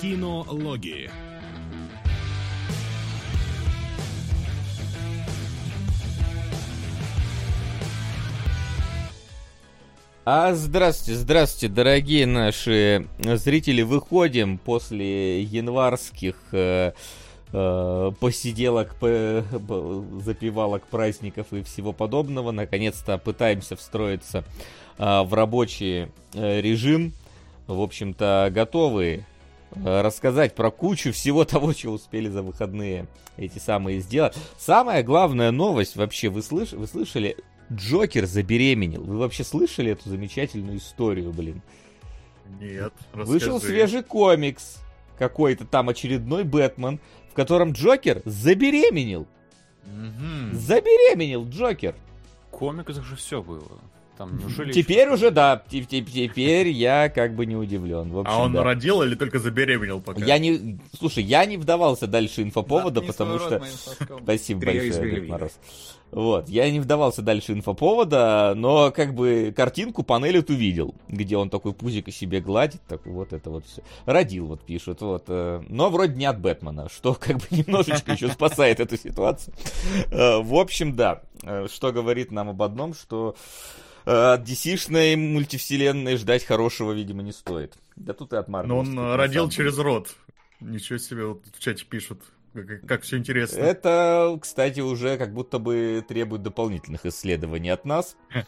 Кинологии. А здравствуйте, здравствуйте, дорогие наши зрители. Выходим после январских э, э, посиделок, по, запивалок, праздников и всего подобного. Наконец-то пытаемся встроиться э, в рабочий э, режим. В общем-то, готовы рассказать про кучу всего того, что успели за выходные эти самые сделать. Самая главная новость вообще, вы, слыш, вы слышали, Джокер забеременел. Вы вообще слышали эту замечательную историю, блин? Нет. Расскажи. Вышел свежий комикс. Какой-то там очередной Бэтмен, в котором Джокер забеременел. Угу. Забеременел Джокер. В комиксах же все было. Там, неужели теперь уже, да, теперь я как бы не удивлен. В общем, а он да. родил или только забеременел пока? Я не, слушай, я не вдавался дальше инфоповода, да, потому что... Спасибо большое, Олег Мороз. Вот, я не вдавался дальше инфоповода, но как бы картинку панель эту видел, где он такой пузик себе гладит, так вот это вот все. Родил, вот пишут, вот. Э, но вроде не от Бэтмена, что как бы немножечко еще спасает эту ситуацию. Э, в общем, да, э, что говорит нам об одном, что от DC-шной мультивселенной ждать хорошего, видимо, не стоит. Да тут и от Марвел. Но он родил через рот. Ничего себе, вот в чате пишут. Как, как все интересно. Это, кстати, уже как будто бы требует дополнительных исследований от нас.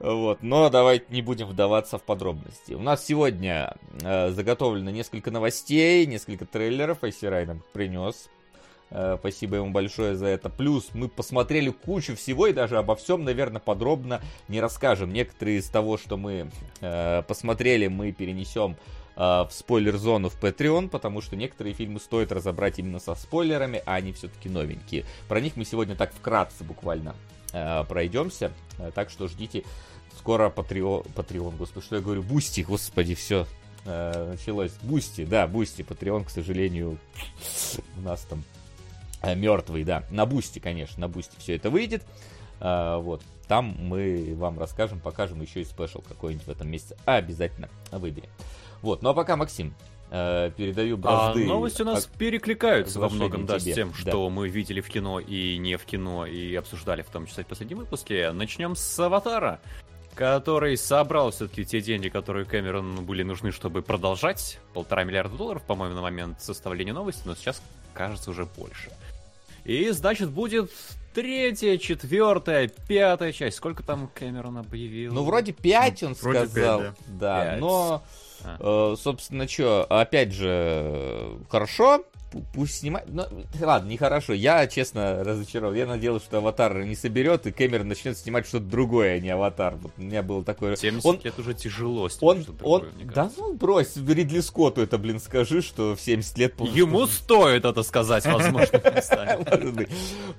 Вот. Но давайте не будем вдаваться в подробности. У нас сегодня э, заготовлено несколько новостей, несколько трейлеров. Айсирай нам принес. Э, спасибо ему большое за это. Плюс мы посмотрели кучу всего и даже обо всем, наверное, подробно не расскажем. Некоторые из того, что мы э, посмотрели, мы перенесем Э, в спойлер-зону в Patreon, потому что некоторые фильмы стоит разобрать именно со спойлерами, а они все-таки новенькие. Про них мы сегодня так вкратце буквально э, пройдемся, э, так что ждите скоро Patreon, Patreon, господи, что я говорю, Бусти, господи, все, э, началось. Бусти, да, Бусти, Patreon, к сожалению, у нас там мертвый, да. На Бусти, конечно, на Бусти все это выйдет. Э, вот, там мы вам расскажем, покажем еще и special какой-нибудь в этом месяце. Обязательно выберем. Вот, ну а пока, Максим, э, передаю бразды. А новости у нас а... перекликаются во многом, да, с тем, что да. мы видели в кино и не в кино, и обсуждали в том числе в последнем выпуске. Начнем с «Аватара», который собрал все-таки те деньги, которые Кэмерону были нужны, чтобы продолжать. Полтора миллиарда долларов, по-моему, на момент составления новости, но сейчас, кажется, уже больше. И, значит, будет третья, четвертая, пятая часть. Сколько там Кэмерон объявил? Ну, вроде пять он вроде сказал. 5, да, да 5. но а. собственно, что, опять же, хорошо, пусть снимает. Но, ладно, нехорошо. Я, честно, разочарован. Я надеялся, что Аватар не соберет, и Кэмерон начнет снимать что-то другое, а не Аватар. Вот у меня было такое... 70 он... лет уже тяжело он, он... Другое, Да ну брось, Ридли Скотту это, блин, скажи, что в 70 лет... Ему стоит это сказать, возможно. Может быть.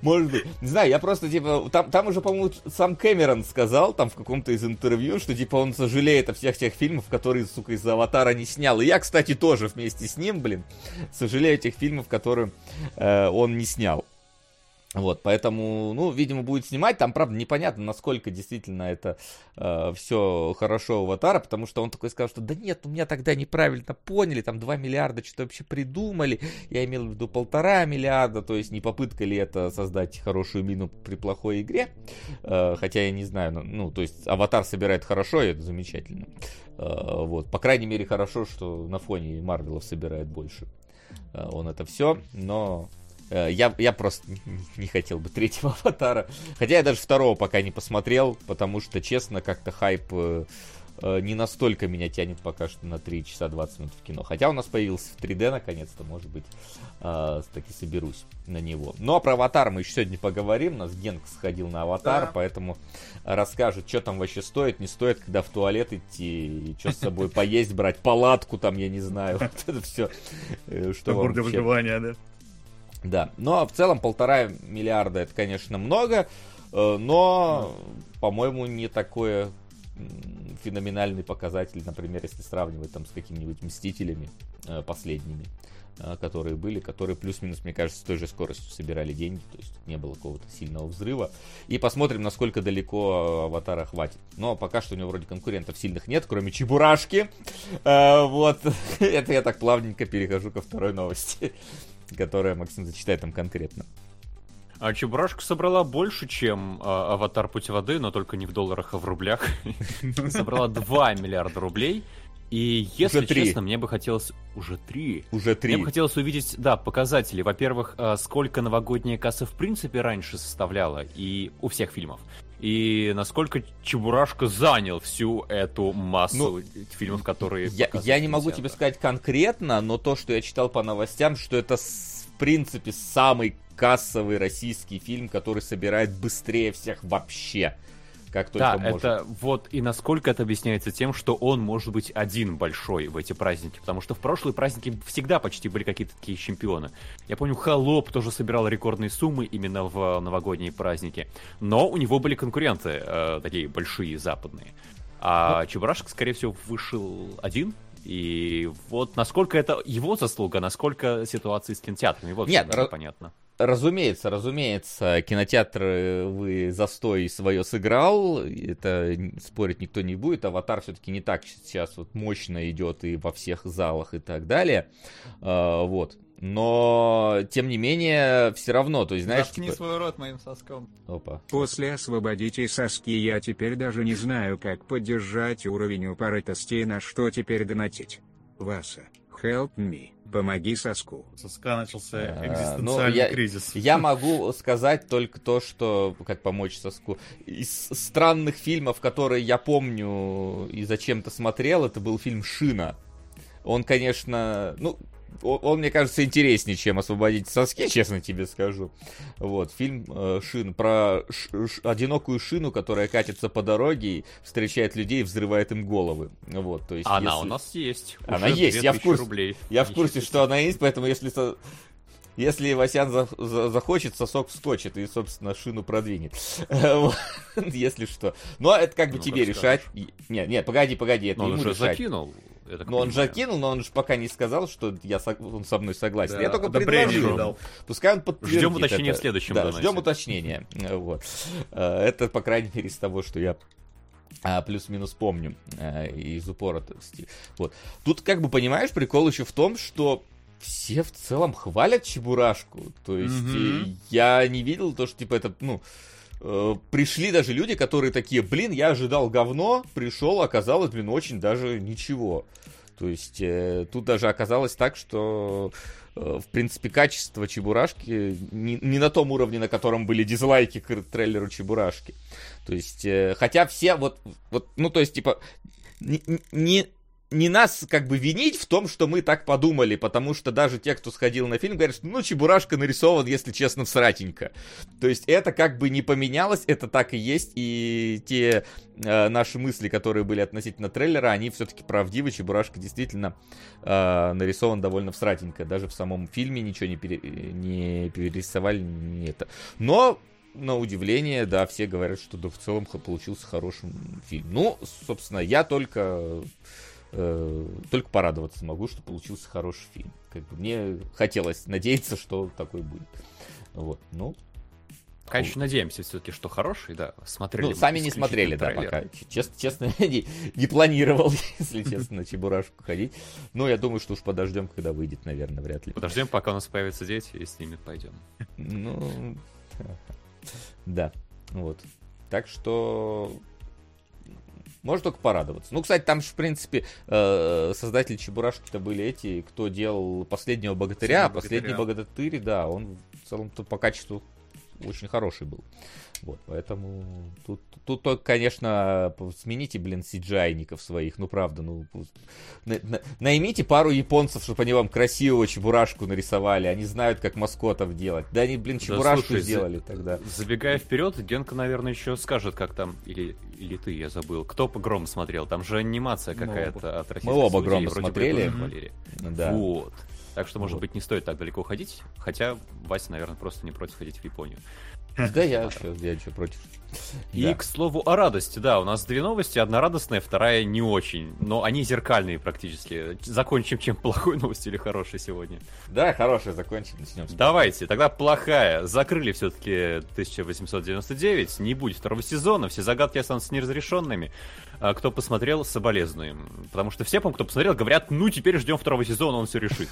Может быть. Не знаю, я просто, типа, там, там уже, по-моему, сам Кэмерон сказал, там в каком-то из интервью, что, типа, он сожалеет о всех тех фильмах, которые, сука, из-за Аватара не снял. И я, кстати, тоже вместе с ним, блин, сожалею о тех фильмах, фильмов, которые э, он не снял. Вот, поэтому, ну, видимо, будет снимать. Там, правда, непонятно, насколько действительно это э, все хорошо у Аватара, потому что он такой сказал, что да нет, у меня тогда неправильно поняли, там 2 миллиарда что-то вообще придумали. Я имел в виду полтора миллиарда, то есть не попытка ли это создать хорошую мину при плохой игре. Э, хотя я не знаю, ну, ну, то есть Аватар собирает хорошо, и это замечательно. Э, вот, по крайней мере, хорошо, что на фоне Марвелов собирает больше. Э, он это все, но э, я, я просто не хотел бы третьего аватара. Хотя я даже второго пока не посмотрел, потому что, честно, как-то хайп э, не настолько меня тянет пока что на 3 часа 20 минут в кино. Хотя у нас появился в 3D наконец-то, может быть, э, таки соберусь на него. Ну а про Аватар мы еще сегодня поговорим. У нас Генк сходил на Аватар, да. поэтому расскажет, что там вообще стоит, не стоит, когда в туалет идти, и что с собой поесть брать, палатку там, я не знаю. Вот это все. Э, что для выживания, да? Да, но ну, а в целом полтора миллиарда это, конечно, много, э, но, по-моему, не такое феноменальный показатель, например, если сравнивать там с какими-нибудь Мстителями э, последними, э, которые были, которые плюс-минус, мне кажется, с той же скоростью собирали деньги, то есть не было какого-то сильного взрыва. И посмотрим, насколько далеко Аватара хватит. Но пока что у него вроде конкурентов сильных нет, кроме Чебурашки. Э, вот, это я так плавненько перехожу ко второй новости, которая Максим зачитает там конкретно. А Чебурашка собрала больше, чем а, Аватар Путь воды, но только не в долларах, а в рублях. Собрала 2 миллиарда рублей. И если уже честно, мне бы хотелось... Уже три. Уже три. Мне бы хотелось увидеть, да, показатели. Во-первых, а, сколько новогодняя касса в принципе раньше составляла, и у всех фильмов. И насколько Чебурашка занял всю эту массу ну, фильмов, которые... Я, я не могу тебе сказать конкретно, но то, что я читал по новостям, что это в принципе самый кассовый российский фильм, который собирает быстрее всех вообще. Как только да, может. это вот и насколько это объясняется тем, что он может быть один большой в эти праздники, потому что в прошлые праздники всегда почти были какие-то такие чемпионы. Я помню, Холоп тоже собирал рекордные суммы именно в новогодние праздники, но у него были конкуренты э, такие большие западные. А ну, Чебурашка, скорее всего, вышел один, и вот насколько это его заслуга, насколько ситуация с кинотеатрами, вот Нет, р- понятно. Разумеется, разумеется, кинотеатр э, вы застой свое сыграл, это спорить никто не будет, Аватар все-таки не так сейчас вот мощно идет и во всех залах и так далее, а, вот. Но, тем не менее, все равно, то есть, знаешь... Заткни типа... свой рот моим соском. Опа. После «Освободите соски» я теперь даже не знаю, как поддержать уровень упоротости на что теперь донатить. Васа, help me. Помоги соску. Соска начался а, экзистенциальный ну, я, кризис. Я могу сказать только то, что как помочь соску. Из странных фильмов, которые я помню и зачем-то смотрел, это был фильм Шина. Он, конечно, ну, он, мне кажется, интереснее, чем «Освободить соски», честно тебе скажу. Вот, фильм э, «Шин» про ш, ш, одинокую шину, которая катится по дороге встречает людей и взрывает им головы. Вот, то есть, она если... у нас есть. Она есть, я в курсе, рублей. я в курсе, что она есть, поэтому если если Васян за, за, захочет, сосок вскочит и, собственно, шину продвинет. Если что. Но это как бы ну, тебе решать. Нет, нет, погоди, погоди, это ему он уже закинул. Но он же кинул, но он же пока не сказал, что я он со мной согласен. Да, я только предложил. Дал. Пускай он подтвердит Ждем уточнения это. в следующем Да, ждем уточнения. Вот. Э, это, по крайней мере, из того, что я а, плюс-минус помню а, из упоротости. Вот. Тут, как бы, понимаешь, прикол еще в том, что все в целом хвалят Чебурашку. То есть mm-hmm. я не видел то, что, типа, это, ну, Э, пришли даже люди, которые такие, блин, я ожидал говно, пришел, оказалось, блин, очень даже ничего. То есть э, тут даже оказалось так, что э, в принципе качество Чебурашки не, не на том уровне, на котором были дизлайки к трейлеру Чебурашки. То есть, э, хотя все вот, вот, ну то есть типа не, не не нас как бы винить в том, что мы так подумали, потому что даже те, кто сходил на фильм, говорят, что ну Чебурашка нарисован, если честно, всратенько. То есть это как бы не поменялось, это так и есть, и те э, наши мысли, которые были относительно трейлера, они все-таки правдивы, Чебурашка действительно э, нарисован довольно всратенько, даже в самом фильме ничего не, пере, не перерисовали, не это. Но на удивление, да, все говорят, что да, в целом получился хороший фильм. Ну, собственно, я только э, только порадоваться могу, что получился хороший фильм. Как бы мне хотелось надеяться, что такой будет. Вот, ну. Конечно, надеемся все-таки, что хороший, да. Смотрели. Ну, сами не смотрели, да, пока. Честно, честно не, не планировал, если честно, на Чебурашку ходить. Но я думаю, что уж подождем, когда выйдет, наверное, вряд ли. Подождем, пока у нас появятся дети, и с ними пойдем. Ну, да, вот. Так что можно только порадоваться. Ну, кстати, там же, в принципе, э, создатели Чебурашки-то были эти, кто делал последнего богатыря. Последний богатырь, да, он в целом-то по качеству очень хороший был. Вот, поэтому тут, тут только, конечно, смените, блин, сиджайников своих, ну правда, ну на, на, наймите пару японцев, чтобы они вам красивого чебурашку нарисовали, они знают, как маскотов делать. Да они, блин, чебурашку да, слушай, сделали за, тогда. Забегая вперед, Генка, наверное, еще скажет, как там, или, или ты, я забыл, кто погром смотрел, там же анимация какая-то от российской Мы оба Гром смотрели. Да. Вот. Так что, может вот. быть, не стоит так далеко ходить. Хотя Вася, наверное, просто не против ходить в Японию. Да, я, я что против. И, да. к слову, о радости, да, у нас две новости, одна радостная, вторая не очень, но они зеркальные практически. Закончим чем плохой новостью или хорошей сегодня? Да, хорошая закончим, начнем. Давайте, тогда плохая. Закрыли все-таки 1899, не будет второго сезона, все загадки останутся неразрешенными. А кто посмотрел, соболезнуем. Потому что все, кто посмотрел, говорят, ну теперь ждем второго сезона, он все решит.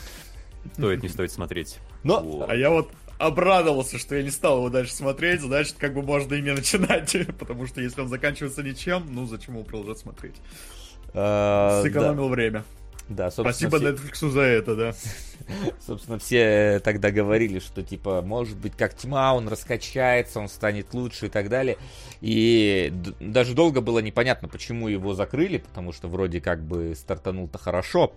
Стоит, не стоит смотреть. Но... Вот. А я вот обрадовался, что я не стал его дальше смотреть, значит, как бы можно ими начинать, потому что если он заканчивается ничем, ну зачем его продолжать смотреть? А, Сэкономил время. Да, Спасибо все... Netflix за это, да. Собственно, все тогда говорили, что, типа, может быть, как тьма, он раскачается, он станет лучше и так далее. И даже долго было непонятно, почему его закрыли, потому что вроде как бы стартанул-то хорошо.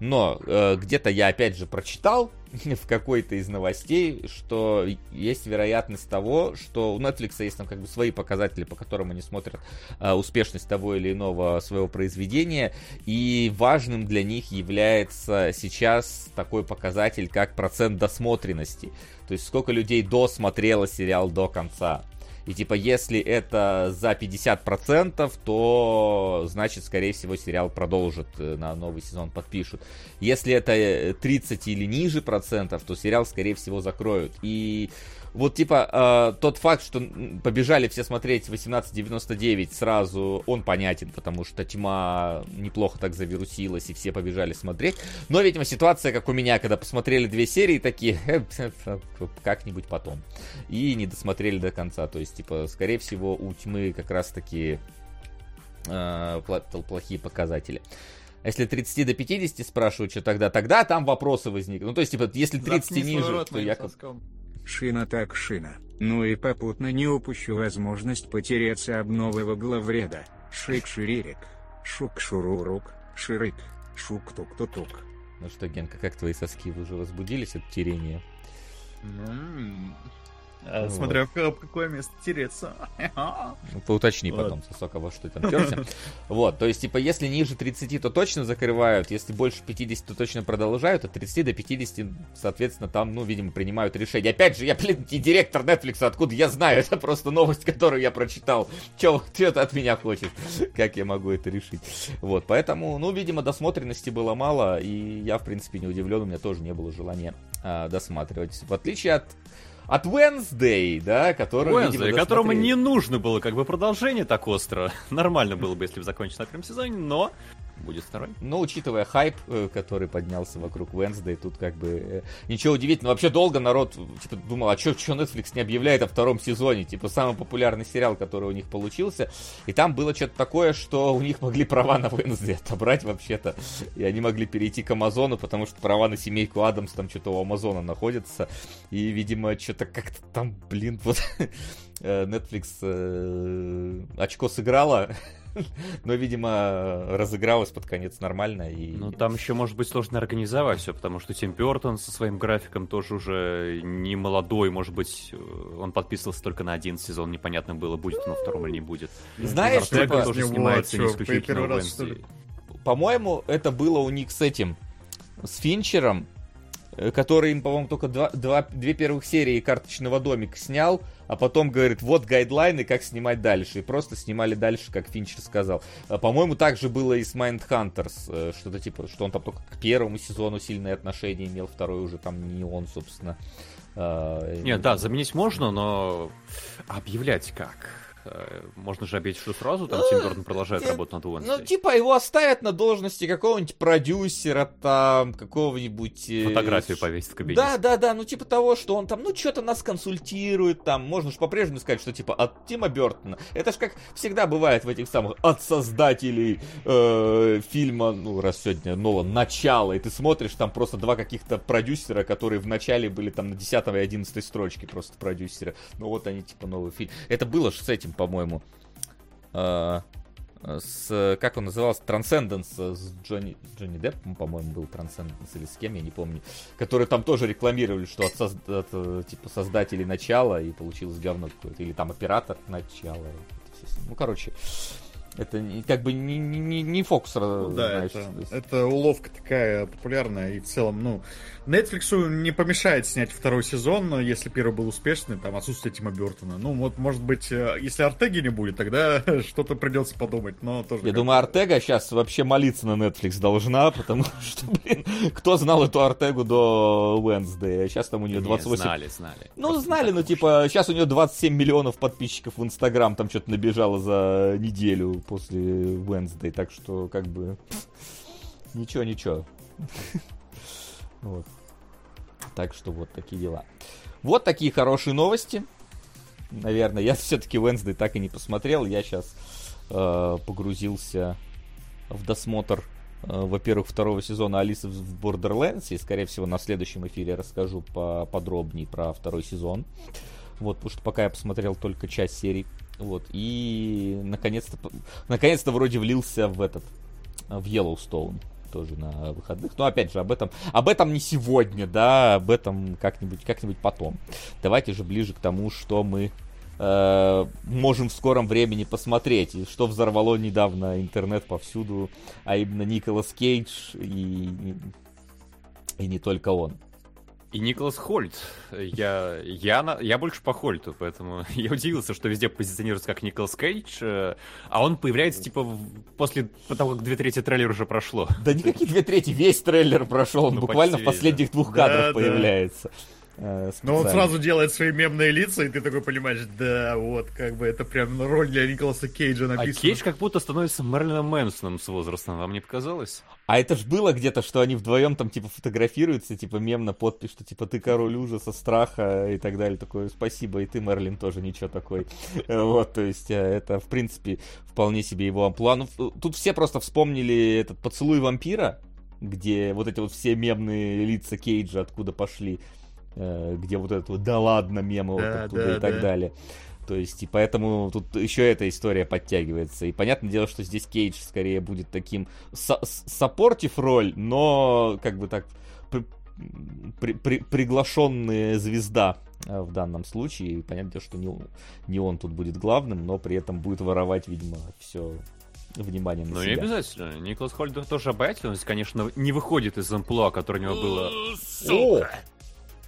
Но э, где-то я опять же прочитал в какой-то из новостей, что есть вероятность того, что у Netflix есть там как бы свои показатели, по которым они смотрят э, успешность того или иного своего произведения, и важным для них является сейчас такой показатель, как процент досмотренности. То есть сколько людей досмотрело сериал до конца. И типа, если это за 50%, то значит, скорее всего, сериал продолжит э, на новый сезон, подпишут. Если это 30 э, или ниже процентов, то сериал, скорее всего, закроют. И вот типа э, тот факт, что побежали все смотреть 1899 сразу, он понятен, потому что тьма неплохо так завирусилась, и все побежали смотреть. Но, видимо, ситуация, как у меня, когда посмотрели две серии, такие, «Э, как-нибудь потом. И не досмотрели до конца. То есть, типа, скорее всего, у тьмы как раз-таки э, плохие показатели. А если 30 до 50 спрашивают, что тогда, тогда там вопросы возникнут. Ну, то есть, типа, если 30 ниже, то я... Шина так шина. Ну и попутно не упущу возможность потереться об нового главреда. Шик-ширирик. Шук-шурурук. Ширик. Шук-тук-тутук. Ну что, Генка, как твои соски уже возбудились от терения? А, вот. Смотря в какое место тереться. Ну, поуточни вот. потом, сосок, во что там терся. Вот, то есть, типа, если ниже 30, то точно закрывают, если больше 50, то точно продолжают, от 30 до 50, соответственно, там, ну, видимо, принимают решение. Опять же, я, блин, не директор Netflix, откуда я знаю, это просто новость, которую я прочитал. Че это от меня хочешь? Как я могу это решить? Вот, поэтому, ну, видимо, досмотренности было мало, и я, в принципе, не удивлен, у меня тоже не было желания а, досматривать. В отличие от от Wednesday, да, который, Wednesday, видимо, которому не нужно было как бы продолжение так остро. Нормально было бы, если бы закончить на первом сезоне, но будет второй. Но учитывая хайп, э, который поднялся вокруг Wednesday, тут как бы э, ничего удивительного. Вообще долго народ типа, думал, а что Netflix не объявляет о втором сезоне? Типа самый популярный сериал, который у них получился. И там было что-то такое, что у них могли права на Wednesday отобрать вообще-то. И они могли перейти к Амазону, потому что права на семейку Адамс там что-то у Амазона находятся. И, видимо, что-то как-то там, блин, вот э, Netflix очко сыграла Но, видимо, разыгралось под конец нормально. И... Ну, там еще, может быть, сложно организовать все, потому что Тим Бертон со своим графиком тоже уже не молодой, может быть, он подписывался только на один сезон, непонятно было, будет он на втором или не будет. Знаешь, типа... тоже снимается не исключительно По-моему, это было у них с этим, с Финчером, э, который им, по-моему, только два, два, две первых серии карточного домика снял, а потом говорит, вот гайдлайны, как снимать дальше. И просто снимали дальше, как Финчер сказал. А, по-моему, так же было и с Mindhunters. Э, что-то типа, что он там только к первому сезону сильные отношения имел, второй уже там не он, собственно. Нет, да, заменить можно, но объявлять как? Э, можно же объявить, что сразу там Тим Бёртон продолжает работать над Уэнсдей. Ну, типа, его оставят на должности какого-нибудь продюсера, там, какого-нибудь... Э, Фотографию повесить в кабинете. Да, да, да, ну, типа того, что он там, ну, что-то нас консультирует, там, можно же по-прежнему сказать, что, типа, от Тима Бёртона. Это ж как всегда бывает в этих самых, от создателей э, фильма, ну, раз сегодня Нолан, начало, и ты смотришь, там просто два каких-то продюсера, которые в начале были там на 10 и 11 строчке просто продюсера. Ну, вот они, типа, новый фильм. Это было же с этим по-моему. Э, с, как он назывался, Transcendence с Джонни, Джонни Деппом, по-моему, был Transcendence или с кем, я не помню, которые там тоже рекламировали, что от, соз, от э, типа создателей начала и получилось говно какое-то, или там оператор начала. Ну, короче, Это как бы не, не, не Фокус, ну, да, это, это уловка такая популярная, и в целом, ну, Netflix не помешает снять второй сезон, но если первый был успешный, там отсутствие Тима Бертона. Ну, вот, может быть, э, если Артеги не будет, тогда что-то придется подумать, но тоже... Я думаю, Артега сейчас вообще молиться на Netflix должна, потому что, блин, кто знал эту Артегу до Wednesday, а сейчас там у нее 28... Не, знали, знали. Ну, Просто знали, но, типа, сейчас у нее 27 миллионов подписчиков в Инстаграм, там что-то набежало за неделю после Wednesday, так что как бы ничего, ничего. Вот. Так что вот такие дела. Вот такие хорошие новости. Наверное, я все-таки Wednesday так и не посмотрел. Я сейчас э, погрузился в досмотр, э, во-первых, второго сезона Алисы в Borderlands. И, скорее всего, на следующем эфире расскажу поподробнее про второй сезон. Вот, потому что пока я посмотрел только часть серии вот, и наконец-то, наконец-то вроде влился в этот, в Yellowstone тоже на выходных. Но опять же, об этом, об этом не сегодня, да, об этом как-нибудь, как-нибудь потом. Давайте же ближе к тому, что мы э, можем в скором времени посмотреть. И что взорвало недавно интернет повсюду, а именно Николас Кейдж и, и не только он. И Николас Хольт. Я, я, я больше по Хольту, поэтому я удивился, что везде позиционируется как Николас Кейдж, э, а он появляется, типа, после того, как две трети трейлера уже прошло. Да никакие две трети, весь трейлер прошел, он ну, буквально в последних двух кадрах да, появляется. Да. Э, Но он сразу делает свои мемные лица, и ты такой понимаешь, да, вот, как бы это прям роль для Николаса Кейджа написана. А Кейдж как будто становится Мерлином Мэнсоном с возрастом, вам не показалось? А это ж было где-то, что они вдвоем там типа фотографируются, типа мем на подпись, что типа ты король ужаса, страха и так далее. Такое спасибо, и ты, Мерлин, тоже ничего такой. Вот, то есть э, это, в принципе, вполне себе его амплуа. Ну, тут все просто вспомнили этот поцелуй вампира, где вот эти вот все мемные лица Кейджа откуда пошли. Э, где вот это вот «да ладно» мемы да, вот оттуда да, и так да. далее. То есть, и поэтому тут еще эта история подтягивается. И понятное дело, что здесь Кейдж скорее будет таким саппортив роль, но как бы так при, при, при, приглашенная звезда э, в данном случае. И понятное дело, что не, не он тут будет главным, но при этом будет воровать, видимо, все внимание на ну, себя. Ну, не обязательно. Николас Хольд тоже обаятельность, конечно, не выходит из амплуа, который у него было... Сука!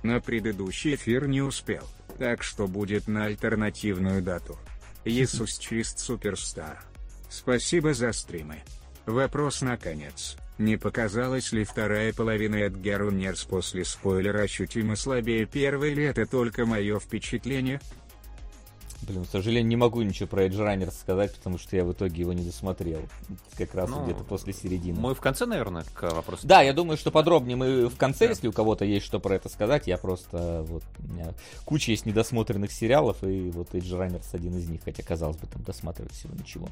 На предыдущий эфир не успел, так что будет на альтернативную дату. Иисус Чист Суперстар. Спасибо за стримы. Вопрос наконец. Не показалась ли вторая половина Эдгару Нерс после спойлера ощутимо слабее первой или это только мое впечатление? Блин, к сожалению, не могу ничего про Edge Runner сказать, потому что я в итоге его не досмотрел. Как раз ну, где-то после середины. Мы в конце, наверное, к вопросу. Да, я думаю, что подробнее мы в конце, да. если у кого-то есть что про это сказать. Я просто вот у меня куча есть недосмотренных сериалов, и вот Edge Runners один из них, хотя казалось бы, там досматривать всего ничего.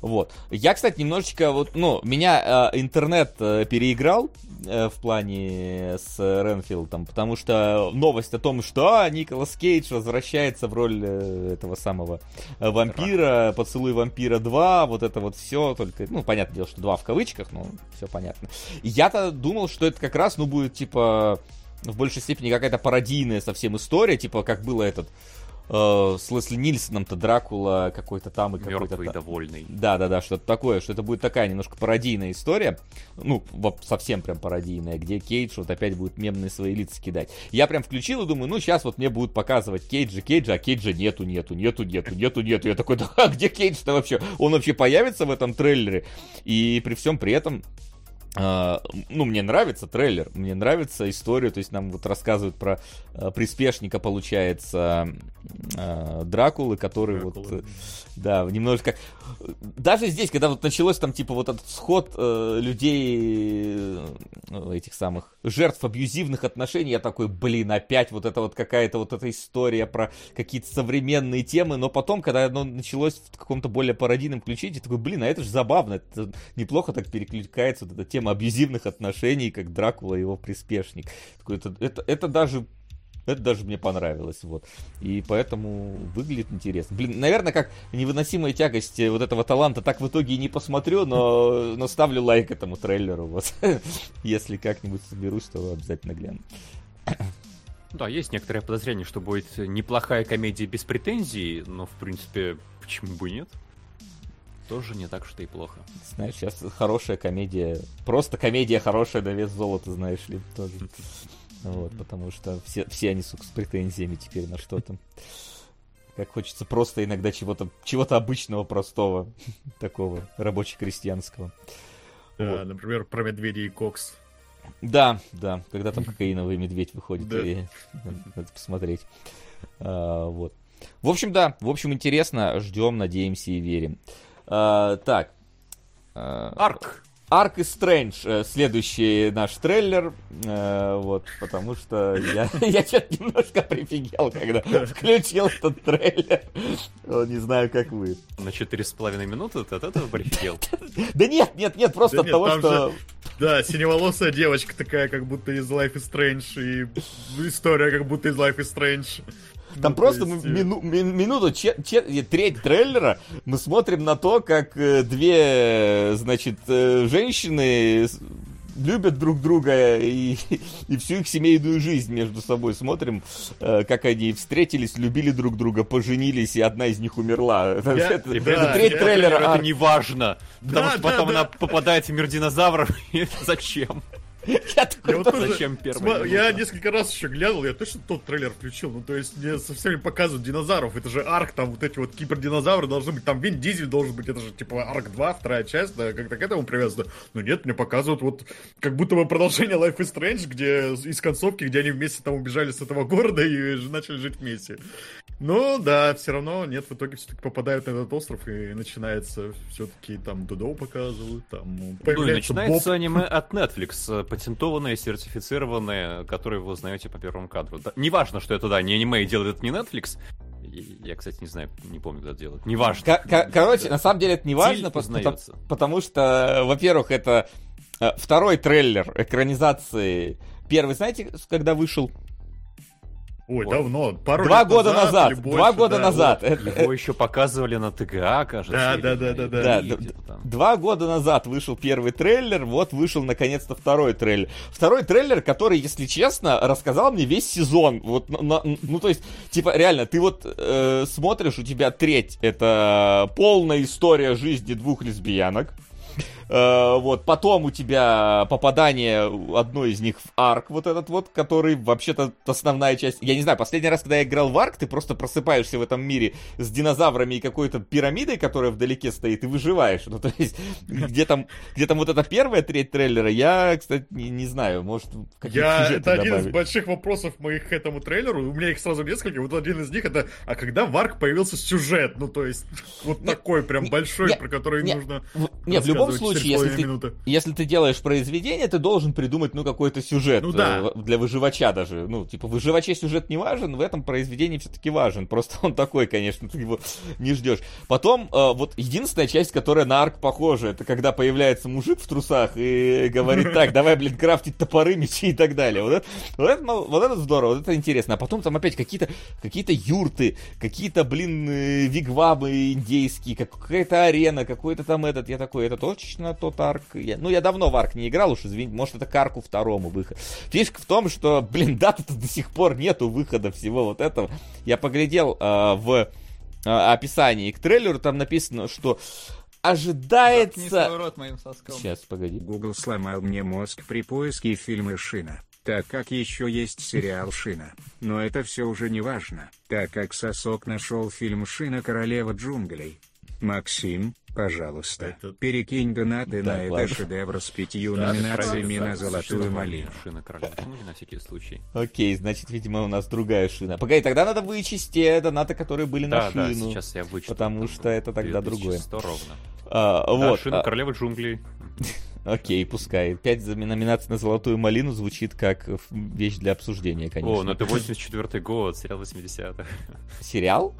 Вот. Я, кстати, немножечко вот, ну, меня э, интернет э, переиграл э, в плане с Ренфилдом, потому что новость о том, что а, Николас Кейдж возвращается в роль э, этого самого э, вампира, поцелуй вампира 2, вот это вот все, только, ну, понятное дело, что 2 в кавычках, но все понятно. Я-то думал, что это как раз, ну, будет, типа, в большей степени какая-то пародийная совсем история, типа, как было этот э, с Лесли Нильсоном-то Дракула какой-то там и какой-то... Мертвый, довольный. Да-да-да, что-то такое, что это будет такая немножко пародийная история, ну, совсем прям пародийная, где Кейдж вот опять будет мемные свои лица кидать. Я прям включил и думаю, ну, сейчас вот мне будут показывать Кейджа, Кейджа, а Кейджа нету, нету, нету, нету, нету, нету. Я такой, да, а где Кейдж-то вообще? Он вообще появится в этом трейлере? И при всем при этом Uh, ну, мне нравится трейлер, мне нравится история, то есть нам вот рассказывают про приспешника, получается, uh, Дракулы, который Дракула. вот, да, немножко... Даже здесь, когда вот началось там, типа, вот этот сход э, людей, э, этих самых, жертв абьюзивных отношений, я такой, блин, опять вот это вот какая-то вот эта история про какие-то современные темы, но потом, когда оно началось в каком-то более пародийном ключе, я такой, блин, а это же забавно, это неплохо так перекликается вот эта тема абьюзивных отношений, как Дракула и его приспешник. Такой, это, это, это даже это даже мне понравилось, вот. И поэтому выглядит интересно. Блин, наверное, как невыносимая тягость вот этого таланта так в итоге и не посмотрю, но, но ставлю лайк этому трейлеру, вот. Если как-нибудь соберусь, то обязательно гляну. Да, есть некоторое подозрение, что будет неплохая комедия без претензий, но, в принципе, почему бы и нет? тоже не так что и плохо. Знаешь, сейчас хорошая комедия, просто комедия хорошая на вес золота, знаешь ли, тоже. Вот, потому что все, все они, сука, с претензиями теперь на что-то. Как хочется просто иногда чего-то чего обычного, простого, такого рабоче-крестьянского. Да, вот. например, про медведя и кокс. Да, да, когда там кокаиновый медведь выходит, да. и надо посмотреть. А, вот. В общем, да, в общем, интересно, ждем, надеемся и верим. А, так. А, Арк. Арк и Стрэндж, э, следующий наш трейлер, э, вот, потому что я, я что-то немножко прифигел, когда включил этот трейлер. Не знаю, как вы. На четыре с половиной минуты ты от этого прифигел? Да нет, нет, нет, просто от того, что... Да, синеволосая девочка такая, как будто из Life is Strange, и история, как будто из Life is Strange. Там ну, просто есть... мину, минуту, че, че, треть трейлера мы смотрим на то, как э, две, значит, э, женщины любят друг друга и, и всю их семейную жизнь между собой смотрим, э, как они встретились, любили друг друга, поженились, и одна из них умерла. Я, это, да, это треть я, трейлера. Это а... не важно, потому да, что потом да. она попадает в мир динозавров. Зачем? Зачем первый? Я несколько раз еще глянул, я точно тот трейлер включил. Ну, то есть, мне совсем показывают динозавров. Это же арк, там вот эти вот кибердинозавры должны быть. Там Вин Дизель должен быть. Это же типа арк 2, вторая часть, да, как-то к этому привязано. Но нет, мне показывают вот как будто бы продолжение Life is Strange, где из концовки, где они вместе там убежали с этого города и начали жить вместе. Но да, все равно нет, в итоге все-таки попадают на этот остров и начинается все-таки там Дудоу показывают, там Ну и начинается Боб. аниме от Netflix, патентованное, сертифицированное, которое вы узнаете по первому кадру. Да, неважно, что это, да, не аниме и делает это не Netflix, я, кстати, не знаю, не помню, это делать. Неважно. К- короче, на самом деле это не важно, потому, потому что, во-первых, это э, второй трейлер экранизации. Первый, знаете, когда вышел? Ой, вот. давно, пару Два лет года назад, назад больше, два года да, назад. Вот. Его еще показывали на ТГА, кажется. Да, да, да, да, да. да два года назад вышел первый трейлер, вот вышел наконец-то второй трейлер. Второй трейлер, который, если честно, рассказал мне весь сезон. Вот, на, ну то есть, типа, реально, ты вот э, смотришь, у тебя треть это полная история жизни двух лесбиянок. Э, вот, потом у тебя попадание одной из них в арк, вот этот вот, который вообще-то основная часть. Я не знаю, последний раз, когда я играл в арк, ты просто просыпаешься в этом мире с динозаврами и какой-то пирамидой, которая вдалеке стоит, и выживаешь. Ну, то есть, где там, где там вот эта первая треть трейлера, я, кстати, не, не знаю, может, Я, это один добавить. из больших вопросов моих к этому трейлеру, у меня их сразу несколько, вот один из них это, а когда в арк появился сюжет, ну, то есть, вот не, такой прям не, большой, не, про который не, нужно Нет, в любом случае, если ты, если ты делаешь произведение, ты должен придумать, ну, какой-то сюжет ну, да. Э, для выживача даже. Ну, типа, выживаче сюжет не важен, в этом произведении все-таки важен. Просто он такой, конечно, ты его не ждешь. Потом, э, вот, единственная часть, которая на арк похожа, это когда появляется мужик в трусах и говорит, так, давай, блин, крафтить топоры, мечи и так далее. Вот это, вот это, вот это здорово, вот это интересно. А потом там опять какие-то какие юрты, какие-то, блин, э, вигвамы индейские, какая-то арена, какой-то там этот. Я такой, это точно тот арк? Я, ну, я давно в арк не играл, уж извините, может, это к арку второму выход. Фишка в том, что, блин, даты-то до сих пор нету выхода всего вот этого. Я поглядел э, в э, описании к трейлеру, там написано, что ожидается... Рот моим Сейчас, погоди. Google сломал мне мозг при поиске фильма «Шина», так как еще есть сериал «Шина». Но это все уже не важно, так как сосок нашел фильм «Шина. Королева джунглей». Максим, Пожалуйста, перекинь донаты да, на это шедевр с пятью да, номинациями на золотую малину. Шина короля на всякий случай. Окей, значит, видимо, у нас другая шина. Погоди, тогда надо вычесть те донаты, которые были да, на шину. Да, сейчас я вычту. Потому что это тогда другое. 100 ровно. А, да, вот. шина а... королева джунглей. Окей, пускай. Пять номинаций на золотую малину звучит как вещь для обсуждения, конечно. О, ну это 84 год, сериал 80-х. Сериал?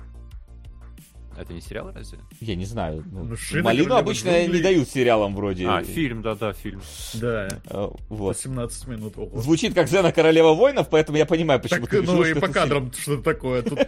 Это не сериал разве? Я не знаю. Ну, ну, Малину обычно джунгли... не дают сериалам вроде. А, фильм, да-да, фильм. Да. Uh, вот. 18 минут. Ого. Звучит как Зена Королева Воинов, поэтому я понимаю, почему так, ты решил, Ну и по кадрам что-то такое. Тут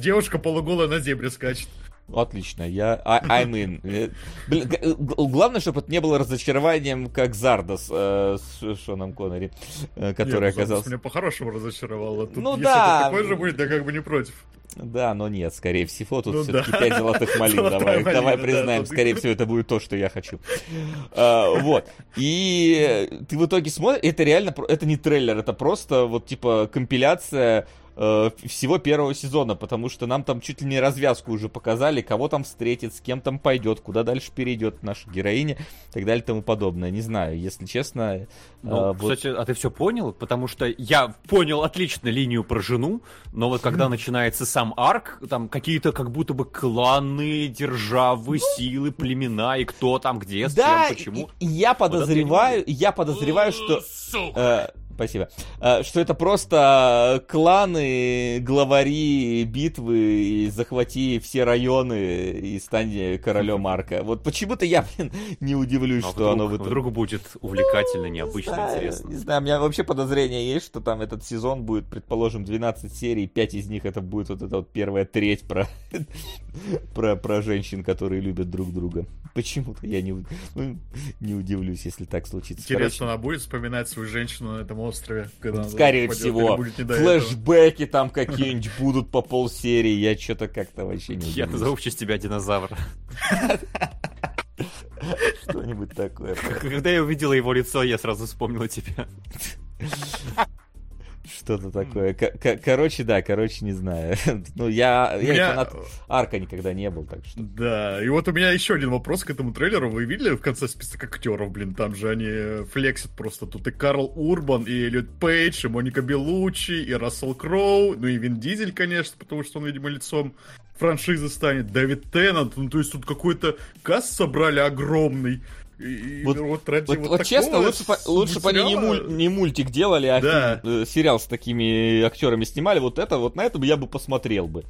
девушка полуголая на зебре скачет. Отлично, я I'm in. Э, блин, э, главное, чтобы это не было разочарованием, как Зардос э, с Шоном Коннери, э, который Нет, оказался... меня по-хорошему разочаровало. Тут, ну если да. такой же будет, я как бы не против. Да, но нет, скорее всего, тут ну, все-таки да. 5 золотых малин. давай, малина, давай признаем, да, скорее всего, это будет то, что я хочу. а, вот. И ты в итоге смотришь, это реально, это не трейлер, это просто вот типа компиляция э, всего первого сезона, потому что нам там чуть ли не развязку уже показали, кого там встретит, с кем там пойдет, куда дальше перейдет наша героиня и так далее и тому подобное. Не знаю, если честно. Э, ну, вот... Кстати, а ты все понял? Потому что я понял отлично линию про жену, но вот когда начинается сам арк, там какие-то как будто бы кланы, державы, ну, силы, племена, и кто там где, с да, кем, почему. И, и я подозреваю, вот я подозреваю, что... Э, Спасибо. А, что это просто кланы, главари битвы, и захвати все районы и стань королем Марка. Вот почему-то я, блин, не удивлюсь, а что вдруг, оно... Вдруг, вдруг будет увлекательно, необычно, не знаю, интересно. Не знаю, у меня вообще подозрение есть, что там этот сезон будет, предположим, 12 серий, 5 из них это будет вот эта вот первая треть про, про, про женщин, которые любят друг друга. Почему-то я не, ну, не удивлюсь, если так случится. Интересно, Короче, она будет вспоминать свою женщину на этом острове. Когда Скорее всего. Флэшбэки этого. там какие-нибудь будут по полсерии. Я что-то как-то вообще не Я назову в честь тебя динозавр. Что-нибудь такое. Когда я увидела его лицо, я сразу вспомнила тебя. Что-то такое. К- короче, да, короче, не знаю. ну, я, я меня... фанат Арка никогда не был, так что. Да, и вот у меня еще один вопрос к этому трейлеру. Вы видели в конце список актеров, блин? Там же они флексят просто. Тут и Карл Урбан, и Эллиот Пейдж, и Моника Белучи, и Рассел Кроу, ну и Вин Дизель, конечно, потому что он, видимо, лицом франшизы станет. Дэвид Теннант, ну то есть тут какой-то касс собрали огромный. И, вот, вот, ради вот, вот, вот честно, лучше, по, лучше бы они не, муль, не мультик делали, а да. фильм, э, сериал с такими актерами снимали. Вот это, вот на этом я бы посмотрел бы.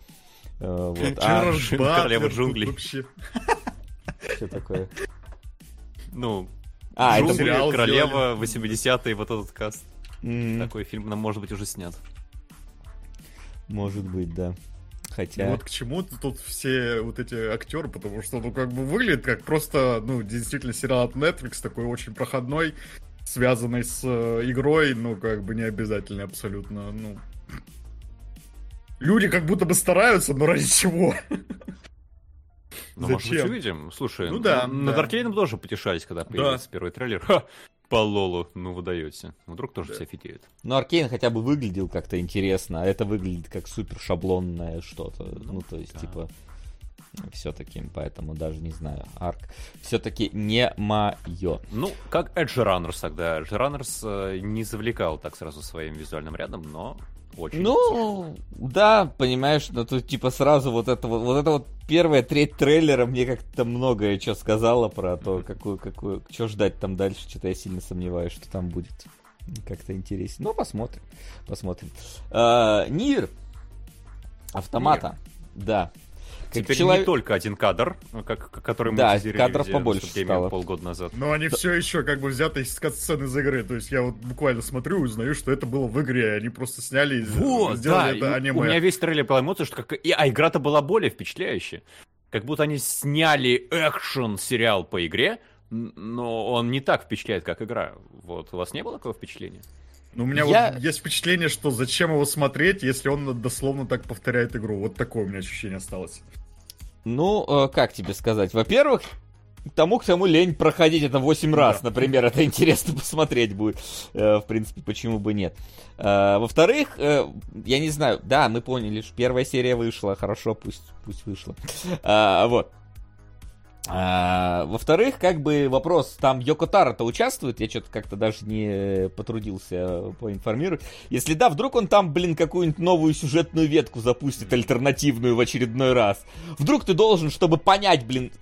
Э, вот. А, Королева джунглей. Что такое? Ну, а, это сериал Королева, 80-е, вот этот каст. Такой фильм нам может быть уже снят. Может быть, да. Хотя... И вот к чему тут все вот эти актеры, потому что, ну, как бы выглядит как просто, ну, действительно сериал от Netflix, такой очень проходной, связанный с э, игрой, ну, как бы не обязательно абсолютно, ну... Люди как будто бы стараются, но ради чего? Ну, Зачем? может быть, увидим. Слушай, ну, да, над да. Аркейном тоже потешались, когда появился да. первый трейлер. Ха, по Лолу, ну вы даете. Вдруг тоже да. все офигеют. Ну, Аркейн хотя бы выглядел как-то интересно, а это выглядит как супер шаблонное что-то. Ну, ну то есть, да. типа, все-таки, поэтому даже не знаю. Арк все-таки не мое. Ну, как Edge Runners тогда. Edge Runners э, не завлекал так сразу своим визуальным рядом, но очень. Ну, да, понимаешь, но тут типа сразу вот это вот, вот это вот первая треть трейлера мне как-то многое что сказала про то, какую, какую, что ждать там дальше. Что-то я сильно сомневаюсь, что там будет как-то интереснее. Ну, посмотрим, посмотрим. А, Нир. Автомата. Нир. Да. Теперь человек... не только один кадр, ну, как, который мы да, кадров побольше стало. полгода назад. Но они все еще как бы взяты из сцены из игры. То есть я вот буквально смотрю и узнаю, что это было в игре. Они просто сняли и вот, сделали да, это аниме. У меня весь трейлер была эмоция, что как... И, а игра-то была более впечатляющая. Как будто они сняли экшен-сериал по игре, но он не так впечатляет, как игра. Вот, у вас не было такого впечатления? Ну, у меня я... вот есть впечатление, что зачем его смотреть, если он дословно так повторяет игру. Вот такое у меня ощущение осталось. Ну, э, как тебе сказать? Во-первых, тому, к тому лень проходить это 8 раз, да. например, это интересно посмотреть будет. Э, в принципе, почему бы нет. Э, во-вторых, я не знаю, да, мы поняли, что первая серия вышла, хорошо, пусть, пусть вышла. Вот. А, во-вторых, как бы вопрос, там Йокотара-то участвует, я что-то как-то даже не потрудился поинформировать. Если да, вдруг он там, блин, какую-нибудь новую сюжетную ветку запустит, альтернативную в очередной раз. Вдруг ты должен, чтобы понять, блин,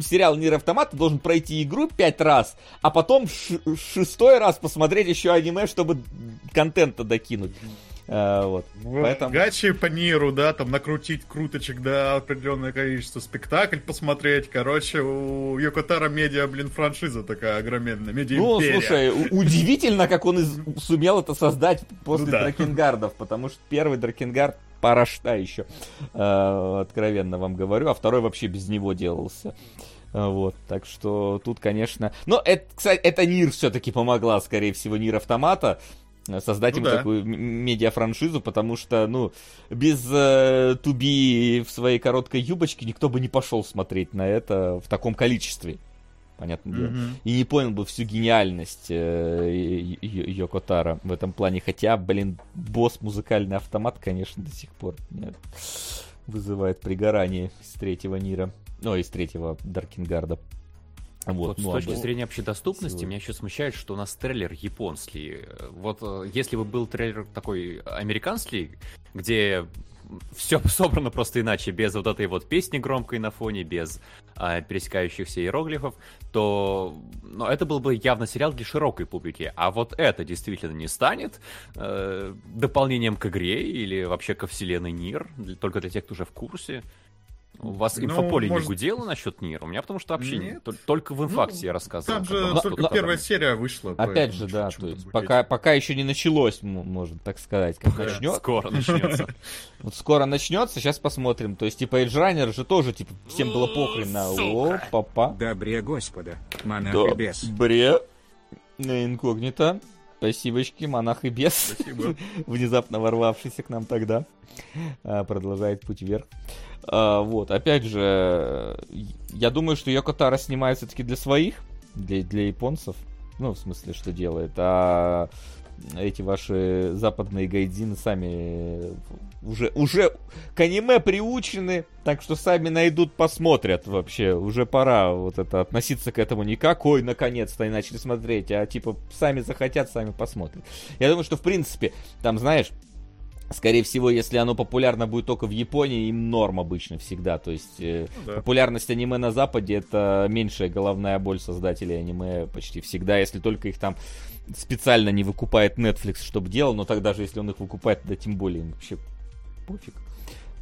сериал Нир Автомат, ты должен пройти игру пять раз, а потом шестой раз посмотреть еще аниме, чтобы контента докинуть. А, вот. вот. Поэтому... Гачи по Ниру, да, там накрутить круточек до определенное количество, спектакль посмотреть. Короче, у Йокотара медиа, блин, франшиза такая огроменная. Медиа Ну, слушай, удивительно, как он из... сумел это создать после ну, да. Дракенгардов, потому что первый Дракенгард парашта еще, э, откровенно вам говорю, а второй вообще без него делался. А, вот, так что тут, конечно... Но, это, кстати, это Нир все-таки помогла, скорее всего, Нир Автомата, создать ну, ему да. такую медиафраншизу, потому что, ну, без э, Туби в своей короткой юбочке никто бы не пошел смотреть на это в таком количестве. Понятное дело. Mm-hmm. И не понял бы всю гениальность э, Йокотара в этом плане. Хотя, блин, босс музыкальный автомат, конечно, до сих пор нет, вызывает пригорание из третьего Нира. Ну, из третьего Даркингарда. Вот, вот ну, с точки зрения общедоступности всего. меня еще смущает, что у нас трейлер японский. Вот э, если бы был трейлер такой американский, где все собрано просто иначе, без вот этой вот песни громкой на фоне, без а, пересекающихся иероглифов, то ну, это был бы явно сериал для широкой публики. А вот это действительно не станет э, дополнением к игре или вообще ко вселенной Нир, только для тех, кто уже в курсе. У вас ну, инфополе может... не гудело насчет Нир? У меня потому что вообще Нет. только в инфакте ну, я рассказывал. Там же но, только но, первая серия вышла. Опять же, да, то есть пока, пока еще не началось, можно так сказать. Как начнет. Скоро начнется. Вот скоро начнется, сейчас посмотрим. То есть, типа, Эйджранер же тоже, типа, всем было похрен на о, папа. Добре, господа, монах и бес. Добре, инкогнито. Спасибочки, монах и бес. Спасибо. Внезапно ворвавшийся к нам тогда. А, продолжает путь вверх. А, вот, опять же, я думаю, что Йокотара снимает все-таки для своих, для, для японцев. Ну, в смысле, что делает. А эти ваши западные гайдины сами уже, уже к аниме приучены, так что сами найдут, посмотрят вообще. Уже пора вот это относиться к этому не как, ой, наконец-то и начали смотреть, а типа сами захотят, сами посмотрят. Я думаю, что в принципе, там, знаешь, Скорее всего, если оно популярно будет только в Японии, им норм обычно всегда. То есть э, ну, да. популярность аниме на Западе это меньшая головная боль создателей аниме почти всегда, если только их там специально не выкупает Netflix, чтобы делал, но тогда же, если он их выкупает, тогда тем более им вообще пофиг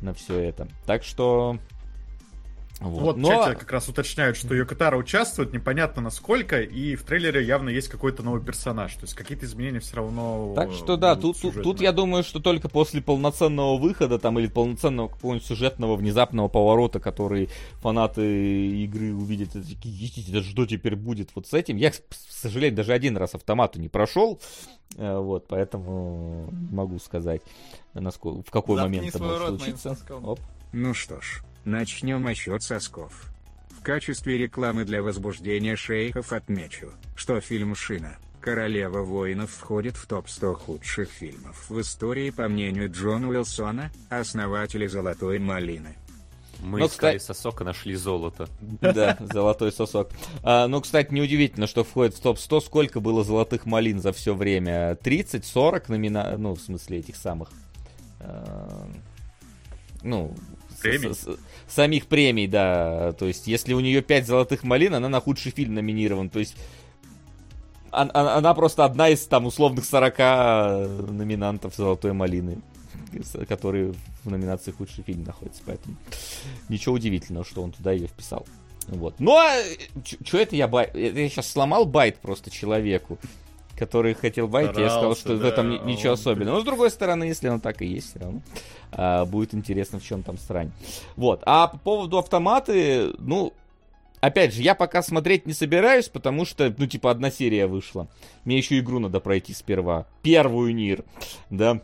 на все это. Так что вот, вот Но... чате как раз уточняют, что Йокотара участвует, непонятно насколько, и в трейлере явно есть какой-то новый персонаж, то есть какие-то изменения все равно... Так что да, тут, тут, тут я думаю, что только после полноценного выхода там или полноценного какого-нибудь сюжетного внезапного поворота, который фанаты игры увидят, и такие, что теперь будет вот с этим. Я, к сожалению, даже один раз автомату не прошел, э, вот, поэтому могу сказать, насколько, в какой Заткни момент это может случиться. Оп. Ну что ж, Начнем отсчет сосков. В качестве рекламы для возбуждения шейхов отмечу, что фильм «Шина. Королева воинов» входит в топ-100 худших фильмов в истории по мнению Джона Уилсона, основателя «Золотой малины». Мы Но, искали кстати... сосок и нашли золото. Да, золотой сосок. А, ну, кстати, неудивительно, что входит в топ-100. Сколько было золотых малин за все время? 30, 40 номина... Ну, в смысле, этих самых... А, ну, премий? С, с, самих премий, да. То есть, если у нее 5 золотых малин, она на худший фильм номинирован. То есть, она, она просто одна из там условных 40 номинантов золотой малины, которые в номинации худший фильм находятся. Поэтому ничего удивительного, что он туда ее вписал. Вот. Ну а что это я bait? Я сейчас сломал bait просто человеку который хотел bait, я сказал, что да, в этом ничего особенного. Но с другой стороны, если оно так и есть, все равно а, будет интересно, в чем там срань. Вот. А по поводу автоматы, ну, опять же, я пока смотреть не собираюсь, потому что, ну, типа, одна серия вышла. Мне еще игру надо пройти сперва. Первую NieR, да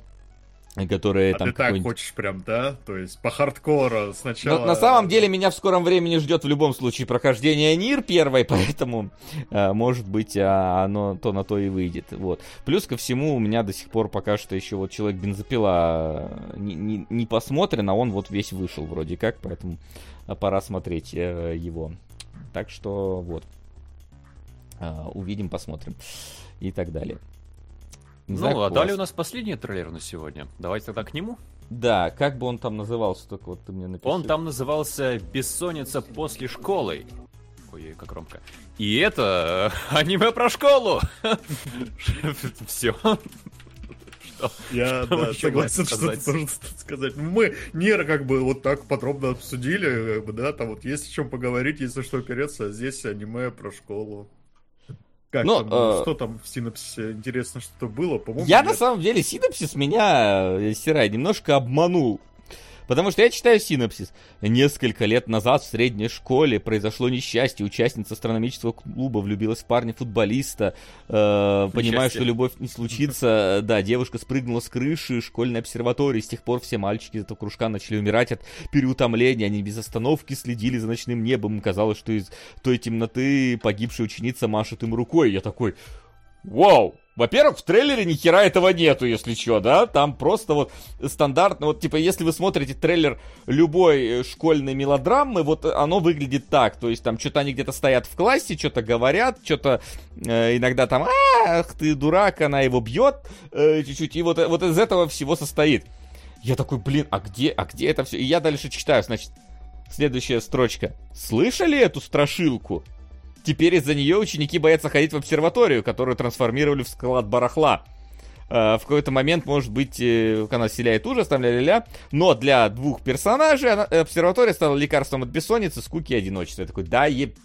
которые а там ты так хочешь прям, да? То есть по хардкору сначала... Но, на самом деле меня в скором времени ждет в любом случае прохождение Нир первой, поэтому, э, может быть, а, оно то на то и выйдет. Вот. Плюс ко всему у меня до сих пор пока что еще вот человек бензопила э, не, не, не посмотрен, а он вот весь вышел вроде как, поэтому пора смотреть э, его. Так что вот. Э, увидим, посмотрим и так далее. Не ну, знаю, а далее у нас последний трейлер на сегодня. Давайте тогда к нему. Да, как бы он там назывался, только вот ты мне напиши. Он там назывался «Бессонница после школы». Ой, как громко. И это э, аниме про школу! Все. Я да, согласен, что тоже сказать. Ну, мы Нера как бы вот так подробно обсудили, как бы, да, там вот есть о чем поговорить, если что опереться, а здесь аниме про школу. Как Но, там, э... что там в синапсисе? Интересно, что было, по-моему. Я нет. на самом деле синапсис меня, Сирай, немножко обманул. Потому что я читаю синопсис. Несколько лет назад в средней школе произошло несчастье. Участница астрономического клуба влюбилась в парня-футболиста. Э, понимая, что любовь не случится, да, девушка спрыгнула с крыши школьной обсерватории. С тех пор все мальчики из этого кружка начали умирать от переутомления. Они без остановки следили за ночным небом. Казалось, что из той темноты погибшая ученица машет им рукой. Я такой, вау, во-первых, в трейлере ни хера этого нету, если что, да? Там просто вот стандартно, вот типа, если вы смотрите трейлер любой э, школьной мелодрамы, вот оно выглядит так. То есть там что-то они где-то стоят в классе, что-то говорят, что-то э, иногда там, ах ты дурак, она его бьет э, чуть-чуть. И вот, вот из этого всего состоит. Я такой, блин, а где, а где это все? И я дальше читаю, значит, следующая строчка. Слышали эту страшилку? Теперь из-за нее ученики боятся ходить в обсерваторию, которую трансформировали в склад барахла. Uh, в какой-то момент, может быть, uh, она вселяет ужас, там ля-ля-ля. Но для двух персонажей она, обсерватория стала лекарством от бессонницы, скуки и одиночества. Я такой, да, еб...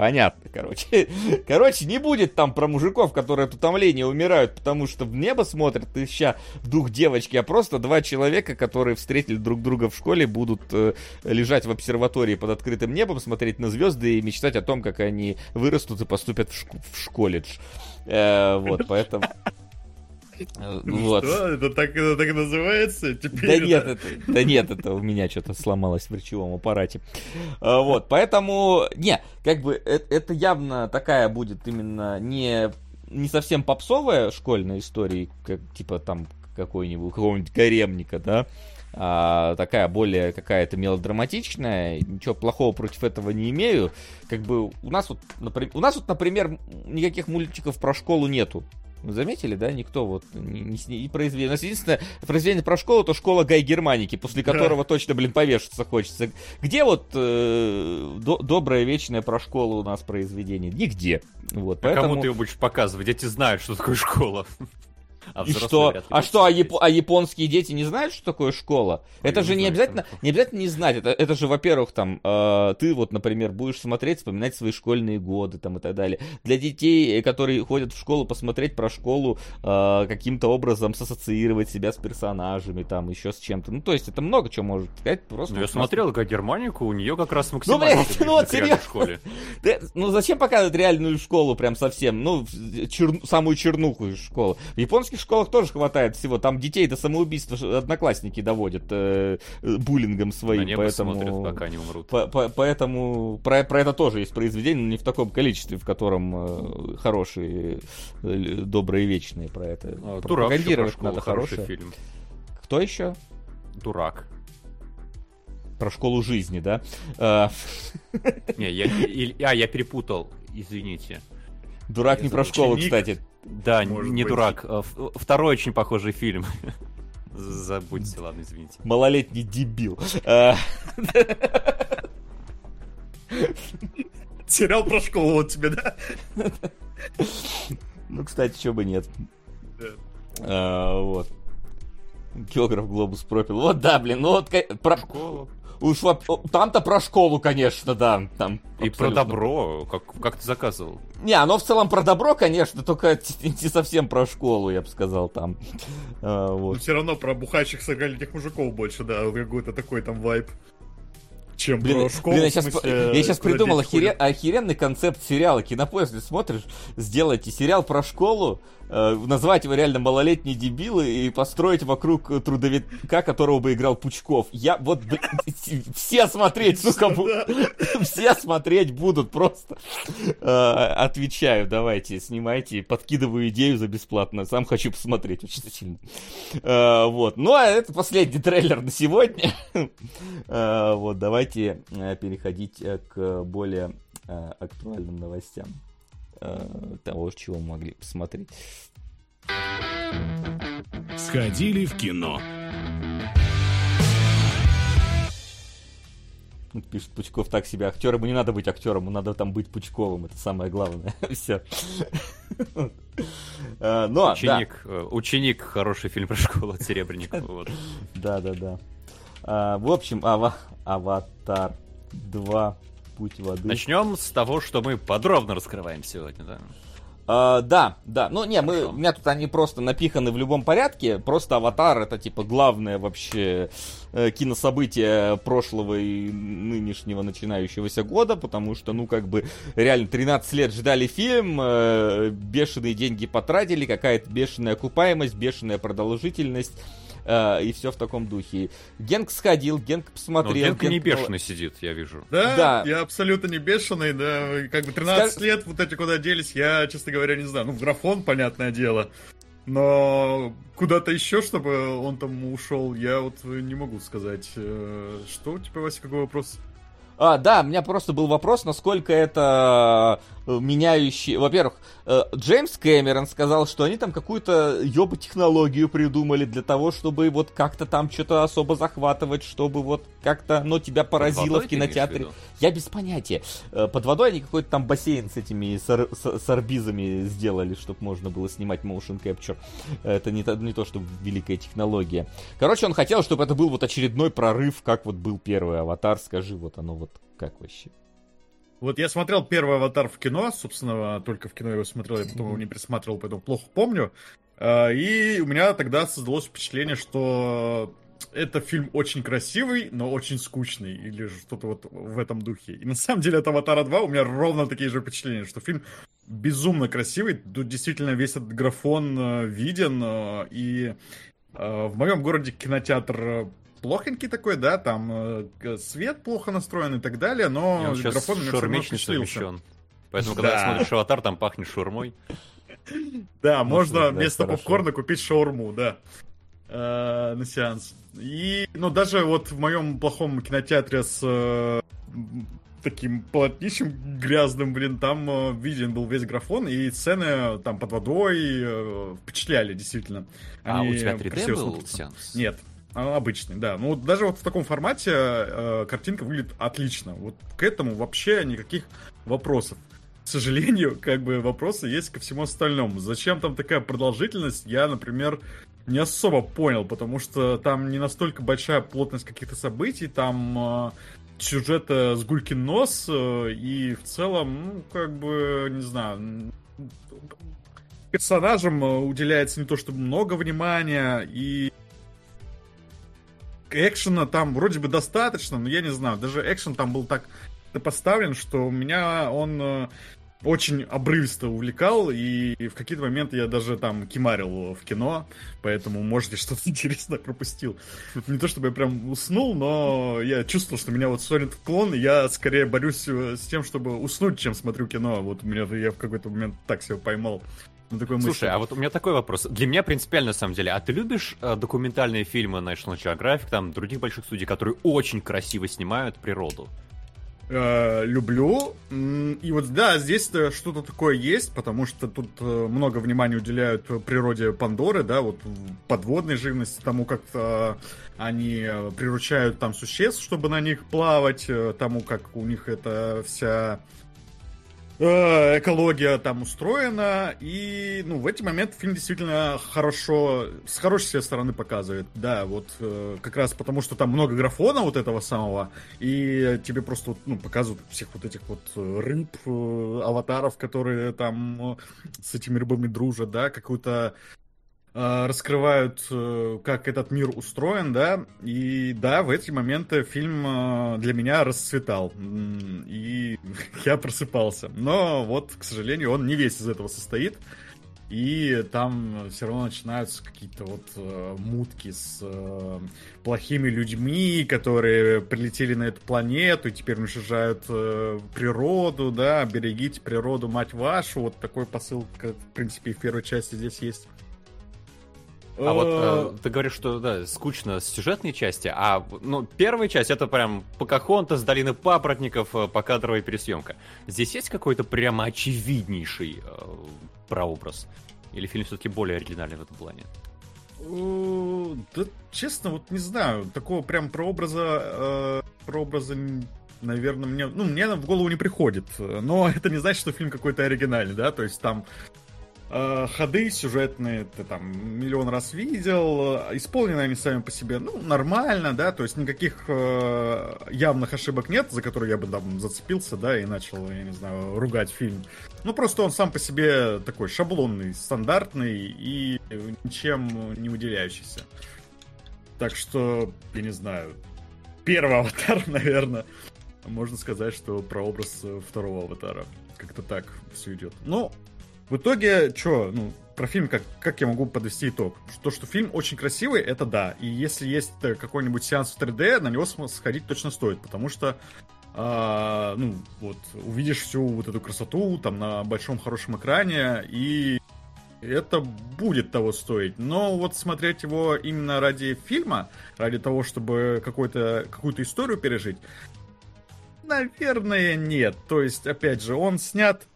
Понятно, короче. Короче, не будет там про мужиков, которые от утомления умирают, потому что в небо смотрят ища дух девочки, а просто два человека, которые встретили друг друга в школе, будут э, лежать в обсерватории под открытым небом, смотреть на звезды и мечтать о том, как они вырастут и поступят в, шк- в колледж. Э, вот, поэтому... Э, вот. Что? Это так, это так называется? Теперь да, это... нет, это, да нет, это у меня что-то сломалось в речевом аппарате. А, вот, поэтому, не, как бы это, это явно такая будет именно не, не совсем попсовая школьная история, как типа там какой-нибудь, какого-нибудь гаремника, да, а, такая более какая-то мелодраматичная, ничего плохого против этого не имею. Как бы у нас вот, например, у нас вот, например, никаких мультиков про школу нету. Вы заметили, да? Никто вот не, не, не произведение. Единственное произведение про школу, то школа Гай Германики, после которого да. точно, блин, повешаться хочется. Где вот э, до, доброе вечное про школу у нас произведение? Нигде. Вот, а поэтому... кому ты его будешь показывать? Дети знают, что такое школа. А и что? А что, а, яп... а японские дети не знают, что такое школа? Я это же не, обязательно, не обязательно не знать. Это, это же, во-первых, там, э, ты вот, например, будешь смотреть, вспоминать свои школьные годы там и так далее. Для детей, которые ходят в школу, посмотреть про школу, э, каким-то образом сассоциировать себя с персонажами, там, еще с чем-то. Ну, то есть, это много чего может сказать. Просто ну, я смотрел, как Германику, у нее как раз максимально ну, ну, вот, серьезно. ну, зачем показывать реальную школу прям совсем? Ну, чер... самую чернуху из школы. В японских школах тоже хватает всего. Там детей до самоубийства одноклассники доводят э, буллингом своим. На поэтому, смотрят, пока не умрут. По -по поэтому про, про это тоже есть произведение, но не в таком количестве, в котором э, хорошие, э, добрые, вечные про это. А, Пропагандировать надо хороший хорошее. фильм. Кто еще? Дурак про школу жизни, да? А. Не, я, а, я перепутал, извините. Дурак не про школу, кстати. Да, Может не быть. дурак. А, второй очень похожий фильм. Забудьте, ладно, извините. Малолетний дебил. А. Сериал про школу вот тебе, да? Ну, кстати, чего бы нет. Вот. Географ Глобус пропил. Вот да, блин, ну вот про школу. Уж там-то про школу, конечно, да. Там и абсолютно. про добро, как, как ты заказывал. Не, оно в целом про добро, конечно, только не совсем про школу, я бы сказал, там. А, вот. Но все равно про бухающих сорокалетних мужиков больше, да, какой-то такой там вайп чем блин, про школу. Блин, я сейчас, смысле, я сейчас придумал охерен, охеренный концепт сериала. Кинопоиск, смотришь, сделайте сериал про школу, э, назвать его реально малолетние дебилы и построить вокруг трудовика, которого бы играл Пучков. Я вот все смотреть, сука, все смотреть будут просто. Э, отвечаю, давайте, снимайте, подкидываю идею за бесплатно. Сам хочу посмотреть очень сильно. Э, вот. Ну, а это последний трейлер на сегодня. Э, вот, давайте э, переходить э, к более э, актуальным новостям. Э, того, чего мы могли посмотреть. Сходили в кино. Пишет Пучков так себе актер. Ему не надо быть актером, ему надо там быть Пучковым. Это самое главное. Все. Э, Но, ученик, да. Э, ученик, хороший фильм про школу от Серебренникова. Вот. Да, да, да. А, в общем, ава Аватар 2 Путь воды. Начнем с того, что мы подробно раскрываем сегодня, да? Uh, да, да. Ну, не, мы, у меня тут они просто напиханы в любом порядке. Просто аватар это типа главное вообще э, кинособытие прошлого и нынешнего начинающегося года, потому что, ну, как бы, реально 13 лет ждали фильм, э, бешеные деньги потратили, какая-то бешеная окупаемость, бешеная продолжительность. Э, и все в таком духе. Генк сходил, Генк посмотрел. Но Генк, Генк не бешеный сидит, я вижу. Да, да, я абсолютно не бешеный, да, как бы 13 Скаж... лет вот эти куда делись, я, честно говоря, не знаю. Ну, графон, понятное дело. Но куда-то еще, чтобы он там ушел, я вот не могу сказать. Э, что у тебя, Вася, какой вопрос? А, да, у меня просто был вопрос, насколько это э, меняющий... Во-первых, э, Джеймс Кэмерон сказал, что они там какую-то ёба-технологию придумали для того, чтобы вот как-то там что-то особо захватывать, чтобы вот как-то оно тебя поразило в кинотеатре. Я без понятия. Э, под водой они какой-то там бассейн с этими с, с, с арбизами сделали, чтобы можно было снимать motion capture. Это не то, не то, что великая технология. Короче, он хотел, чтобы это был вот очередной прорыв, как вот был первый аватар. Скажи, вот оно вот как вообще? Вот я смотрел первый «Аватар» в кино, собственно, только в кино его смотрел, я потом его не пересматривал, поэтому плохо помню. А, и у меня тогда создалось впечатление, что это фильм очень красивый, но очень скучный, или что-то вот в этом духе. И на самом деле от «Аватара 2» у меня ровно такие же впечатления, что фильм безумно красивый, тут действительно весь этот графон э, виден, э, и э, в моем городе кинотеатр плохонький такой, да, там э, свет плохо настроен и так далее, но графон меня все равно впечатлился. Поэтому, когда да. смотришь аватар, там пахнет шаурмой. Да, можно вместо попкорна купить шаурму, да. Э, на сеанс. И, ну, даже вот в моем плохом кинотеатре с э, таким полотнищем грязным, блин, там виден был весь графон, и сцены там под водой впечатляли, действительно. а у тебя 3D был сеанс? Нет, обычный, да. Ну вот даже вот в таком формате э, картинка выглядит отлично. Вот к этому вообще никаких вопросов. К сожалению, как бы вопросы есть ко всему остальному. Зачем там такая продолжительность, я, например, не особо понял, потому что там не настолько большая плотность каких-то событий, там э, сюжета с гулькин нос, э, и в целом, ну, как бы, не знаю, персонажам э, уделяется не то чтобы много внимания, и экшена там вроде бы достаточно, но я не знаю, даже экшен там был так поставлен, что у меня он э, очень обрывисто увлекал, и в какие-то моменты я даже там кимарил в кино, поэтому, может, я что-то интересное пропустил. Не то чтобы я прям уснул, но я чувствовал, что меня вот ссорит клон, и я скорее борюсь э, с тем, чтобы уснуть, чем смотрю кино. Вот у меня я в какой-то момент так себя поймал на такой Слушай, а вот у меня такой вопрос. Для меня принципиально, на самом деле, а ты любишь э, документальные фильмы National Geographic, там, других больших студий, которые очень красиво снимают природу? Э, люблю. И вот да, здесь что-то такое есть, потому что тут э, много внимания уделяют природе Пандоры, да, вот подводной живности, тому, как э, они приручают там существ, чтобы на них плавать, тому, как у них это вся Э, экология там устроена, и, ну, в эти моменты фильм действительно хорошо, с хорошей своей стороны показывает, да, вот, э, как раз потому, что там много графона вот этого самого, и тебе просто, ну, показывают всех вот этих вот рыб, э, аватаров, которые там с этими рыбами дружат, да, какую-то Э, раскрывают, э, как этот мир устроен, да, и да, в эти моменты фильм э, для меня расцветал, и я просыпался. Но вот, к сожалению, он не весь из этого состоит, и там все равно начинаются какие-то вот э, мутки с э, плохими людьми, которые прилетели на эту планету и теперь уничтожают э, природу, да, берегите природу, мать вашу, вот такой посыл, как, в принципе, в первой части здесь есть. А вот э, ты говоришь, что да, скучно с сюжетной части, а ну, первая часть это прям Покахонтас, Долины Папоротников, э, покадровая пересъемка. Здесь есть какой-то прямо очевиднейший э, прообраз? Или фильм все-таки более оригинальный в этом плане? Да, честно, вот не знаю, такого прям прообраза, э, прообраза наверное, мне, ну, мне в голову не приходит. Но это не значит, что фильм какой-то оригинальный, да, то есть там Э, ходы сюжетные ты там миллион раз видел, исполнены они сами по себе, ну, нормально, да, то есть никаких э, явных ошибок нет, за которые я бы там зацепился, да, и начал, я не знаю, ругать фильм. Ну, просто он сам по себе такой шаблонный, стандартный и ничем не выделяющийся. Так что, я не знаю, первый аватар, наверное, можно сказать, что про образ второго аватара. Как-то так все идет. Ну, в итоге, что, ну, про фильм, как, как я могу подвести итог? То, что фильм очень красивый, это да. И если есть э, какой-нибудь сеанс в 3D, на него сходить точно стоит, потому что а, ну, вот, увидишь всю вот эту красоту там на большом хорошем экране, и это будет того стоить. Но вот смотреть его именно ради фильма, ради того, чтобы какую-то какую-то историю пережить, наверное, нет. То есть, опять же, он снят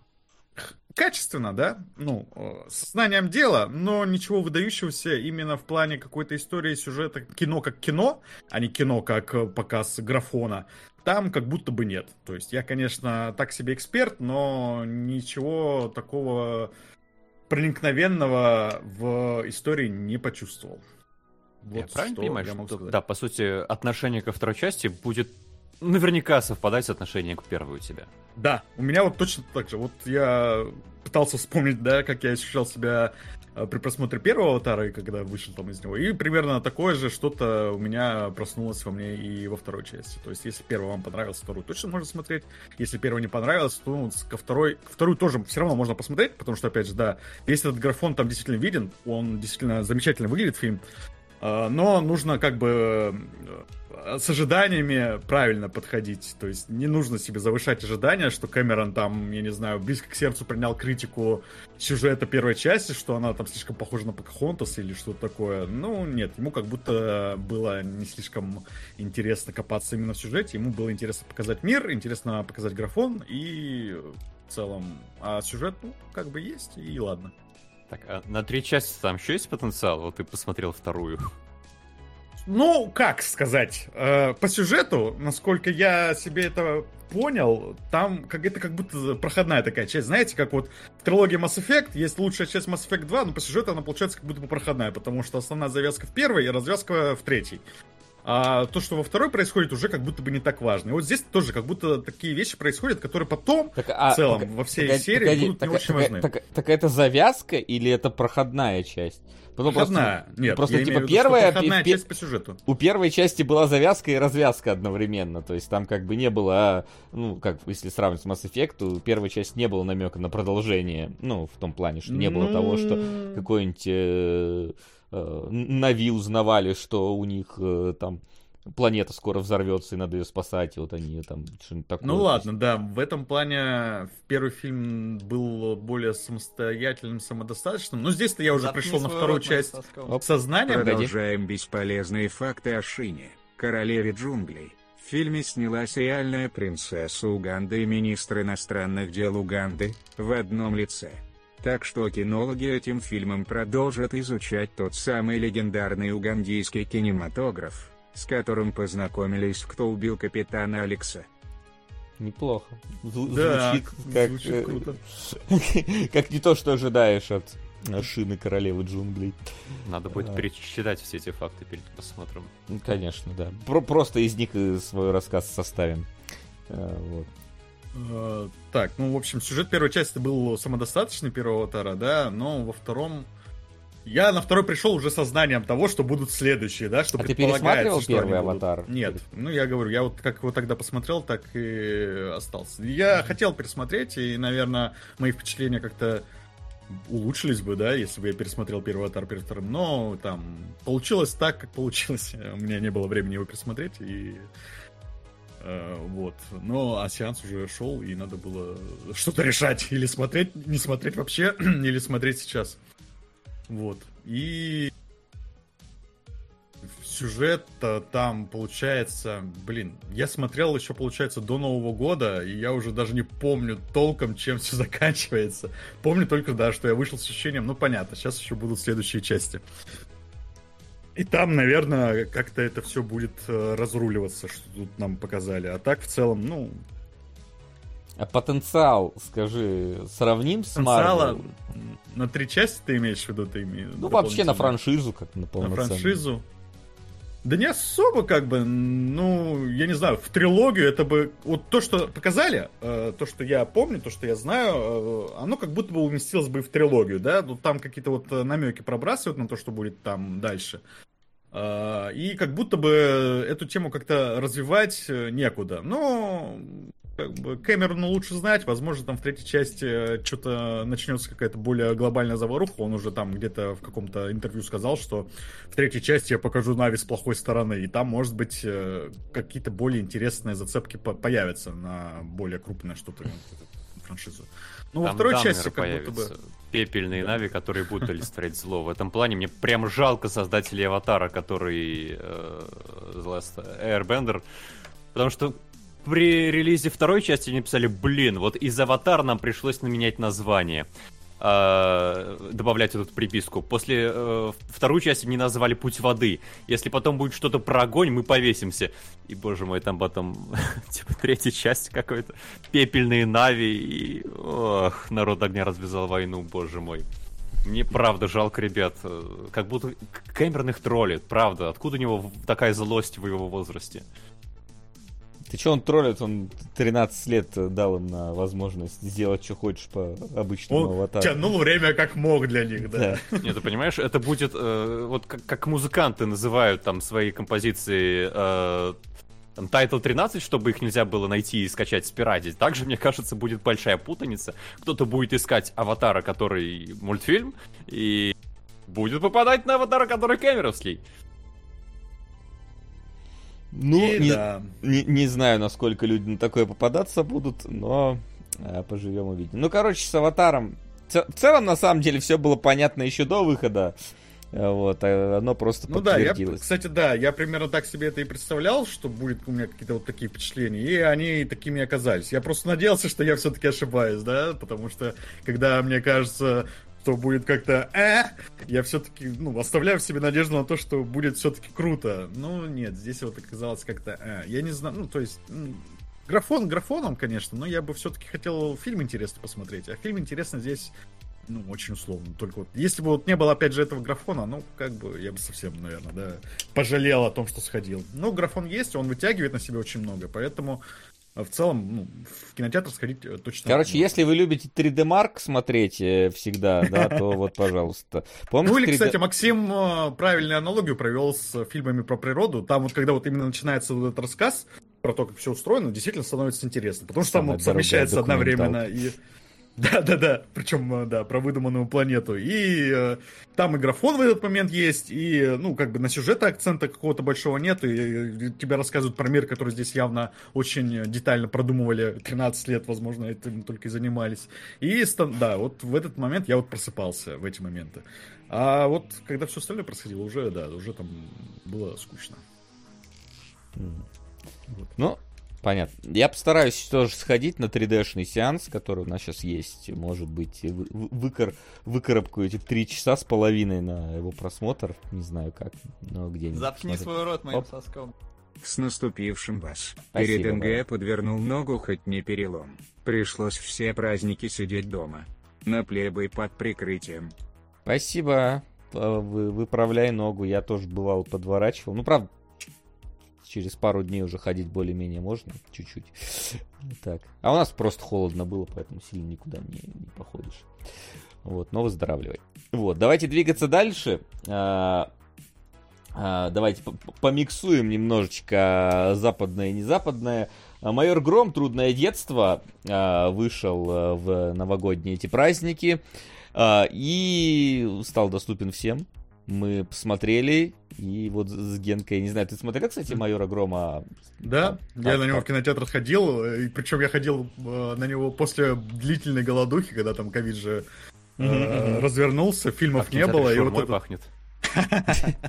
качественно, да, ну, э, с знанием дела, но ничего выдающегося именно в плане какой-то истории, сюжета, кино как кино, а не кино как э, показ графона, там как будто бы нет. То есть я, конечно, так себе эксперт, но ничего такого проникновенного в истории не почувствовал. Вот я правильно понимаю, что, сказать. да, по сути, отношение ко второй части будет наверняка совпадать с отношением к первой у тебя. Да, у меня вот точно так же. Вот я пытался вспомнить, да, как я ощущал себя э, при просмотре первого аватара, когда вышел там из него. И примерно такое же что-то у меня проснулось во мне и во второй части. То есть, если первый вам понравился, вторую точно можно смотреть. Если первый не понравился, то ну, ко второй, ко вторую тоже все равно можно посмотреть, потому что, опять же, да, весь этот графон там действительно виден, он действительно замечательно выглядит фильм. Э, но нужно как бы э, с ожиданиями правильно подходить. То есть не нужно себе завышать ожидания, что Кэмерон там, я не знаю, близко к сердцу принял критику сюжета первой части, что она там слишком похожа на Покахонтас или что-то такое. Ну, нет, ему как будто было не слишком интересно копаться именно в сюжете. Ему было интересно показать мир, интересно показать графон и в целом. А сюжет, ну, как бы есть, и ладно. Так, а на три части там еще есть потенциал? Вот ты посмотрел вторую. Ну, как сказать, э, по сюжету, насколько я себе это понял, там как это как будто проходная такая часть. Знаете, как вот в трилогии Mass Effect есть лучшая часть Mass Effect 2, но по сюжету она получается как будто бы проходная, потому что основная завязка в первой и развязка в третьей. А то, что во второй происходит, уже как будто бы не так важно. И вот здесь тоже как будто такие вещи происходят, которые потом, так, а, в целом, так, во всей так, серии погоди, будут так, не так, очень так, важны. Так, так, так это завязка или это проходная часть? Потом проходная. Просто, Нет, просто типа виду, первая проходная часть по сюжету. У первой части была завязка и развязка одновременно, то есть там как бы не было, а, ну как если сравнивать с Mass Effect, у первой части не было намека на продолжение, ну в том плане, что не было ну... того, что какой-нибудь э, э, Нави узнавали, что у них э, там планета скоро взорвется и надо ее спасать, и вот они там что-нибудь такое. Ну ладно, да, в этом плане первый фильм был более самостоятельным, самодостаточным, но здесь-то я уже пришел на вторую часть Оп. сознанием. Продолжаем бесполезные факты о Шине, королеве джунглей. В фильме снялась реальная принцесса Уганды и министр иностранных дел Уганды, в одном лице. Так что кинологи этим фильмом продолжат изучать тот самый легендарный угандийский кинематограф, с которым познакомились «Кто убил капитана Алекса». Неплохо. Зв- да, звучит как, звучит э, круто. как не то, что ожидаешь от шины королевы джунглей. Надо будет а. перечитать все эти факты перед просмотром. Конечно, да. Про просто из них свой рассказ составим. А, вот. А, так, ну, в общем, сюжет первой части был самодостаточный первого аватара, да, но во втором... Я на второй пришел уже со знанием того, что будут следующие, да, что а ты пересматривал первый аватар? Нет, ну я говорю, я вот как его тогда посмотрел, так и остался. Я mm-hmm. хотел пересмотреть, и, наверное, мои впечатления как-то улучшились бы, да, если бы я пересмотрел первый аватар перед вторым, но там получилось так, как получилось. У меня не было времени его пересмотреть, и Э, вот. Но а сеанс уже шел, и надо было что-то решать. Или смотреть, не смотреть вообще, или смотреть сейчас. Вот. И сюжет там получается, блин, я смотрел еще, получается, до Нового года, и я уже даже не помню толком, чем все заканчивается. Помню только, да, что я вышел с ощущением, ну понятно, сейчас еще будут следующие части. И там, наверное, как-то это все будет э, разруливаться, что тут нам показали. А так, в целом, ну... А потенциал, скажи, сравним с Марвел? На три части ты имеешь в виду? Ты имеешь, ну, вообще на франшизу, как на полноценную. На франшизу? Да не особо, как бы, ну, я не знаю, в трилогию это бы... Вот то, что показали, э, то, что я помню, то, что я знаю, э, оно как будто бы уместилось бы в трилогию, да? Ну, там какие-то вот э, намеки пробрасывают на то, что будет там дальше. Э, и как будто бы эту тему как-то развивать э, некуда. Но как бы Кэмерону лучше знать, возможно, там в третьей части э, что-то начнется какая-то более глобальная заваруха. Он уже там где-то в каком-то интервью сказал, что в третьей части я покажу Нави с плохой стороны, и там, может быть, э, какие-то более интересные зацепки появятся на более крупное что-то франшизу. Ну, во второй части как будто бы... Пепельные да. Нави, которые будут олицетворять зло. В этом плане мне прям жалко создателей Аватара, который э, Airbender, потому что при релизе второй части они написали, блин, вот из Аватар нам пришлось наменять название. Э, добавлять эту приписку. После э, второй части мне назвали Путь воды. Если потом будет что-то про огонь, мы повесимся. И, боже мой, там потом, типа, третья часть какой-то. Пепельные Нави. И, ох, народ огня развязал войну, боже мой. Мне правда жалко ребят. Как будто Кэмерон троллит, правда. Откуда у него такая злость в его возрасте? Ты что, он троллит, он 13 лет дал им на возможность сделать, что хочешь по обычному он аватару. тянул время как мог для них, да. да. Нет, ты понимаешь, это будет, э, вот как, как музыканты называют там свои композиции э, там, Title 13, чтобы их нельзя было найти и скачать с пирати. Также, мне кажется, будет большая путаница. Кто-то будет искать аватара, который мультфильм, и будет попадать на аватара, который Кэмеровский. Ну, не, да. не, не знаю, насколько люди на такое попадаться будут, но э, поживем увидим. Ну, короче, с аватаром. В целом, на самом деле, все было понятно еще до выхода. Э, вот, а оно просто ну. Да, я, кстати, да, я примерно так себе это и представлял, что будет у меня какие-то вот такие впечатления, и они такими оказались. Я просто надеялся, что я все-таки ошибаюсь, да, потому что, когда мне кажется, что будет как-то э, я все-таки ну, оставляю в себе надежду на то, что будет все-таки круто. Ну, нет, здесь вот оказалось как-то э. Я не знаю, ну, то есть, графон графоном, конечно, но я бы все-таки хотел фильм интересно посмотреть. А фильм интересно здесь ну, очень условно. Только вот, если бы вот не было, опять же, этого графона, ну, как бы, я бы совсем, наверное, да, пожалел о том, что сходил. Ну, графон есть, он вытягивает на себе очень много, поэтому в целом, ну, в кинотеатр сходить э, точно. Короче, если вы любите 3D Mark смотреть э, всегда, да, то вот, пожалуйста. Помните ну или, 3D... кстати, Максим э, правильную аналогию провел с фильмами про природу. Там вот, когда вот именно начинается вот этот рассказ про то, как все устроено, действительно становится интересно. Потому что там вот совмещается одновременно и да-да-да, причем, э, да, про выдуманную планету. И э, там и графон в этот момент есть, и, ну, как бы на сюжета акцента какого-то большого нет, и, и тебе рассказывают про мир, который здесь явно очень детально продумывали 13 лет, возможно, этим только и занимались. И, да, вот в этот момент я вот просыпался в эти моменты. А вот когда все остальное происходило, уже, да, уже там было скучно. Ну, Понятно. Я постараюсь тоже сходить на 3D-шный сеанс, который у нас сейчас есть. Может быть, выкор, выкарабкаю эти три часа с половиной на его просмотр. Не знаю как, но где-нибудь. Заткни свой рот моим Оп. соском. С наступившим вас. Спасибо, Перед НГ да. подвернул ногу, хоть не перелом. Пришлось все праздники сидеть дома. На плебой под прикрытием. Спасибо. Вы, выправляй ногу. Я тоже бывал подворачивал. Ну, правда, через пару дней уже ходить более-менее можно, чуть-чуть. Так. А у нас просто холодно было, поэтому сильно никуда не, не походишь. Вот, но выздоравливай. Вот, давайте двигаться дальше. А, а, давайте помиксуем немножечко западное и незападное. А, Майор Гром «Трудное детство» вышел в новогодние эти праздники и стал доступен всем мы посмотрели, и вот с Генкой, не знаю, ты смотрел, кстати, «Майора Грома»? Да, а, я на него в кинотеатр ходил, и причем я ходил э, на него после длительной голодухи, когда там ковид же э, развернулся, фильмов не было. И вот пахнет.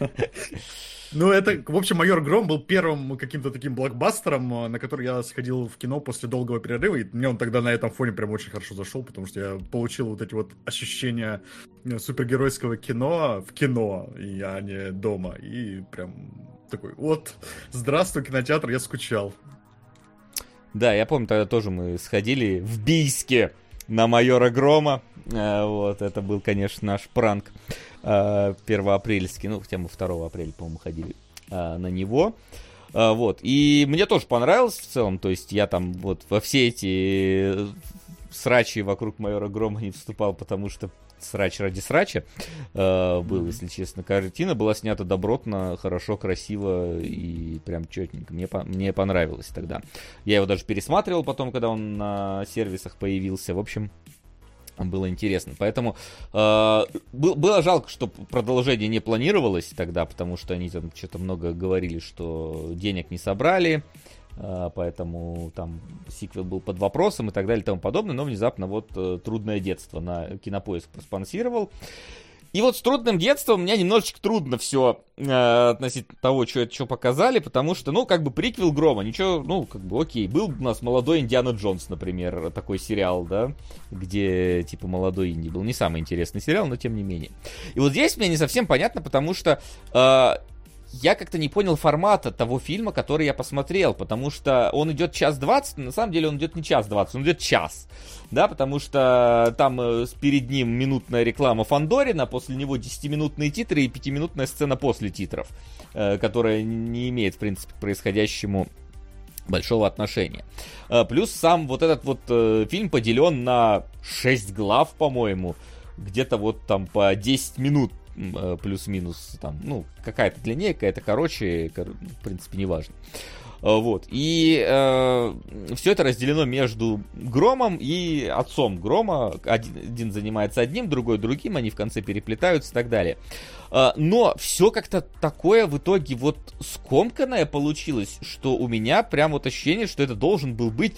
Ну, это, в общем, «Майор Гром» был первым каким-то таким блокбастером, э, на который я сходил в кино после долгого перерыва, и мне он тогда на этом фоне прям очень хорошо зашел, потому что я получил вот эти вот ощущения э, супергеройского кино в кино, а не дома, и прям такой, вот, здравствуй, кинотеатр, я скучал. Да, я помню, тогда тоже мы сходили в Бийске на майора Грома. Э, вот, это был, конечно, наш пранк первоапрельский. Ну, хотя мы 2 апреля, по-моему, ходили э, на него. Вот. И мне тоже понравилось в целом. То есть я там вот во все эти срачи вокруг майора Грома не вступал, потому что срач ради срача э, был, если честно. Картина была снята добротно, хорошо, красиво и прям четненько. Мне, мне понравилось тогда. Я его даже пересматривал потом, когда он на сервисах появился. В общем, было интересно. Поэтому э, было жалко, что продолжение не планировалось тогда, потому что они там что-то много говорили, что денег не собрали. А, поэтому там сиквел был под вопросом и так далее и тому подобное, но внезапно вот э, «Трудное детство» на Кинопоиск проспонсировал. И вот с трудным детством у меня немножечко трудно все э, относительно того, что это что показали, потому что, ну, как бы приквел Грома, ничего, ну, как бы окей. Был у нас молодой Индиана Джонс, например, такой сериал, да, где, типа, молодой Инди был. Не самый интересный сериал, но тем не менее. И вот здесь мне не совсем понятно, потому что э, я как-то не понял формата того фильма, который я посмотрел, потому что он идет час двадцать, на самом деле он идет не час двадцать, он идет час, да, потому что там э, перед ним минутная реклама Фандорина, после него 10-минутные титры и 5-минутная сцена после титров, э, которая не имеет, в принципе, к происходящему большого отношения. Э, плюс сам вот этот вот фильм поделен на 6 глав, по-моему, где-то вот там по 10 минут плюс-минус там, ну, какая-то длиннее, какая-то короче, в принципе, неважно. Э, вот. И э, все это разделено между Громом и отцом Грома. Один, один занимается одним, другой другим, они в конце переплетаются и так далее. Э, но все как-то такое в итоге вот скомканное получилось, что у меня прям вот ощущение, что это должен был быть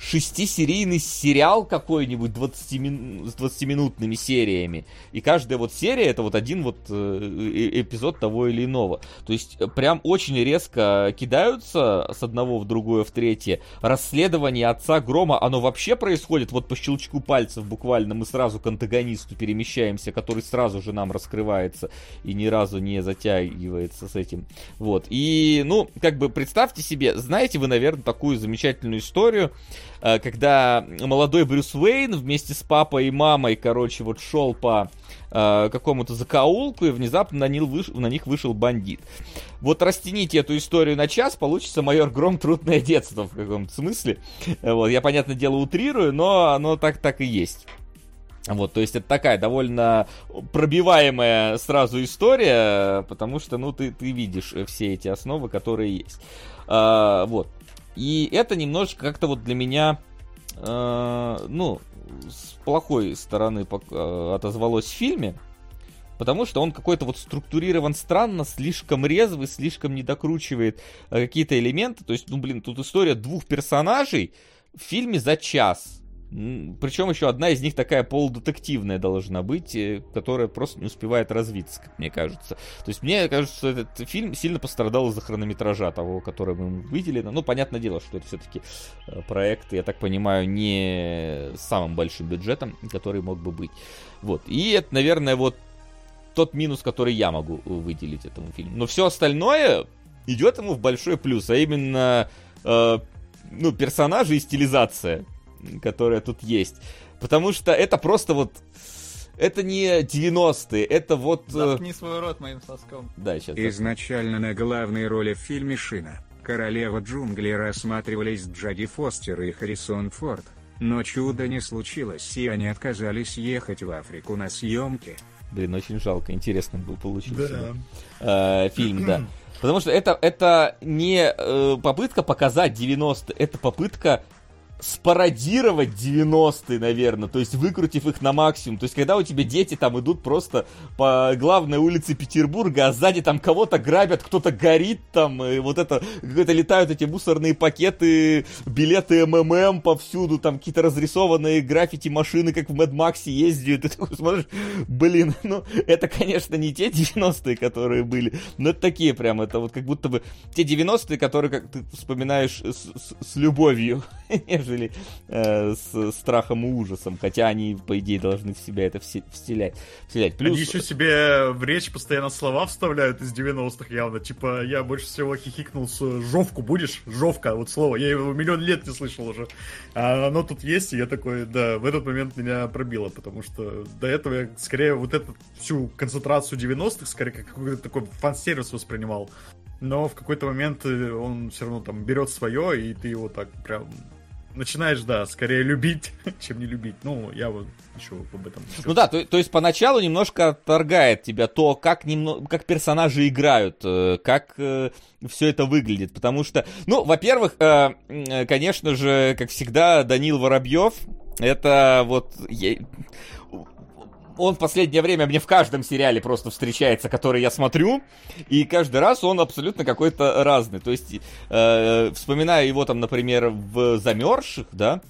шестисерийный сериал какой-нибудь 20 мин... с 20-минутными сериями. И каждая вот серия это вот один вот э, э, эпизод того или иного. То есть э, прям очень резко кидаются с одного в другое в третье. Расследование отца Грома, оно вообще происходит вот по щелчку пальцев буквально. Мы сразу к антагонисту перемещаемся, который сразу же нам раскрывается и ни разу не затягивается с этим. Вот. И, ну, как бы представьте себе, знаете вы, наверное, такую замечательную историю, Э, когда молодой Брюс Уэйн вместе с папой и мамой, короче, вот шел по э, какому-то закоулку, и внезапно на, них выш... на них вышел бандит. Вот растяните эту историю на час, получится майор Гром трудное детство в каком-то смысле. Вот, я, понятное дело, утрирую, но оно так, так и есть. Вот, то есть это такая довольно пробиваемая сразу история, потому что, ну, ты, ты видишь все эти основы, которые есть. А, вот. И это немножечко как-то вот для меня, э, ну, с плохой стороны э, отозвалось в фильме, потому что он какой-то вот структурирован странно, слишком резвый, слишком не докручивает э, какие-то элементы. То есть, ну, блин, тут история двух персонажей в фильме за час причем еще одна из них такая полудетективная должна быть, э, которая просто не успевает развиться, как мне кажется. То есть мне кажется, что этот фильм сильно пострадал из-за хронометража того, который мы видели. Ну, понятное дело, что это все-таки э, проект, я так понимаю, не самым большим бюджетом, который мог бы быть. Вот. И это, наверное, вот тот минус, который я могу выделить этому фильму. Но все остальное идет ему в большой плюс, а именно э, ну, персонажи и стилизация которая тут есть. Потому что это просто вот... Это не 90-е, это вот... Э, Заткни свой рот моим соском. Да, сейчас. Изначально на главной роли в фильме «Шина» королева джунглей рассматривались Джади Фостер и Харрисон Форд. Но чудо не случилось, и они отказались ехать в Африку на съемки. Блин, очень жалко, интересно был получился. Да. Э, фильм, да. Потому что это, это не э, попытка показать 90 это попытка спародировать 90-е, наверное, то есть выкрутив их на максимум. То есть, когда у тебя дети там идут просто по главной улице Петербурга, а сзади там кого-то грабят, кто-то горит там, и вот это, это летают эти мусорные пакеты, билеты МММ повсюду, там какие-то разрисованные граффити машины, как в Мэд Максе ездят, и ты такой смотришь, блин, ну, это, конечно, не те 90-е, которые были, но это такие прям, это вот как будто бы те 90-е, которые, как ты вспоминаешь с, с, с любовью, нежели э, с страхом и ужасом, хотя они, по идее, должны в себя это вселять. вселять. Плюс... Они еще себе в речь постоянно слова вставляют из 90-х явно, типа, я больше всего хихикнул с «жовку будешь?» Жовка, вот слово, я его миллион лет не слышал уже. А оно тут есть, и я такой, да, в этот момент меня пробило, потому что до этого я скорее вот эту всю концентрацию 90-х, скорее как какой-то такой фан-сервис воспринимал но в какой-то момент э, он все равно там берет свое, и ты его так прям начинаешь, да, скорее любить, чем не любить. Ну, я вот еще об этом. Ну да, то, то есть поначалу немножко отторгает тебя то, как, немного, как персонажи играют, э, как э, все это выглядит. Потому что, ну, во-первых, э, конечно же, как всегда, Данил Воробьев, это вот он в последнее время мне в каждом сериале просто встречается, который я смотрю, и каждый раз он абсолютно какой-то разный. То есть, э, вспоминая его там, например, в «Замерзших», да,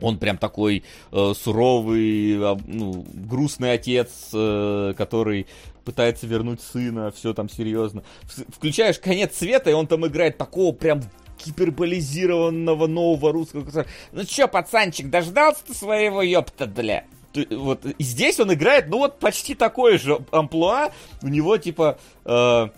он прям такой э, суровый, э, ну, грустный отец, э, который пытается вернуть сына, все там серьезно. Включаешь конец света, и он там играет такого прям гиперболизированного нового русского. Ну чё, пацанчик, дождался ты своего ёпта, бля? Вот и здесь он играет, ну вот почти такое же амплуа. У него типа э,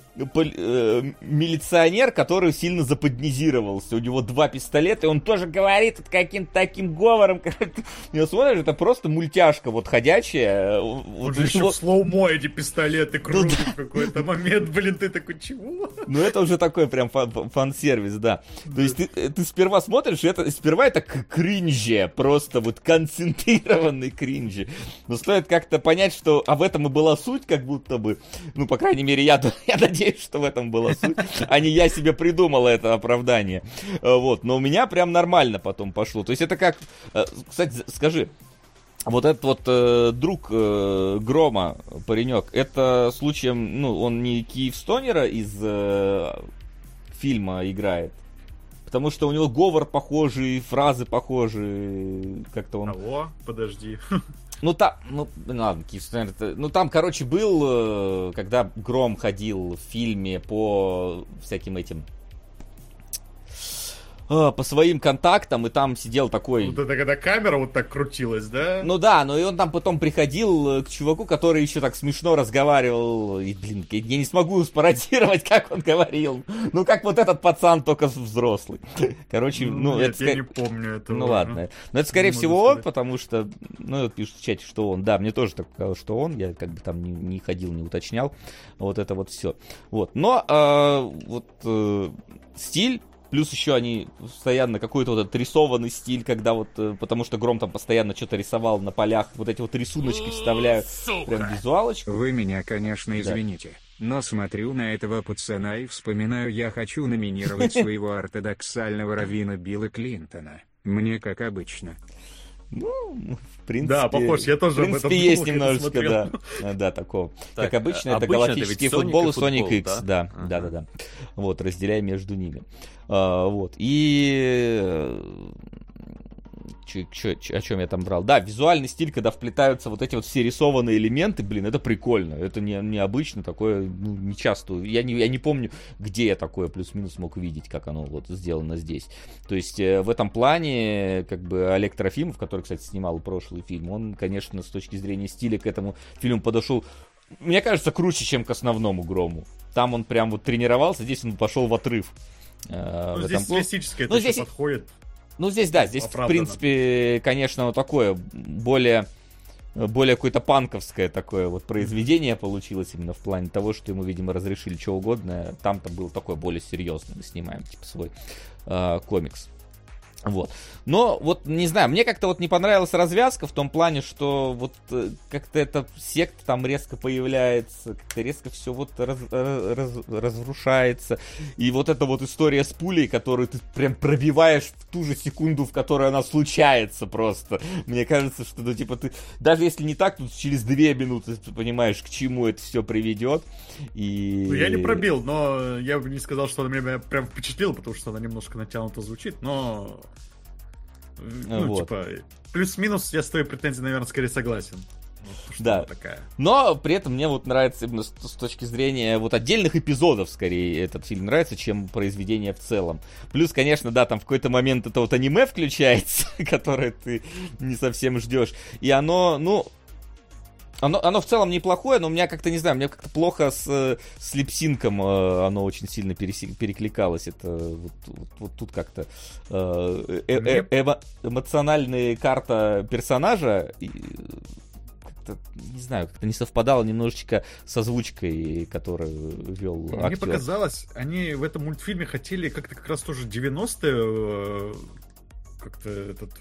милиционер, который сильно западнизировался. У него два пистолета, и он тоже говорит каким-то таким говором. Не смотришь, это просто мультяшка вот ходячая. Он вот же еще в слоумо эти пистолеты крутят ну, в какой-то момент. Блин, ты такой, чего? Ну это уже такой прям фан-сервис, да. То есть ты, ты сперва смотришь, это сперва это кринжи, просто вот концентрированный кринжи. Но стоит как-то понять, что об этом и была суть, как будто бы, ну, по крайней мере, я, я надеюсь, что в этом была суть, а не я себе придумала это оправдание. Э, вот, но у меня прям нормально потом пошло. То есть это как... Э, кстати, скажи, вот этот вот э, друг э, Грома, паренек, это случаем, ну, он не Киев Стонера из э, фильма играет? Потому что у него говор похожий, фразы похожие, как-то он... Алло, подожди. Ну там, ну, ладно, ну там, короче, был, э, когда Гром ходил в фильме по всяким этим а, по своим контактам, и там сидел такой... Вот это когда камера вот так крутилась, да? Ну да, но и он там потом приходил э, к чуваку, который еще так смешно разговаривал, и, блин, я не смогу спародировать, как он говорил. Ну, как вот этот пацан, только взрослый. Короче, ну, Нет, это... я не помню этого. Ну, ладно. Но это, скорее всего, он, потому что, ну, пишут в чате, что он. Да, мне тоже так показалось, что он. Я как бы там не, не ходил, не уточнял. Вот это вот все. Вот. Но э, вот э, стиль Плюс еще они постоянно какой-то вот этот рисованный стиль, когда вот, э, потому что Гром там постоянно что-то рисовал на полях, вот эти вот рисуночки вставляют, Сука. прям визуалочку. Вы меня, конечно, извините, да. но смотрю на этого пацана и вспоминаю, я хочу номинировать своего ортодоксального равина Билла Клинтона. Мне как обычно. Ну, в принципе... Да, похож, я тоже в принципе, об этом есть немножечко, да. Да, такого. Так, как обычно, это галактический это футбол и Sonic X, да? Да, да, да. Вот, разделяя между ними. А, вот. И Чё, чё, чё, о чем я там брал? Да, визуальный стиль, когда вплетаются вот эти вот все рисованные элементы, блин, это прикольно. Это не, необычно, такое, ну, не часто. Я не, я не помню, где я такое плюс-минус мог увидеть, как оно вот сделано здесь. То есть э, в этом плане, как бы, Олег Трофимов, который, кстати, снимал прошлый фильм, он, конечно, с точки зрения стиля к этому фильму подошел мне кажется, круче, чем к основному Грому. Там он прям вот тренировался, здесь он пошел в отрыв. Э, ну, здесь стилистически это ну, здесь... подходит. Ну, здесь, да, здесь, Оправданно. в принципе, конечно, вот такое более более какое-то панковское такое вот произведение получилось именно в плане того, что ему, видимо, разрешили что угодно. Там-то был такой более серьезный, мы снимаем, типа, свой э, комикс. Вот. Но вот, не знаю, мне как-то вот не понравилась развязка в том плане, что вот э, как-то эта секта там резко появляется, как-то резко все вот раз, раз, разрушается. И вот эта вот история с пулей, которую ты прям пробиваешь в ту же секунду, в которой она случается просто. Мне кажется, что, ну, типа, ты, даже если не так, то через две минуты ты понимаешь, к чему это все приведет. И... Ну, я не пробил, но я бы не сказал, что она меня прям впечатлила, потому что она немножко натянуто звучит, но ну, вот. типа, плюс-минус я с твоей претензией, наверное, скорее согласен. да. Такая. Но при этом мне вот нравится именно с, с точки зрения вот отдельных эпизодов, скорее, этот фильм нравится, чем произведение в целом. Плюс, конечно, да, там в какой-то момент это вот аниме включается, которое ты не совсем ждешь. И оно, ну, оно, оно в целом неплохое, но у меня как-то, не знаю, мне как-то плохо с, с липсинком э, оно очень сильно пересек, перекликалось. Это вот, вот, вот тут как-то э, э, э, эмо, эмоциональная карта персонажа и, как-то, не знаю, как-то не совпадало немножечко с озвучкой, которую вел Мне актер. показалось, они в этом мультфильме хотели как-то как раз тоже 90-е э, как-то этот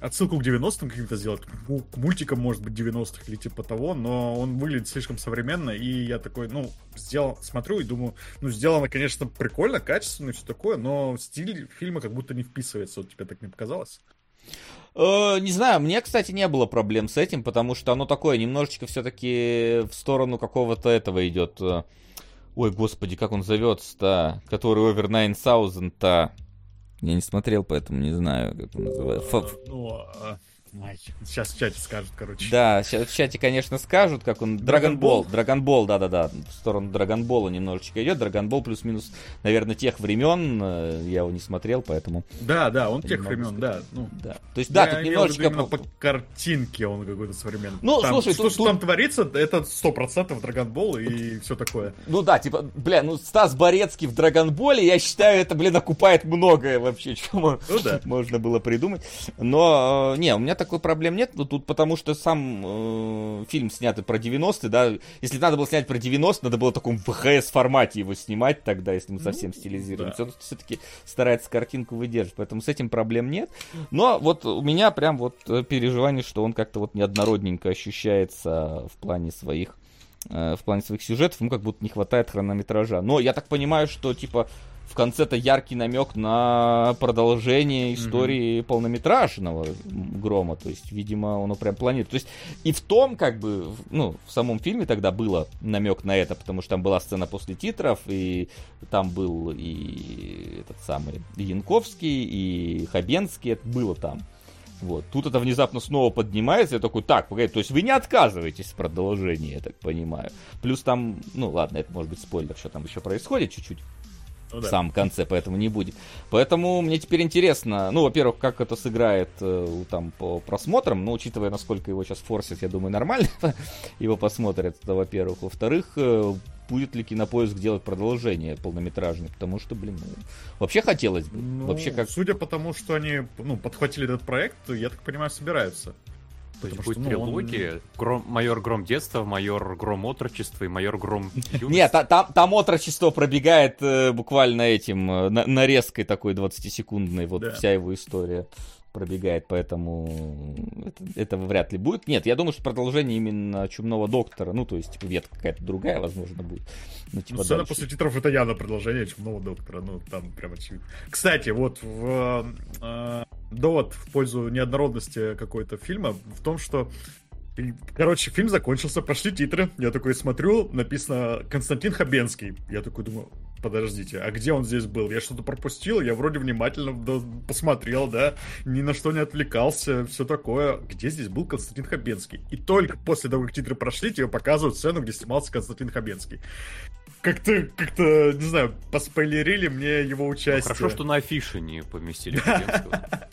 отсылку к 90-м каким-то сделать, к мультикам, может быть, 90-х или типа того, но он выглядит слишком современно, и я такой, ну, сделал, смотрю и думаю, ну, сделано, конечно, прикольно, качественно и все такое, но стиль фильма как будто не вписывается, вот тебе так не показалось? Э, не знаю, мне, кстати, не было проблем с этим, потому что оно такое немножечко все-таки в сторону какого-то этого идет. Э, ой, господи, как он зовется-то? Который Over 9000-то. Я не смотрел, поэтому не знаю, как он называется. Ф... Ну, а, сейчас в чате скажут, короче. Да, сейчас в чате, конечно, скажут, как он... Драгонбол, Драгонбол, да-да-да, в сторону Драгонбола немножечко идет. Драгонбол плюс-минус, наверное, тех времен. Э, я его не смотрел, поэтому... Да, да, он тех времен, да. Ну, да. То есть, да, тут немножечко... По картинке он какой-то современный. Ну, там, слушай, что, тут, что там творится, это сто процентов Драгонбол и все такое. Ну да, типа, бля, ну Стас Борецкий в Драгонболе, я считаю, это, блин, окупает многое вообще, чего ну, да. можно было придумать. Но, э, не, у меня так такой проблем нет, но тут потому что сам э, фильм снятый про 90-е, да, если надо было снять про 90 надо было в таком ВХС формате его снимать тогда, если мы совсем ну, стилизируем. Да. Все-таки старается картинку выдерживать, поэтому с этим проблем нет. Но вот у меня прям вот э, переживание, что он как-то вот неоднородненько ощущается в плане своих э, в плане своих сюжетов, ему как будто не хватает хронометража. Но я так понимаю, что типа в конце-то яркий намек на продолжение истории mm-hmm. полнометражного грома. То есть, видимо, он прям планирует. То есть, и в том, как бы, ну, в самом фильме тогда было намек на это, потому что там была сцена после титров, и там был и этот самый и Янковский, и Хабенский, это было там. Вот. Тут это внезапно снова поднимается, я такой, так, погоди, то есть вы не отказываетесь в продолжении, я так понимаю. Плюс там, ну ладно, это может быть спойлер, что там еще происходит чуть-чуть ну, да. в самом конце, поэтому не будет. Поэтому мне теперь интересно, ну, во-первых, как это сыграет э, там по просмотрам, ну, учитывая, насколько его сейчас форсят, я думаю, нормально его посмотрят, это во-первых. Во-вторых, э, будет ли кинопоиск делать продолжение полнометражное, потому что, блин, ну, вообще хотелось бы. Ну, вообще как... Судя по тому, что они ну, подхватили этот проект, я так понимаю, собираются. То есть будет ну, трилогия, он... гром, майор Гром детства, майор Гром отрочества и майор Гром Нет, там, там отрочество пробегает э, буквально этим, э, нарезкой такой 20-секундной, вот да. вся его история пробегает, поэтому это, это вряд ли будет. Нет, я думаю, что продолжение именно Чумного Доктора, ну, то есть, типа, ветка какая-то другая, возможно, будет. Ну, типа, ну сцена дальше. после титров это явно продолжение Чумного Доктора, ну, там прям очевидно. Кстати, вот в, э, довод в пользу неоднородности какой-то фильма в том, что Короче, фильм закончился, прошли титры. Я такой смотрю, написано Константин Хабенский. Я такой думаю, подождите, а где он здесь был? Я что-то пропустил, я вроде внимательно посмотрел, да, ни на что не отвлекался, все такое. Где здесь был Константин Хабенский? И только после того, как титры прошли, тебе показывают сцену, где снимался Константин Хабенский как-то, как-то, не знаю, поспойлерили мне его участие. Ну, хорошо, что на афише не поместили Хабенского.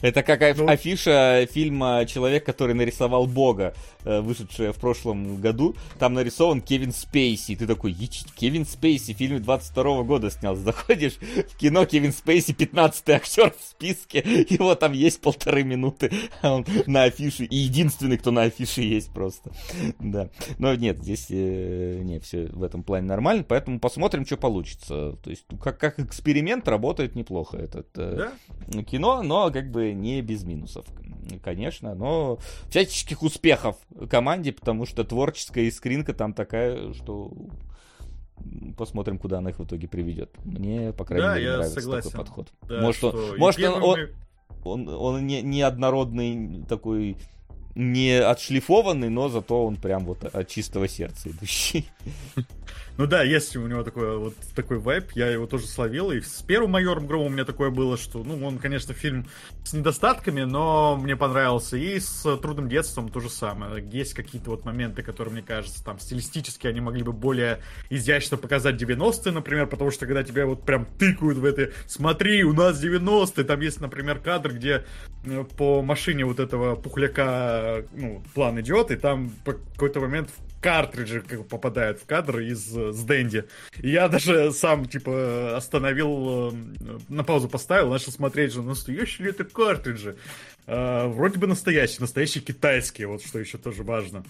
Это как ну... афиша фильма «Человек, который нарисовал Бога», э, вышедшая в прошлом году. Там нарисован Кевин Спейси. ты такой, Кевин Спейси, фильм 22 года снял. Заходишь в кино, Кевин Спейси 15 актер в списке. Его там есть полторы минуты. А он на афише. И единственный, кто на афише есть просто. Да. Но нет, здесь э, не, все в этом плане нормально. Поэтому посмотрим, что получится. То есть, как, как эксперимент работает неплохо этот э, да? кино, но как бы не без минусов, конечно, но всяческих успехов команде, потому что творческая искринка там такая, что посмотрим, куда она их в итоге приведет. Мне, по крайней да, мере, нравится согласен. такой подход. Да, может, он, может он, он, он, он не, неоднородный такой не отшлифованный, но зато он прям вот от чистого сердца идущий. Ну да, есть у него такой вот такой вайп, я его тоже словил, и с первым майором Громом у меня такое было, что, ну, он, конечно, фильм с недостатками, но мне понравился, и с Трудным детством то же самое. Есть какие-то вот моменты, которые, мне кажется, там, стилистически они могли бы более изящно показать 90-е, например, потому что когда тебя вот прям тыкают в это, смотри, у нас 90-е, там есть, например, кадр, где э, по машине вот этого пухляка, ну, план идет, и там по какой-то момент картриджи как попадают в кадр из э, с Дэнди. Я даже сам, типа, остановил, э, на паузу поставил, начал смотреть же, настоящие ли это картриджи. Э, вроде бы настоящие, настоящие китайские, вот что еще тоже важно.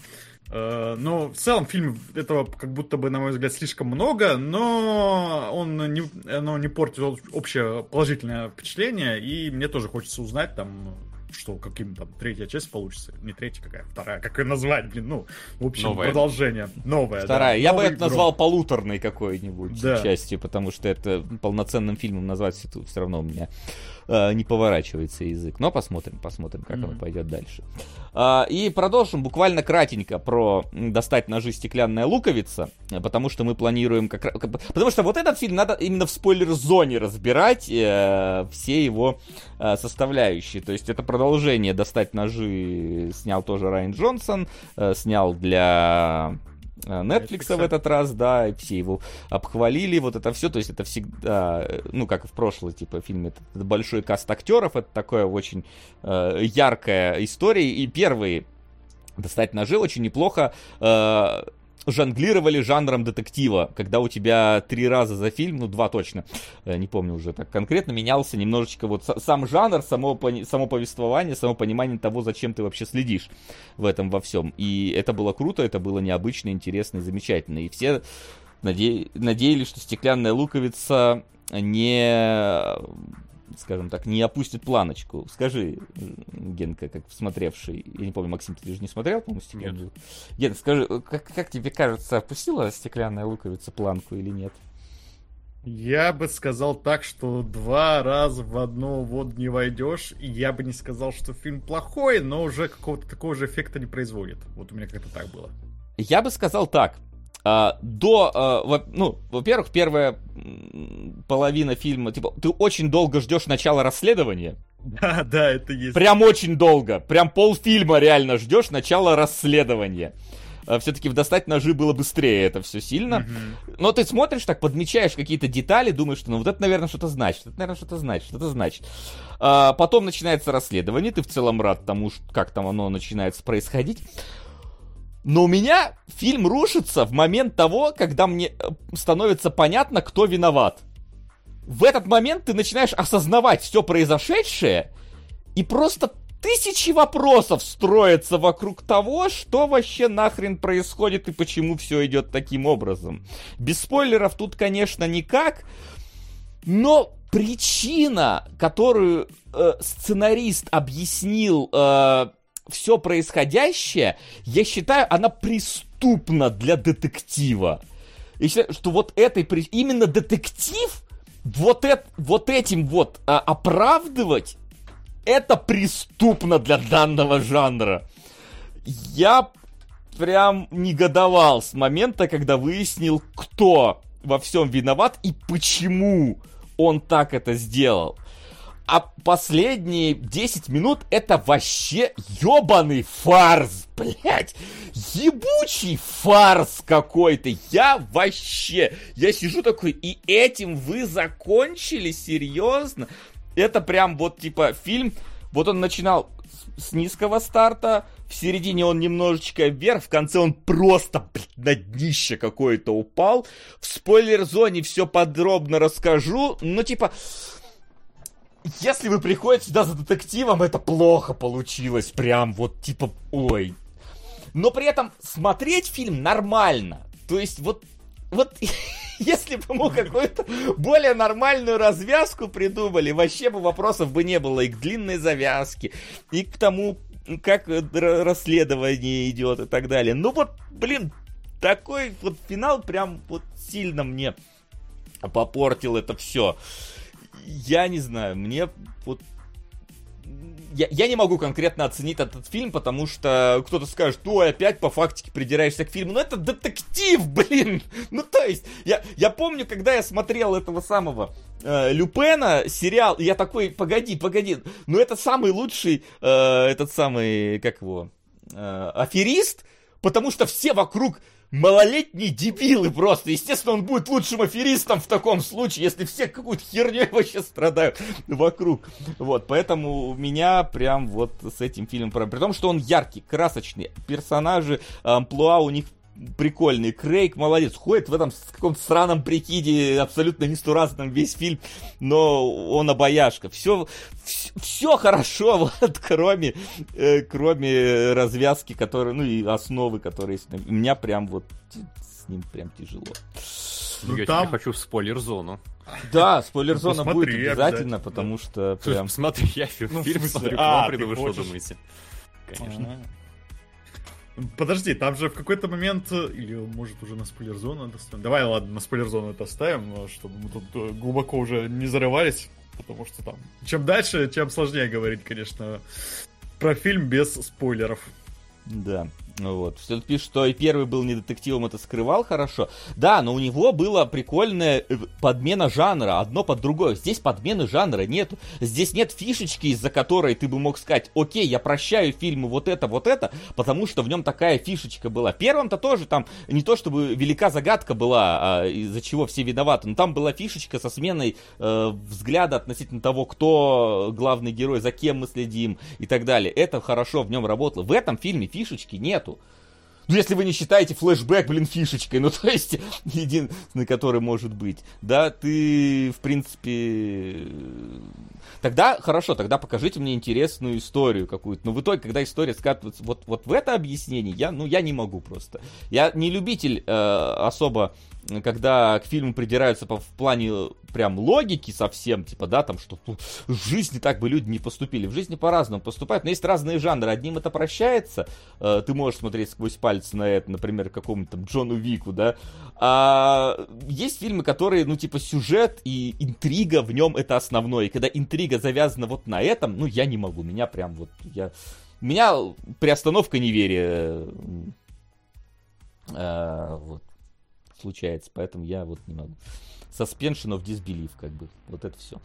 Э, но в целом фильм этого как будто бы, на мой взгляд, слишком много, но он не, оно не портит общее положительное впечатление, и мне тоже хочется узнать там что каким там третья часть получится. Не третья какая, вторая. Как ее назвать, блин, ну, в общем, Новое. продолжение. Новое, Вторая. Да. Я Новый бы это назвал гром. полуторной какой-нибудь да. частью, потому что это полноценным фильмом назвать все, все равно у меня э, не поворачивается язык. Но посмотрим, посмотрим, как mm-hmm. оно пойдет дальше. А, и продолжим буквально кратенько про достать ножи стеклянная луковица, потому что мы планируем как раз... Потому что вот этот фильм надо именно в спойлер-зоне разбирать э, все его э, составляющие. То есть это продолжение достать ножи снял тоже Райан Джонсон, э, снял для Э, Netflix в этот раз, да, и все его обхвалили, вот это все, то есть это всегда, ну, как и в прошлом, типа, фильме, это, это большой каст актеров, это такая очень э, яркая история, и первые достать ножи очень неплохо э, жонглировали жанром детектива, когда у тебя три раза за фильм, ну два точно, э, не помню уже так конкретно, менялся немножечко вот сам жанр, само, само повествование, само понимание того, зачем ты вообще следишь в этом во всем. И это было круто, это было необычно, интересно и замечательно. И все наде... надеялись, что стеклянная луковица не скажем так, не опустит планочку. Скажи, Генка, как смотревший, я не помню, Максим, ты же не смотрел, по-моему, стеклянную? Ген, скажи, как, как тебе кажется, опустила стеклянная луковица планку или нет? Я бы сказал так, что два раза в одну воду не войдешь. Я бы не сказал, что фильм плохой, но уже какого-то такого же эффекта не производит. Вот у меня как-то так было. Я бы сказал так. А, до, а, ну, во-первых, первая половина фильма, типа, ты очень долго ждешь начала расследования. Да, да, это есть. Прям очень долго. Прям полфильма реально ждешь начала расследования. А, Все-таки в достать ножи было быстрее это все сильно. Mm-hmm. Но ты смотришь так, подмечаешь какие-то детали, думаешь, что ну вот это, наверное, что-то значит, это, наверное, что-то значит, что-то значит. А, потом начинается расследование, ты в целом рад тому, как там оно начинается происходить. Но у меня фильм рушится в момент того, когда мне э, становится понятно, кто виноват. В этот момент ты начинаешь осознавать все произошедшее, и просто тысячи вопросов строятся вокруг того, что вообще нахрен происходит и почему все идет таким образом. Без спойлеров тут, конечно, никак, но причина, которую э, сценарист объяснил э, все происходящее, я считаю, она преступна для детектива. Я считаю, что вот этой, именно детектив, вот, это, вот этим вот а, оправдывать, это преступно для данного жанра. Я прям негодовал с момента, когда выяснил, кто во всем виноват и почему он так это сделал. А последние 10 минут это вообще ебаный фарс, блядь. Ебучий фарс какой-то. Я вообще... Я сижу такой, и этим вы закончили? Серьезно? Это прям вот типа фильм... Вот он начинал с низкого старта, в середине он немножечко вверх, в конце он просто блядь, на днище какое-то упал. В спойлер-зоне все подробно расскажу, но типа если вы приходите сюда за детективом, это плохо получилось. Прям вот типа, ой. Но при этом смотреть фильм нормально. То есть вот, вот если бы ему какую-то более нормальную развязку придумали, вообще бы вопросов бы не было и к длинной завязке, и к тому, как расследование идет и так далее. Ну вот, блин, такой вот финал прям вот сильно мне попортил это все я не знаю, мне вот я, я не могу конкретно оценить этот фильм, потому что кто-то скажет, ой, опять по фактике придираешься к фильму. Ну это детектив, блин! Ну то есть, я, я помню, когда я смотрел этого самого э, Люпена сериал, я такой, погоди, погоди, ну это самый лучший, э, этот самый, как его, э, аферист, потому что все вокруг малолетние дебилы просто. Естественно, он будет лучшим аферистом в таком случае, если все какую-то херню вообще страдают вокруг. Вот, поэтому у меня прям вот с этим фильмом... При том, что он яркий, красочный, персонажи, амплуа у них прикольный. Крейг молодец. Ходит в этом каком-то сраном прикиде, абсолютно нестуразном весь фильм, но он обаяшка. Все, все, все хорошо, вот, кроме, э, кроме развязки, которые, ну и основы, которые есть. У меня прям вот с ним прям тяжело. Ну, я там... хочу в спойлер-зону. Да, спойлер-зона ну, будет обязательно, обязательно, потому что прям... Смотри, я ну, фильм смотрю, а, к вам приду, вы что думаете? Конечно. Подожди, там же в какой-то момент, э, или может уже на спойлер-зону это оставим? Давай, ладно, на спойлер-зону это оставим, чтобы мы тут э, глубоко уже не зарывались, потому что там... Чем дальше, тем сложнее говорить, конечно, про фильм без спойлеров. Да. Вот. Все пишет, что и первый был не детективом, это скрывал хорошо. Да, но у него была прикольная э, подмена жанра, одно под другое. Здесь подмены жанра нету. Здесь нет фишечки, из-за которой ты бы мог сказать, окей, я прощаю фильму вот это, вот это, потому что в нем такая фишечка была. Первым-то тоже там не то чтобы велика загадка была, а из-за чего все виноваты, но там была фишечка со сменой э, взгляда относительно того, кто главный герой, за кем мы следим и так далее. Это хорошо в нем работало. В этом фильме фишечки нет нету. Ну, если вы не считаете флешбэк, блин, фишечкой, ну, то есть, единственный, который может быть. Да, ты, в принципе... Тогда, хорошо, тогда покажите мне интересную историю какую-то. Но в итоге, когда история скатывается вот, вот в это объяснение, я, ну, я не могу просто. Я не любитель э, особо когда к фильму придираются по, в плане прям логики совсем, типа, да, там, что ну, в жизни так бы люди не поступили. В жизни по-разному поступают, но есть разные жанры. Одним это прощается, э, ты можешь смотреть сквозь пальцы на это, например, какому-то там Джону Вику, да. А есть фильмы, которые, ну, типа, сюжет и интрига в нем это основное. И когда интрига завязана вот на этом, ну, я не могу, меня прям вот, я... Меня приостановка неверия э, вот, случается, поэтому я вот не могу. Suspension of Disbelief, как бы, вот это все.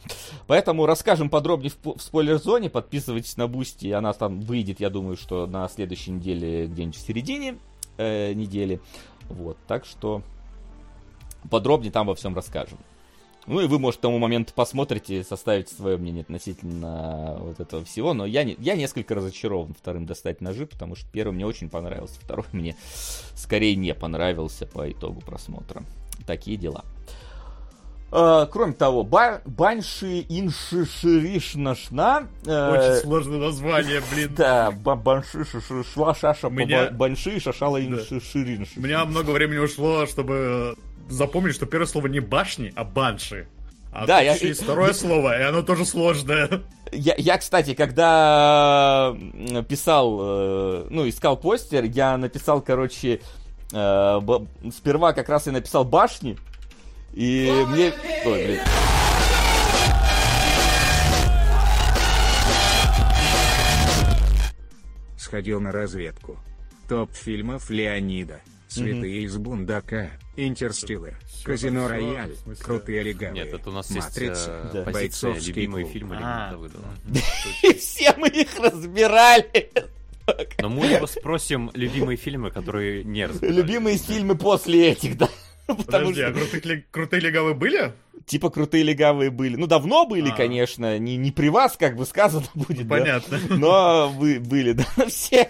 Поэтому расскажем подробнее в, в спойлер-зоне, подписывайтесь на Boosty, она там выйдет, я думаю, что на следующей неделе, где-нибудь в середине э, недели, вот, так что подробнее там во всем расскажем. Ну и вы, может, к тому моменту посмотрите, составите свое мнение относительно вот этого всего. Но я, не, я несколько разочарован вторым достать ножи, потому что первый мне очень понравился, второй мне скорее не понравился по итогу просмотра. Такие дела. Uh, кроме того, ба Банши Иншиширишнашна... Uh, Очень сложное название, блин. Да, Банши Шаша Банши Шашала Иншиширинш. У меня много времени ушло, чтобы запомнить, что первое слово не башни, а банши. А да, я... есть второе слово, и оно тоже сложное. Я, я, кстати, когда писал, э, ну, искал постер, я написал, короче, э, сперва как раз и написал башни, и мне... Ой, блин. Сходил на разведку. Топ фильмов Леонида. Святые из Бундака, Интерстиллер, Казино Рояль, Крутые легавые, Нет, это у нас Матрица, есть позиция любимые фильмы Леонида все мы их разбирали. Но мы его спросим любимые фильмы, которые не разбирали. Любимые фильмы после этих, да. Подожди, а крутые легавые были? Типа крутые легавые были. Ну, давно были, а. конечно. Не, не при вас, как бы сказано будет. Понятно. Да? Но вы были, да, все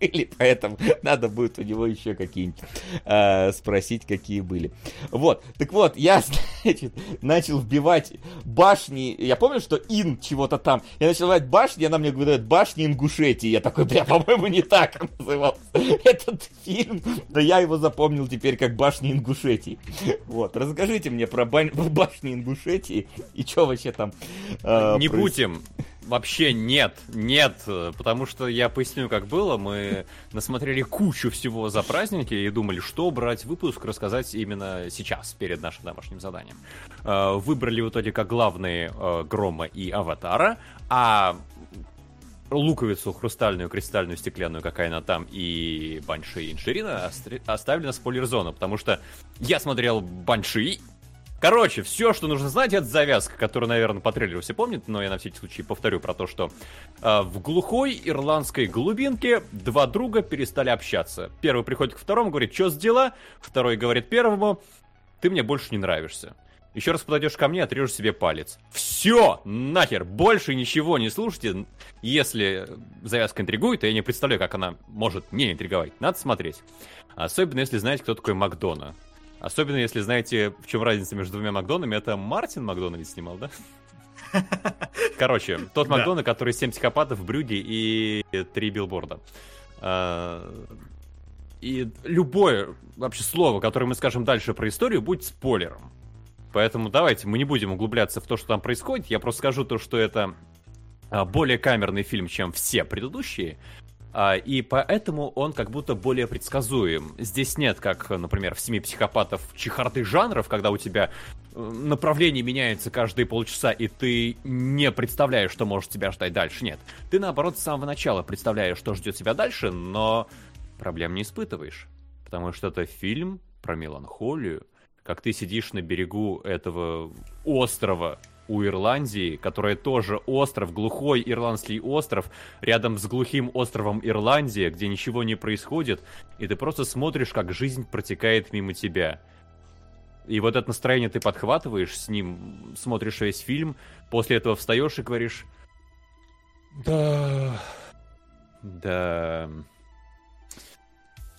были, поэтому надо будет у него еще какие-нибудь э, спросить, какие были. Вот, так вот, я, значит, начал вбивать башни, я помню, что ин чего-то там, я начал вбивать башни, она мне говорит, башни Ингушетии, я такой, бля, по-моему, не так назывался этот фильм, но я его запомнил теперь как башни Ингушетии. Вот, расскажите мне про бань, башни Ингушетии и что вообще там э, Не происходит. будем, Вообще нет, нет, потому что я поясню, как было. Мы насмотрели кучу всего за праздники и думали, что брать выпуск, рассказать именно сейчас, перед нашим домашним заданием. Э, выбрали в итоге как главные э, Грома и Аватара, а луковицу хрустальную, кристальную, стеклянную, какая она там, и Банши и Инширина оставили на спойлер-зону, потому что я смотрел Банши, Короче, все, что нужно знать, это завязка, которую, наверное, по трейлеру все помнят, но я на всякий случай повторю про то, что э, в глухой ирландской глубинке два друга перестали общаться. Первый приходит к второму, говорит, что с дела? Второй говорит первому, ты мне больше не нравишься. Еще раз подойдешь ко мне, отрежешь себе палец. Все! Нахер! Больше ничего не слушайте. Если завязка интригует, я не представляю, как она может не интриговать. Надо смотреть. Особенно, если знаете, кто такой Макдона. Особенно, если знаете, в чем разница между двумя Макдонами. Это Мартин Макдона ведь снимал, да? Короче, тот Макдона, который «Семь психопатов», «Брюги» и «Три билборда». А, и любое вообще слово, которое мы скажем дальше про историю, будет спойлером. Поэтому давайте мы не будем углубляться в то, что там происходит. Я просто скажу то, что это а, более камерный фильм, чем все предыдущие. А, и поэтому он как будто более предсказуем. Здесь нет, как, например, в «Семи психопатов» чехарты жанров, когда у тебя э, направление меняется каждые полчаса, и ты не представляешь, что может тебя ждать дальше. Нет. Ты, наоборот, с самого начала представляешь, что ждет тебя дальше, но проблем не испытываешь. Потому что это фильм про меланхолию, как ты сидишь на берегу этого острова у Ирландии, которая тоже остров, глухой ирландский остров, рядом с глухим островом Ирландия, где ничего не происходит, и ты просто смотришь, как жизнь протекает мимо тебя. И вот это настроение ты подхватываешь с ним, смотришь весь фильм, после этого встаешь и говоришь... Да... Да...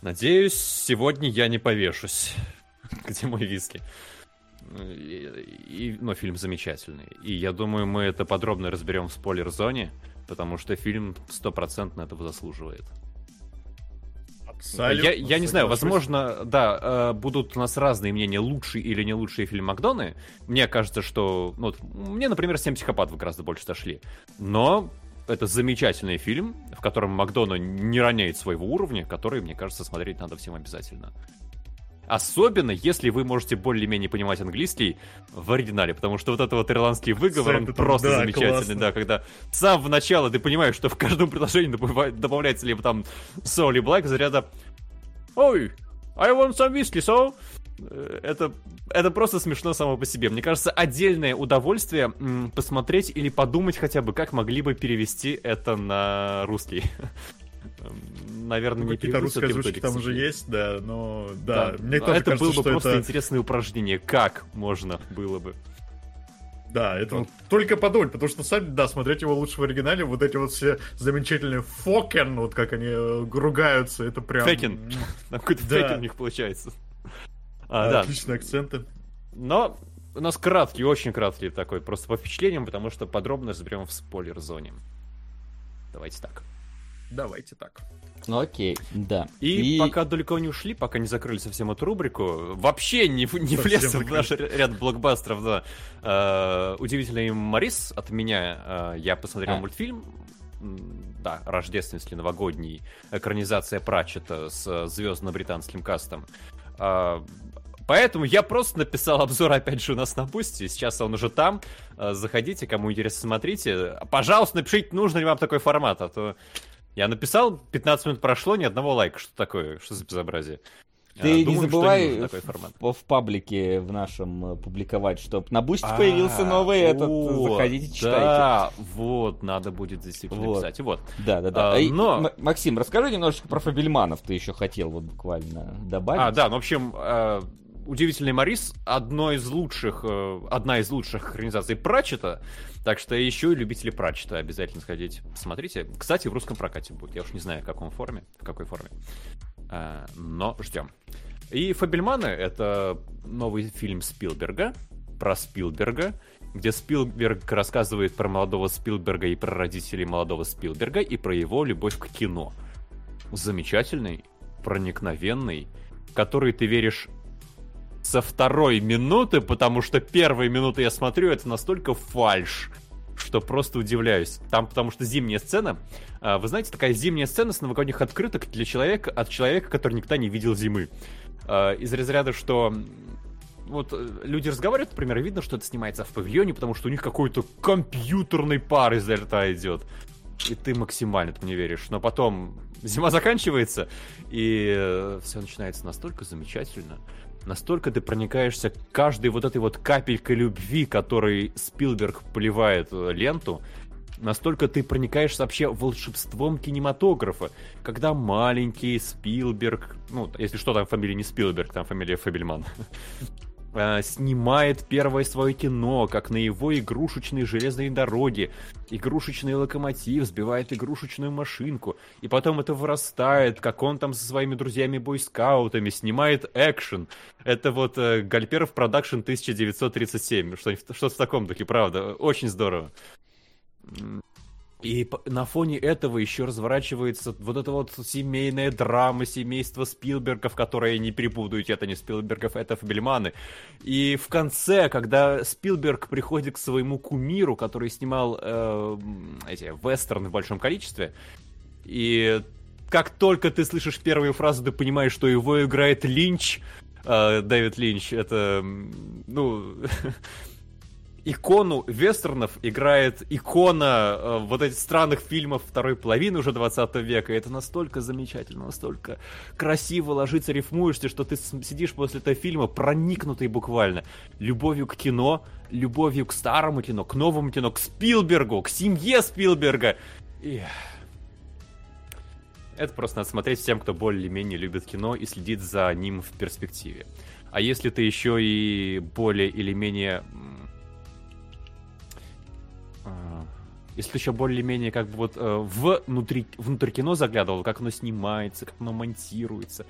Надеюсь, сегодня я не повешусь. где мой виски. И, и, но фильм замечательный. И я думаю, мы это подробно разберем в спойлер-зоне, потому что фильм стопроцентно этого заслуживает. Абсолютно. Я, я не знаю, возможно, да, э, будут у нас разные мнения, лучший или не лучший фильм Макдоны. Мне кажется, что... Ну, вот, мне, например, «Семь психопатов» гораздо больше сошли. Но это замечательный фильм, в котором Макдона не роняет своего уровня, который, мне кажется, смотреть надо всем обязательно. Особенно, если вы можете более-менее понимать английский в оригинале, потому что вот этот вот ирландский выговор, он просто да, замечательный, классно. да, когда с самого начала ты понимаешь, что в каждом предложении добавляется либо там или black заряда «Ой, I want some whiskey, so...» э, это, это просто смешно само по себе. Мне кажется, отдельное удовольствие посмотреть или подумать хотя бы, как могли бы перевести это на русский. Наверное, ну, не Какие-то русские озвучки там уже есть, да, но да, да. мне тоже это кажется, было бы просто это... интересное упражнение, как можно было бы. Да, это вот. только подумать, потому что сами, да, смотреть его лучше в оригинале, вот эти вот все замечательные фокен, вот как они э, ругаются, это прям... Фекен. Там какой-то да. фекен у них получается. А, да. Отличные акценты. Но у нас краткий, очень краткий такой, просто по впечатлениям, потому что подробно разберем в спойлер-зоне. Давайте так. Давайте так. Окей, да. И, и пока далеко не ушли, пока не закрыли совсем эту рубрику, вообще не, не влез в наш ряд блокбастеров, да. Э, удивительный Морис от меня, э, я посмотрел а. мультфильм, да, рождественский, новогодний, экранизация Пратчетта с звездно-британским кастом. Э, Поэтому я просто написал обзор, опять же, у нас на Boosty. Сейчас он уже там. Э, заходите, кому интересно, смотрите. Пожалуйста, напишите, нужно ли вам такой формат, а то я написал, 15 минут прошло, ни одного лайка. Что такое? Что за безобразие? Ты Думаю, не забывай не в, в паблике в нашем э, публиковать, что на Boosty появился новый этот, заходите, читайте. Да, вот, надо будет действительно вот. писать. Вот. Да, да, да. А, но... Максим, расскажи немножечко про Фабельманов, ты еще хотел вот буквально добавить. А, да, ну, в общем, э, Удивительный Морис одно из лучших, э, одна из лучших экранизаций Пратчетта, так что еще и любители Пратчета обязательно сходить посмотрите. Кстати, в русском прокате будет, я уж не знаю, в каком форме, в какой форме, э, но ждем. И Фабельманы — это новый фильм Спилберга, про Спилберга, где Спилберг рассказывает про молодого Спилберга и про родителей молодого Спилберга и про его любовь к кино. Замечательный, проникновенный, который ты веришь со второй минуты, потому что первые минуты я смотрю, это настолько фальш, что просто удивляюсь. Там, потому что зимняя сцена, а, вы знаете, такая зимняя сцена с новогодних открыток для человека, от человека, который никогда не видел зимы. А, из разряда, что вот э, люди разговаривают, например, видно, что это снимается в павильоне, потому что у них какой-то компьютерный пар изо рта идет. и ты максимально этому не веришь. Но потом зима заканчивается, и э, все начинается настолько замечательно. Настолько ты проникаешься каждой вот этой вот капелькой любви, которой Спилберг поливает э, ленту, настолько ты проникаешься вообще волшебством кинематографа, когда маленький Спилберг, ну, если что, там фамилия не Спилберг, там фамилия Фабельман, э, снимает первое свое кино, как на его игрушечной железной дороге. Игрушечный локомотив сбивает игрушечную машинку. И потом это вырастает, как он там со своими друзьями-бойскаутами снимает экшен. Это вот э, Гальперов Production 1937. Что-то что в таком духе, правда. Очень здорово. И на фоне этого еще разворачивается вот эта вот семейная драма семейства Спилбергов, которые не перепутают, это не Спилбергов, это Фабельманы. И в конце, когда Спилберг приходит к своему кумиру, который снимал э, эти вестерны в большом количестве, и как только ты слышишь первую фразу, ты понимаешь, что его играет Линч, э, Дэвид Линч, это, ну, икону вестернов играет икона э, вот этих странных фильмов второй половины уже 20 века. И это настолько замечательно, настолько красиво ложится, рифмуешься, что ты сидишь после этого фильма проникнутый буквально любовью к кино, любовью к старому кино, к новому кино, к Спилбергу, к семье Спилберга. И... Это просто надо смотреть всем, кто более-менее любит кино и следит за ним в перспективе. А если ты еще и более или менее если ты еще более-менее как бы вот э, внутри, внутрь кино заглядывал, как оно снимается, как оно монтируется,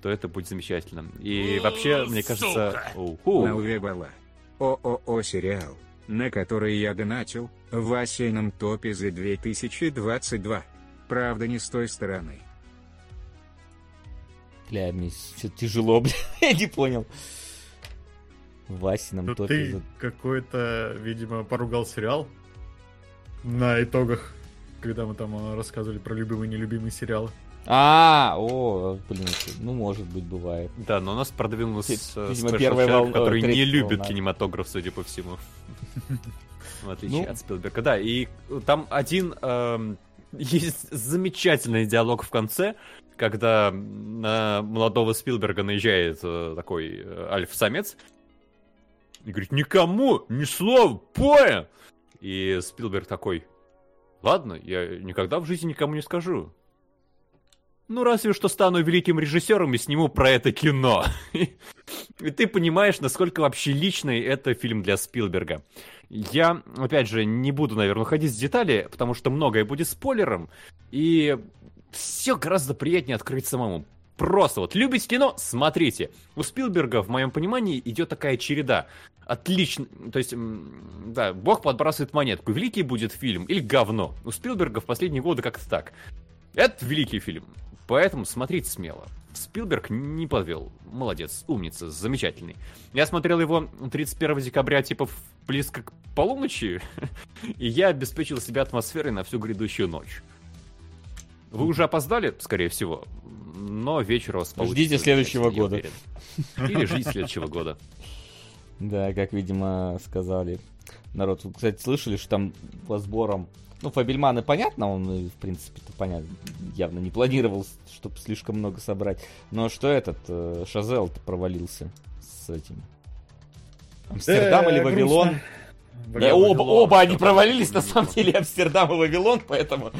то это будет замечательно. И вообще, мне кажется... Наувебала. ООО сериал, на который я донатил, в осеннем топе за 2022. Правда, не с той стороны. Бля, мне что-то тяжело, бля, я не понял. В осеннем ну, топе... ты за... какой-то, видимо, поругал сериал? На итогах, когда мы там э, рассказывали про любимые и нелюбимые сериалы. А, о, блин, ну может быть бывает. Да, но у нас продвинулся Видимо, первая волна, который не любит волна. кинематограф, судя по всему. В отличие ну... от Спилберга. Да, и там один эм, есть замечательный диалог в конце, когда на молодого Спилберга наезжает э, такой э, альф-самец и говорит, никому ни слова, понял? И Спилберг такой, ладно, я никогда в жизни никому не скажу. Ну, разве что стану великим режиссером и сниму про это кино. И ты понимаешь, насколько вообще личный это фильм для Спилберга. Я, опять же, не буду, наверное, ходить в детали, потому что многое будет спойлером. И все гораздо приятнее открыть самому. Просто вот любите кино, смотрите. У Спилберга, в моем понимании, идет такая череда. Отлично, то есть, да, Бог подбрасывает монетку. Великий будет фильм или говно. У Спилберга в последние годы как-то так. Это великий фильм, поэтому смотрите смело. Спилберг не подвел. Молодец, умница, замечательный. Я смотрел его 31 декабря, типа, близко к полуночи, и я обеспечил себя атмосферой на всю грядущую ночь. Вы уже опоздали, скорее всего, но вечер у вас Ждите следующего года. Или ждите следующего года. Да, как, видимо, сказали. Народ, вы, кстати, слышали, что там по сборам... Ну, Фабельманы, понятно, он, в принципе, -то понятно, явно не планировал, чтобы слишком много собрать. Но что этот, э, Шазел-то провалился с этим? Амстердам или Вавилон? Да, оба, оба они провалились, на самом деле, Амстердам и Вавилон, поэтому...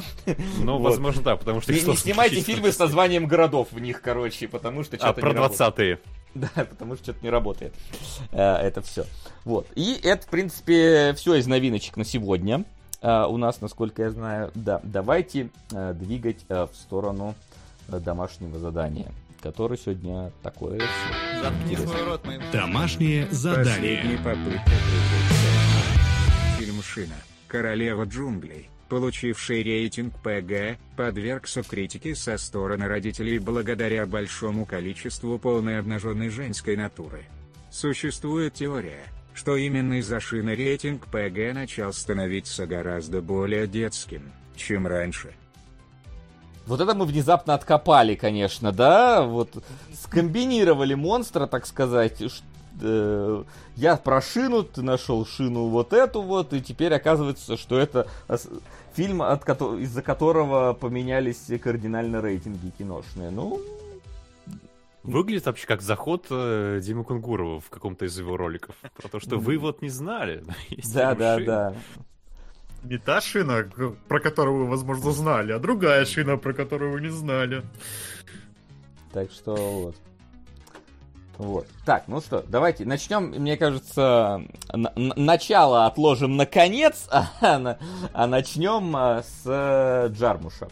Ну, вот. возможно, да, потому что... Не, не снимайте фильмы с названием городов в них, короче, потому что что-то А, про 20-е. Да, потому что что-то не работает. Э, это все. Вот. И это, в принципе, все из новиночек на сегодня. Э, у нас, насколько я знаю, да, давайте э, двигать в сторону домашнего задания который сегодня такое... Заткни свой рот, Домашнее задание. Последняя попытка Фильм «Шина. Королева джунглей» получивший рейтинг ПГ, подвергся критике со стороны родителей благодаря большому количеству полной обнаженной женской натуры. Существует теория, что именно из-за шины рейтинг ПГ начал становиться гораздо более детским, чем раньше. Вот это мы внезапно откопали, конечно, да? Вот скомбинировали монстра, так сказать. Э, я про шину, ты нашел шину вот эту вот, и теперь оказывается, что это фильм, от, из-за которого поменялись кардинально рейтинги киношные. Ну, Выглядит вообще как заход э, Димы Кунгурова в каком-то из его роликов. Про то, что вы вот не знали. Да, да, да. Не та шина, про которую вы, возможно, знали, а другая шина, про которую вы не знали. Так что вот. Вот. Так, ну что, давайте начнем. Мне кажется, начало отложим на конец, а, а начнем а, с э, Джармуша.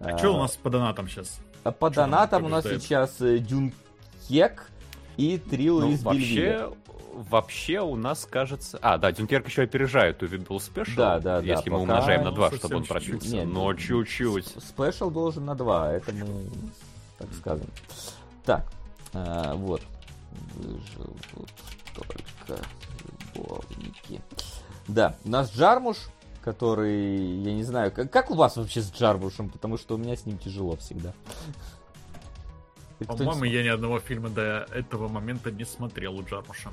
А, а что у нас по донатам сейчас? По что донатам у нас сейчас э, Дюнкек и Трил ну, из вообще, вообще у нас кажется... А, да, Дюнкерк еще опережает Увидел Special. Да, да, Если да, мы пока... умножаем на 2, чтобы он прочился. Нет, но чуть-чуть. Спешл должен на 2, это мы так скажем. Так, а, вот. Выживут только любовники. Да, у нас Джармуш, который, я не знаю, как, как у вас вообще с Джармушем, потому что у меня с ним тяжело всегда. По-моему, я ни одного фильма до этого момента не смотрел у Джармуша.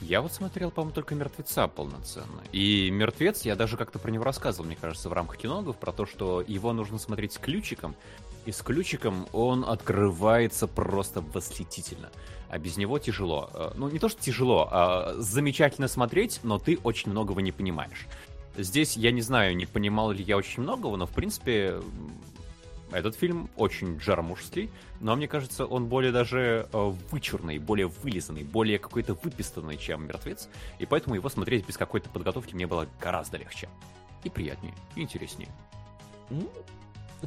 Я вот смотрел, по-моему, только «Мертвеца» полноценно. И «Мертвец», я даже как-то про него рассказывал, мне кажется, в рамках кинологов, про то, что его нужно смотреть с ключиком, и с ключиком он открывается просто восхитительно. А без него тяжело. Э, ну, не то, что тяжело, а замечательно смотреть, но ты очень многого не понимаешь. Здесь я не знаю, не понимал ли я очень многого, но в принципе этот фильм очень джармужский, но мне кажется, он более даже э, вычурный, более вылизанный, более какой-то выпистанный, чем «Мертвец», и поэтому его смотреть без какой-то подготовки мне было гораздо легче. И приятнее, и интереснее.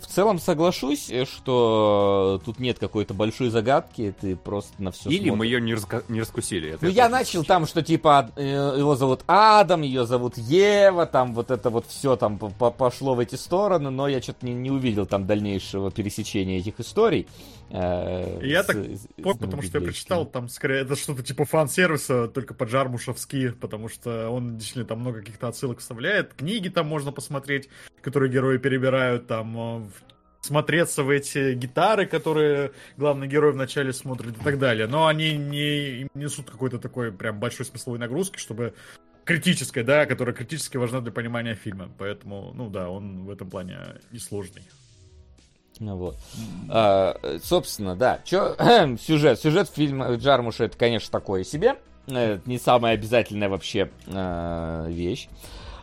В целом соглашусь, э, что тут нет какой-то большой загадки, ты просто на все Или смотришь. мы ее не, раска- не раскусили. Это ну, я начал там, что типа э, его зовут Адам, ее зовут Ева, там вот это вот все там пошло в эти стороны, но я что-то не, не увидел там дальнейшего пересечения этих историй. Э, я с, так понял, потому что я прочитал, там скорее это что-то типа фан-сервиса, только по Джармушевски, потому что он действительно там много каких-то отсылок вставляет. Книги там можно посмотреть, которые герои перебирают, там э, смотреться в эти гитары, которые главный герой вначале смотрит и так далее. Но они не несут какой-то такой прям большой смысловой нагрузки, чтобы критической, да, которая критически важна для понимания фильма. Поэтому, ну да, он в этом плане несложный. Ну вот. А, собственно, да. Чё, сюжет. Сюжет фильма Джармуша это, конечно, такое себе. Это не самая обязательная вообще э, вещь.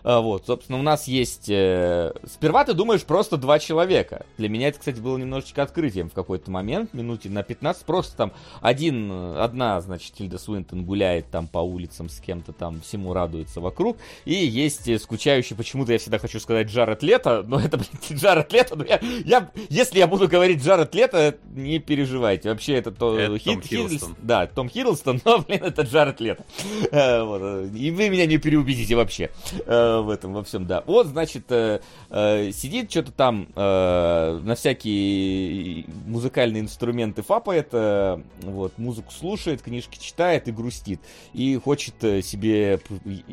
А, вот, собственно, у нас есть... Э, сперва ты думаешь просто два человека. Для меня это, кстати, было немножечко открытием в какой-то момент, минуте на 15. Просто там один, одна, значит, Тильда Суинтон гуляет там по улицам с кем-то там, всему радуется вокруг. И есть э, скучающий, почему-то я всегда хочу сказать Джаред Лето, но это, блин, Джаред Лето, но я, я, если я буду говорить Джаред Лето, не переживайте. Вообще это то... Это Хит, Том Хиддлстон. Да, Том Хиддлстон, но, блин, это Джаред Лето. Э, вот. И вы меня не переубедите вообще в этом во всем, да. Вот, значит, э, э, сидит что-то там э, на всякие музыкальные инструменты фапает, вот, музыку слушает, книжки читает и грустит. И хочет себе,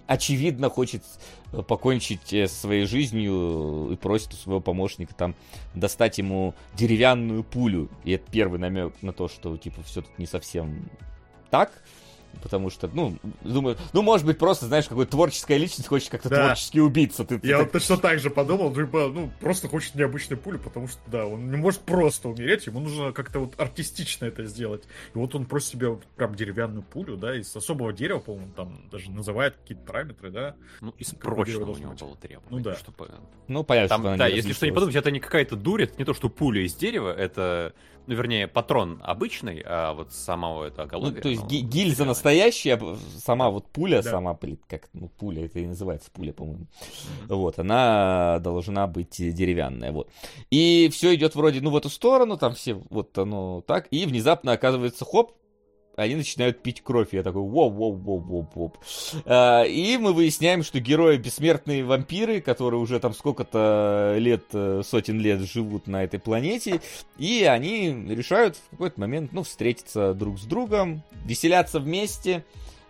очевидно, хочет покончить со своей жизнью и просит у своего помощника там достать ему деревянную пулю. И это первый намек на то, что, типа, все тут не совсем так потому что, ну, думаю, ну, может быть, просто, знаешь, какой творческая личность хочет как-то да. творчески убиться. Ты, Я ты вот точно так же подумал, типа, ну, просто хочет необычную пулю, потому что, да, он не может просто умереть, ему нужно как-то вот артистично это сделать. И вот он просит себе вот прям деревянную пулю, да, из особого дерева, по-моему, там даже называет какие-то параметры, да. Ну, из прочного у него было требование. Ну, да. Чтобы... Ну, понятно, там, что Да, если что не подумать, это не какая-то дурь, это не то, что пуля из дерева, это ну, вернее, патрон обычный, а вот самого это оголовье. Ну, то есть ну, гильза настоящая, сама вот пуля, да. сама, как, ну, пуля, это и называется пуля, по-моему. Mm-hmm. Вот, она должна быть деревянная, вот. И все идет вроде, ну, в эту сторону, там все, вот оно так, и внезапно оказывается, хоп, они начинают пить кровь. Я такой, воу, воу, воу, воу, воу. А, и мы выясняем, что герои бессмертные вампиры, которые уже там сколько-то лет, э, сотен лет живут на этой планете, и они решают в какой-то момент, ну, встретиться друг с другом, веселяться вместе,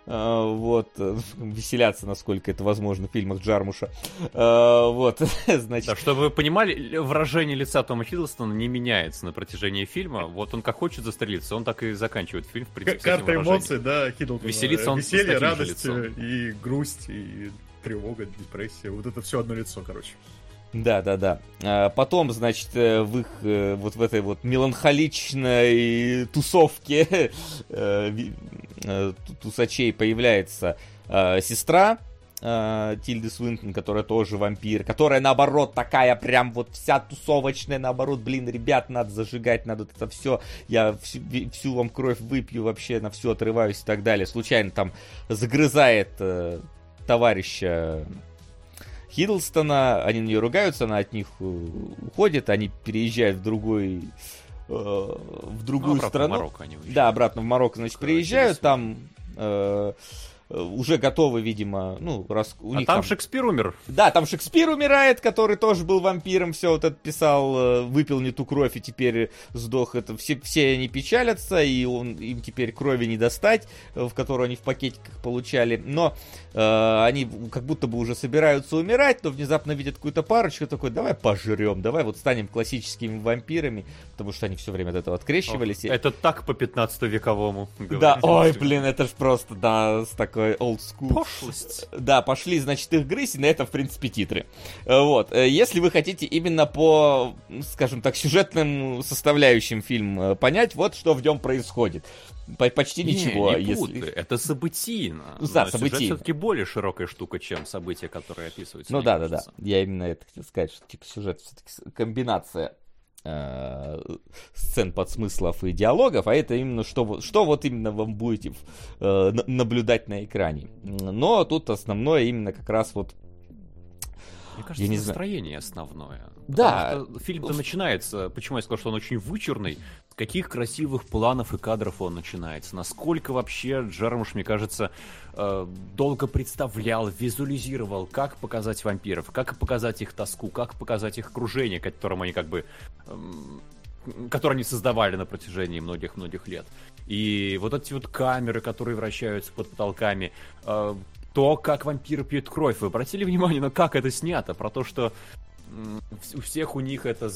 вот, веселяться, насколько это возможно в фильмах Джармуша. Вот, значит... Да, чтобы вы понимали, выражение лица Тома Хиддлстона не меняется на протяжении фильма. Вот он как хочет застрелиться, он так и заканчивает фильм, в принципе, Карта эмоций, да, Хиддлстона. Веселится он Веселье, радость и грусть, и тревога, депрессия. Вот это все одно лицо, короче. Да, да, да. А потом, значит, э, в их э, вот в этой вот меланхоличной тусовке э, тусачей появляется сестра Тильды Свинтон, которая тоже вампир, которая, наоборот, такая прям вот вся тусовочная, наоборот, блин, ребят, надо зажигать, надо это все, я всю, всю вам кровь выпью, вообще на все отрываюсь и так далее. Случайно там загрызает товарища Хиддлстона, они на нее ругаются, она от них э, уходит, они переезжают в другой э, в другую ну, страну. В Марокко они да, обратно в Марокко, значит, приезжают, там э, Э, уже готовы, видимо, ну, раз у а них там, там Шекспир умер. Да, там Шекспир умирает, который тоже был вампиром, все вот это писал, э, выпил не ту кровь и теперь сдох. Это все, все они печалятся, и он, им теперь крови не достать, э, в которую они в пакетиках получали. Но э, они как будто бы уже собираются умирать, но внезапно видят какую-то парочку, такой, давай пожрем, давай вот станем классическими вампирами, потому что они все время от этого открещивались. Ох, это так по 15 вековому. Да, ой, блин, это ж просто, да, с такой такой old school. Пошлость. Да, пошли, значит, их грызть, и на это, в принципе, титры. Э, вот. Э, если вы хотите именно по, скажем так, сюжетным составляющим фильм э, понять, вот что в нем происходит. Почти не, ничего. Не если... это событийно. Да, событийно. все-таки более широкая штука, чем события, которые описываются. Ну да, да, да. Я именно это хотел сказать, что типа сюжет все-таки комбинация сцен подсмыслов и диалогов, а это именно что, что вот именно вам будете э, наблюдать на экране. Но тут основное именно как раз вот мне кажется, я не настроение знаю. основное. Да. Фильм-то начинается, почему я сказал, что он очень вычурный, каких красивых планов и кадров он начинается, насколько вообще Джармуш, мне кажется, э, долго представлял, визуализировал, как показать вампиров, как показать их тоску, как показать их окружение, которым они как бы которые они создавали на протяжении многих-многих лет. И вот эти вот камеры, которые вращаются под потолками, э, то, как вампиры пьют кровь. Вы обратили внимание, на как это снято? Про то, что у всех у них это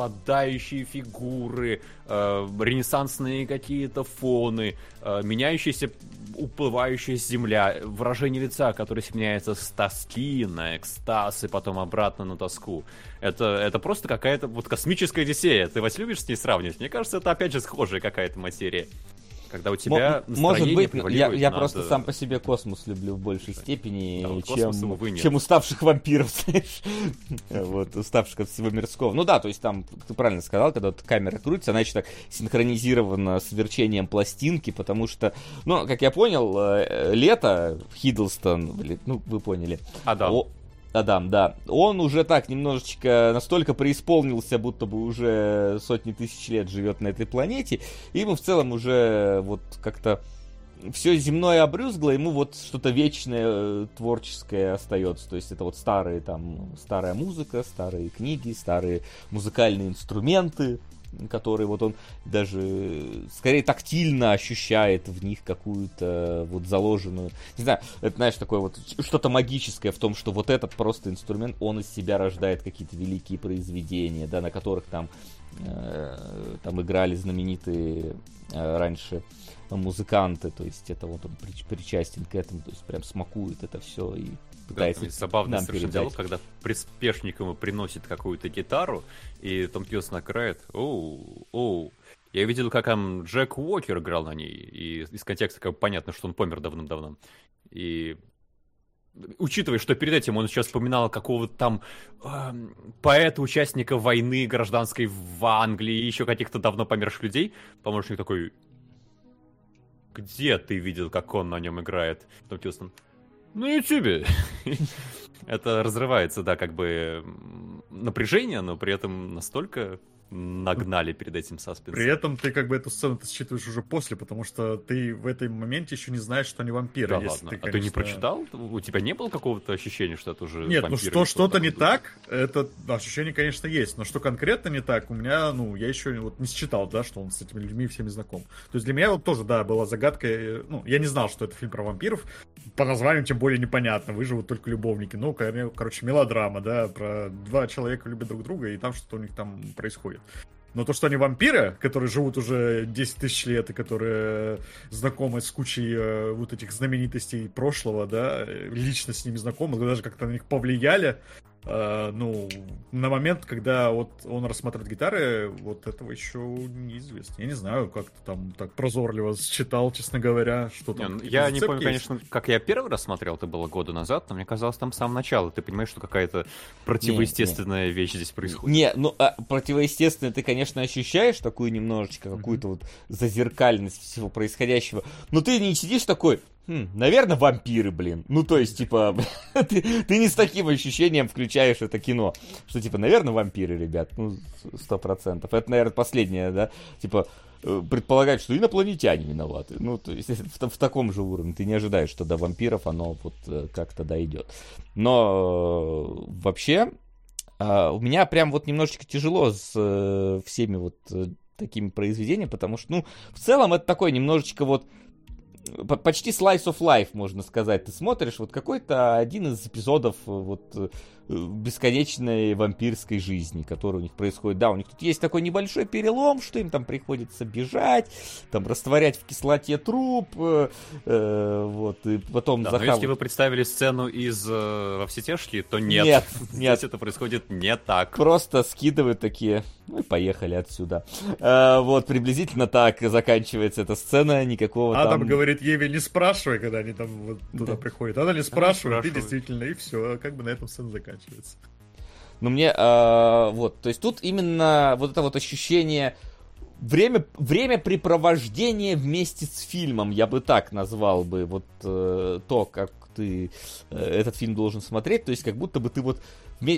западающие фигуры, э, ренессансные какие-то фоны, э, меняющаяся, уплывающая земля, выражение лица, которое сменяется с тоски на экстаз и потом обратно на тоску. Это, это просто какая-то вот космическая Одиссея. Ты вас любишь с ней сравнивать? Мне кажется, это опять же схожая какая-то материя. Когда у тебя Может быть, я, я просто сам по себе космос люблю в большей степени, да, чем, чем уставших вампиров, знаешь. вот, уставших от всего мирского. Ну да, то есть там, ты правильно сказал, когда вот камера крутится, она еще так синхронизирована с верчением пластинки, потому что, ну, как я понял, э, лето, Хиддлстон, ну, вы поняли. А, да. Адам, да. Он уже так немножечко настолько преисполнился, будто бы уже сотни тысяч лет живет на этой планете. Ему в целом уже вот как-то все земное обрюзгло, ему вот что-то вечное э, творческое остается. То есть это вот старые там, старая музыка, старые книги, старые музыкальные инструменты, который вот он даже скорее тактильно ощущает в них какую-то вот заложенную, не знаю, это знаешь такое вот что-то магическое в том, что вот этот просто инструмент, он из себя рождает какие-то великие произведения, да, на которых там э, там играли знаменитые э, раньше музыканты, то есть это вот он причастен к этому, то есть прям смакует это все и пытается да, забавный нам совершенно диалог, когда приспешник ему приносит какую-то гитару, и Том Хиддлстон накрывает, оу, оу. Я видел, как там Джек Уокер играл на ней, и из контекста как бы понятно, что он помер давным-давно. И учитывая, что перед этим он сейчас вспоминал какого-то там э, поэта, участника войны гражданской в Англии, и еще каких-то давно померших людей, помощник такой, где ты видел, как он на нем играет? Том Хиддлстон, на Ютубе. Это разрывается, да, как бы напряжение, но при этом настолько нагнали перед этим саспенсом. При этом ты как бы эту сцену ты считываешь уже после, потому что ты в этом моменте еще не знаешь, что они вампиры. Да ладно. Ты, конечно... А ты не прочитал? У тебя не было какого-то ощущения, что это уже Нет, ну что, что-то не так, это ощущение, конечно, есть. Но что конкретно не так, у меня, ну, я еще вот не считал, да, что он с этими людьми всеми знаком. То есть для меня вот тоже, да, была загадка, э, ну, я не знал, что это фильм про вампиров, по названию тем более непонятно, выживут только любовники. Ну, короче, мелодрама, да, про два человека любят друг друга, и там что-то у них там происходит. Но то, что они вампиры, которые живут уже 10 тысяч лет и которые знакомы с кучей э, вот этих знаменитостей прошлого, да, лично с ними знакомы, даже как-то на них повлияли, Uh, ну, на момент, когда вот он рассматривает гитары, вот этого еще неизвестно. Я не знаю, как ты там так прозорливо считал, честно говоря, что там. Не, я не помню, есть. конечно, как я первый раз смотрел, это было года назад, но мне казалось, там с самого начала. Ты понимаешь, что какая-то противоестественная не, не. вещь здесь происходит. Не, ну, а, противоестественно ты, конечно, ощущаешь такую немножечко, какую-то mm-hmm. вот зазеркальность всего происходящего, но ты не сидишь такой, Хм, наверное, вампиры, блин. Ну, то есть, типа, ты, ты не с таким ощущением включаешь это кино. Что, типа, наверное, вампиры, ребят. Ну, сто процентов. Это, наверное, последнее, да? Типа, э, предполагать, что инопланетяне виноваты. Ну, то есть, в, в таком же уровне. Ты не ожидаешь, что до вампиров оно вот э, как-то дойдет. Но э, вообще, а, у меня прям вот немножечко тяжело с всеми вот такими произведениями, потому что, ну, в целом это такой немножечко вот почти slice of life, можно сказать. Ты смотришь вот какой-то один из эпизодов э, вот э, бесконечной вампирской жизни, которая у них происходит. Да, у них тут есть такой небольшой перелом, что им там приходится бежать, там растворять в кислоте труп, э, э, вот, и потом да, захав... но если вы представили сцену из э, «Во все тяжкие», то нет. Нет, нет. Здесь это происходит не так. Просто скидывают такие, ну и поехали отсюда. Э, вот, приблизительно так заканчивается эта сцена, никакого Адам там... говорит Еве, не спрашивай, когда они там вот туда да. приходят. Она не спрашивает, и действительно, и все, как бы на этом сцена заканчивается. Но мне, э, вот, то есть тут именно вот это вот ощущение время, времяпрепровождение вместе с фильмом, я бы так назвал бы вот э, то, как ты э, этот фильм должен смотреть, то есть как будто бы ты вот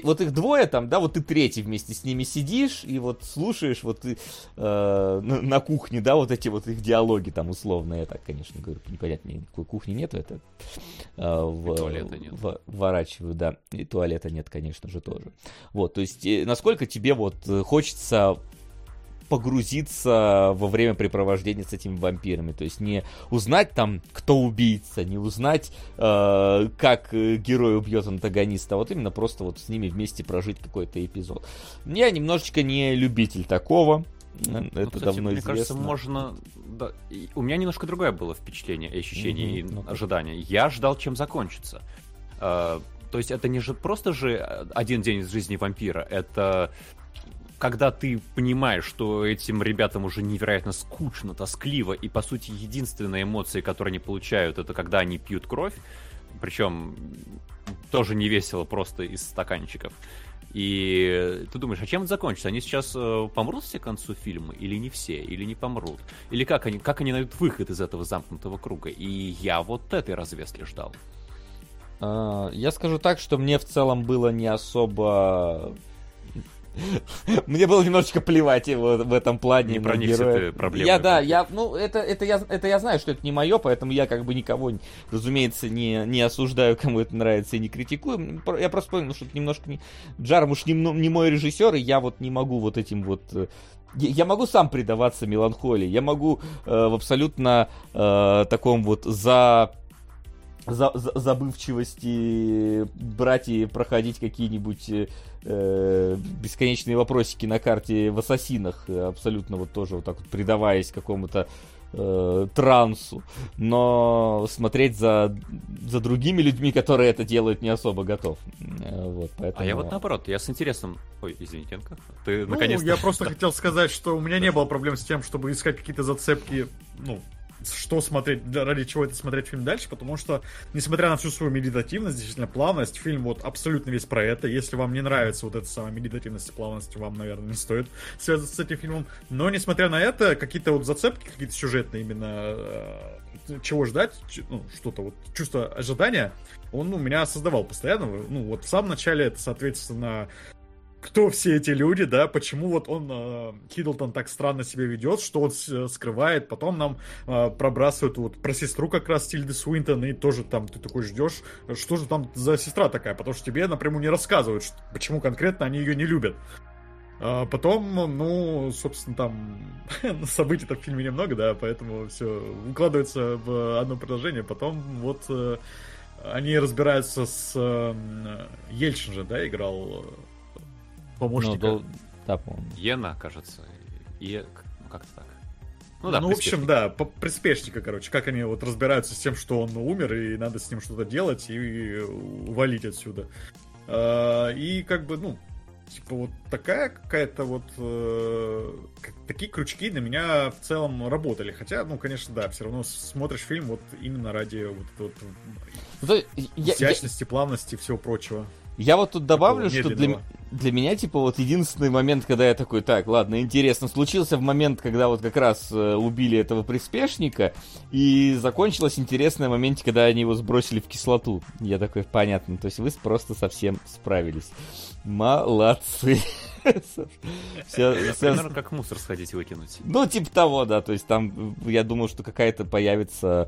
вот их двое там, да, вот ты третий вместе с ними сидишь и вот слушаешь вот ты, э, на, на кухне, да, вот эти вот их диалоги там условно, я так, конечно, говорю, непонятно, никакой кухни нету, это э, в, туалета нет. В, ворачиваю, да, и туалета нет, конечно же, тоже. Вот, то есть, э, насколько тебе вот хочется погрузиться во время препровождения с этими вампирами. То есть не узнать там, кто убийца, не узнать, э, как герой убьет антагониста, а вот именно просто вот с ними вместе прожить какой-то эпизод. Я немножечко не любитель такого. Это ну, кстати, давно мне известно. кажется, можно... Да, у меня немножко другое было впечатление, ощущение и ну ожидание. Я ждал, чем закончится. Э, то есть это не же просто же один день из жизни вампира, это когда ты понимаешь, что этим ребятам уже невероятно скучно, тоскливо, и, по сути, единственная эмоция, которую они получают, это когда они пьют кровь, причем тоже не весело, просто из стаканчиков. И ты думаешь, а чем это закончится? Они сейчас э, помрут все к концу фильма? Или не все? Или не помрут? Или как они, как они найдут выход из этого замкнутого круга? И я вот этой развески ждал. А, я скажу так, что мне в целом было не особо мне было немножечко плевать его в этом плане. Не про них все проблемы. Я, да, я, ну, это, это, я, это я знаю, что это не мое, поэтому я как бы никого, разумеется, не, не осуждаю, кому это нравится, и не критикую. Я просто понял, что это немножко не... Джармуш не, не мой режиссер, и я вот не могу вот этим вот э, я могу сам предаваться меланхолии, я могу э, в абсолютно э, таком вот за за, за, забывчивости брать и проходить какие-нибудь э, бесконечные вопросики на карте в ассасинах, абсолютно вот тоже вот так вот предаваясь какому-то э, трансу, но смотреть за, за другими людьми, которые это делают, не особо готов. Э, вот, поэтому... А я вот наоборот, я с интересом... Ой, извините, Энка, ты ну, наконец-то... я просто хотел сказать, что у меня не было проблем с тем, чтобы искать какие-то зацепки, ну, что смотреть, ради чего это смотреть фильм дальше, потому что, несмотря на всю свою медитативность, действительно плавность, фильм вот абсолютно весь про это. Если вам не нравится вот эта самая медитативность и плавность, вам, наверное, не стоит связываться с этим фильмом. Но, несмотря на это, какие-то вот зацепки, какие-то сюжетные именно, э, чего ждать, ну, что-то вот, чувство ожидания, он у меня создавал постоянно. Ну, вот в самом начале это, соответственно, кто все эти люди, да, почему вот он, э, Хиддлтон так странно себя ведет, что он э, скрывает, потом нам э, пробрасывают вот про сестру как раз Тильды Суинтон, и тоже там ты такой ждешь, что же там за сестра такая, потому что тебе напрямую не рассказывают, почему конкретно они ее не любят. А потом, ну, собственно, там событий-то в фильме немного, да, поэтому все укладывается в одно предложение. Потом вот они разбираются с э, Ельчин же, да, играл помощника. Ну, да, по-моему. Ена, кажется. И ну, как-то так. Ну, да, ну в общем, да, приспешника, короче, как они вот разбираются с тем, что он умер, и надо с ним что-то делать и увалить отсюда. А, и как бы, ну, типа вот такая какая-то вот э, такие крючки на меня в целом работали. Хотя, ну, конечно, да, все равно смотришь фильм вот именно ради вот, вот, вот изящности, я... плавности и всего прочего. Я вот тут добавлю, что для, для меня, типа, вот единственный момент, когда я такой, так, ладно, интересно, случился в момент, когда вот как раз э, убили этого приспешника, и закончилось интересное в моменте, когда они его сбросили в кислоту. Я такой, понятно, то есть вы просто совсем справились. Молодцы. Все, Примерно как мусор сходить выкинуть. Ну, типа того, да. То есть там, я думаю, что какая-то появится Э,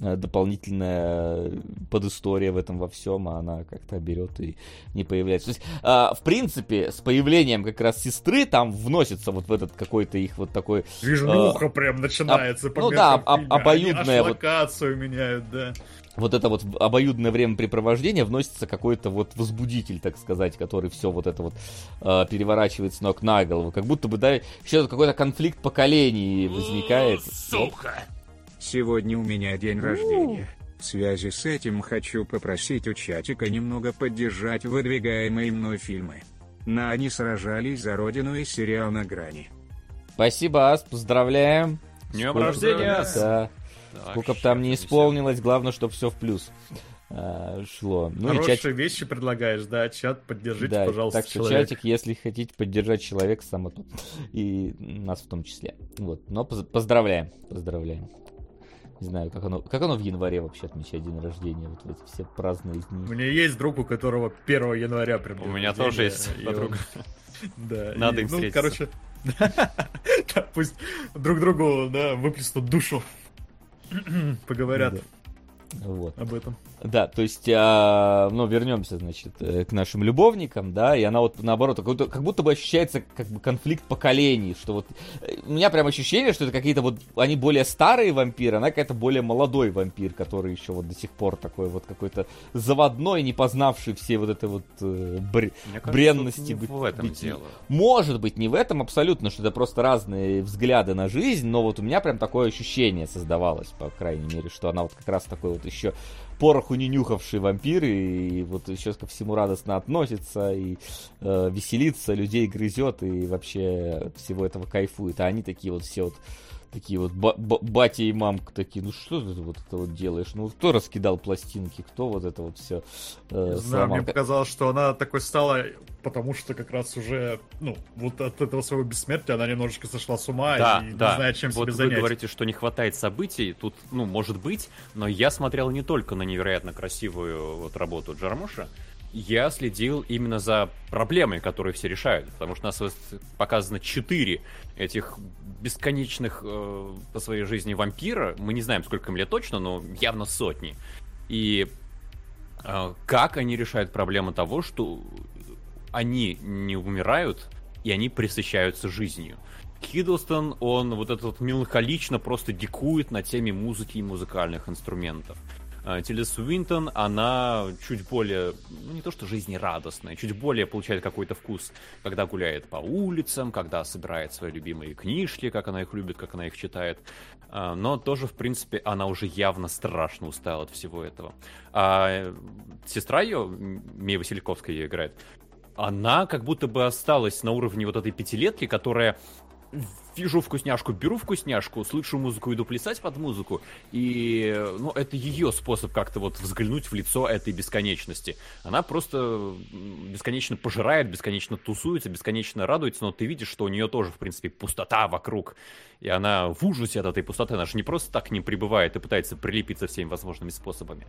дополнительная подистория в этом во всем, а она как-то берет и не появляется. То есть, а, в принципе, с появлением как раз сестры там вносится вот в этот какой-то их вот такой... Движуха а, прям начинается. А, по ну да, об, обоюдная... вот, локацию меняют, да. Вот это вот обоюдное времяпрепровождение вносится какой-то вот возбудитель, так сказать, который все вот это вот э, переворачивает с ног на голову. Как будто бы, да, еще какой-то конфликт поколений возникает. Сука! Сегодня у меня день рождения. В связи с этим хочу попросить у чатика немного поддержать выдвигаемые мной фильмы. На они сражались за родину и сериал на грани. Спасибо, Ас, поздравляем. Днем рождения! Да. Так, Сколько бы там не исполнилось, главное, чтобы все в плюс а, шло. Ну, Хорошие и чат... вещи предлагаешь, да, чат, поддержите, да, пожалуйста, так что человек. чатик, если хотите поддержать человека, само то. И нас в том числе. Вот, но поздравляем, поздравляем. Не знаю, как оно, как оно в январе вообще отмечать день рождения, вот эти все праздные дни. У меня есть друг, у которого 1 января прям У меня тоже есть подруга. Да. Надо им ну, встретиться. короче, пусть друг другу, да, выплеснут душу. Поговорят. Вот. Об этом. Да, то есть, а, ну, вернемся, значит, э, к нашим любовникам, да, и она вот, наоборот, как будто, как будто бы ощущается как бы конфликт поколений, что вот, э, у меня прям ощущение, что это какие-то вот, они более старые вампиры, она какая-то более молодой вампир, который еще вот до сих пор такой вот какой-то заводной, не познавший все вот это вот э, бр... кажется, бренности. Быть, в этом быть. дело. Может быть, не в этом абсолютно, что это просто разные взгляды на жизнь, но вот у меня прям такое ощущение создавалось, по крайней мере, что она вот как раз такой вот еще пороху не нюхавший вампир, и вот сейчас ко всему радостно относится, и э, веселится, людей грызет, и вообще всего этого кайфует. А они такие вот все вот такие вот батя и мамка такие, ну что ты вот это вот делаешь? Ну кто раскидал пластинки, кто вот это вот все э, знаю, мне показалось, что она такой стала, потому что как раз уже, ну, вот от этого своего бессмертия она немножечко сошла с ума да, и да. не знает, чем вот себе занять. вы говорите, что не хватает событий, тут, ну, может быть, но я смотрел не только на невероятно красивую вот работу Джармуша, я следил именно за проблемой, которые все решают. Потому что у нас показано четыре этих бесконечных э, по своей жизни вампира. Мы не знаем, сколько им лет точно, но явно сотни. И э, как они решают проблему того, что они не умирают, и они присыщаются жизнью. Хиддлстон, он вот этот вот меланхолично просто дикует на теме музыки и музыкальных инструментов. А, Тильда Свинтон, она чуть более, ну не то что жизнерадостная, чуть более получает какой-то вкус, когда гуляет по улицам, когда собирает свои любимые книжки, как она их любит, как она их читает. А, но тоже, в принципе, она уже явно страшно устала от всего этого. А сестра ее, Мия Васильковская ее играет, она как будто бы осталась на уровне вот этой пятилетки, которая вижу вкусняшку, беру вкусняшку, слышу музыку, иду плясать под музыку, и, ну, это ее способ как-то вот взглянуть в лицо этой бесконечности. Она просто бесконечно пожирает, бесконечно тусуется, бесконечно радуется, но ты видишь, что у нее тоже, в принципе, пустота вокруг, и она в ужасе от этой пустоты, она же не просто так не пребывает и пытается прилепиться всеми возможными способами.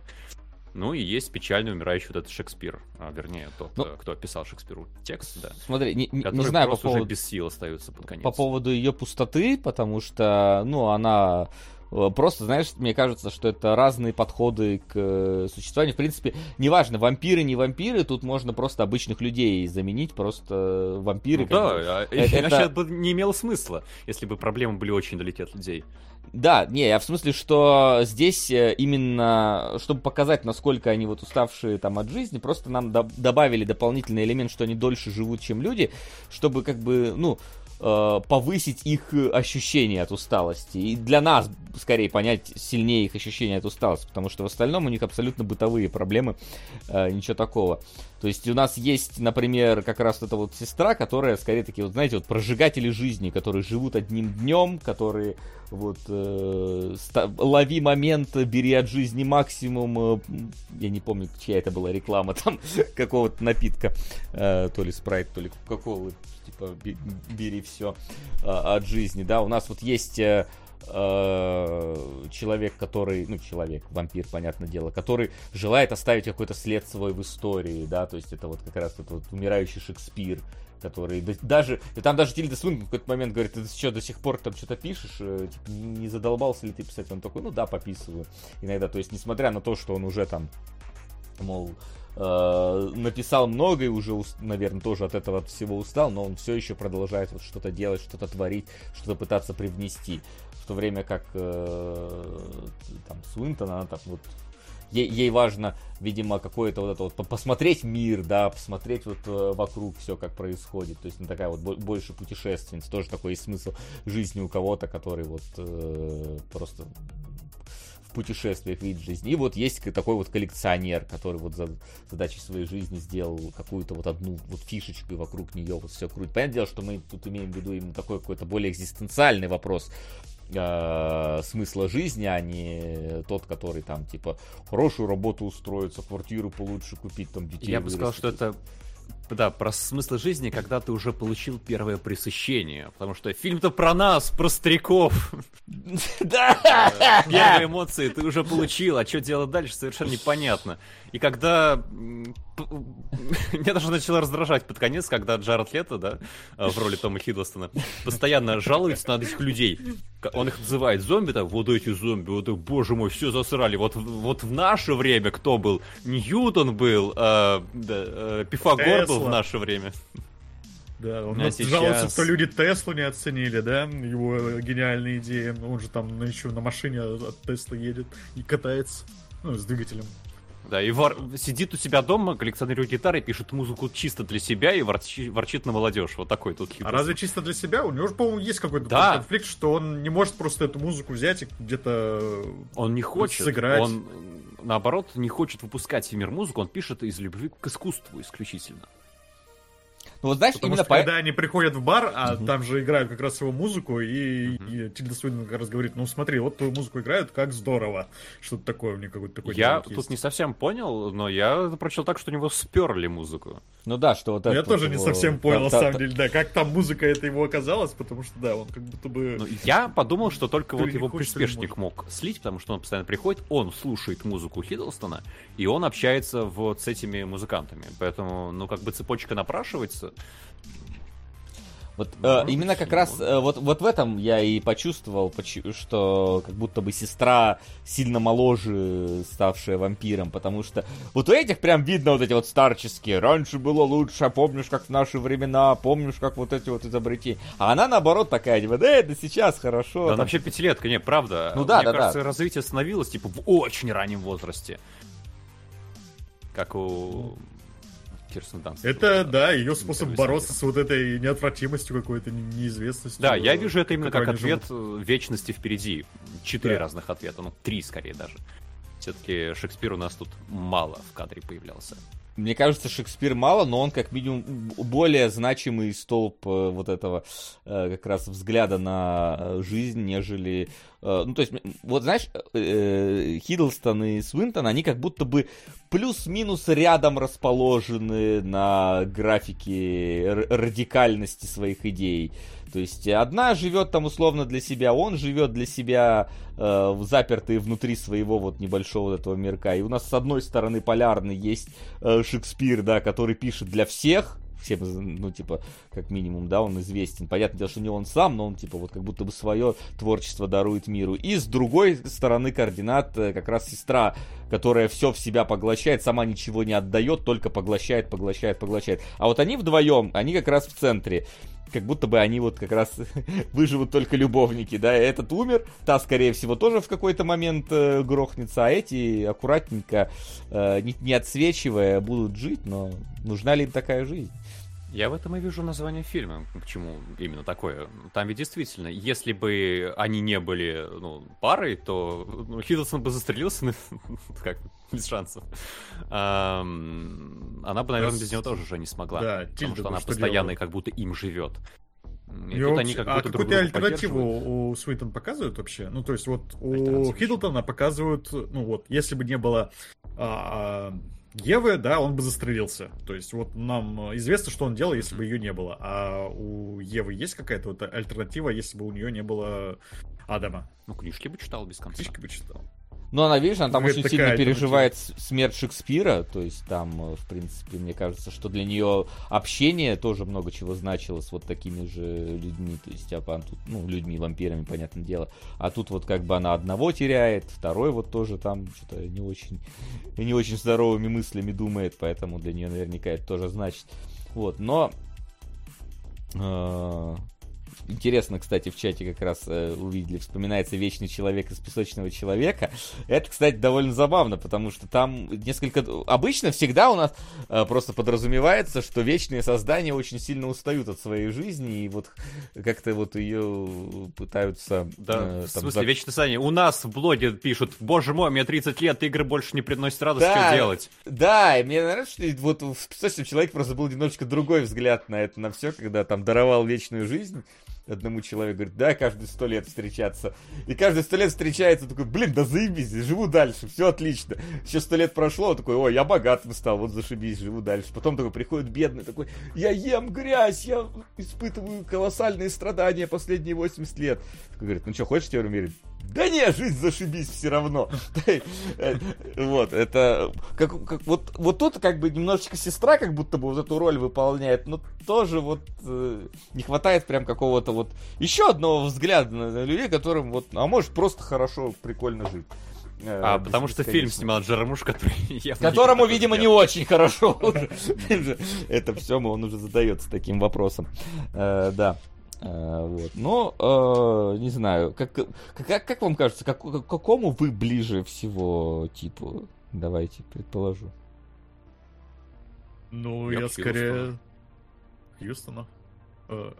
Ну и есть печально умирающий вот этот Шекспир, а, вернее, тот, ну, кто описал Шекспиру текст, да. Смотри, не, не, не знаю по поводу... уже без сил остается под конец. По поводу ее пустоты, потому что, ну, она Э, просто, знаешь, мне кажется, что это разные подходы к э, существованию. В принципе, неважно, вампиры, не вампиры, тут можно просто обычных людей заменить, просто вампиры. Ну, да, а, это... иначе бы не имело смысла, если бы проблемы были очень далеки от людей. Да, не, я в смысле, что здесь э, именно, чтобы показать, насколько они вот уставшие там от жизни, просто нам до- добавили дополнительный элемент, что они дольше живут, чем люди, чтобы как бы, ну, э, повысить их ощущение от усталости. И для нас, скорее, понять сильнее их ощущение от усталости, потому что в остальном у них абсолютно бытовые проблемы, э, ничего такого. То есть у нас есть, например, как раз эта вот сестра, которая, скорее, такие вот, знаете, вот прожигатели жизни, которые живут одним днем, которые вот э, лови момент, бери от жизни максимум. Э, я не помню, чья это была реклама там какого-то напитка, э, то ли спрайт, то ли какого типа бери все э, от жизни, да. У нас вот есть э, человек, который, ну, человек, вампир, понятное дело, который желает оставить какой-то след свой в истории, да, то есть это вот как раз этот вот умирающий Шекспир, который даже, и там даже Тильда Свинтон в какой-то момент говорит, ты что, до сих пор там что-то пишешь, э, типа, не задолбался ли ты писать? Он такой, ну да, пописываю иногда, то есть несмотря на то, что он уже там, мол, э, написал много и уже, наверное, тоже от этого всего устал, но он все еще продолжает вот что-то делать, что-то творить, что-то пытаться привнести. В то время как э, там Суинтон, она там вот ей, ей важно, видимо, какое-то вот это вот посмотреть мир, да, посмотреть вот э, вокруг все, как происходит. То есть, ну, такая вот больше путешественница. Тоже такой есть смысл жизни у кого-то, который вот э, просто путешествиях видит жизнь. И вот есть такой вот коллекционер, который вот за задачей своей жизни сделал какую-то вот одну вот фишечку и вокруг нее вот все крутит. Понятное дело, что мы тут имеем в виду именно такой какой-то более экзистенциальный вопрос э, смысла жизни, а не тот, который там типа хорошую работу устроиться, квартиру получше купить, там детей. Я бы сказал, что это да, про смысл жизни, когда ты уже получил первое пресыщение. Потому что фильм-то про нас, про стариков. Да! Первые эмоции ты уже получил, а что делать дальше, совершенно непонятно. И когда... Меня даже начало раздражать под конец, когда Джаред Лето, да, в роли Тома Хиддлстона, постоянно жалуется на этих людей. Он их называет зомби, так, вот эти зомби, вот, боже мой, все засрали. Вот, вот в наше время кто был? Ньютон был, э, да, э, Пифагор был в наше время. Да, он а сейчас... жалуется, что люди Теслу не оценили, да, его гениальные идеи. Он же там еще на машине от Тесла едет и катается, ну, с двигателем. Да, и вор... сидит у себя дома, коллекционирует гитары, пишет музыку чисто для себя и ворчит, ворчит на молодежь. Вот такой тут хитрый. А разве чисто для себя? У него же, по-моему, есть какой-то да. конфликт, что он не может просто эту музыку взять и где-то Он не хочет. Сыграть. Он, наоборот, не хочет выпускать в мир музыку, он пишет из любви к искусству исключительно. Ну, вот знаешь, Потому именно что, по... когда они приходят в бар, а угу. там же играют как раз его музыку, и, угу. и Тильда Суинтон как раз говорит, ну смотри, вот твою музыку играют, как здорово. Что-то такое у них какой-то такой Я тут есть. не совсем понял, но я прочел так, что у него сперли музыку. Ну да, что вот ну, это... Я тоже его... не совсем понял, на самом деле, да, как там музыка это его оказалась, потому что, да, он как будто бы... Ну, я подумал, что только вот его приспешник мог слить, потому что он постоянно приходит, он слушает музыку Хиддлстона, и он общается вот с этими музыкантами. Поэтому, ну, как бы цепочка напрашивается. Вот э, именно как раз э, вот, вот в этом я и почувствовал, что как будто бы сестра сильно моложе, ставшая вампиром, потому что вот у этих прям видно вот эти вот старческие. Раньше было лучше, а помнишь, как в наши времена, помнишь, как вот эти вот изобретения. А она наоборот такая, типа, да, это сейчас хорошо. Да, там... вообще пятилетка, не, правда. Ну да, Мне да, кажется, да. развитие становилось типа в очень раннем возрасте. Как у Кирстен Данст. Это, да, ее способ бороться с вот этой неотвратимостью какой-то, неизвестностью. Да, я вижу это именно как ответ живут. вечности впереди. Четыре да. разных ответа, ну, три скорее даже. Все-таки Шекспир у нас тут мало в кадре появлялся. Мне кажется, Шекспир мало, но он как минимум более значимый столб э, вот этого э, как раз взгляда на жизнь, нежели Э, ну, то есть, вот знаешь, э, Хиддлстон и Свинтон, они как будто бы плюс-минус рядом расположены на графике радикальности своих идей. То есть одна живет там условно для себя, он живет для себя э, запертый внутри своего вот небольшого вот этого мирка. И у нас с одной стороны полярный есть э, Шекспир, да, который пишет для всех, всем, ну, типа, как минимум, да, он известен. Понятное дело, что не он сам, но он, типа, вот как будто бы свое творчество дарует миру. И с другой стороны координат э, как раз сестра, которая все в себя поглощает, сама ничего не отдает, только поглощает, поглощает, поглощает. А вот они вдвоем, они как раз в центре как будто бы они вот как раз выживут только любовники, да, этот умер, та, скорее всего, тоже в какой-то момент э, грохнется, а эти аккуратненько, э, не, не отсвечивая, будут жить, но нужна ли им такая жизнь? Я в этом и вижу название фильма. Почему именно такое? Там ведь действительно, если бы они не были ну, парой, то ну, Хиддлсон бы застрелился, как без шансов. Она бы, наверное, без него тоже уже не смогла. Да, потому что она постоянно и как будто им живет. И тут они как а какую-то альтернативу у Суитон показывают вообще? Ну, то есть вот у Хиддлтона показывают, ну вот, если бы не было а Евы, да, он бы застрелился. То есть вот нам известно, что он делал, если бы ее не было. А у Евы есть какая-то вот альтернатива, если бы у нее не было Адама? Ну, книжки бы читал без конца. Книжки бы читал. Ну, она, видишь, она там очень сильно переживает смерть Шекспира, то есть там, э, в принципе, мне кажется, что для нее общение тоже много чего значило с вот такими же людьми, то есть, а тут, ну, людьми, вампирами, понятное дело, а тут вот как бы она одного теряет, второй вот тоже там что-то не очень, не очень здоровыми мыслями думает, поэтому для нее наверняка это тоже значит. Вот, но э, Интересно, кстати, в чате как раз э, увидели, вспоминается Вечный Человек из Песочного Человека. Это, кстати, довольно забавно, потому что там несколько... Обычно всегда у нас э, просто подразумевается, что вечные создания очень сильно устают от своей жизни, и вот как-то вот ее пытаются... Да, э, в смысле, за... вечные создания? У нас в блоге пишут, боже мой, мне 30 лет, игры больше не приносят радость, да, что делать? Да, и мне нравится, что вот в Песочном Человеке просто был немножечко другой взгляд на это, на все, когда там даровал вечную жизнь одному человеку, говорит, да, каждые сто лет встречаться. И каждые сто лет встречается, такой, блин, да заебись, живу дальше, все отлично. Еще сто лет прошло, такой, ой, я богатым стал, вот зашибись, живу дальше. Потом такой приходит бедный, такой, я ем грязь, я испытываю колоссальные страдания последние 80 лет. Такой говорит, ну что, хочешь теперь умереть? Да не, жизнь зашибись все равно. Вот, это... Как, как, вот, вот тут как бы немножечко сестра как будто бы вот эту роль выполняет, но тоже вот э, не хватает прям какого-то вот еще одного взгляда на людей, которым вот, а может просто хорошо, прикольно жить. Э, а, потому что фильм снимал Джарамуш, который Которому, видимо, не очень хорошо Это все, он уже задается таким вопросом. Э, да. Э, вот. Но, э, не знаю, как, как, как вам кажется, как, к какому вы ближе всего типу? Давайте предположу. Ну, я, я скорее... Хьюстона. Э...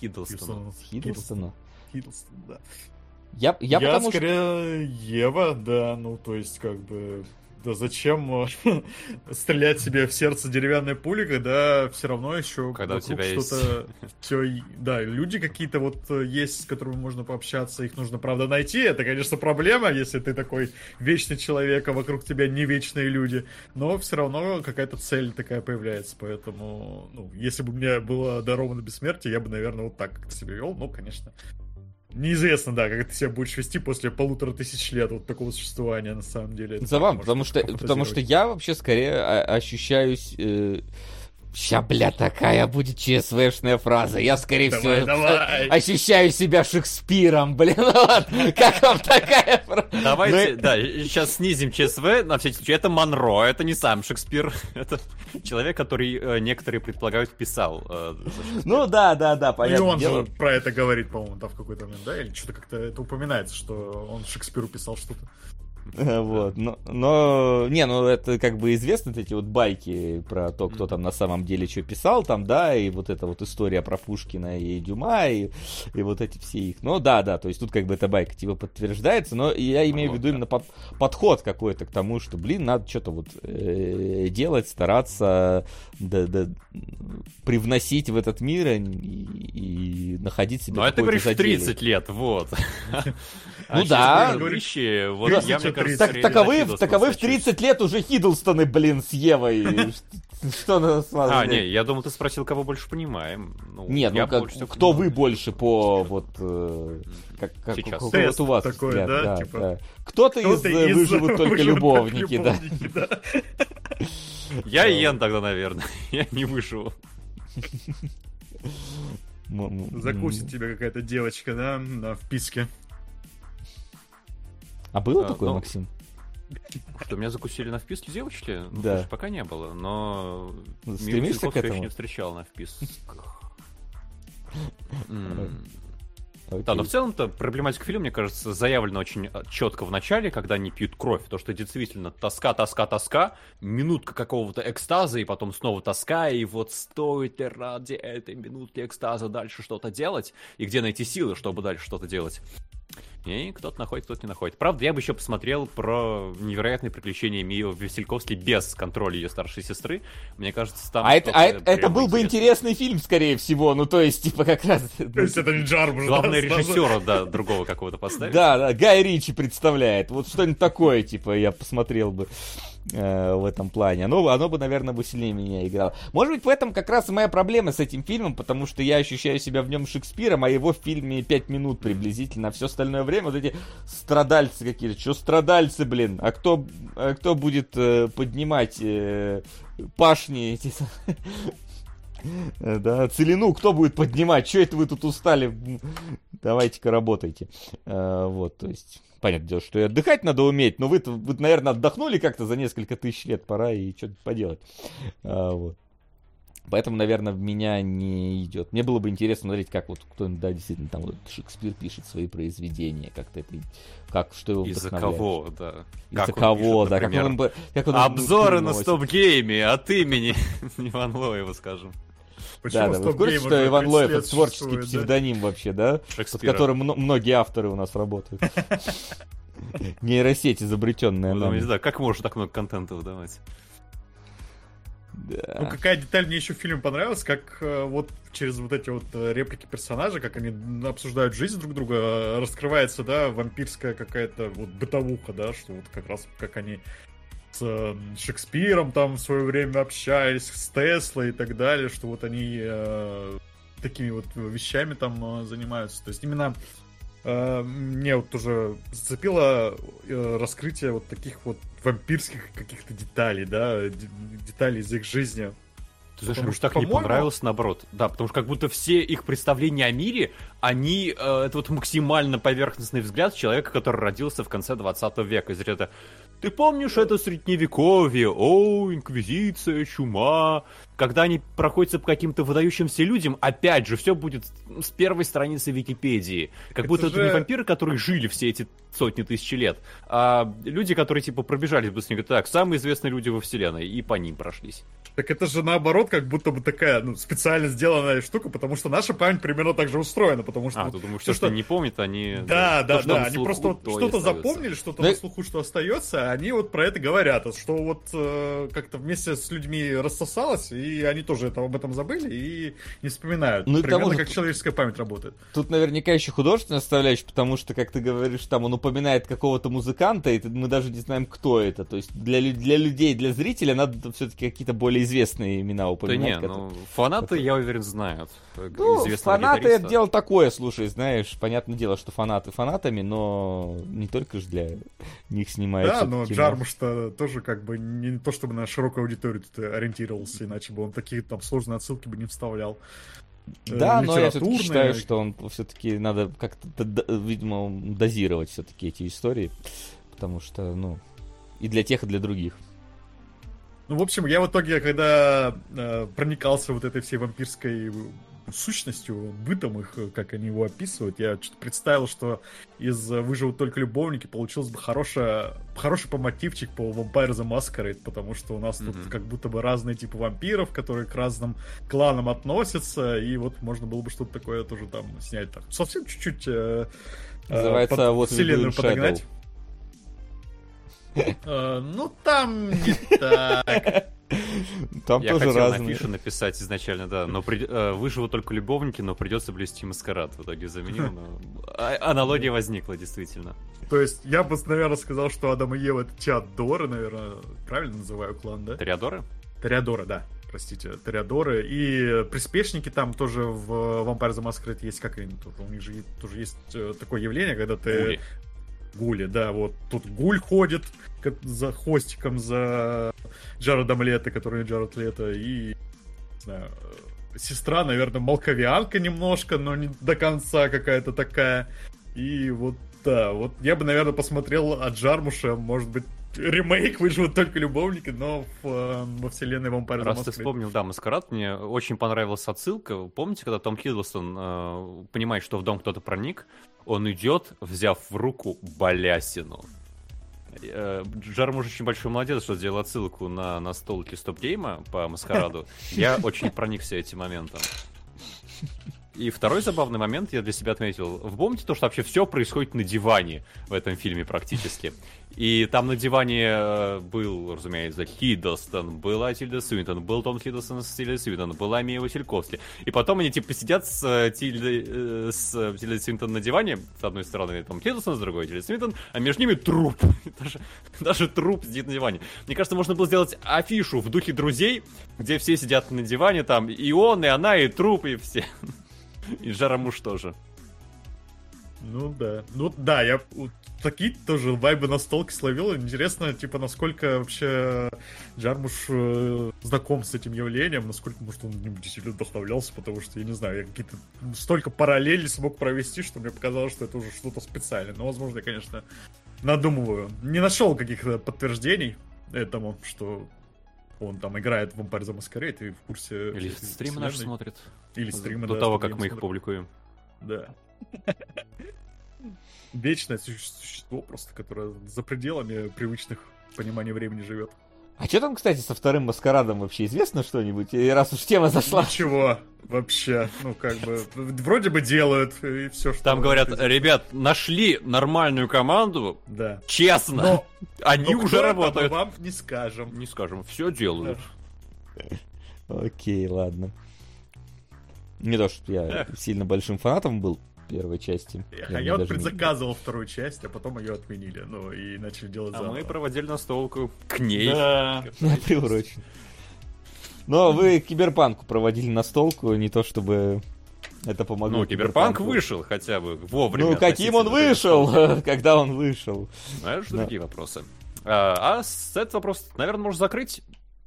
Хиддлстона. Хиддлстона? Хиддлстон, да. Я, я, я скорее что... Ева, да, ну, то есть, как бы, да зачем э, стрелять себе в сердце деревянной пулей, когда все равно еще когда у тебя есть все, да, люди какие-то вот э, есть, с которыми можно пообщаться, их нужно, правда, найти. Это, конечно, проблема, если ты такой вечный человек, а вокруг тебя не вечные люди. Но все равно какая-то цель такая появляется. Поэтому, ну, если бы мне было даровано бессмертие, я бы, наверное, вот так себя вел. Ну, конечно, Неизвестно, да, как ты себя будешь вести после полутора тысяч лет вот такого существования, на самом деле. Забавно, потому что, потому что я вообще скорее ощущаюсь э, Ща, бля, такая будет ЧСВшная фраза. Я, скорее давай, всего, давай. ощущаю себя Шекспиром, блин. Вот. Как вам такая фраза? Давайте, ну, да, сейчас снизим ЧСВ на всякий случай. Это Монро, это не сам Шекспир. Это человек, который э, некоторые предполагают писал. Э, ну да, да, да, понятно. И он дело. же про это говорит, по-моему, да, в какой-то момент, да? Или что-то как-то это упоминается, что он Шекспиру писал что-то. Вот, но, но, не, ну это как бы известны эти вот байки про то, кто там на самом деле что писал там, да, и вот эта вот история про Пушкина и Дюма, и, и вот эти все их. Ну да, да, то есть тут как бы эта байка типа подтверждается, но я имею в виду именно под, подход какой-то к тому, что, блин, надо что-то вот э, делать, стараться да, да, привносить в этот мир и, и находить себе Ну это говоришь в 30 лет, вот. Ну да. Вещи, вот я, мне кажется, таковы, таковы в 30 лет уже Хиддлстоны, блин, с Евой. Что на А, не, я думал, ты спросил, кого больше понимаем. Ну, Нет, ну как, кто вы больше по вот э, как, как Сейчас. у вас такой, взгляд, да, да, типа... да. Кто-то из, из выживут только любовники, да. Я Йен тогда, наверное. Я не выживу. Закусит тебя какая-то девочка, да, на вписке. А было а, такое, ну, Максим? Что, меня закусили на вписке девочки? Ну, да. пока не было, но... Стремишься к этому? Я не встречал на вписках. Okay. Да, но в целом-то проблематика фильма, мне кажется, заявлена очень а, четко в начале, когда они пьют кровь. То, что действительно тоска, тоска, тоска, минутка какого-то экстаза, и потом снова тоска, и вот стоит ли ради этой минутки экстаза дальше что-то делать, и где найти силы, чтобы дальше что-то делать. И кто-то находит, кто-то не находит. Правда, я бы еще посмотрел про невероятные приключения Мио Васильковской без контроля ее старшей сестры. Мне кажется, там... А, это, а это, это был бы интересный фильм, скорее всего. Ну, то есть, типа, как раз... То есть, это не Джармуш, Главное, да, режиссера, да, другого какого-то поставить. Да, да, Гай Ричи представляет. Вот что-нибудь такое, типа, я посмотрел бы э, в этом плане. Оно, оно бы, наверное, бы сильнее меня играло. Может быть, в этом как раз и моя проблема с этим фильмом, потому что я ощущаю себя в нем Шекспиром, а его в фильме 5 минут приблизительно. А все остальное время вот эти страдальцы какие-то. Что страдальцы, блин? А кто, а кто будет э, поднимать э, пашни эти... Да, целину кто будет поднимать? Что это вы тут устали? Давайте-ка работайте. Э, вот, то есть понятное дело, что и отдыхать надо уметь, но вы, вы наверное, отдохнули как-то за несколько тысяч лет, пора и что-то поделать. А, вот. Поэтому, наверное, в меня не идет. Мне было бы интересно смотреть, как вот кто-нибудь, да, действительно, там вот Шекспир пишет свои произведения, как-то это, как, что его Из-за кого, да. Из-за кого, пишет, да. Как он, как он Обзоры на стоп-гейме от имени Иван Лоева, скажем. Почему да, да. Вы в курсе, что Иван Лоев это творческий да? псевдоним вообще, да? Под которым многие авторы у нас работают. Нейросеть изобретенная. Ну, не знаю, как можно так много контента выдавать? Да. Ну, какая деталь мне еще в фильме понравилась, как э, вот через вот эти вот э, реплики персонажа, как они обсуждают жизнь друг друга, э, раскрывается, да, вампирская какая-то вот бытовуха, да, что вот как раз как они с Шекспиром там в свое время общались, с Теслой и так далее, что вот они э, такими вот вещами там э, занимаются. То есть именно э, мне вот тоже зацепило э, раскрытие вот таких вот вампирских каких-то деталей, да, деталей из их жизни. Ты знаешь, мне так не понравилось, наоборот. Да, потому что как будто все их представления о мире, они, э, это вот максимально поверхностный взгляд человека, который родился в конце 20 века. Из ряда ты помнишь это средневековье? О, инквизиция, чума. Когда они проходятся по каким-то выдающимся людям, опять же, все будет с первой страницы Википедии. Как это будто же... это не вампиры, которые жили все эти сотни тысяч лет, а люди, которые типа пробежались быстренько. Так, самые известные люди во вселенной, и по ним прошлись. Так это же наоборот, как будто бы такая, ну, специально сделанная штука, потому что наша память примерно так же устроена, потому что... А, ты думаешь, все, что, что не помнят, они... Да, да, да, они просто что-то запомнили, что-то на слуху, что остается, а они вот про это говорят, что вот э, как-то вместе с людьми рассосалось, и они тоже это, об этом забыли и не вспоминают. Ну, примерно как человеческая память работает. Тут наверняка еще художественная составляющая, потому что, как ты говоришь, там он упоминает какого-то музыканта, и мы даже не знаем, кто это. То есть для, для людей, для зрителя надо все-таки какие-то более известные имена упоминать. Да не, ну, фанаты, которые... я уверен, знают. Ну, фанаты это дело такое, слушай, знаешь, понятное дело, что фанаты фанатами, но не только же для них снимается Да, но Джармуш-то тоже как бы не то, чтобы на широкую аудиторию ориентировался, иначе бы он такие там сложные отсылки бы не вставлял. Э, да, но я все-таки считаю, что он все-таки надо как-то, видимо, дозировать все-таки эти истории, потому что, ну, и для тех, и для других. Ну, в общем, я в итоге, когда э, проникался вот этой всей вампирской сущностью, бытом их, как они его описывают. Я что-то представил, что из «Выживут только любовники» получилось бы хорошая, хороший по мотивчик по Vampire the Masquerade, потому что у нас mm-hmm. тут как будто бы разные типы вампиров, которые к разным кланам относятся, и вот можно было бы что-то такое тоже там снять. Так, совсем чуть-чуть э, э Называется под вот вселенную подогнать. Э, ну, там не так. Там Я тоже хотел разные. на фише написать изначально, да, но при... э, выживут только любовники, но придется блести маскарад. В итоге заменил, но а- аналогия возникла, действительно. То есть я бы, наверное, сказал, что Адам и Ева это Теодоры, наверное, правильно называю клан, да? Тореадоры? Тореадоры, да простите, Тореадоры. И приспешники там тоже в Vampire the Masquerade есть, как они тут, у них же тоже есть э, такое явление, когда ты... Гули. Гули, да, вот тут гуль ходит за хвостиком, за Джаредом Лето, который Джаред Лето, и, не знаю, сестра, наверное, молковианка немножко, но не до конца какая-то такая. И вот, да, вот я бы, наверное, посмотрел от Джармуша, может быть, ремейк выживут только любовники, но в, э, во вселенной Vampire Раз ты вспомнил, да, Маскарад, мне очень понравилась отсылка. Помните, когда Том Хиддлстон э, понимает, что в дом кто-то проник, он идет, взяв в руку балясину. Э, Джармуш очень большой молодец, что сделал отсылку на настолки StopGame а по Маскараду. Я очень проникся этим моментом. И второй забавный момент я для себя отметил. Вы помните то, что вообще все происходит на диване в этом фильме практически? И там на диване э, был, разумеется, Хиддлстон, была Тильда Свинтон, был Том Хиддлстон с Тильдой Свинтон, была Мия Васиковски. И потом они типа сидят с э, Тильдой, э, с Тильдой Свинтон на диване, с одной стороны Том Хиддлстон, с другой Тильда Свинтон, а между ними труп. даже, даже труп сидит на диване. Мне кажется, можно было сделать афишу в духе друзей, где все сидят на диване, там и он, и она, и труп, и все. И Жарамуш тоже. Ну да. Ну да, я такие тоже вайбы на столке словил. Интересно, типа, насколько вообще Джармуш э, знаком с этим явлением, насколько, может, он действительно вдохновлялся, потому что, я не знаю, я какие-то столько параллелей смог провести, что мне показалось, что это уже что-то специальное. Но, возможно, я, конечно, надумываю. Не нашел каких-то подтверждений этому, что он там играет в Vampire the Masquerade и в курсе... Или стримы наши смотрит. Или стримы, До да, того, как мы их публикуем. Да. Вечное существо просто, которое за пределами привычных пониманий времени живет. А что там, кстати, со вторым маскарадом вообще известно что-нибудь? И раз уж тема зашла. Ничего, вообще. Ну, как бы, вроде бы делают, и все, что... Там говорят, ребят, нашли нормальную команду, да. честно, но, они но уже работают. вам не скажем. Не скажем, все делают. Окей, ладно. Не то, что я сильно большим фанатом был первой части. Я, я вот предзаказывал не... вторую часть, а потом ее отменили. Ну, и начали делать а заново. мы проводили настолку к ней. Да. Приурочен. Но вы киберпанку проводили настолку, не то чтобы это помогло. Ну, киберпанк вышел хотя бы вовремя. Ну, каким он вышел, когда он вышел. Знаешь, да. другие вопросы. А, а с этот вопрос, наверное, можно закрыть.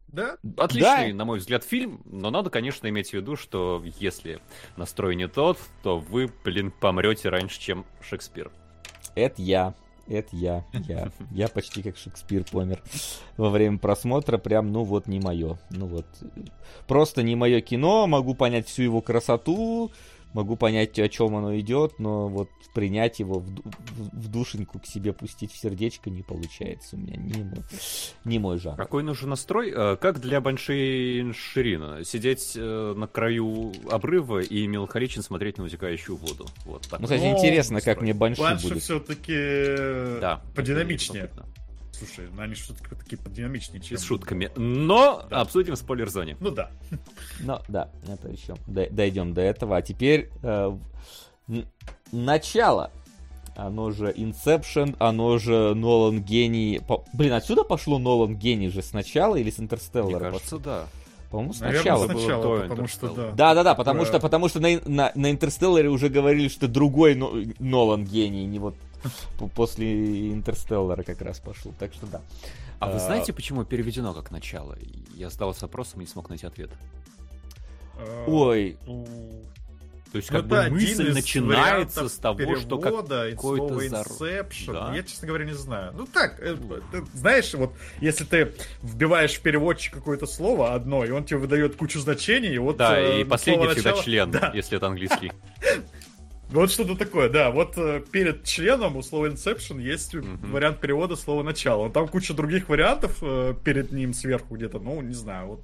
Да? Отличный, да. на мой взгляд, фильм, но надо, конечно, иметь в виду, что если настрой не тот, то вы, блин, помрете раньше, чем Шекспир. Это я. Это я, я. Я почти как Шекспир помер во время просмотра. Прям, ну вот, не мое. Ну вот. Просто не мое кино. Могу понять всю его красоту могу понять, о чем оно идет, но вот принять его в, в, в душеньку к себе пустить в сердечко не получается у меня. Не мой, не мой жанр. Какой нужен настрой? Э, как для Банши Ширина? Сидеть э, на краю обрыва и меланхолично смотреть на утекающую воду. Вот так. Ну, кстати, интересно, как мне Банши, Банши будет. все-таки да, подинамичнее. Слушай, ну они что-то такие подинамичнее, чем... С шутками. Но да. обсудим в спойлер-зоне. Ну да. Ну да, это еще дойдем до этого. А теперь э, начало. Оно же Inception, оно же Нолан гений. По... Блин, отсюда пошло Нолан гений же сначала или с Интерстеллара? Мне кажется, пошло? да. По-моему, сначала. Наверное, сначала, было потому что да. Да, да, да, потому что, потому что на, на, на Интерстелларе уже говорили, что другой Нолан гений, не вот после Интерстеллара как раз пошел. Так что да. А вы а, знаете, почему переведено как начало? Я задался вопросом и не смог найти ответ. Ой. То есть, как бы мысль начинается с того, что какой-то Inception. Да? Я, честно говоря, не знаю. Ну так, э, э, знаешь, вот если ты вбиваешь в переводчик какое-то слово одно, и он тебе выдает кучу значений, и вот... Да, э, и последний всегда член, да. если это английский. Вот что-то такое, да. Вот э, перед членом у слова Inception есть mm-hmm. вариант перевода слова начало. Там куча других вариантов э, перед ним сверху где-то, ну, не знаю, вот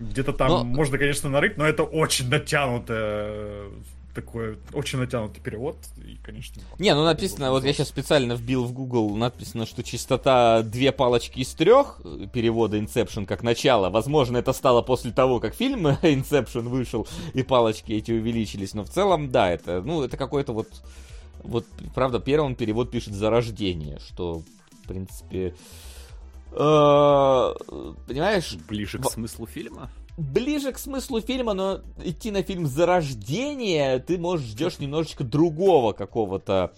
где-то там но... можно, конечно, нарыть, но это очень натянутое такой очень натянутый перевод, и, конечно... Не, ну написано, вот я сейчас специально вбил в Google, написано, что частота две палочки из трех перевода Inception как начало. Возможно, это стало после того, как фильм Inception вышел, и палочки эти увеличились, но в целом, да, это, ну, это какой-то вот... Вот, правда, первым перевод пишет «зарождение», что, в принципе, Э, понимаешь? Ближе к смыслу фильма? Ближе к смыслу фильма, но идти на фильм «Зарождение» ты можешь ждешь немножечко другого какого-то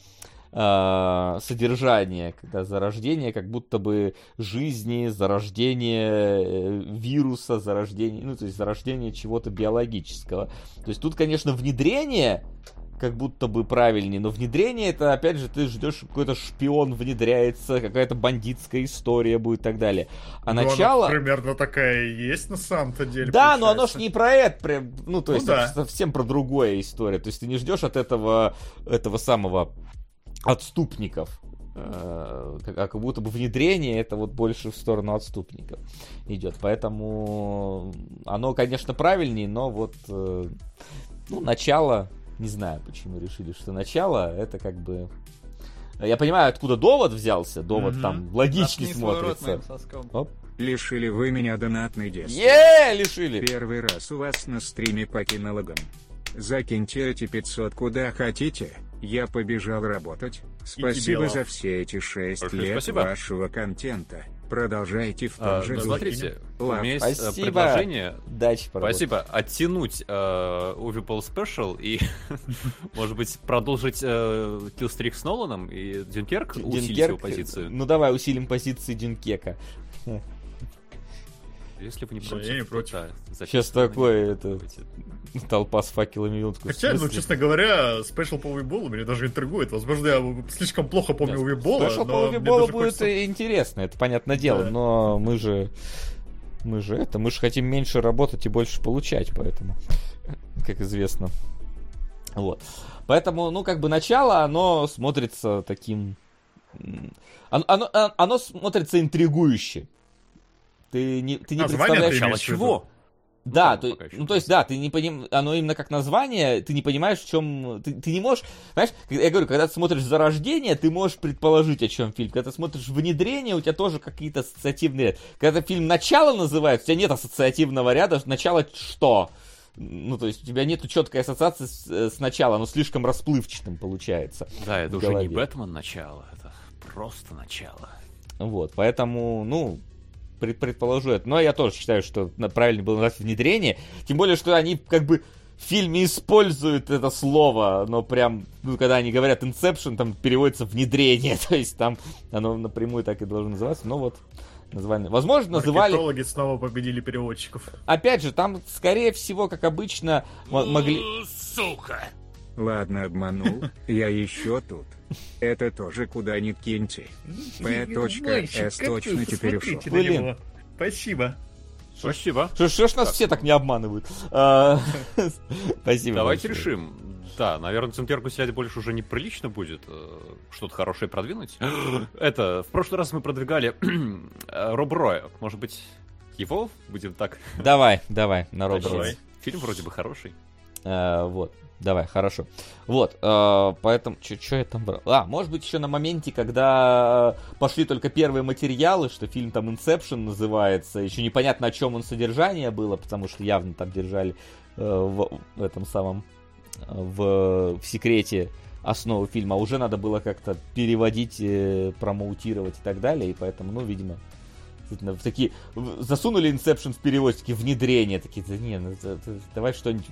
э, содержания, когда зарождение как будто бы жизни, зарождение э, вируса, зарождение, ну то есть зарождение чего-то биологического. То есть тут, конечно, внедрение как будто бы правильнее, но внедрение это, опять же, ты ждешь, какой-то шпион внедряется, какая-то бандитская история будет и так далее. А ну, начало... Примерно такая и есть на самом-то деле. Да, получается. но оно ж не про это, прям, ну, то ну есть ну, да. совсем про другое история. То есть ты не ждешь от этого, этого самого отступников. А как будто бы внедрение это вот больше в сторону отступников идет. Поэтому оно, конечно, правильнее, но вот э, ну, начало не знаю, почему решили, что начало это как бы... Я понимаю, откуда довод взялся. Довод угу. там логичнее смотрится. Оп. Лишили вы меня донатный деск. Е, лишили. Первый раз у вас на стриме по кинологам. Закиньте эти 500 куда хотите. Я побежал работать. Спасибо за все эти 6 Большое лет спасибо. вашего контента. Продолжайте в том а, же духе. Смотрите, у меня есть э, Спасибо. предложение. Дальше, Спасибо. Оттянуть э, Увипол Special и, может быть, продолжить э, Киллстрик с Ноланом и Дюнкерк усилить его позицию. Ну давай усилим позиции Дюнкека. Если вы не против, я не против. Да, Сейчас такое, это, толпа с факелами минутку. Хотя, ну, честно говоря, спешл по Уиболу меня даже интригует. Возможно, я слишком плохо помню да, Уибола. Спешл по Уиболу будет хочется... интересно, это понятное дело, да. но мы же... Мы же это, мы же хотим меньше работать и больше получать, поэтому, как известно. Вот. Поэтому, ну, как бы начало, оно смотрится таким... Оно, оно, оно смотрится интригующе. Ты не, ты не представляешь... Начало чего? Да, ну, то, ну то есть, да, ты не понимаешь, оно именно как название, ты не понимаешь, в чем, ты, ты не можешь, знаешь, я говорю, когда ты смотришь зарождение, ты можешь предположить, о чем фильм, когда ты смотришь внедрение, у тебя тоже какие-то ассоциативные ряд. Когда фильм начало называется, у тебя нет ассоциативного ряда, начало что? Ну, то есть у тебя нет четкой ассоциации с, э, с начала, оно слишком расплывчатым получается. Да, это уже голове. не Бэтмен начало, это просто начало. Вот, поэтому, ну, предположу это. Но я тоже считаю, что правильно было назвать внедрение. Тем более, что они как бы в фильме используют это слово, но прям, ну, когда они говорят Inception, там переводится внедрение, то есть там оно напрямую так и должно называться, но вот название. Возможно, называли... Маркетологи снова победили переводчиков. Опять же, там, скорее всего, как обычно, могли... Сука! Ладно, обманул. Я еще тут. Это тоже куда ни киньте. П.С. точно теперь ушел. Блин. Спасибо. Спасибо. Что ж нас все так не обманывают? А, спасибо. Давайте решим. Да, наверное, Центерку снять больше уже неприлично будет. Э, что-то хорошее продвинуть. Это, в прошлый раз мы продвигали Роб Роя. Может быть, его будем так? Давай, давай, на Роб Роя. Фильм вроде бы хороший. А, вот. Давай, хорошо. Вот, э, поэтому, что я там брал? А, может быть, еще на моменте, когда пошли только первые материалы, что фильм там Inception называется, еще непонятно, о чем он содержание было, потому что явно там держали э, в, в этом самом, в, в секрете основу фильма, а уже надо было как-то переводить, э, промоутировать и так далее, и поэтому, ну, видимо, в такие засунули Inception в переводчики, внедрение, такие, да не, ну, давай что-нибудь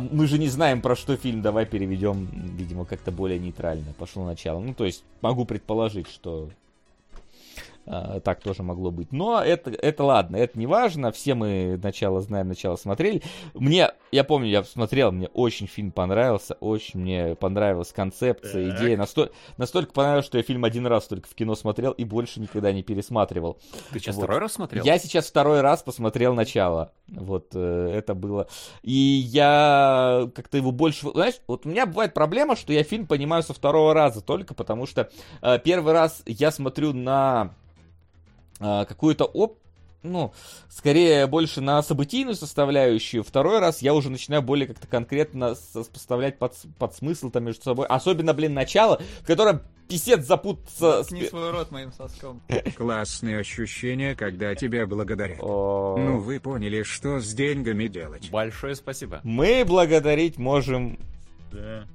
мы же не знаем, про что фильм, давай переведем, видимо, как-то более нейтрально. Пошло начало. Ну, то есть, могу предположить, что А, так тоже могло быть. Но это, это ладно, это не важно. Все мы начало знаем, начало смотрели. Мне, я помню, я смотрел, мне очень фильм понравился, очень мне понравилась концепция, так. идея. Насто... Настолько понравилось, что я фильм один раз только в кино смотрел и больше никогда не пересматривал. Ты сейчас вот. второй раз смотрел? Я сейчас второй раз посмотрел начало. Вот э, это было. И я как-то его больше... Знаешь, вот у меня бывает проблема, что я фильм понимаю со второго раза только потому, что э, первый раз я смотрю на какую-то оп ну, скорее больше на событийную составляющую. Второй раз я уже начинаю более как-то конкретно поставлять под, под смысл там между собой. Особенно, блин, начало, в котором писец запутаться... Не свой рот моим соском. Классные ощущения, когда тебя благодарят. Ну, вы поняли, что с деньгами делать. Большое спасибо. Мы благодарить можем... Да.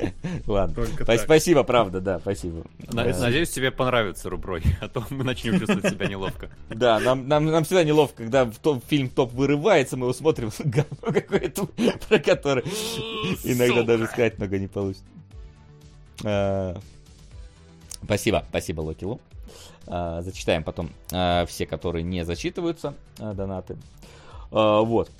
Ладно. Спасибо, правда, да, спасибо. Надеюсь, тебе понравится руброй, а то мы начнем чувствовать себя неловко. Да, нам, нам, нам всегда неловко, когда в топ, фильм топ вырывается, мы его смотрим, говно какое-то, про которое иногда даже сказать много не получится. А, спасибо, спасибо, Локилу. А, зачитаем потом а, все, которые не зачитываются, донаты. Вот.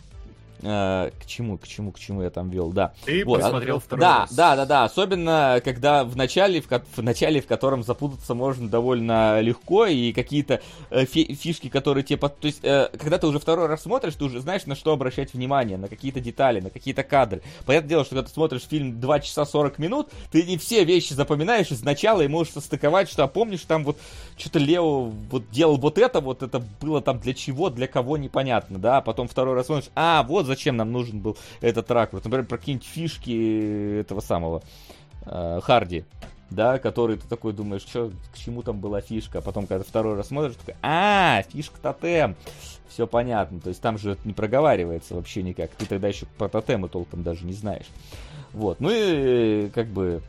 Э, к чему, к чему, к чему я там вел, да. Ты вот, посмотрел а, второй да, раз. Да, да, да, особенно когда в начале, в, в начале, в котором запутаться можно довольно легко, и какие-то э, фишки, которые тебе... То есть, э, когда ты уже второй раз смотришь, ты уже знаешь, на что обращать внимание, на какие-то детали, на какие-то кадры. Понятное дело, что когда ты смотришь фильм 2 часа 40 минут, ты не все вещи запоминаешь из начала и можешь состыковать, что, а помнишь, там вот что-то Лео вот делал вот это, вот это было там для чего, для кого, непонятно, да, а потом второй раз смотришь, а, вот зачем нам нужен был этот ракурс. Например, про какие-нибудь фишки этого самого э, Харди, да, который ты такой думаешь, что, к чему там была фишка, а потом, когда второй раз смотришь, такой, а, фишка тотем, все понятно, то есть там же это не проговаривается вообще никак, ты тогда еще про тотемы толком даже не знаешь. Вот, ну и как бы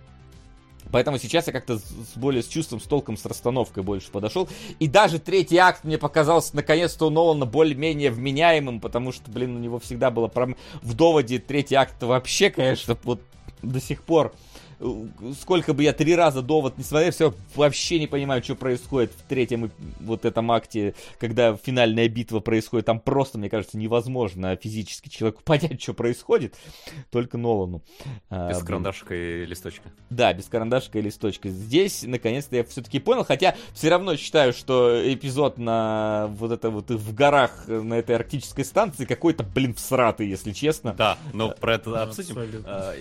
Поэтому сейчас я как-то с более с чувством, с толком, с расстановкой больше подошел. И даже третий акт мне показался наконец-то у Нолана более-менее вменяемым, потому что, блин, у него всегда было прям в доводе третий акт вообще, конечно, вот до сих пор сколько бы я три раза довод не смотрел, все вообще не понимаю, что происходит в третьем вот этом акте, когда финальная битва происходит. Там просто, мне кажется, невозможно физически человеку понять, что происходит. Только Нолану. А, без а, карандашика и листочка. Да, без карандашика и листочка. Здесь, наконец-то, я все-таки понял, хотя все равно считаю, что эпизод на вот это вот в горах на этой арктической станции какой-то, блин, всратый, если честно. Да, но про это обсудим. А,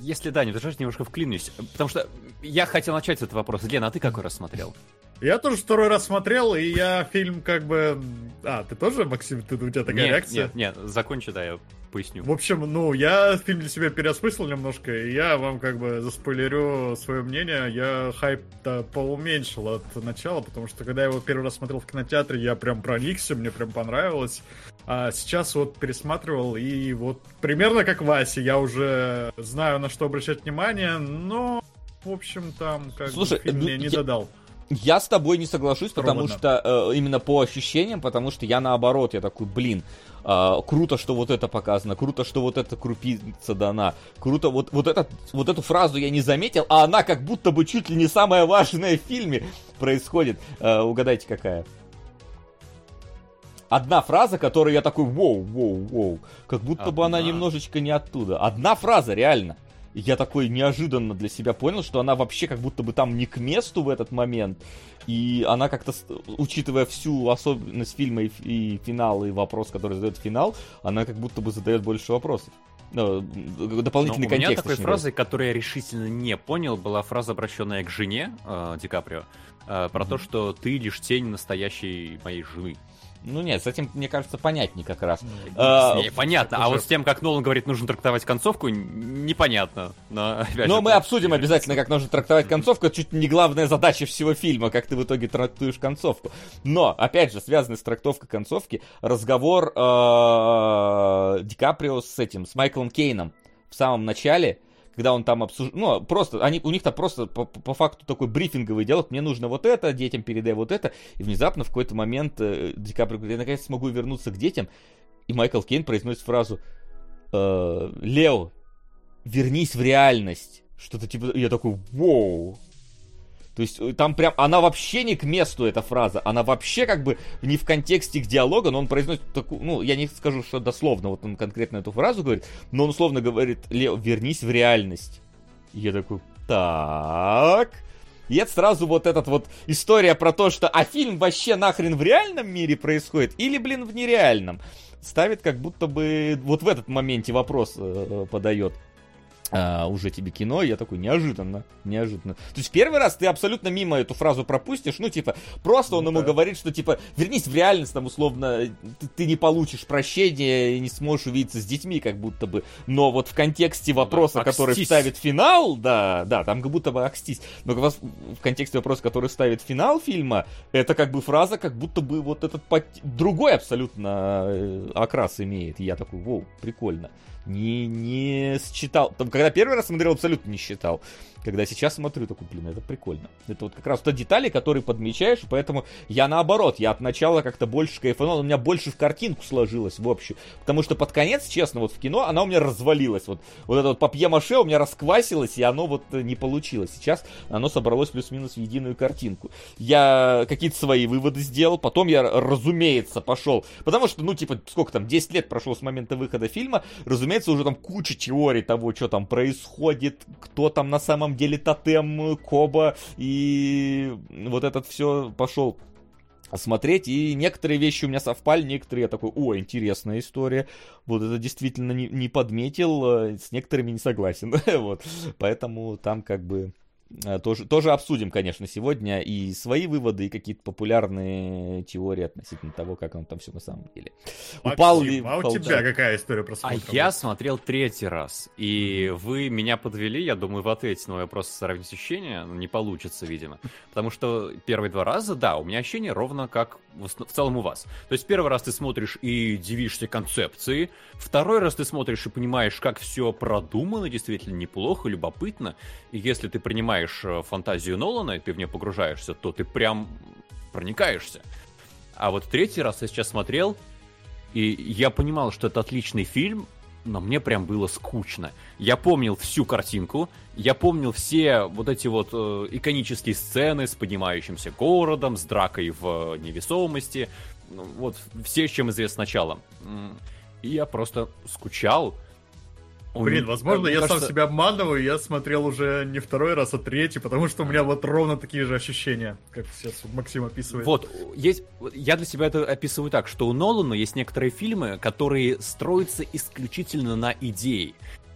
если да, не держать немножко вклинюсь, потому что я хотел начать с этого вопроса. Лена, а ты какой раз смотрел? Я тоже второй раз смотрел, и я фильм как бы... А, ты тоже, Максим, ты, у тебя такая нет, реакция? Нет, нет, закончи, да, я поясню. В общем, ну, я фильм для себя переосмыслил немножко, и я вам как бы заспойлерю свое мнение. Я хайп-то поуменьшил от начала, потому что когда я его первый раз смотрел в кинотеатре, я прям проникся, мне прям понравилось. А сейчас вот пересматривал, и вот примерно как Вася, я уже знаю, на что обращать внимание, но, в общем, там как Слушай, бы фильм мне не я... додал. Я с тобой не соглашусь, потому Ровно. что э, именно по ощущениям, потому что я наоборот, я такой, блин, э, круто, что вот это показано, круто, что вот эта крупица дана, круто, вот, вот, этот, вот эту фразу я не заметил, а она как будто бы чуть ли не самая важная в фильме происходит. Э, угадайте, какая? Одна фраза, которую я такой, воу, воу, воу, как будто Одна. бы она немножечко не оттуда. Одна фраза, реально. Я такой неожиданно для себя понял, что она вообще как будто бы там не к месту в этот момент. И она как-то, учитывая всю особенность фильма и, и финал, и вопрос, который задает финал, она как будто бы задает больше вопросов. Ну, дополнительный Но контекст. У меня такой фразой, которую я решительно не понял, была фраза, обращенная к жене э, Ди Каприо, э, про mm-hmm. то, что ты лишь тень настоящей моей жены. Ну нет, с этим, мне кажется, понятнее как раз. А, не, понятно, а вот с тем, как Нолан говорит, нужно трактовать концовку, непонятно. Но, Но мы обсудим обязательно, как нужно трактовать концовку. Это чуть не главная задача всего фильма, как ты в итоге трактуешь концовку. Но, опять же, связанный с трактовкой концовки, разговор э, Ди Каприо с этим, с Майклом Кейном в самом начале, когда он там обсуждает, ну, просто, они, у них-то просто по, по факту такой брифинговый диалог, мне нужно вот это, детям передай вот это, и внезапно в какой-то момент э, Ди Каприо говорит, я наконец смогу вернуться к детям, и Майкл Кейн произносит фразу, э, Лео, вернись в реальность, что-то типа, я такой, воу, То есть э, там прям, она вообще не к месту, эта фраза. Она вообще как бы не в контексте к диалога, но он произносит такую, ну, я не скажу, что дословно, вот он конкретно эту фразу говорит, но он условно говорит, Лео, вернись в реальность. И я такой, так... И это сразу вот этот вот история про то, что а фильм вообще нахрен в реальном мире происходит или, блин, в нереальном. Ставит как будто бы вот в этот моменте вопрос э, подает а, уже тебе кино, и я такой, неожиданно, неожиданно. То есть первый раз ты абсолютно мимо эту фразу пропустишь, ну, типа, просто он ну, ему да. говорит, что, типа, вернись в реальность, там, условно, ты, ты не получишь прощения и не сможешь увидеться с детьми, как будто бы. Но вот в контексте вопроса, да, который ставит финал, да, да, там как будто бы акстись, но в контексте вопроса, который ставит финал фильма, это как бы фраза, как будто бы вот этот под... другой абсолютно э, окрас имеет. И я такой, воу, прикольно не, не считал. Там, когда первый раз смотрел, абсолютно не считал. Когда сейчас смотрю, такой, блин, это прикольно. Это вот как раз те детали, которые подмечаешь, поэтому я наоборот, я от начала как-то больше кайфанул, у меня больше в картинку сложилось в общем. Потому что под конец, честно, вот в кино она у меня развалилась. Вот, вот это вот папье-маше у меня расквасилось, и оно вот не получилось. Сейчас оно собралось плюс-минус в единую картинку. Я какие-то свои выводы сделал, потом я, разумеется, пошел. Потому что, ну, типа, сколько там, 10 лет прошло с момента выхода фильма, разумеется, уже там куча теорий того, что там происходит, кто там на самом самом деле тотем Коба, и вот этот все пошел смотреть, и некоторые вещи у меня совпали, некоторые я такой, о, интересная история, вот это действительно не, не подметил, э, с некоторыми не согласен, вот, поэтому там как бы Э, тоже, тоже обсудим, конечно, сегодня и свои выводы, и какие-то популярные теории относительно того, как он там все на самом деле. Максим, Упал ли... А у тебя какая история просмотра? А я смотрел третий раз, и вы меня подвели, я думаю, в ответе на мой вопрос сравнить ощущения не получится, видимо. Потому что первые два раза, да, у меня ощущение ровно как в, целом у вас. То есть первый раз ты смотришь и дивишься концепции, второй раз ты смотришь и понимаешь, как все продумано, действительно неплохо, любопытно, и если ты принимаешь э, фантазию Нолана, и ты в нее погружаешься, то ты прям проникаешься. А вот третий раз я сейчас смотрел, и я понимал, что это отличный фильм, но мне прям было скучно. Я помнил всю картинку, я помнил все вот эти вот э, иконические сцены с поднимающимся городом, с дракой в невесомости, ну, вот все, чем известно сначала. И я просто скучал, Блин, возможно, я кажется... сам себя обманываю, я смотрел уже не второй раз, а третий, потому что у меня вот ровно такие же ощущения, как сейчас Максим описывает. Вот, есть, я для себя это описываю так, что у Нолана есть некоторые фильмы, которые строятся исключительно на идее.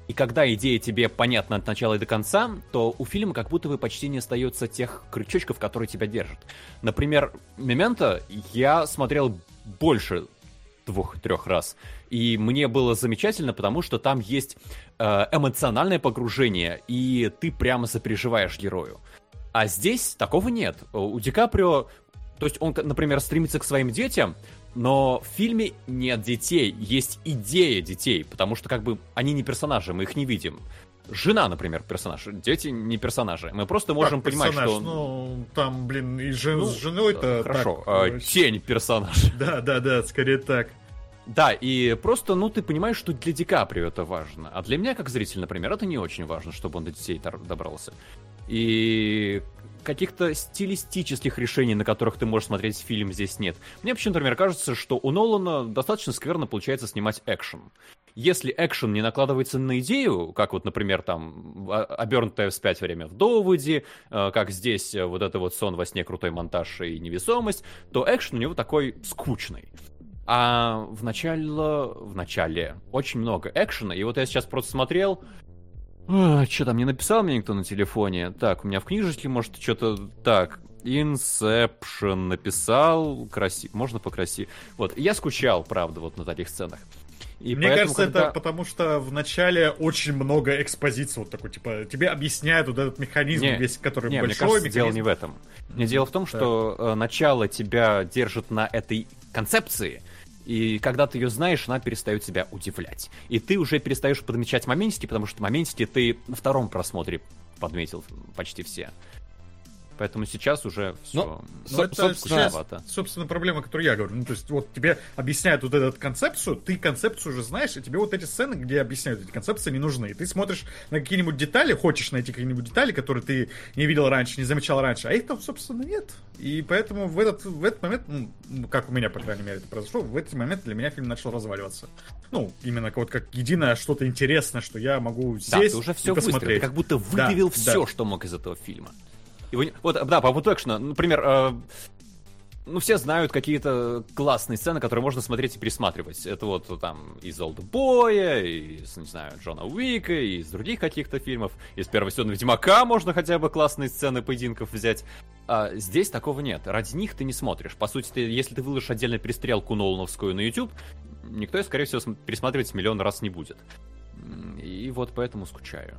И когда идея тебе понятна от начала и до конца, то у фильма как будто бы почти не остается тех крючочков, которые тебя держат. Например, «Мементо» я смотрел больше двух-трех раз. И мне было замечательно, потому что там есть э, эмоциональное погружение, и ты прямо сопереживаешь герою. А здесь такого нет. У Ди Каприо, то есть он, например, стремится к своим детям, но в фильме нет детей, есть идея детей, потому что как бы они не персонажи, мы их не видим. Жена, например, персонаж. Дети не персонажи. Мы просто можем как понимать, персонаж? что... Ну, там, блин, и жен... ну, с женой-то... Хорошо, так, а, тень персонаж. Да, да, да, скорее так. Да, и просто, ну, ты понимаешь, что для Ди Каприо это важно. А для меня, как зритель, например, это не очень важно, чтобы он до детей добрался. И каких-то стилистических решений, на которых ты можешь смотреть фильм, здесь нет. Мне вообще, например, кажется, что у Нолана достаточно скверно получается снимать экшен. Если экшен не накладывается на идею, как вот, например, там, обернутое вспять время в доводе, э, как здесь вот это вот сон во сне, крутой монтаж и невесомость, то экшен у него такой скучный. А в начале, в начале очень много экшена, и вот я сейчас просто смотрел, а, что там не написал мне никто на телефоне? Так, у меня в книжечке, может, что-то... Так, Inception написал, красиво, можно покрасивее. Вот, я скучал, правда, вот на таких сценах. И Мне поэтому, кажется, когда... это потому что в начале очень много экспозиции, вот такой, типа, тебе объясняют вот этот механизм не, весь, который не, большой. Мне кажется, механизм. дело не в этом. Мне дело в том, что э, начало тебя держит на этой концепции, и когда ты ее знаешь, она перестает тебя удивлять. И ты уже перестаешь подмечать моментики, потому что моментики ты на втором просмотре подметил почти все. Поэтому сейчас уже все. Ну, ну это собственно, сейчас, собственно, проблема, которую я говорю. Ну, то есть, вот тебе объясняют вот эту концепцию, ты концепцию уже знаешь, и тебе вот эти сцены, где объясняют эти концепции, не нужны. И ты смотришь на какие-нибудь детали, хочешь найти какие-нибудь детали, которые ты не видел раньше, не замечал раньше, а их там, собственно, нет. И поэтому в этот, в этот момент, ну, как у меня, по крайней мере, это произошло, в этот момент для меня фильм начал разваливаться. Ну, именно вот как единое что-то интересное, что я могу сесть да, ты уже все и посмотреть. Ты как будто выдавил да, все, да. что мог из этого фильма. И вот, да, по поводу экшена, например, э, ну, все знают какие-то классные сцены, которые можно смотреть и пересматривать. Это вот там из Олдбоя, из, не знаю, Джона Уика, из других каких-то фильмов. Из первого сезона Ведьмака можно хотя бы классные сцены поединков взять. А здесь такого нет. Ради них ты не смотришь. По сути, ты, если ты выложишь отдельно перестрелку Нолановскую на YouTube, никто, скорее всего, пересматривать миллион раз не будет. И вот поэтому скучаю.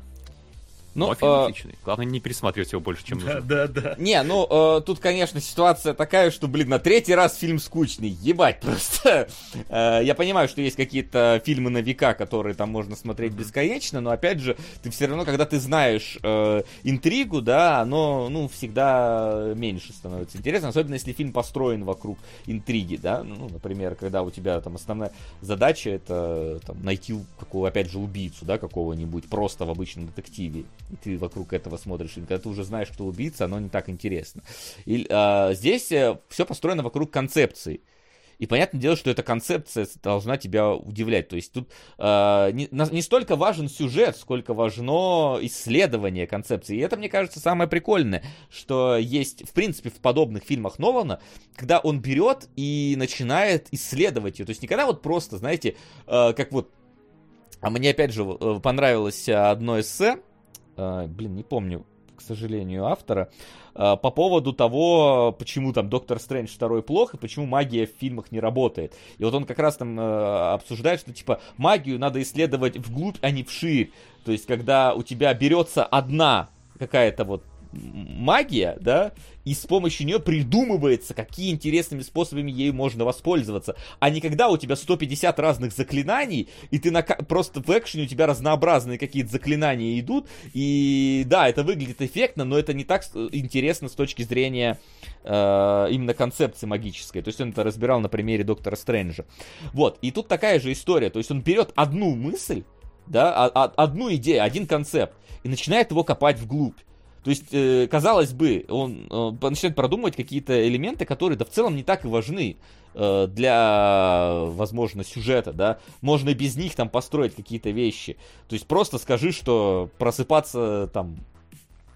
Ну, фильм э... отличный. Главное, не пересматривать его больше, чем нужно. Да, да, да. Не, ну, э, тут, конечно, ситуация такая, что, блин, на третий раз фильм скучный. Ебать просто. э, я понимаю, что есть какие-то фильмы на века, которые там можно смотреть бесконечно, но, опять же, ты все равно, когда ты знаешь э, интригу, да, оно, ну, всегда меньше становится интересно, особенно если фильм построен вокруг интриги, да. Ну, например, когда у тебя там основная задача это там, найти, какого, опять же, убийцу, да, какого-нибудь просто в обычном детективе и ты вокруг этого смотришь, и когда ты уже знаешь, кто убийца, оно не так интересно. И, а, здесь э, все построено вокруг концепции. И понятное дело, что эта концепция должна тебя удивлять. То есть тут э, не, не столько важен сюжет, сколько важно исследование концепции. И это, мне кажется, самое прикольное, что есть, в принципе, в подобных фильмах Нолана, когда он берет и начинает исследовать ее. То есть никогда вот просто, знаете, э, как вот... А мне, опять же, э, понравилось одно эссе, блин, не помню, к сожалению, автора, а, по поводу того, почему там Доктор Стрэндж второй плох, и почему магия в фильмах не работает. И вот он как раз там э, обсуждает, что типа магию надо исследовать вглубь, а не вширь. То есть, когда у тебя берется одна какая-то вот магия, да, и с помощью нее придумывается, какие интересными способами ею можно воспользоваться. А не когда у тебя 150 разных заклинаний, и ты на... просто в экшене у тебя разнообразные какие-то заклинания идут, и да, это выглядит эффектно, но это не так интересно с точки зрения э, именно концепции магической. То есть он это разбирал на примере Доктора Стрэнджа. Вот, и тут такая же история. То есть он берет одну мысль, да, а, а, одну идею, один концепт, и начинает его копать вглубь. То есть, э, казалось бы, он э, начинает продумывать какие-то элементы, которые, да, в целом не так и важны э, для, возможно, сюжета, да. Можно и без них там построить какие-то вещи. То есть, просто скажи, что просыпаться там...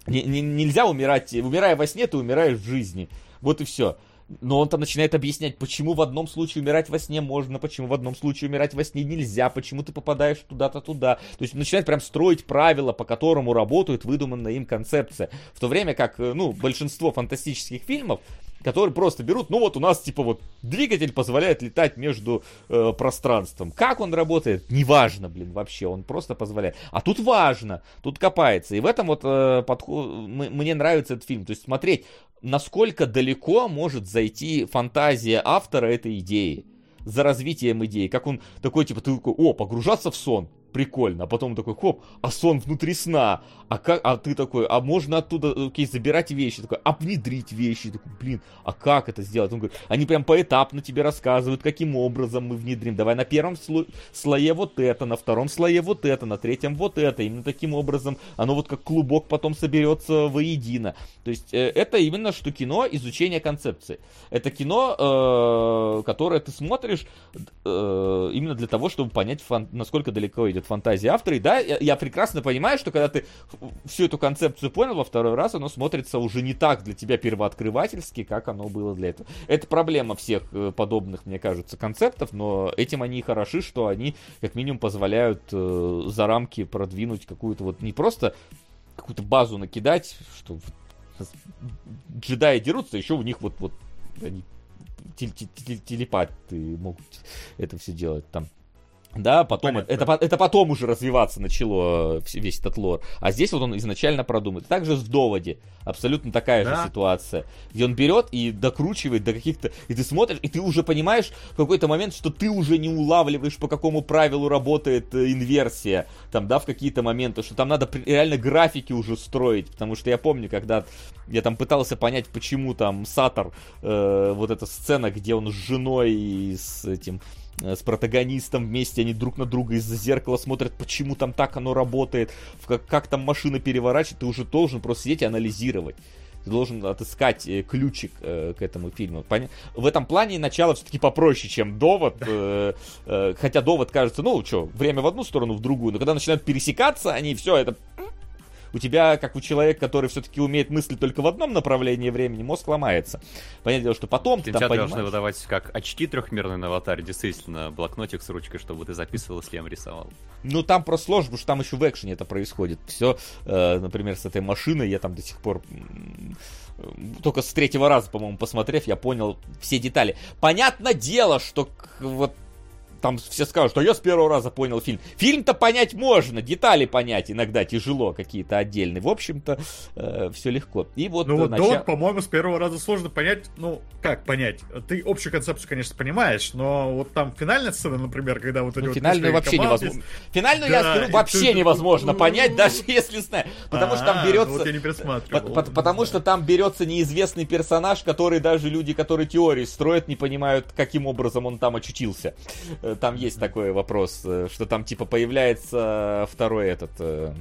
Не, не, нельзя умирать, умирая во сне, ты умираешь в жизни. Вот и все. Но он там начинает объяснять, почему в одном случае умирать во сне можно, почему в одном случае умирать во сне нельзя, почему ты попадаешь туда-то туда. То есть начинает прям строить правила, по которому работает выдуманная им концепция. В то время как, э, ну, большинство фантастических фильмов, которые просто берут, ну вот у нас типа вот двигатель позволяет летать между э, пространством. Как он работает, неважно, блин, вообще, он просто позволяет. А тут важно, тут копается. И в этом вот э, подход, мне нравится этот фильм. То есть смотреть, насколько далеко может зайти фантазия автора этой идеи за развитием идеи. Как он такой, типа, ты такой, о, погружаться в сон прикольно. А потом такой, хоп, а сон внутри сна. А, как, а ты такой, а можно оттуда, окей, забирать вещи. Такой, а внедрить вещи. Такой, блин, а как это сделать? Он говорит, они прям поэтапно тебе рассказывают, каким образом мы внедрим. Давай на первом сло- слое вот это, на втором слое вот это, на третьем вот это. Именно таким образом оно вот как клубок потом соберется воедино. То есть э, это именно что кино изучение концепции. Это кино, э, которое ты смотришь э, именно для того, чтобы понять, фан- насколько далеко идет фантазии автора. И да, я, я прекрасно понимаю, что когда ты всю эту концепцию понял во второй раз, оно смотрится уже не так для тебя первооткрывательски, как оно было для этого. Это проблема всех э, подобных, мне кажется, концептов, но этим они и хороши, что они как минимум позволяют э, за рамки продвинуть какую-то вот не просто какую-то базу накидать, что джедаи дерутся, еще у них вот, вот они телепаты могут это все делать там Да, потом это, это, это потом уже развиваться начало э, весь этот лор. А здесь вот он изначально продуман. Также в доводе абсолютно такая да. же ситуация, где он берет и докручивает до каких-то, и ты смотришь, и ты уже понимаешь в какой-то момент, что ты уже не улавливаешь, по какому правилу работает э, инверсия, там, да, в какие-то моменты, что там надо реально графики уже строить, потому что я помню, когда я там пытался понять, почему там Сатор, э, вот эта сцена, где он с женой и с этим с протагонистом вместе, они друг на друга из-за зеркала смотрят, почему там так оно работает, как, как там машина переворачивает, ты уже должен просто сидеть и анализировать. Ты должен отыскать э, ключик э, к этому фильму. В этом плане начало все-таки попроще, чем довод. Э, э, хотя довод кажется, ну что, время в одну сторону, в другую. Но когда начинают пересекаться, они все это у тебя, как у человека, который все-таки умеет мыслить только в одном направлении времени, мозг ломается. Понятное дело, что потом ты там понимаешь... должны выдавать как очки трехмерные на аватаре, действительно, блокнотик с ручкой, чтобы ты записывал, слем рисовал. Ну, там просто сложно, потому что там еще в экшене это происходит. Все, э, например, с этой машиной я там до сих пор только с третьего раза, по-моему, посмотрев, я понял все детали. Понятно дело, что вот там все скажут, что я с первого раза понял фильм. Фильм-то понять можно, детали понять иногда тяжело какие-то отдельные. В общем-то, э, все легко. И вот ну вот начал... По-моему, с первого раза сложно понять. Ну, как понять? Ты общую концепцию, конечно, понимаешь, но вот там финальная сцена, например, когда вот... Ну, финальную вообще невозможно. Финальную, да, я скажу, вообще невозможно понять, даже если знаю. Потому что там а, берется... Вот я не Потому что там берется неизвестный персонаж, который даже люди, которые теории строят, не понимают, каким образом он там очутился э, там есть такой вопрос, э, что там типа появляется второй этот, э,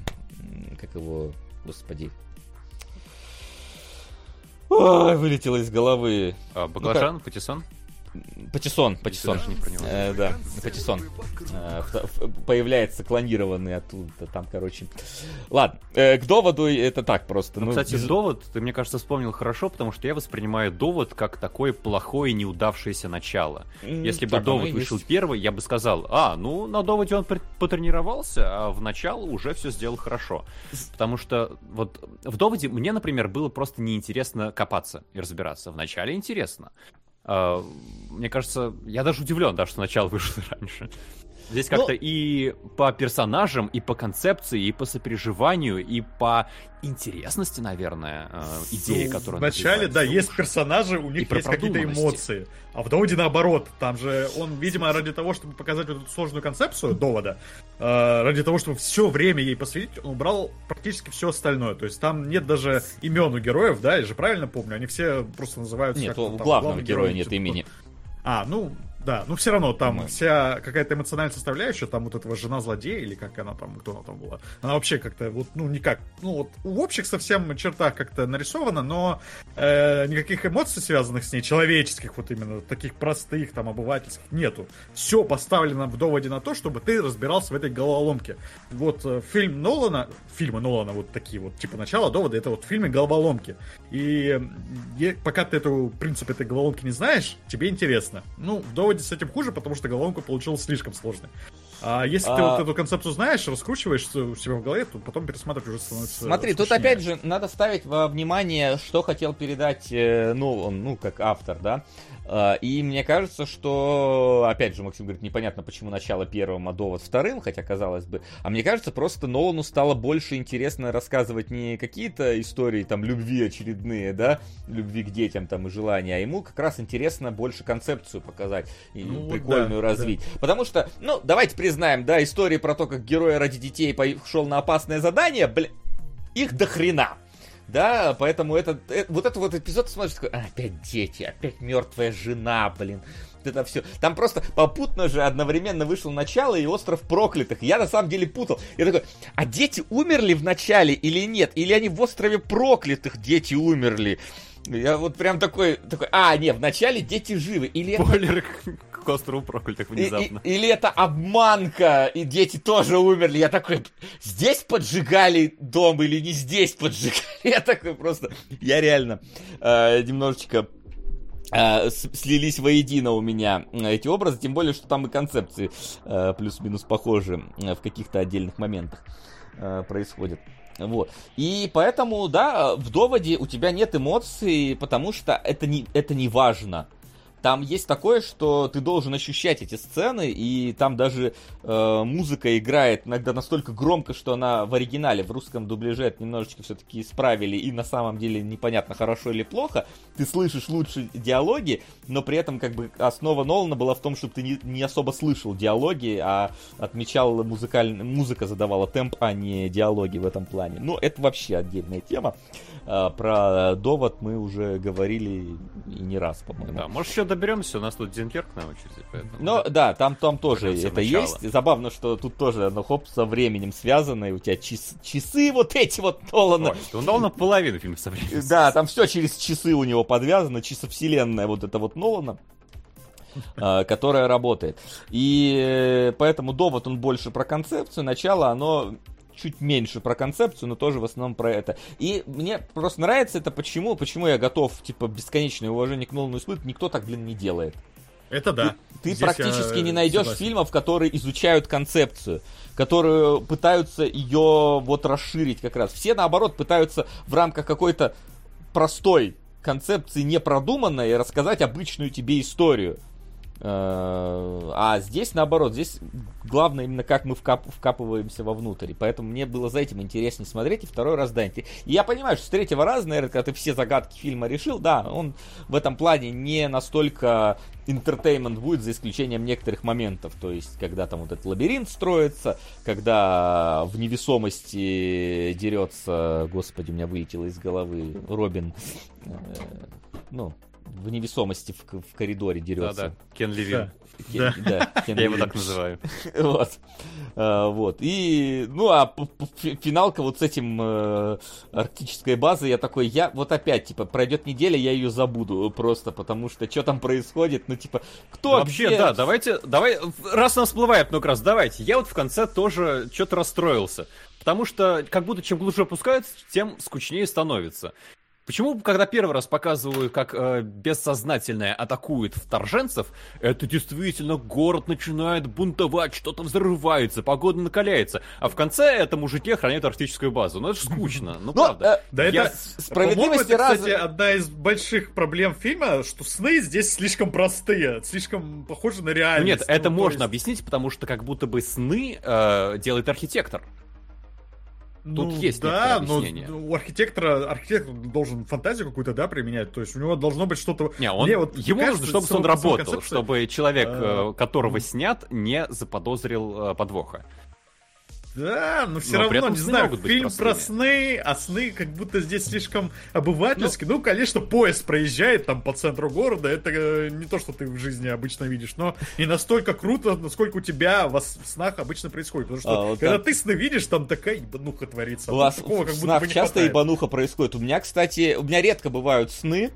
как его, господи. Ой, вылетело из головы. А, Баклажан, ну, Патиссон? Патиссон, Патиссон. Э, да, Патиссон. Э, появляется клонированный оттуда, там, короче. Ладно, э, к доводу это так просто. Ну, ну, кстати, без... довод, ты, мне кажется, вспомнил хорошо, потому что я воспринимаю довод как такое плохое неудавшееся начало. Если бы довод вышел есть. первый, я бы сказал, а, ну, на доводе он потренировался, а в начало уже все сделал хорошо. Потому что вот в доводе мне, например, было просто неинтересно копаться и разбираться. В начале интересно. Uh, мне кажется, я даже удивлен, да, что начало вышло раньше. Здесь как-то ну, и по персонажам, и по концепции, и по сопереживанию, и по интересности, наверное, э, идеи, которые... Вначале, да, есть персонажи, у них есть какие-то эмоции. А в доводе наоборот. Там же он, видимо, ради того, чтобы показать вот эту сложную концепцию довода, э, ради того, чтобы все время ей посвятить, он убрал практически все остальное. То есть там нет даже имен у героев, да, я же правильно помню, они все просто называются... Нет, у главного героя нет имени. А, ну, да, ну все равно там mm. вся какая-то эмоциональная составляющая, там вот этого жена злодея, или как она там, кто она там была, она вообще как-то вот, ну никак, ну вот в общих совсем чертах как-то нарисована, но э, никаких эмоций, связанных с ней, человеческих, вот именно таких простых, там, обывательских, нету. Все поставлено в доводе на то, чтобы ты разбирался в этой головоломке. Вот э, фильм Нолана, фильмы Нолана вот такие вот, типа начало довода, это вот фильмы головоломки. И э, пока ты эту принцип этой головоломки не знаешь, тебе интересно. Ну, в доводе доводе с этим хуже, потому что головоломка получилась слишком сложной. А если а... ты вот эту концепцию знаешь, раскручиваешь у себя в голове, то потом пересматривать уже становится Смотри, скучнее. тут опять же надо ставить во внимание, что хотел передать, э, ну, он, ну, как автор, да. А, и мне кажется, что, опять же, Максим говорит, непонятно, почему начало первым, а довод вторым, хотя казалось бы. А мне кажется, просто Нолану стало больше интересно рассказывать не какие-то истории там любви очередные, да, любви к детям там и желания, а ему как раз интересно больше концепцию показать и ну, прикольную да, развить. Да. Потому что, ну, давайте признаем, да, истории про то, как герой ради детей пошел на опасное задание, блин, их до хрена. Да, поэтому этот, э, вот этот вот эпизод смотришь, такой, а, опять дети, опять мертвая жена, блин. Это все. Там просто попутно же одновременно вышло начало и остров проклятых. Я на самом деле путал. Я такой, а дети умерли в начале или нет? Или они в острове проклятых дети умерли? Я вот прям такой, такой, а, нет, в начале дети живы. Или Спойлер к острову проклятых внезапно. И, и, или это обманка, и дети тоже умерли. Я такой, здесь поджигали дом или не здесь поджигали? Я такой просто, я реально э, немножечко э, слились воедино у меня эти образы, тем более, что там и концепции э, плюс-минус похожи э, в каких-то отдельных моментах э, происходят. Вот. И поэтому, да, в доводе у тебя нет эмоций, потому что это не, это не важно. Там есть такое, что ты должен ощущать эти сцены, и там даже э, музыка играет иногда настолько громко, что она в оригинале, в русском дубляже это немножечко все-таки исправили, и на самом деле непонятно, хорошо или плохо. Ты слышишь лучше диалоги, но при этом как бы основа Нолана была в том, что ты не, не особо слышал диалоги, а отмечал музыкальная музыка задавала темп, а не диалоги в этом плане. Ну, это вообще отдельная тема. Э, про довод мы уже говорили и не раз, по-моему. Да, может, еще доберемся, у нас тут Динкерк на очереди. Поэтому... Ну, да, там, там тоже это начало. есть. Забавно, что тут тоже оно хоп со временем связано, и у тебя час, часы вот эти вот Нолана. Ой, у Нолана половина фильма со временем. Да, там все через часы у него подвязано, часовселенная вот это вот Нолана э, которая работает. И э, поэтому довод он больше про концепцию, начало оно чуть меньше про концепцию, но тоже в основном про это. И мне просто нравится это почему, почему я готов, типа, бесконечное уважение к Нолану испытывать, никто так, блин, не делает. Это да. Ты, ты практически не найдешь согласен. фильмов, которые изучают концепцию, которые пытаются ее вот расширить как раз. Все, наоборот, пытаются в рамках какой-то простой концепции непродуманной рассказать обычную тебе историю. Э, а здесь наоборот, здесь главное именно как мы вкап, вкапываемся вовнутрь. Поэтому мне было за этим интереснее смотреть, и второй раз да. И я понимаю, что с третьего раза, наверное, когда ты все загадки фильма решил, да, он в этом плане не настолько entertainment будет, за исключением некоторых моментов. То есть, когда там вот этот лабиринт строится, когда в невесомости дерется, господи, у меня вылетело из головы, Робин, э, ну, в невесомости в, в коридоре дерется. Да-да, Кен Левин. Кен, да. Кен Я его так называю. вот. А, вот. И, ну, а финалка вот с этим э, арктической базой, я такой, я вот опять, типа, пройдет неделя, я ее забуду просто, потому что что там происходит, ну, типа, кто Вообще, где... да, давайте, давай, раз нам всплывает много раз, давайте. Я вот в конце тоже что-то расстроился. Потому что как будто чем глубже опускаются, тем скучнее становится. Почему, когда первый раз показывают, как э, бессознательное атакует вторженцев, это действительно город начинает бунтовать, что-то взрывается, погода накаляется, а в конце это мужики охраняют арктическую базу. Ну это же скучно, ну правда. Э, да Я... это справедливости раз... кстати, одна из больших проблем фильма, что сны здесь слишком простые, слишком похожи на реальность. нет, это ну, можно есть... объяснить, потому что как будто бы сны э, делает архитектор. Тут ну, есть да, но у архитектора архитектор должен фантазию какую-то, да, применять. То есть у него должно быть что-то. Не, он, Мне вот ему кажется, нужно, чтобы он работал, концепция... чтобы человек, а... которого снят, не заподозрил э, подвоха. Да, но все но равно, не знаю, фильм про сны, а сны как будто здесь слишком обывательски. Ну, ну, конечно, поезд проезжает там по центру города, это э, не то, что ты в жизни обычно видишь, но не настолько круто, насколько у тебя в снах обычно происходит. Потому что а, вот когда там... ты сны видишь, там такая ебануха творится. У вас такого, в снах часто ебануха происходит. У меня, кстати, у меня редко бывают сны,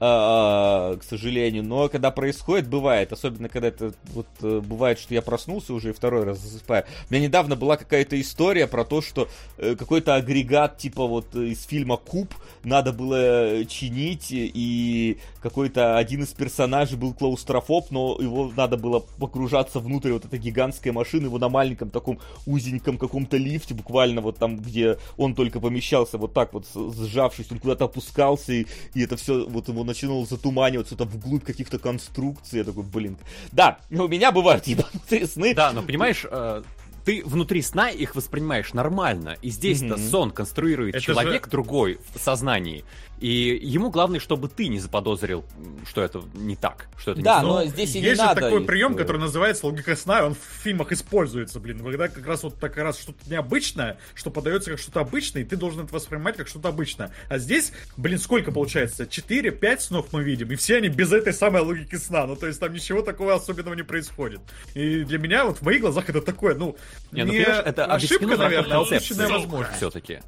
к сожалению. Но когда происходит, бывает. Особенно, когда это вот э, бывает, что я проснулся уже и второй раз засыпаю. У меня недавно была какая-то история про то, что э, какой-то агрегат типа вот из фильма Куб надо было чинить, и какой-то один из персонажей был клаустрофоб, но его надо было погружаться внутрь вот этой гигантской машины, его на маленьком таком узеньком каком-то лифте, буквально вот там, где он только помещался, вот так вот сжавшись, он куда-то опускался, и, и это все вот его начинало затуманиваться там вглубь каких-то конструкций. Я такой, блин. Да, у меня бывают ебанутые сны. Да, но понимаешь, э, ты внутри сна их воспринимаешь нормально. И здесь-то mm-hmm. сон конструирует это человек же... другой в сознании. И ему главное, чтобы ты не заподозрил, что это не так, что это да, не но здесь и Есть не же надо такой прием, который называется логика сна, и он в фильмах используется, блин. Когда как раз вот так раз что-то необычное, что подается как что-то обычное, и ты должен это воспринимать как что-то обычное. А здесь, блин, сколько получается? 4-5 снов мы видим, и все они без этой самой логики сна. Ну, то есть там ничего такого особенного не происходит. И для меня вот в моих глазах это такое, ну, не, ну, не это ошибка, наверное, а упущенная возможность. Все-таки.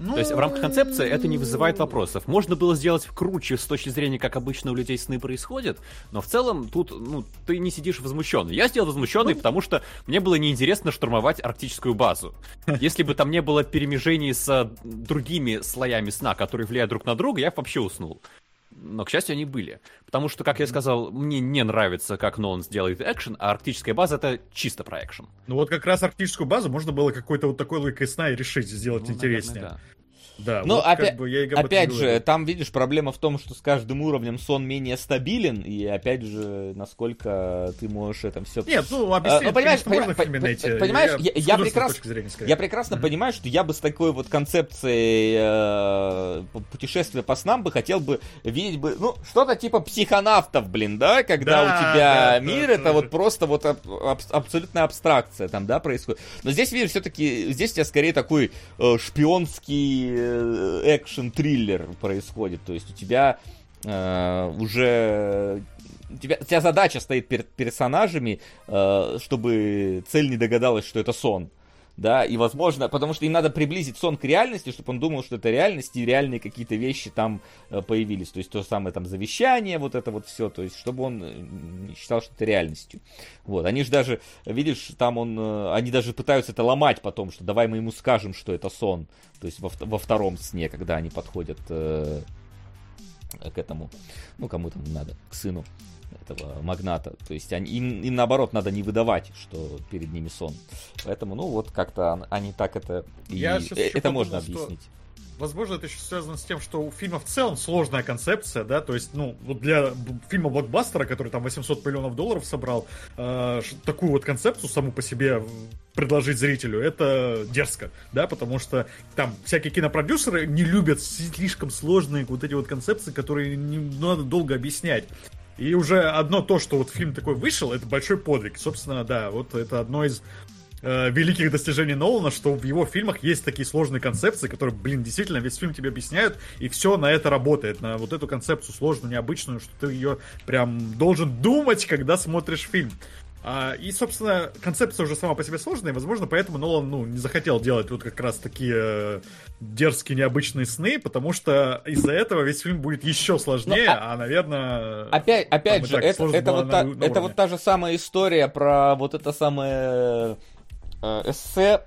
Ну... То есть в рамках концепции это не вызывает вопросов. Можно было сделать круче с точки зрения, как обычно у людей сны происходят, но в целом тут ну, ты не сидишь возмущенный. Я сделал возмущенный, ну... потому что мне было неинтересно штурмовать арктическую базу. Если бы там не было перемежений с другими слоями сна, которые влияют друг на друга, я вообще уснул. Но, к счастью, они были. Потому что, как я сказал, мне не нравится, как Нолан сделает экшен, а арктическая база это чисто про экшен. Ну вот как раз арктическую базу можно было какой-то вот такой логикой сна и решить сделать ну, интереснее. Наверное, да. Да, ну, вот опять, как бы я и опять же, там, видишь, проблема в том, что с каждым уровнем сон менее стабилен, и опять же, насколько ты можешь это все... Нет, ну, объяснить, а, понимаешь, конечно, можно найти. Понимаешь, я, я, я, прекрас... зрения, я прекрасно mm-hmm. понимаю, что я бы с такой вот концепцией э, путешествия по снам бы хотел бы видеть бы, ну, что-то типа психонавтов, блин, да, когда да, у тебя да, мир, да, это да. вот просто вот аб- аб- абсолютная абстракция там, да, происходит. Но здесь, видишь, все-таки, здесь у тебя скорее такой э, шпионский э, экшен-триллер происходит. То есть у тебя э, уже у тебя, у тебя задача стоит перед персонажами, э, чтобы цель не догадалась, что это сон да, и возможно, потому что им надо приблизить сон к реальности, чтобы он думал, что это реальность, и реальные какие-то вещи там э, появились, то есть то самое там завещание, вот это вот все, то есть чтобы он э, не считал, что это реальностью. Вот, они же даже, видишь, там он, э, они даже пытаются это ломать потом, что давай мы ему скажем, что это сон, то есть во, во втором сне, когда они подходят э, к этому, ну, кому там надо, к сыну этого магната. То есть они, им, им наоборот надо не выдавать, что перед ними сон. Поэтому, ну вот как-то они так это... И Я это подумал, можно объяснить. Что возможно, это еще связано с тем, что у фильма в целом сложная концепция, да, то есть, ну, вот для фильма блокбастера, который там 800 миллионов долларов собрал, э, такую вот концепцию саму по себе предложить зрителю, это дерзко, да, потому что там всякие кинопродюсеры не любят слишком сложные вот эти вот концепции, которые не надо долго объяснять. И уже одно то, что вот фильм такой вышел, это большой подвиг. Собственно, да, вот это одно из э, великих достижений Нолана, что в его фильмах есть такие сложные концепции, которые, блин, действительно весь фильм тебе объясняют, и все на это работает, на вот эту концепцию сложную, необычную, что ты ее прям должен думать, когда смотришь фильм. А, и, собственно, концепция уже сама по себе сложная, и, возможно, поэтому Нолан, ну, не захотел делать вот как раз такие э, дерзкие, необычные сны, потому что из-за этого весь фильм будет еще сложнее, ну, а, а, наверное... Опять, опять же, это, это, вот та, на это вот та же самая история про вот это самое э, эссе,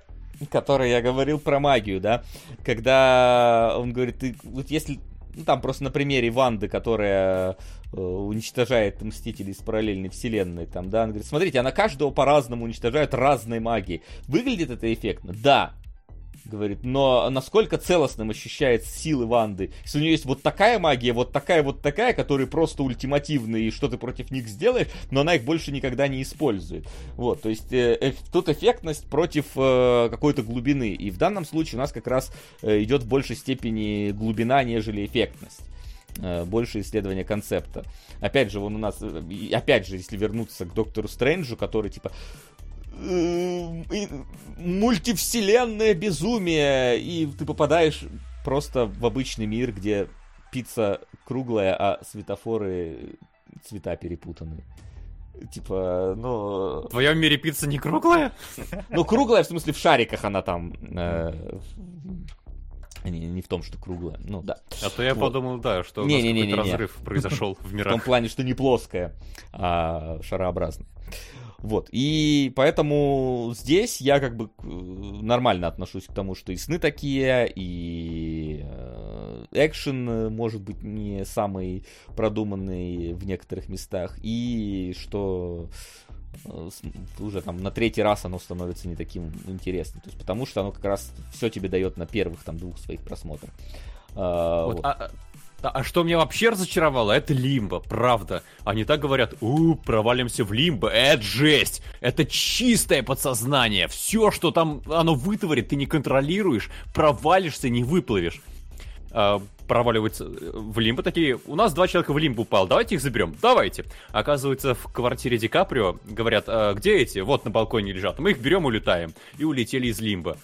которое я говорил про магию, да, когда он говорит, ты, вот если ну, там просто на примере Ванды, которая э, уничтожает Мстителей из параллельной вселенной, там, да, он говорит, смотрите, она каждого по-разному уничтожает разной магией. Выглядит это эффектно? Да говорит, но насколько целостным ощущается силы Ванды. Если у нее есть вот такая магия, вот такая, вот такая, которые просто ультимативные, и что ты против них сделаешь, но она их больше никогда не использует. Вот, то есть э, э, тут эффектность против э, какой-то глубины. И в данном случае у нас как раз э, идет в большей степени глубина, нежели эффектность э, больше исследования концепта. Опять же, он у нас, э, опять же, если вернуться к Доктору Стрэнджу, который типа мультивселенное безумие, и ты попадаешь просто в обычный мир, где пицца круглая, а светофоры цвета перепутаны. Типа, ну... В твоем мире пицца не круглая? Ну, круглая, в смысле, в шариках она там... Э, не, не в том, что круглая, ну да. А то я вот. подумал, да, что не, у нас не, не, не, разрыв не. произошел в мирах. В том плане, что не плоская, а шарообразная. Вот, и поэтому здесь я как бы э, нормально отношусь к тому, что и сны такие, и э, экшен э, может быть не самый продуманный в некоторых местах, и что уже там на третий раз оно становится не таким интересным. То есть потому что оно как раз все тебе дает на первых там двух своих просмотрах. А, вот, вот. А, а что меня вообще разочаровало, это лимбо, правда. Они так говорят, у, провалимся в лимбо, это жесть, это чистое подсознание. Все, что там оно вытворит, ты не контролируешь, провалишься, не выплывешь. А, проваливаются в лимбо такие, у нас два человека в лимбо упал, давайте их заберем, давайте. Оказывается, в квартире Ди Каприо говорят, а, где эти? Вот на балконе лежат, мы их берем и улетаем. И улетели из лимба.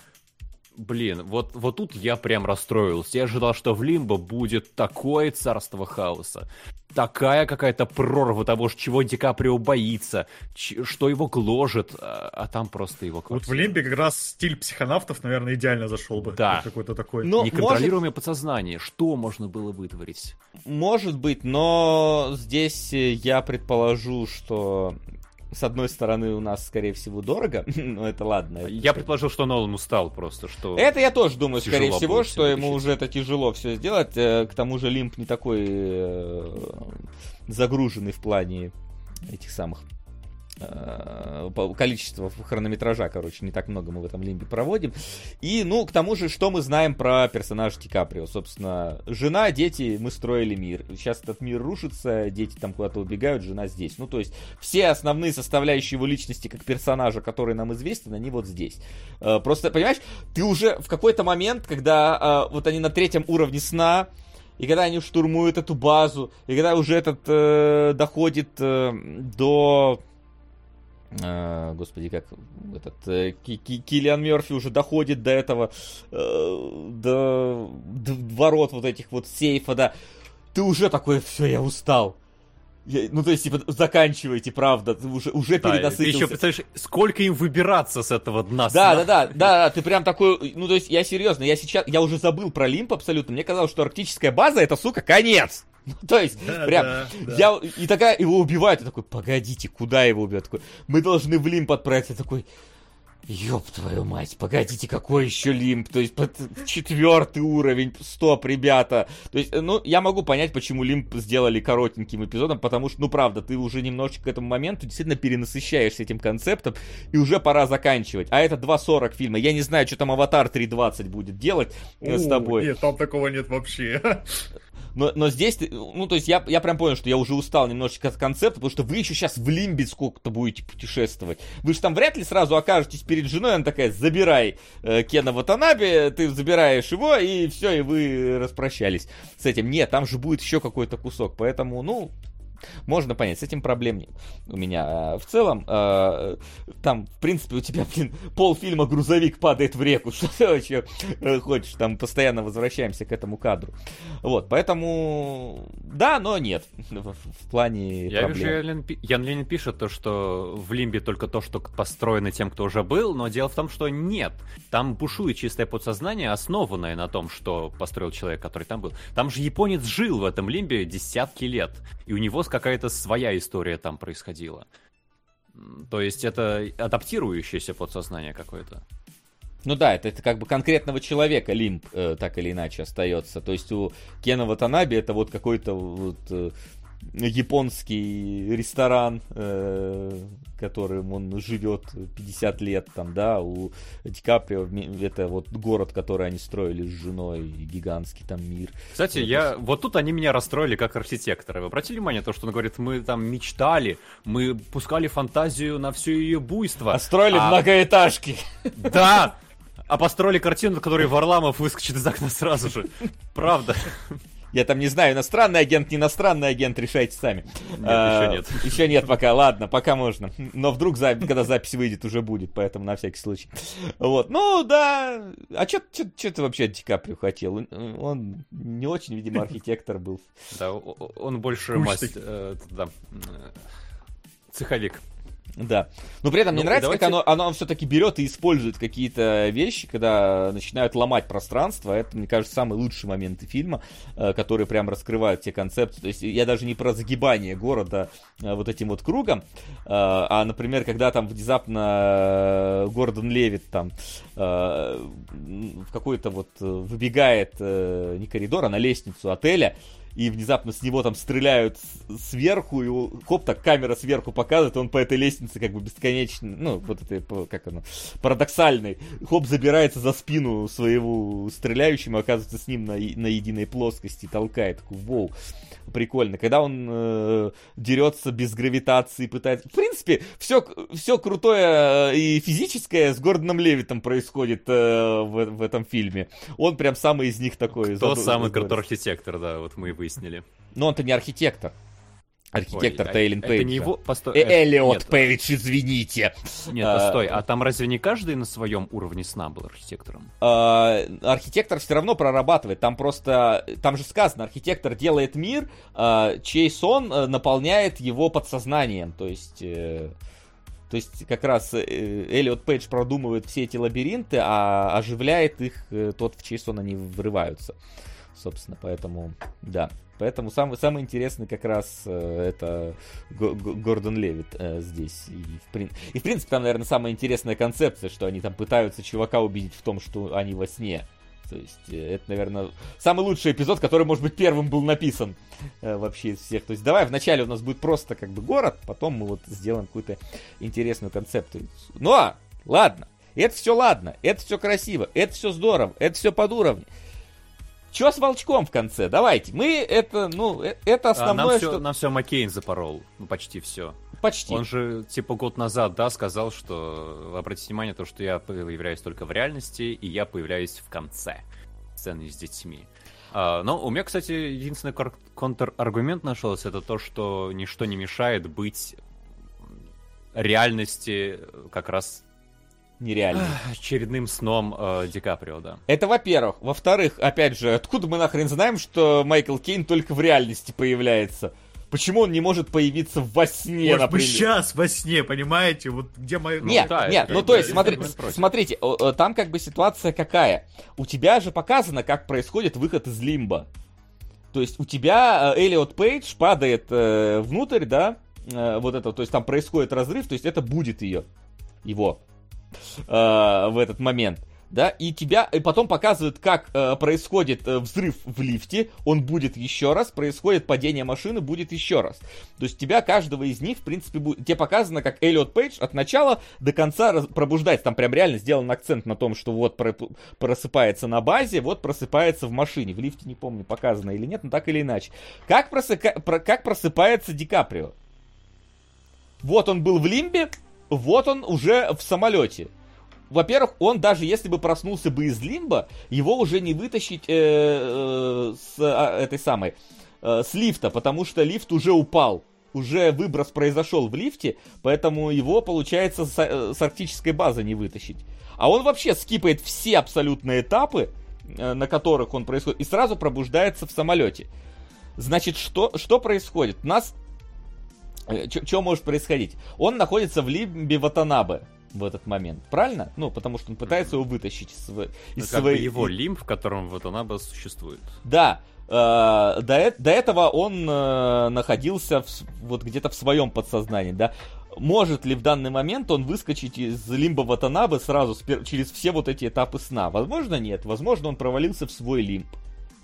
Блин, вот, вот тут я прям расстроился. Я ожидал, что в Лимбо будет такое царство хаоса. Такая какая-то прорва того, чего Ди Каприо боится, что его гложет, а, а там просто его квартира. Вот в Лимбе как раз стиль психонавтов, наверное, идеально зашел бы. Да. Какой-то такой. Но Неконтролируемое может... подсознание. Что можно было вытворить? Может быть, но здесь я предположу, что с одной стороны, у нас, скорее всего, дорого, но это ладно. Я предположил, что Нолан устал просто, что... Это я тоже думаю, скорее всего, что ему уже это тяжело все сделать. Э, к тому же Лимп не такой э, загруженный в плане этих самых количество хронометража, короче, не так много мы в этом лимбе проводим. И, ну, к тому же, что мы знаем про персонажа Ди Каприо? Собственно, жена, дети, мы строили мир. Сейчас этот мир рушится, дети там куда-то убегают, жена здесь. Ну, то есть, все основные составляющие его личности как персонажа, которые нам известны, они вот здесь. Э, просто, понимаешь, ты уже в какой-то момент, когда э, вот они на третьем уровне сна, и когда они штурмуют эту базу, и когда уже этот э, доходит э, до господи, как этот uh, Киллиан Мерфи уже доходит до этого, до, до ворот вот этих вот сейфа, да, ты уже такой, все, я устал. Я, ну, то есть, типа, заканчивайте, правда, ты уже, уже да, перенасытился. Ты еще представляешь, сколько им выбираться с этого дна? Да, да, да, да, да, ты прям такой, ну, то есть, я серьезно, я сейчас, я уже забыл про Лимп абсолютно, мне казалось, что арктическая база это, сука, конец. Ну, то есть, да, прям, да, да. я, и такая, его убивают, я такой, погодите, куда его убьют? Такой, мы должны в лимп отправиться, такой, Ёб твою мать, погодите, какой еще лимп? То есть четвертый уровень, стоп, ребята. То есть, ну, я могу понять, почему лимп сделали коротеньким эпизодом, потому что, ну, правда, ты уже немножечко к этому моменту действительно перенасыщаешься этим концептом, и уже пора заканчивать. А это 2.40 фильма. Я не знаю, что там Аватар 3.20 будет делать У, с тобой. Нет, там такого нет вообще. Но, но здесь, ну, то есть я, я прям понял, что я уже устал немножечко от концепта, потому что вы еще сейчас в Лимбе сколько-то будете путешествовать. Вы же там вряд ли сразу окажетесь перед женой, она такая, забирай э, Кена Ватанаби, ты забираешь его, и все, и вы распрощались с этим. Нет, там же будет еще какой-то кусок, поэтому, ну, можно понять, с этим проблем нет у меня. А, в целом, э, там, в принципе, у тебя, блин, полфильма грузовик падает в реку. Что ты вообще э, хочешь? Там постоянно возвращаемся к этому кадру. Вот, поэтому, да, но нет. В, в плане Я проблем. вижу, Ян, Ян Ленин пишет то, что в Лимбе только то, что построено тем, кто уже был, но дело в том, что нет. Там бушует чистое подсознание, основанное на том, что построил человек, который там был. Там же японец жил в этом Лимбе десятки лет, и у него какая-то своя история там происходила. То есть это адаптирующееся подсознание какое-то. Ну да, это, это как бы конкретного человека лимп э, так или иначе остается. То есть у Кена Ватанаби это вот какой-то вот э, японский ресторан, э, которым он живет 50 лет, там, да, у Ди Каприо это вот город, который они строили с женой, гигантский там мир. Кстати, вот я, вот тут они меня расстроили как архитектора. Вы обратили внимание то, что он говорит, мы там мечтали, мы пускали фантазию на все ее буйство. А строили а... многоэтажки. Да! А построили картину, которой Варламов выскочит из окна сразу же. Правда. Я там не знаю, иностранный агент, не иностранный агент, решайте сами. Нет, а, еще нет. Еще нет пока, ладно, пока можно. Но вдруг, когда запись выйдет, уже будет, поэтому на всякий случай. Вот, ну да. А что ты вообще от Ди Каприо хотел? Он не очень, видимо, архитектор был. Да, он больше мастер, э, да, э, цеховик. Да. Но при этом ну, мне нравится, давайте... как оно, оно все-таки берет и использует какие-то вещи, когда начинают ломать пространство. Это, мне кажется, самые лучшие моменты фильма, э, которые прям раскрывают те концепции. То есть я даже не про загибание города э, вот этим вот кругом, э, а, например, когда там внезапно Гордон Левит там в какой-то вот выбегает не коридор, а на лестницу отеля, и внезапно с него там стреляют сверху, и хоп, так камера сверху показывает, он по этой лестнице как бы бесконечно, ну, вот это, как оно, парадоксальный, хоп, забирается за спину своего стреляющему, оказывается с ним на, на единой плоскости, толкает, такой, воу прикольно. Когда он э, дерется без гравитации, пытается... В принципе, все, все крутое э, и физическое с Гордоном Левитом происходит э, в, в этом фильме. Он прям самый из них такой. Кто самый крутой архитектор, да, вот мы выяснили. Но он-то не архитектор. Архитектор Ой, Тейлин Пейдж. Это не его... Постой, э, Эллиот. Пейдж, извините. Нет, а, постой, а там разве не каждый на своем уровне сна был архитектором? А, архитектор все равно прорабатывает. Там просто... Там же сказано, архитектор делает мир, а, чей сон а, наполняет его подсознанием. То есть... Э, то есть как раз э, Эллиот Пейдж продумывает все эти лабиринты, а оживляет их э, тот, в чей сон они врываются. Собственно, поэтому, да. Поэтому самый, самый интересный как раз э, это Гордон Левит э, здесь. И в, прин... и в принципе там, наверное, самая интересная концепция, что они там пытаются чувака убедить в том, что они во сне То есть э, это, наверное, самый лучший эпизод, который, может быть, первым был написан э, вообще из всех. То есть давай вначале у нас будет просто как бы город, потом мы вот сделаем какую-то интересную концепцию. Ну а, ладно, это все ладно, это все красиво, это все здорово, это все под уровнем. Че с волчком в конце? Давайте. Мы это, ну, э, это основное, а нам все, что... Нам все Маккейн запорол. Ну, почти все. Почти. Он же, типа, год назад, да, сказал, что, обратите внимание, то, что я появляюсь только в реальности, и я появляюсь в конце сцены с детьми. А, но у меня, кстати, единственный контраргумент нашелся, это то, что ничто не мешает быть реальности как раз нереальный. Очередным сном э, Ди Каприо, да. Это во-первых. Во-вторых, опять же, откуда мы нахрен знаем, что Майкл Кейн только в реальности появляется? Почему он не может появиться во сне, Может например? сейчас во сне, понимаете? Вот где мои... Нет, ну, да, нет, ну то есть, смотри, смотрите, там как бы ситуация какая? У тебя же показано, как происходит выход из лимба. То есть у тебя Элиот Пейдж падает э, внутрь, да, э, вот это, то есть там происходит разрыв, то есть это будет ее, его э, в этот момент да, и тебя, и потом показывают, как э, происходит э, взрыв в лифте, он будет еще раз, происходит падение машины, будет еще раз. То есть тебя, каждого из них, в принципе, будет, тебе показано, как Эллиот Пейдж от начала до конца раз, пробуждается, там прям реально сделан акцент на том, что вот про, просыпается на базе, вот просыпается в машине, в лифте, не помню, показано или нет, но так или иначе. Как, просыка, про, как просыпается Ди Каприо? Вот он был в лимбе, вот он уже в самолете во-первых, он даже если бы проснулся бы из лимба, его уже не вытащить э, э, с э, этой самой, э, с лифта, потому что лифт уже упал. Уже выброс произошел в лифте, поэтому его, получается, с, э, с арктической базы не вытащить. А он вообще скипает все абсолютно этапы, э, на которых он происходит, и сразу пробуждается в самолете. Значит, что, что происходит? Нас... Э, что может происходить? Он находится в лимбе Ватанабе в этот момент. Правильно? Ну, потому что он пытается его вытащить из, из ну, своей... его лимб, в котором Ватанаба существует. Да. Э, до, до этого он э, находился в, вот где-то в своем подсознании, да. Может ли в данный момент он выскочить из лимба Ватанабы сразу через все вот эти этапы сна? Возможно, нет. Возможно, он провалился в свой лимб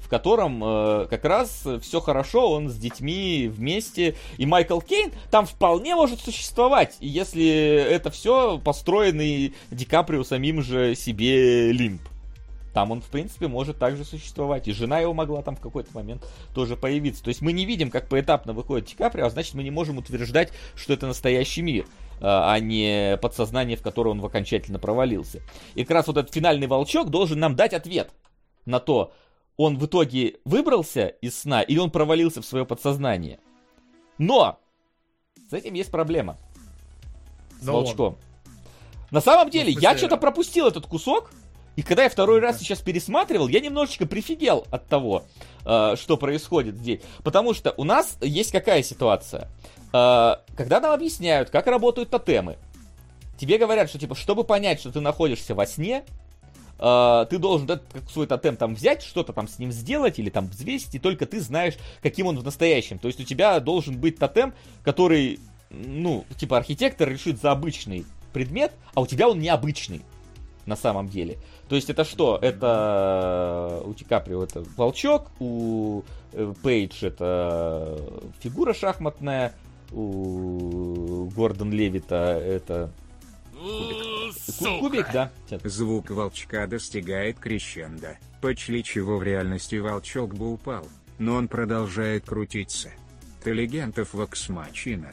в котором э, как раз все хорошо, он с детьми вместе, и Майкл Кейн там вполне может существовать, если это все построенный Ди Каприо самим же себе лимп. Там он, в принципе, может также существовать. И жена его могла там в какой-то момент тоже появиться. То есть мы не видим, как поэтапно выходит Ди Каприо, а значит мы не можем утверждать, что это настоящий мир а, а не подсознание, в которое он окончательно провалился. И как раз вот этот финальный волчок должен нам дать ответ на то, он в итоге выбрался из сна или он провалился в свое подсознание. Но с этим есть проблема. С Но волчком. Он. На самом деле, ну, я что-то пропустил этот кусок, и когда я второй раз сейчас пересматривал, я немножечко прифигел от того, э, что происходит здесь. Потому что у нас есть какая ситуация? Э, когда нам объясняют, как работают тотемы, тебе говорят, что типа, чтобы понять, что ты находишься во сне, э, ты должен да, свой тотем там взять, что-то там с ним сделать или там взвесить, и только ты знаешь, каким он в настоящем. То есть у тебя должен быть тотем, который, ну, типа архитектор решит за обычный предмет, а у тебя он необычный на самом деле. То есть это что? Это у Ди Каприо это волчок, у э, Пейдж это фигура шахматная, у Гордон Левита это Кубик. Кубик, да. Звук волчка достигает крещенда, после чего в реальности волчок бы упал, но он продолжает крутиться. Талигентов воксмачина.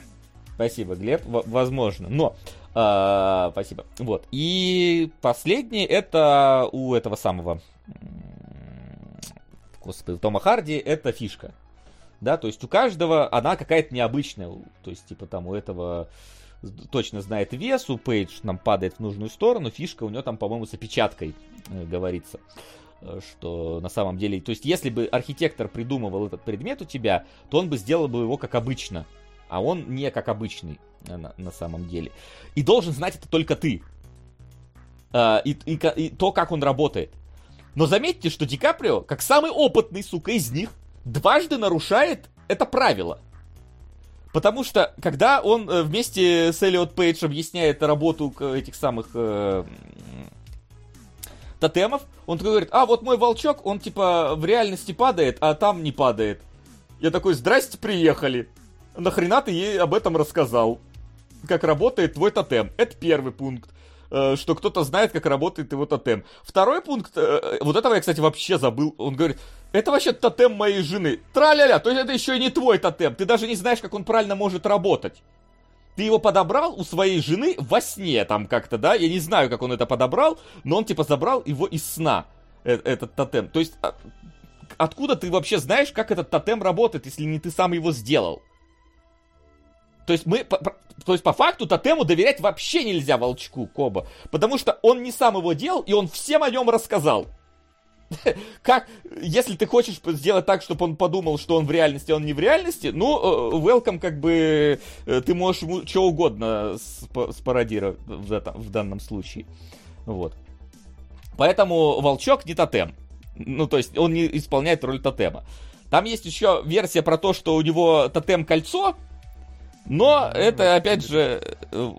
Спасибо, Глеб. В- возможно. Но а, спасибо. Вот. И последний это у этого самого господи, Тома Харди это фишка. Да, то есть у каждого она какая-то необычная. То есть, типа там у этого точно знает вес, у Пейдж нам падает в нужную сторону, фишка у нее там, по-моему, с опечаткой э, говорится э, что на самом деле, то есть если бы архитектор придумывал этот предмет у тебя, то он бы сделал бы его как обычно, а он не как обычный э, на, на самом деле. И должен знать это только ты. И, и, и то, как он работает. Но заметьте, что Ди Каприо, как самый опытный, сука, из них, дважды нарушает это правило. Потому что, когда он э, вместе с Эллиот Пейдж объясняет работу этих самых э, тотемов. Он такой говорит, а вот мой волчок, он типа в реальности падает, а там не падает. Я такой, здрасте, приехали. Нахрена ты ей об этом рассказал? Как работает твой тотем? Это первый пункт что кто-то знает, как работает его тотем. Второй пункт, э, вот этого я, кстати, вообще забыл. Он говорит, это вообще тотем моей жены. Траля-ля, то есть это еще и не твой тотем. Ты даже не знаешь, как он правильно может работать. Ты его подобрал у своей жены во сне там как-то, да? Я не знаю, как он это подобрал, но он типа забрал его из сна, э этот тотем. То есть, а, откуда ты вообще знаешь, как этот тотем работает, если не ты сам его сделал? То есть мы, то есть по факту тотему доверять вообще нельзя волчку Коба, потому что он не сам его делал, и он всем о нем рассказал. как, если ты хочешь сделать так, чтобы он подумал, что он в реальности, а он не в реальности, ну, э, welcome, как бы, э, ты можешь ему что угодно спародировать в данном случае. Вот. Поэтому волчок не тотем. Ну, то есть он не исполняет роль тотема. Там есть еще версия про то, что у него тотем кольцо, но это, опять же, э,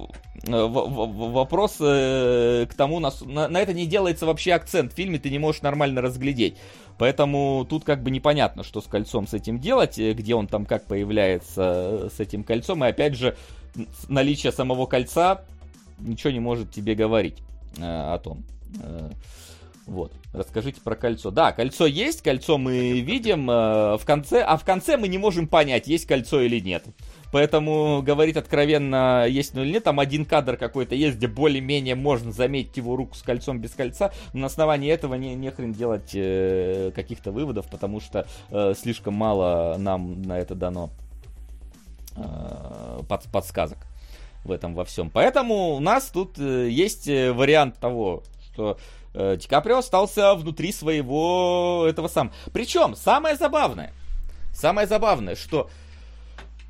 вопрос э, к тому, на, на это не делается вообще акцент в фильме, ты не можешь нормально разглядеть. Поэтому тут как бы непонятно, что с кольцом с этим делать, э, где он там как появляется с этим кольцом. И опять же, наличие самого кольца ничего не может тебе говорить о том. Вот, расскажите про кольцо. Да, кольцо есть, кольцо мы видим в конце, а в конце мы не можем понять, есть кольцо или нет. Поэтому говорить откровенно, есть ну или нет, там один кадр какой-то есть, где более-менее можно заметить его руку с кольцом без кольца, но на основании этого не, не хрен делать э, каких-то выводов, потому что э, слишком мало нам на это дано э, под, подсказок в этом во всем. Поэтому у нас тут э, есть э, вариант того, что э, Ди Каприо остался внутри своего этого сам. Причем, самое забавное, самое забавное, что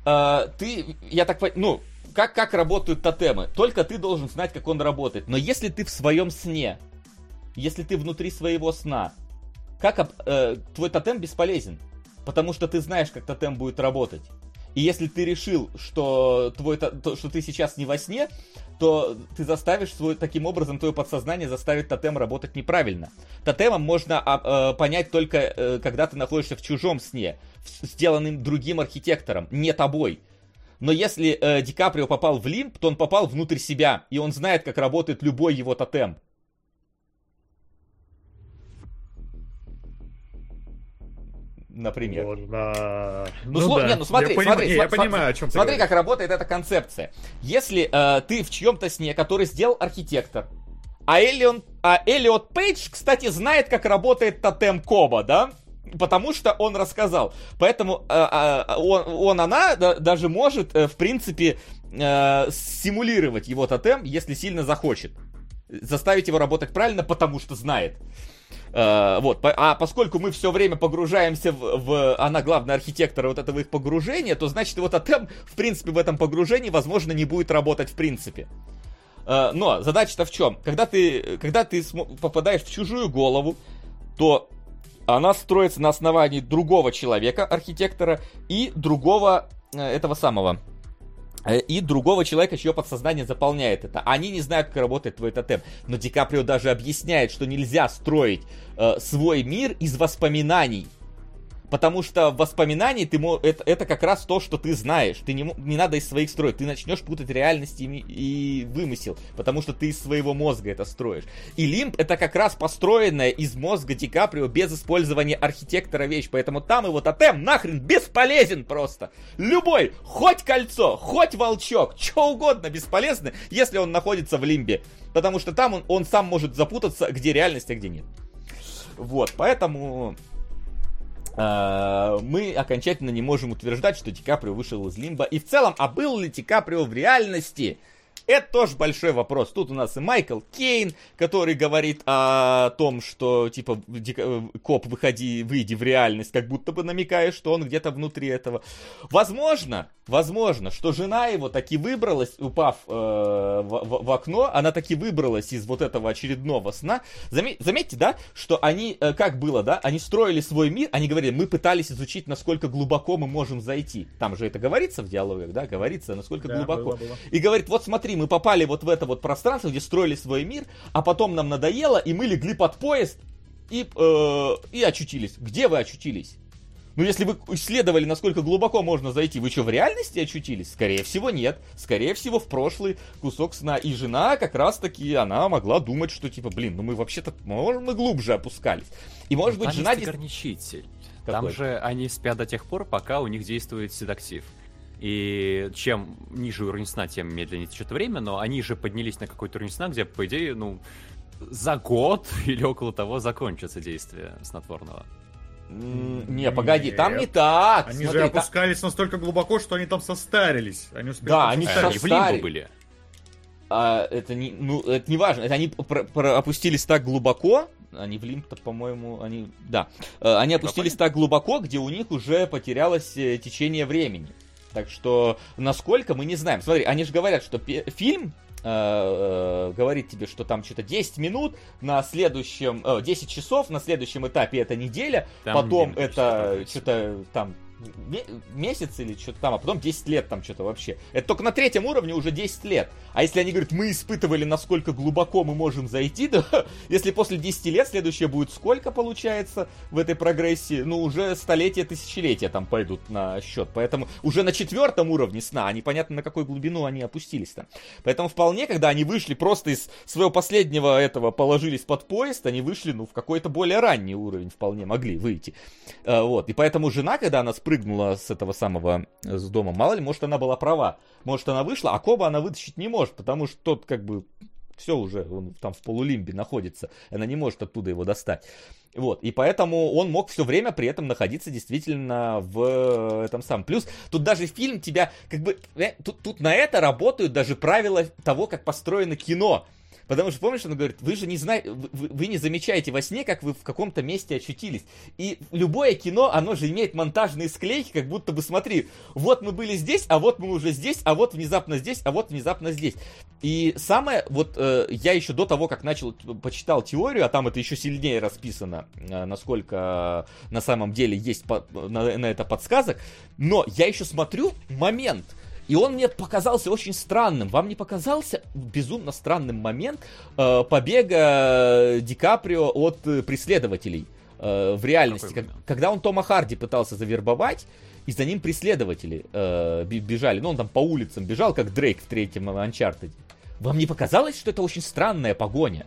ты, я так ну, как, как работают тотемы. Только ты должен знать, как он работает. Но если ты в своем сне, если ты внутри своего сна, как э, твой тотем бесполезен. Потому что ты знаешь, как тотем будет работать. И если ты решил, что, твой, то, что ты сейчас не во сне, то ты заставишь свой, таким образом твое подсознание заставит тотем работать неправильно. Тотемом можно а, э, понять только, э, когда ты находишься в чужом сне, сделанным другим архитектором, не тобой. Но если э, Ди Каприо попал в лимп, то он попал внутрь себя, и он знает, как работает любой его тотем. например. Можно... Ну, ну, да. не, ну смотри, я смотри, поним... смотри, я понимаю, о чем смотри, говоришь. как работает эта концепция. Если э, ты в чьем-то сне, который сделал архитектор, а, Элион, а Элиот Пейдж, кстати, знает, как работает тотем Коба, да? Потому что он рассказал. Поэтому э, э, он, он, она да, даже может, э, в принципе, э, симулировать его тотем, если сильно захочет. Заставить его работать правильно, потому что знает. Вот, а поскольку мы все время погружаемся в, в... Она главный архитектор вот этого их погружения, то значит его тотем, в принципе, в этом погружении, возможно, не будет работать в принципе. Но задача-то в чем? Когда ты, когда ты попадаешь в чужую голову, то она строится на основании другого человека, архитектора, и другого э, этого самого Э, и другого человека, чье подсознание заполняет это. Они не знают, как работает твой тотем. Но Ди Каприо даже объясняет, что нельзя строить э, свой мир из воспоминаний. Потому что в воспоминании ты, это, это как раз то, что ты знаешь. Ты не, не надо из своих строить. Ты начнешь путать реальность и, и вымысел. Потому что ты из своего мозга это строишь. И Лимп это как раз построенная из мозга Ди Каприо без использования архитектора вещь. Поэтому там его тотем нахрен бесполезен просто. Любой, хоть кольцо, хоть волчок, что угодно бесполезно, если он находится в Лимбе. Потому что там он, он сам может запутаться, где реальность, а где нет. Вот, поэтому мы окончательно не можем утверждать, что Ди Каприо вышел из Лимба. И в целом, а был ли Ди Каприо в реальности? Это тоже большой вопрос. Тут у нас и Майкл Кейн, который говорит о том, что, типа, коп, выходи, выйди в реальность, как будто бы намекая, что он где-то внутри этого. Возможно, возможно, что жена его таки выбралась, упав э, в, в, в окно, она таки выбралась из вот этого очередного сна. Заметь, заметьте, да, что они, э, как было, да, они строили свой мир, они говорили, мы пытались изучить, насколько глубоко мы можем зайти. Там же это говорится в диалогах, да, говорится, насколько да, глубоко. Было, было. И говорит, вот смотри, смотри, мы попали вот в это вот пространство, где строили свой мир, а потом нам надоело, и мы легли под поезд и, э, и очутились. Где вы очутились? Ну, если вы исследовали, насколько глубоко можно зайти, вы что, в реальности очутились? Скорее всего, нет. Скорее всего, в прошлый кусок сна. И жена как раз-таки, она могла думать, что, типа, блин, ну мы вообще-то, может, мы глубже опускались. И, может ну, быть, жена... Там ограничитель. Там же они спят до тех пор, пока у них действует седактив. И чем ниже уровень сна, тем медленнее течет время, но они же поднялись на какой-то уровень сна, где, по идее, ну, за год или около того закончится действие снотворного. Не, погоди, Нет. там не так. Они Смотри, же опускались там... настолько глубоко, что они там состарились. Они да, они состарились. в лимбу были. А, это не, ну, это не важно. Это они про, про, опустились так глубоко, они в лимб-то, по-моему, они, да, э, они опустились так глубоко, где у них уже потерялось э, течение времени. Так что, насколько, мы не знаем. Смотри, они же говорят, что фильм Э, э, говорит тебе, что там что-то 10 минут, на следующем, э, 10 часов, на следующем этапе это неделя, там потом это что-то там месяц или что-то там, а потом 10 лет там что-то вообще. Это только на третьем уровне уже 10 лет. А если они говорят, мы испытывали, насколько глубоко мы можем зайти, да, если после 10 лет следующее будет сколько получается в этой прогрессии, ну, уже столетия, тысячелетия там пойдут на счет. Поэтому уже на четвертом уровне сна, а непонятно на какой глубину они опустились там. Поэтому вполне, когда они вышли просто из своего последнего этого, положились под поезд, они вышли, ну, в какой-то более ранний уровень вполне могли выйти. А, вот. И поэтому жена, когда она спрыгнула с этого самого, э, с дома, мало ли, может, она была права. Может, она вышла, а Коба она вытащить не может, потому что тот, как бы, все уже, он там в полулимбе находится, она не может оттуда его достать. Вот, и поэтому он мог все время при этом находиться действительно в этом самом. Плюс тут даже фильм тебя, как бы, э, тут, тут на это работают даже правила того, как построено кино. Потому что, помнишь, он говорит, вы же не знаете, вы, вы не замечаете во сне, как вы в каком-то месте очутились. И любое кино, оно же имеет монтажные склейки, как будто бы, смотри, вот мы были здесь, а вот мы уже здесь, а вот внезапно здесь, а вот внезапно здесь. И самое, вот э, я еще до того, как начал, почитал теорию, а там это еще сильнее расписано, э, насколько на самом деле есть по, на, на это подсказок, но я еще смотрю момент, и он мне показался очень странным. Вам не показался безумно странным момент э, побега Ди Каприо от э, преследователей э, в реальности? Как, когда он Тома Харди пытался завербовать, и за ним преследователи э, бежали. Ну, он там по улицам бежал, как Дрейк в третьем Uncharted. Вам не показалось, что это очень странная погоня?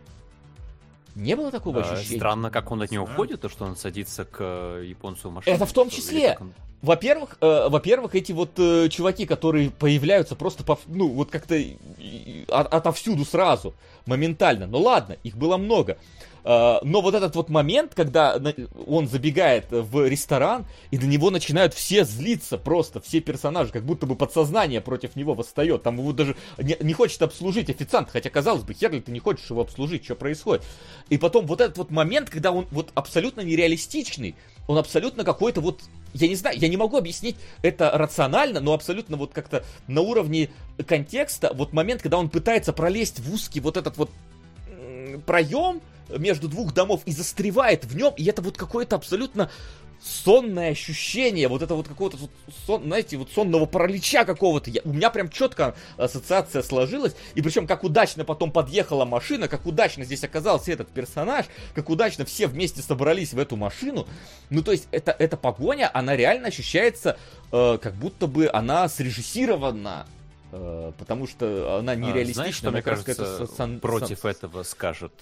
Не было такого а, ощущения? Странно, как он от него уходит, то, что он садится к э, японцу в машину. Это в том числе. Он... Во-первых, э, во-первых, эти вот э, чуваки, которые появляются просто по, ну вот как-то от, отовсюду сразу, моментально. Ну ладно, их было много. Э, но вот этот вот момент, когда он забегает в ресторан, и на него начинают все злиться просто, все персонажи, как будто бы подсознание против него восстает. Там его даже не, не хочет обслужить официант, хотя, казалось бы, хер ли ты не хочешь его обслужить, что происходит. И потом вот этот вот момент, когда он вот абсолютно нереалистичный, он абсолютно какой-то вот я не знаю, я не могу объяснить это рационально, но абсолютно вот как-то на уровне контекста, вот момент, когда он пытается пролезть в узкий вот этот вот проем, между двух домов и застревает в нем, и это вот какое-то абсолютно сонное ощущение, вот это вот какого-то, сон, знаете, вот сонного паралича какого-то. Я, у меня прям четко ассоциация сложилась, и причем как удачно потом подъехала машина, как удачно здесь оказался этот персонаж, как удачно все вместе собрались в эту машину. Ну, то есть, это, эта погоня, она реально ощущается, э, как будто бы она срежиссирована потому что она нереалистична. А, знаешь, что, мне кажется, это сан... против сан... этого скажет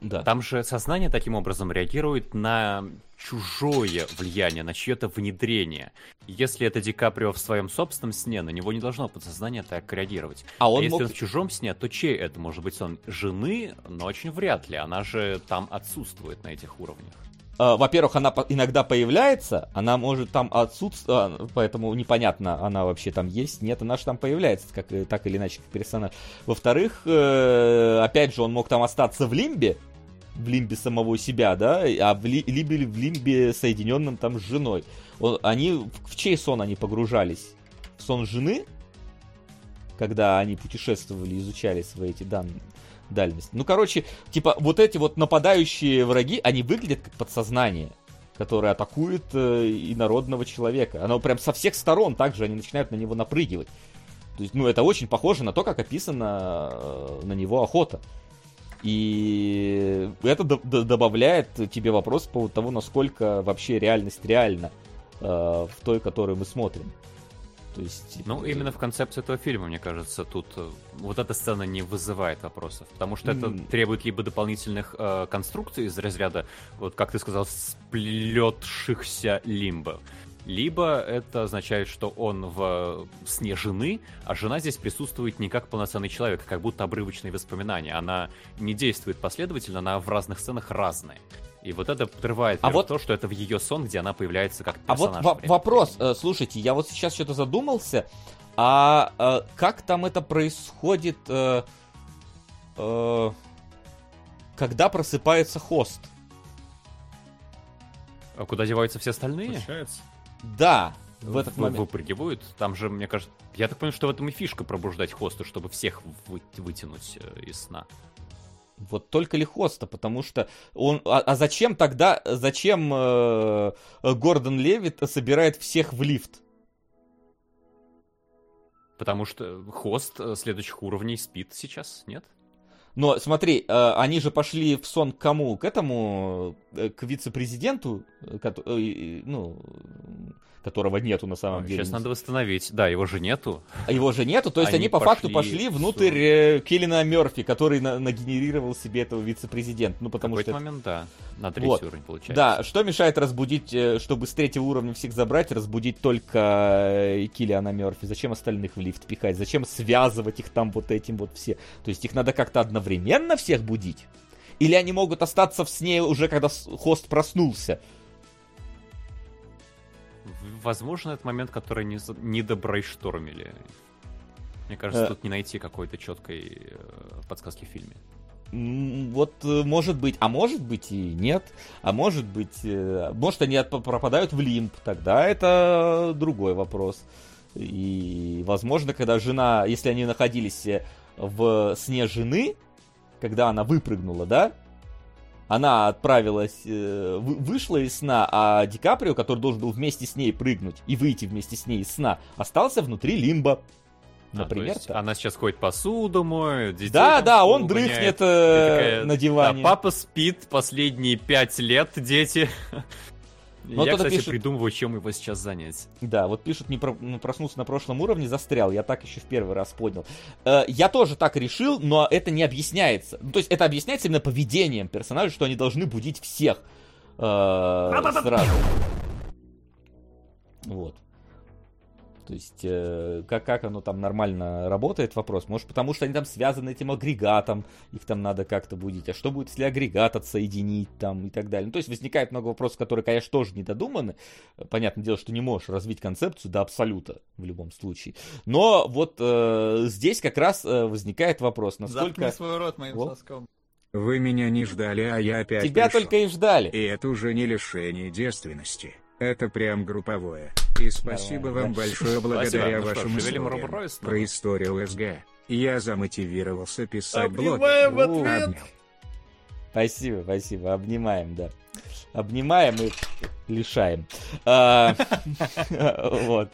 да. Там же сознание таким образом реагирует на чужое влияние, на чье-то внедрение. Если это Ди Каприо в своем собственном сне, на него не должно подсознание так реагировать. А, он а если мог... он в чужом сне, то чей это? Может быть, он жены, но очень вряд ли. Она же там отсутствует на этих уровнях. А, во-первых, она иногда появляется, она может там отсутствовать, а, поэтому непонятно, она вообще там есть, нет, она же там появляется, как, так или иначе, как персонаж. Во-вторых, э, опять же, он мог там остаться в лимбе, в лимбе самого себя, да, а в, ли, либо в лимбе соединенном там с женой. Он, они, в чей сон они погружались? В сон жены? Когда они путешествовали, изучали свои эти данные дальность. Ну, короче, типа, вот эти вот нападающие враги, они выглядят как подсознание, которое атакует э, инородного человека. Оно прям со всех сторон также, они начинают на него напрыгивать. То есть, ну, это очень похоже на то, как описана э, на него охота. И это добавляет тебе вопрос по поводу того, насколько вообще реальность реальна э, в той, которую мы смотрим. То есть, ну, это... именно в концепции этого фильма, мне кажется, тут э, вот эта сцена не вызывает вопросов, потому что это mm. требует либо дополнительных э, конструкций из разряда, вот как ты сказал, сплетшихся лимбов, либо это означает, что он в сне жены, а жена здесь присутствует не как полноценный человек, а как будто обрывочные воспоминания. Она не действует последовательно, она в разных сценах разная. И вот это подрывает а вот... то, что это в ее сон, где она появляется как персонаж. А вот вопрос, э, слушайте, я вот сейчас что-то задумался, а э, как там это происходит, э, э, когда просыпается хост? А куда деваются все остальные? Получается. Да, в этот в, момент. Выпрыгивают. Там же, мне кажется, я так понимаю, что в этом и фишка пробуждать хоста, чтобы всех вы, вытянуть э, из сна. Вот только ли хоста, потому что он... А, а зачем тогда, зачем э, Гордон Левит собирает всех в лифт? Потому что хост э, следующих уровней спит сейчас, нет? Но смотри, э, они же пошли в сон к кому? К этому, э, к вице-президенту, ну, которого нету на самом Ой, деле. Сейчас надо восстановить. Да, его же нету. А его же нету, то есть они, они по пошли факту пошли внутрь э, Келлина Мерфи, который на нагенерировал себе этого вице-президента. Ну, потому в что... момент, да. На третий вот. уровень получается. Да, что мешает разбудить, э, чтобы с третьего уровня всех забрать, разбудить только э, Киллиана Мерфи? Зачем остальных в лифт пихать? Зачем связывать их там вот этим вот все? То есть их надо как-то одновременно всех будить? Или они могут остаться в сне уже, когда хост проснулся? Возможно, это момент, который не, не добрейштормили. Мне кажется, э... тут не найти какой-то четкой э, подсказки в фильме. Вот э, может быть, а может быть и нет, а может быть, может они пропадают в лимб, тогда это другой вопрос. И, возможно, когда жена, если они находились в сне жены, когда она выпрыгнула, да, она отправилась, э, вышла из сна, а Ди Каприо, который должен был вместе с ней прыгнуть и выйти вместе с ней из сна, остался внутри лимба. Например. А, она сейчас ходит посуду моет, детей Да, да, он дрыхнет э, такая, на диване. Да, папа спит последние пять лет, дети. Но я, кстати, пишет... придумываю, чем его сейчас занять. Да, вот пишут, не про... ну, проснулся на прошлом уровне, застрял. Я так еще в первый раз понял. Э, я тоже так решил, но это не объясняется. Ну, то есть это объясняется именно поведением персонажей, что они должны будить всех э, сразу. Вот. То есть, э, как, как оно там нормально работает, вопрос. Может, потому что они там связаны этим агрегатом, их там надо как-то будить. А что будет, если агрегат отсоединить там и так далее? Ну, то есть, возникает много вопросов, которые, конечно, тоже не додуманы. Понятное дело, что не можешь развить концепцию до абсолюта в любом случае. Но вот э, здесь как раз э, возникает вопрос, насколько... Заткни свой рот моим вот. соском. Вы меня не ждали, а я опять Тебя пришел. только и ждали. И это уже не лишение девственности. Это прям групповое. И спасибо вам большое благодаря спасибо. вашим услугам. Про историю СГ. Я замотивировался писать блог. Обнял. Спасибо, спасибо. Обнимаем, да. Обнимаем и лишаем. А, вот.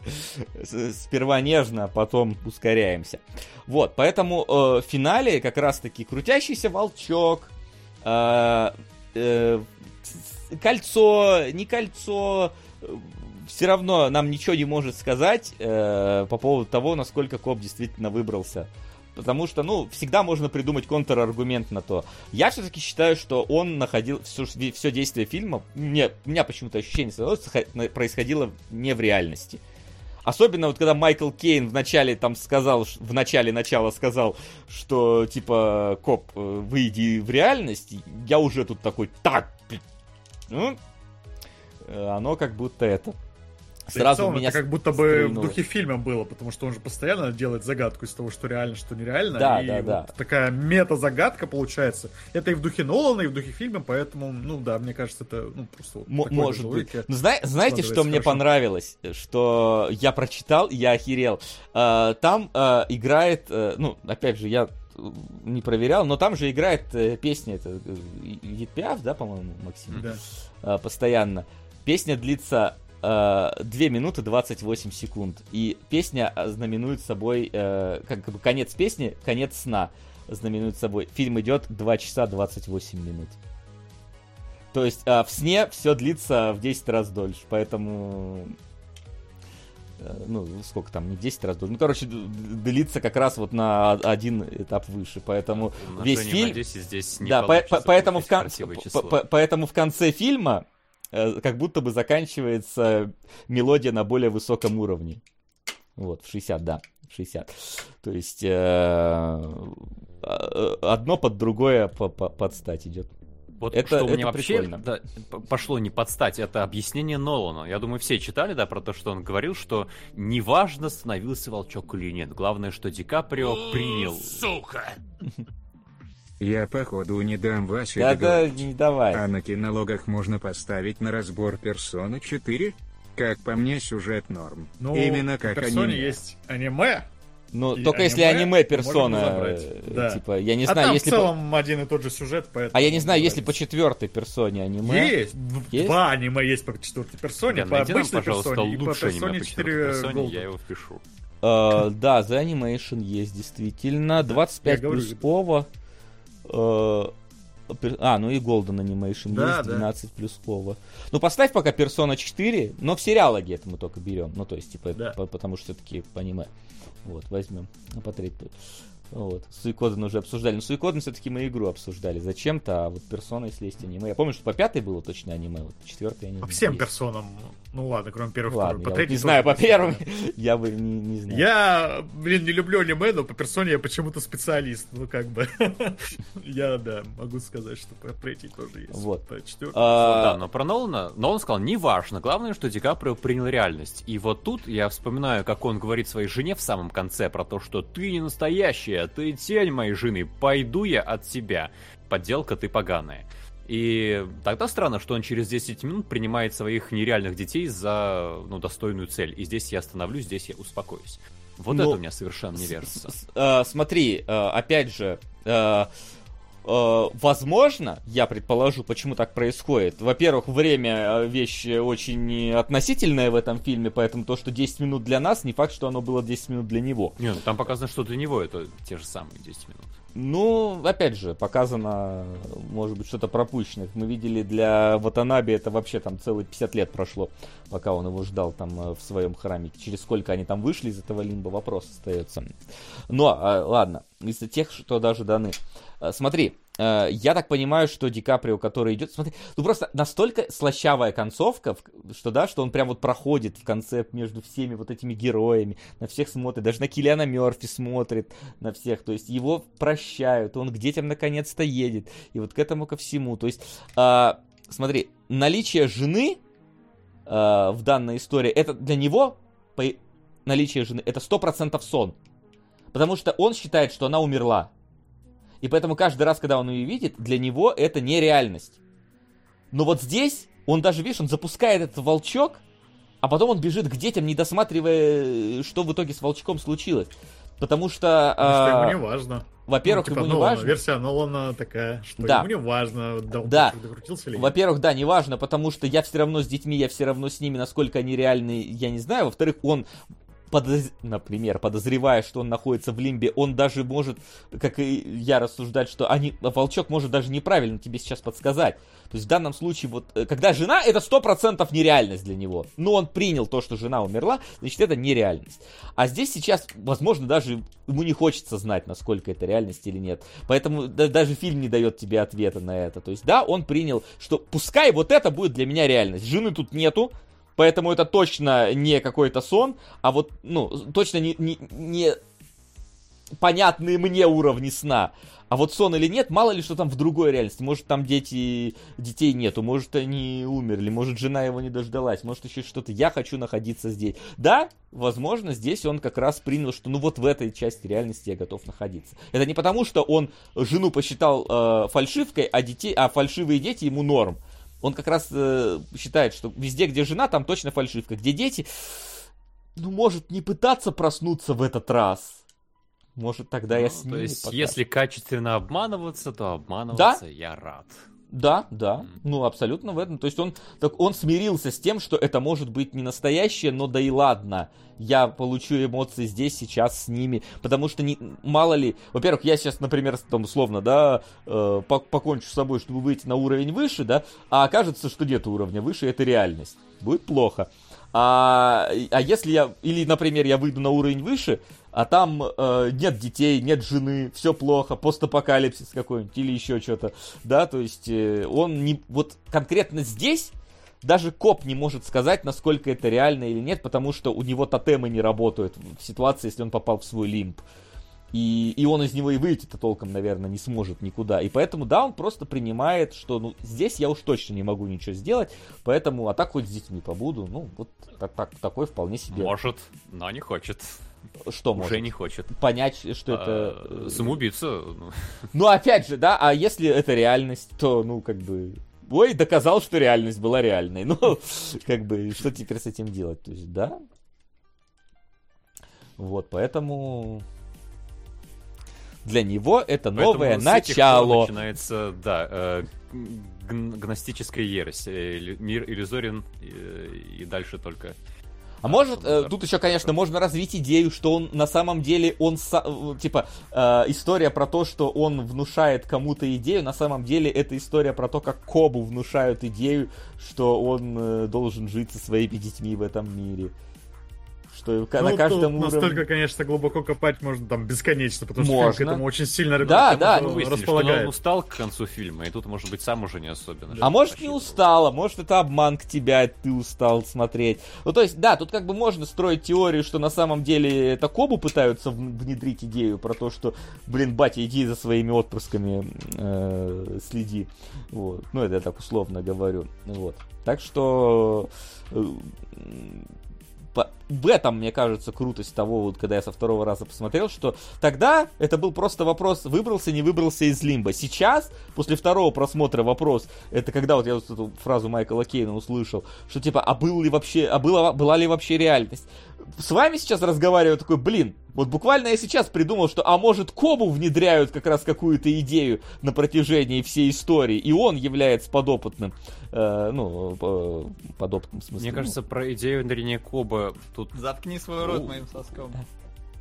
Сперва нежно, потом ускоряемся. Вот, поэтому э, в финале как раз-таки крутящийся волчок, э, э, кольцо, не кольцо, все равно нам ничего не может сказать э, по поводу того, насколько коп действительно выбрался. Потому что, ну, всегда можно придумать контраргумент на то. Я все-таки считаю, что он находил все, все действие фильма. Мне, у меня почему-то ощущение происходило не в реальности. Особенно вот когда Майкл Кейн в начале там сказал, в начале начала сказал, что типа, коп, э, выйди в реальность, я уже тут такой, так, ну, э, оно как будто это. Сразу целом, меня это как будто бы в духе фильма было, потому что он же постоянно делает загадку из того, что реально, что нереально. Да, и да, вот да. Такая мета-загадка получается. Это и в духе Нолана, и в духе фильма, поэтому, ну да, мне кажется, это ну, просто М- Может быть. Ну, зна- знаете, что мне понравилось? Что я прочитал, я охерел. Uh, там uh, играет, uh, ну, опять же, я не проверял, но там же играет э, песня, это э, Едпиаф, да, по-моему, Максим? Да. Э, постоянно. Песня длится э, 2 минуты 28 секунд. И песня знаменует собой, э, как бы конец песни, конец сна знаменует собой. Фильм идет 2 часа 28 минут. То есть э, в сне все длится в 10 раз дольше, поэтому э, ну, сколько там, не 10 раз, ну, короче, длится как раз вот на один этап выше, поэтому весь фильм... 10 здесь не да, по по поэтому, в кон... по поэтому в конце фильма э, как будто бы заканчивается мелодия на более высоком уровне. Вот, в 60, да, в 60. То есть э, э, одно под другое по -по подстать идет. Вот это, что это мне вообще да, пошло не подстать, это объяснение Нолана. Я думаю, все читали, да, про то, что он говорил, что неважно, становился волчок или нет. Главное, что Ди Каприо принял. Сука! Я, походу, не дам Васе Да, да, не давай. А на кинологах можно поставить на разбор Персона 4? Как по мне, сюжет норм. Ну, Именно как аниме. есть аниме, ну, и только аниме, если аниме персона, э, да. типа, я не а знаю, там если в целом по... один и тот же сюжет, поэтому... А я не знаю, если по четвертой персоне аниме... Есть, есть? два аниме есть по четвертой персоне, да, по обычной нам, персоне и по персоне 4 персоне, я его впишу. Uh, да, The Animation есть действительно. 25 я плюс Пова. Uh, а, ну и Golden Animation да, есть, 12 да. плюс Пова. Ну, поставь пока Persona 4, но в сериалоге это мы только берем. Ну, то есть, типа, да. потому что все-таки по аниме. Вот, возьмем. Посмотреть тут. Вот. Суикоден уже обсуждали. Но Суикоден все-таки мы игру обсуждали зачем-то, а вот персона, если есть аниме. Я помню, что по пятой было точно аниме, вот по четвертой аниме. По всем персонам. Ну ладно, кроме первых, ладно. По третьей не знаю, по первым я бы не, не знаю. Я, блин, не люблю аниме, но по персоне я почему-то специалист. Ну, как бы. я, да, могу сказать, что по третьей тоже есть. Вот. По четвертой. А... Да, но про Нолана, Нолан сказал, неважно, главное, что Ди Каприо принял реальность. И вот тут я вспоминаю, как он говорит своей жене в самом конце про то, что ты не настоящая, ты тень моей жены, пойду я от себя. Подделка ты поганая. И тогда странно, что он через 10 минут принимает своих нереальных детей за ну, достойную цель. И здесь я остановлюсь, здесь я успокоюсь. Вот ну, это у меня совершенно не верится. Э, смотри, э, опять же, э, возможно, я предположу, почему так происходит. Во-первых, время вещь очень относительная в этом фильме, поэтому то, что 10 минут для нас, не факт, что оно было 10 минут для него. Не, ну там показано, что для него это те же самые 10 минут. Ну, опять же, показано, может быть, что-то пропущено. Мы видели для Ватанаби это вообще там целые 50 лет прошло, пока он его ждал там э, в своем храме. Через сколько они там вышли из этого лимба, вопрос остается. Но, а, ладно, из тех, что даже даны. Э, смотри, э, я так понимаю, что Ди Каприо, который идет, смотри, ну просто настолько слащавая концовка, что да, что он прям вот проходит в конце между всеми вот этими героями, на всех смотрит, даже на Киллиана Мерфи смотрит, на всех, то есть его прощают, он к детям наконец-то едет, и вот к этому ко всему, то есть, а, смотри, наличие жены в данной истории, это для него, наличие жены, это сто процентов сон, потому что он считает, что она умерла, и поэтому каждый раз, когда он ее видит, для него это нереальность. Но вот здесь, он даже, видишь, он запускает этот волчок, а потом он бежит к детям, не досматривая, что в итоге с волчком случилось. Потому что... Потому что ему а, не важно. Во-первых, ну, типа, ему не важно. Версия Нолана такая, что да. ему не важно, да. Во-первых, да, не важно, потому что я все равно с детьми, я все равно с ними, насколько они реальны, я не знаю. Во-вторых, он подоз... например, подозревая, что он находится в лимбе, он даже может, как и я, рассуждать, что они... волчок может даже неправильно тебе сейчас подсказать. То есть в данном случае, вот, э, когда жена, это сто процентов нереальность для него. Но он принял то, что жена умерла, значит, это нереальность. А здесь сейчас, возможно, даже ему не хочется знать, насколько это реальность или нет. Поэтому да, даже фильм не дает тебе ответа на это. То есть, да, он принял, что пускай вот это будет для меня реальность. Жены тут нету, Поэтому это точно не какой-то сон, а вот, ну, точно не, не, не понятные мне уровни сна. А вот сон или нет, мало ли что там в другой реальности. Может там дети, детей нету, может они умерли, может жена его не дождалась, может еще что-то. Я хочу находиться здесь. Да, возможно, здесь он как раз принял, что ну вот в этой части реальности я готов находиться. Это не потому, что он жену посчитал э, фальшивкой, а, детей, а фальшивые дети ему норм он как раз э, считает, что везде, где жена, там точно фальшивка. Где дети, ну, может не пытаться проснуться в этот раз. Может, тогда ну, я с ними То есть, пока... если качественно обманываться, то обманываться да? я рад. Да, да, ну абсолютно в этом. То есть он, так, он смирился с тем, что это может быть не настоящее, но да и ладно. Я получу эмоции здесь, сейчас с ними. Потому что не, мало ли... Во-первых, я сейчас, например, там условно, да, э, покончу с собой, чтобы выйти на уровень выше, да, а окажется, что нет уровня выше, это реальность. Будет плохо. А, а если я, или, например, я выйду на уровень выше, а там э, нет детей, нет жены, все плохо, постапокалипсис какой-нибудь или еще что-то, да, то есть э, он не, вот конкретно здесь даже коп не может сказать, насколько это реально или нет, потому что у него тотемы не работают в ситуации, если он попал в свой лимб. И, и он из него и выйти-то толком, наверное, не сможет никуда. И поэтому, да, он просто принимает, что, ну, здесь я уж точно не могу ничего сделать, поэтому, а так хоть с детьми побуду, ну, вот так, так, такой вполне себе. Может, но не хочет. Что Уже может? не хочет. Понять, что а, это... Э, самоубийца. Ну. ну, опять же, да, а если это реальность, то, ну, как бы... Ой, доказал, что реальность была реальной. Ну, как бы, что теперь с этим делать? То есть, да. Вот, поэтому для него это новое Поэтому начало. начинается, да, э, гностическая ересь. Э, мир иллюзорен э, и дальше только... А может, э, тут еще, конечно, можно развить идею, что он на самом деле, он, э, типа, э, история про то, что он внушает кому-то идею, на самом деле это история про то, как Кобу внушают идею, что он э, должен жить со своими детьми в этом мире что ну, на каждом уровне... Настолько, конечно, глубоко копать можно там бесконечно, потому можно. что фильм к этому очень сильно да, да, ну, располагает. он устал к концу фильма, и тут, может быть, сам уже не особенно. А может, не устал, а может, это обман к тебя, ты устал смотреть. Ну, то есть, да, тут как бы можно строить теорию, что на самом деле это Кобу пытаются внедрить идею про то, что, блин, батя, иди за своими отпрысками э, следи. Вот. Ну, это я так условно говорю. Вот. Так что в этом, мне кажется, крутость того, вот, когда я со второго раза посмотрел, что тогда это был просто вопрос, выбрался, не выбрался из лимба. Сейчас, после второго просмотра вопрос, это когда вот я вот эту фразу Майкла Кейна услышал, что типа, а был ли вообще, а была, была ли вообще реальность? С вами сейчас разговариваю, такой, блин, вот буквально я сейчас придумал, что, а может, Кобу внедряют как раз какую-то идею на протяжении всей истории, и он является подопытным, э, ну, подопытным в смысле. Мне кажется, про идею внедрения Коба тут... Заткни свой рот моим соском.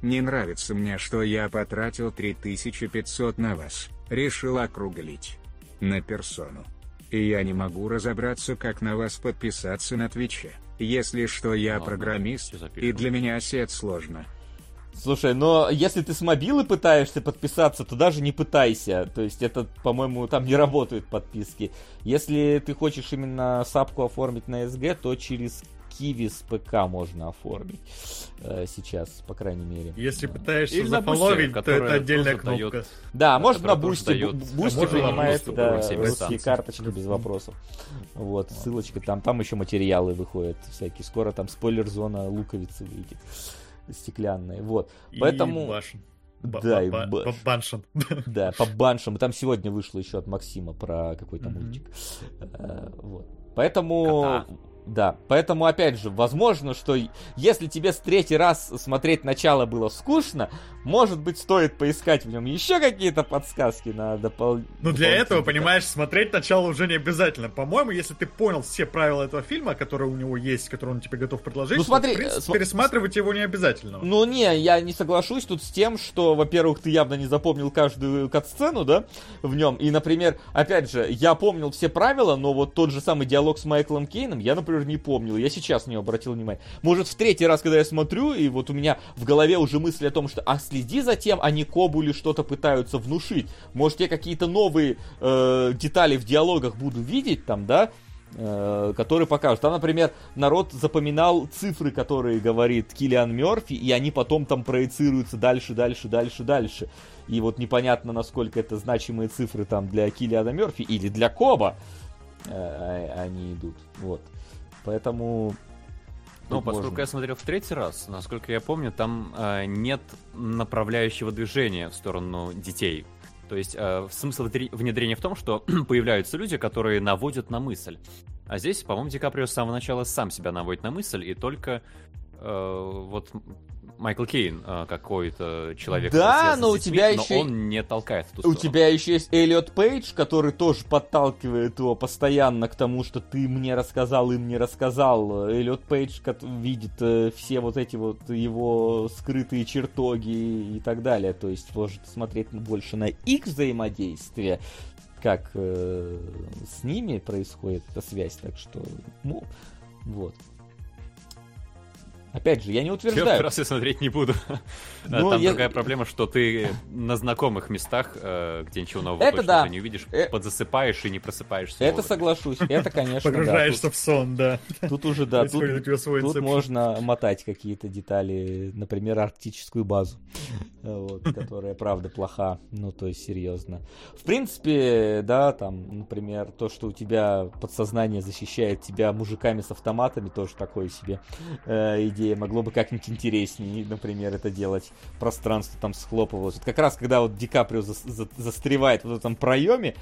Не нравится мне, что я потратил 3500 на вас. Решил округлить. На персону. И я не могу разобраться, как на вас подписаться на Твиче. Если что, я программист, и для меня сет сложно. Слушай, но если ты с мобилы пытаешься подписаться, то даже не пытайся. То есть это, по-моему, там не работают подписки. Если ты хочешь именно сабку оформить на SG, то через QIWI с ПК можно оформить э, сейчас, по крайней мере. Если пытаешься Или зафоловить, то это отдельная кнопка. Дает, да, может на Boosty. Boosty принимает да, русские карточки без вопросов. Вот, ссылочка там. Там еще материалы выходят всякие. Скоро там спойлер-зона луковицы выйдет. Стеклянные. Вот. Поэтому... Башен. Да, и по баншам. Да, по баншам. Там сегодня вышло еще от Максима про какой-то мультик. Э, вот. Поэтому... Да, поэтому, опять же, возможно, что если тебе с третий раз смотреть начало было скучно, может быть, стоит поискать в нем еще какие-то подсказки на допол... Ну, для этого, понимаешь, смотреть начало уже не обязательно. По-моему, если ты понял все правила этого фильма, которые у него есть, которые он тебе готов предложить, ну, смотри, то, в принципе, см... пересматривать его не обязательно. Ну, не, я не соглашусь тут с тем, что, во-первых, ты явно не запомнил каждую кат-сцену, да, в нем. И, например, опять же, я помнил все правила, но вот тот же самый диалог с Майклом Кейном я, например, не помнил. Я сейчас не обратил внимания. Может, в третий раз, когда я смотрю, и вот у меня в голове уже мысли о том, что, а следи за тем, они Кобу или что-то пытаются внушить. Может, я какие-то новые э, детали в диалогах буду видеть там, да, э, которые покажут. Там, например, народ запоминал цифры, которые говорит Киллиан Мерфи, и они потом там проецируются дальше, дальше, дальше, дальше. И вот непонятно, насколько это значимые цифры там для Киллиана Мерфи или для Коба э, они идут. Вот. Поэтому ну, поскольку можно. я смотрел в третий раз, насколько я помню, там э, нет направляющего движения в сторону детей. То есть э, смысл внедрения в том, что появляются люди, которые наводят на мысль. А здесь, по-моему, Ди Каприо с самого начала сам себя наводит на мысль, и только вот Майкл Кейн э, какой-то человек. Да, но у тебя но еще... он не толкает в ту У тебя еще есть Эллиот Пейдж, который тоже подталкивает его постоянно к тому, что ты мне рассказал, им не рассказал. Эллиот Пейдж видит э, все вот эти вот его скрытые чертоги и так далее. То есть может смотреть больше на их взаимодействие, как э, с ними происходит эта связь. Так что, ну, вот. Опять же, я не утверждаю. Я смотреть не буду. Ну, Там я... другая проблема, что ты на знакомых местах, э, где ничего нового это да. не увидишь, э... подзасыпаешь и не просыпаешься. Это соглашусь, это, конечно, Погружаешься да. в сон, да. Тут уже, да, тут, тут можно мотать какие-то детали, например, арктическую базу, вот, которая, правда, плоха, ну, то есть, серьезно. В принципе, да, там, например, то, что у тебя подсознание защищает тебя мужиками с автоматами, тоже такое себе э, идея, могло бы как-нибудь интереснее, например, это делать. Пространство там схлопывалось. Вот как раз, когда вот Ди Каприо за, за, застревает в этом проеме,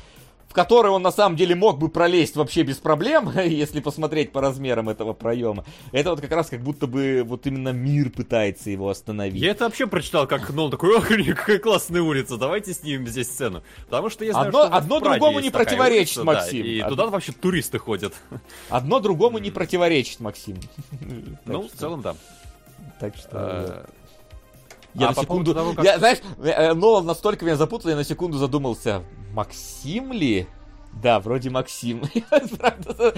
в который он на самом деле мог бы пролезть вообще без проблем, если посмотреть по размерам этого проема. Это вот как раз как будто бы вот именно мир пытается его остановить. Я это вообще прочитал, как Нол такой, ох, какая классная улица, давайте снимем здесь сцену. Потому что я знаю, одно, что одно другому не противоречит, улица, Максим. Да, и Од... туда вообще туристы ходят. Одно другому не противоречит, Максим. Ну, в целом, да. Так что... Э, я а на секунду... Того, как... Я, знаешь, э, э, Нолан настолько меня запутал, я на секунду задумался, Максим ли? Да, вроде Максим. Правда,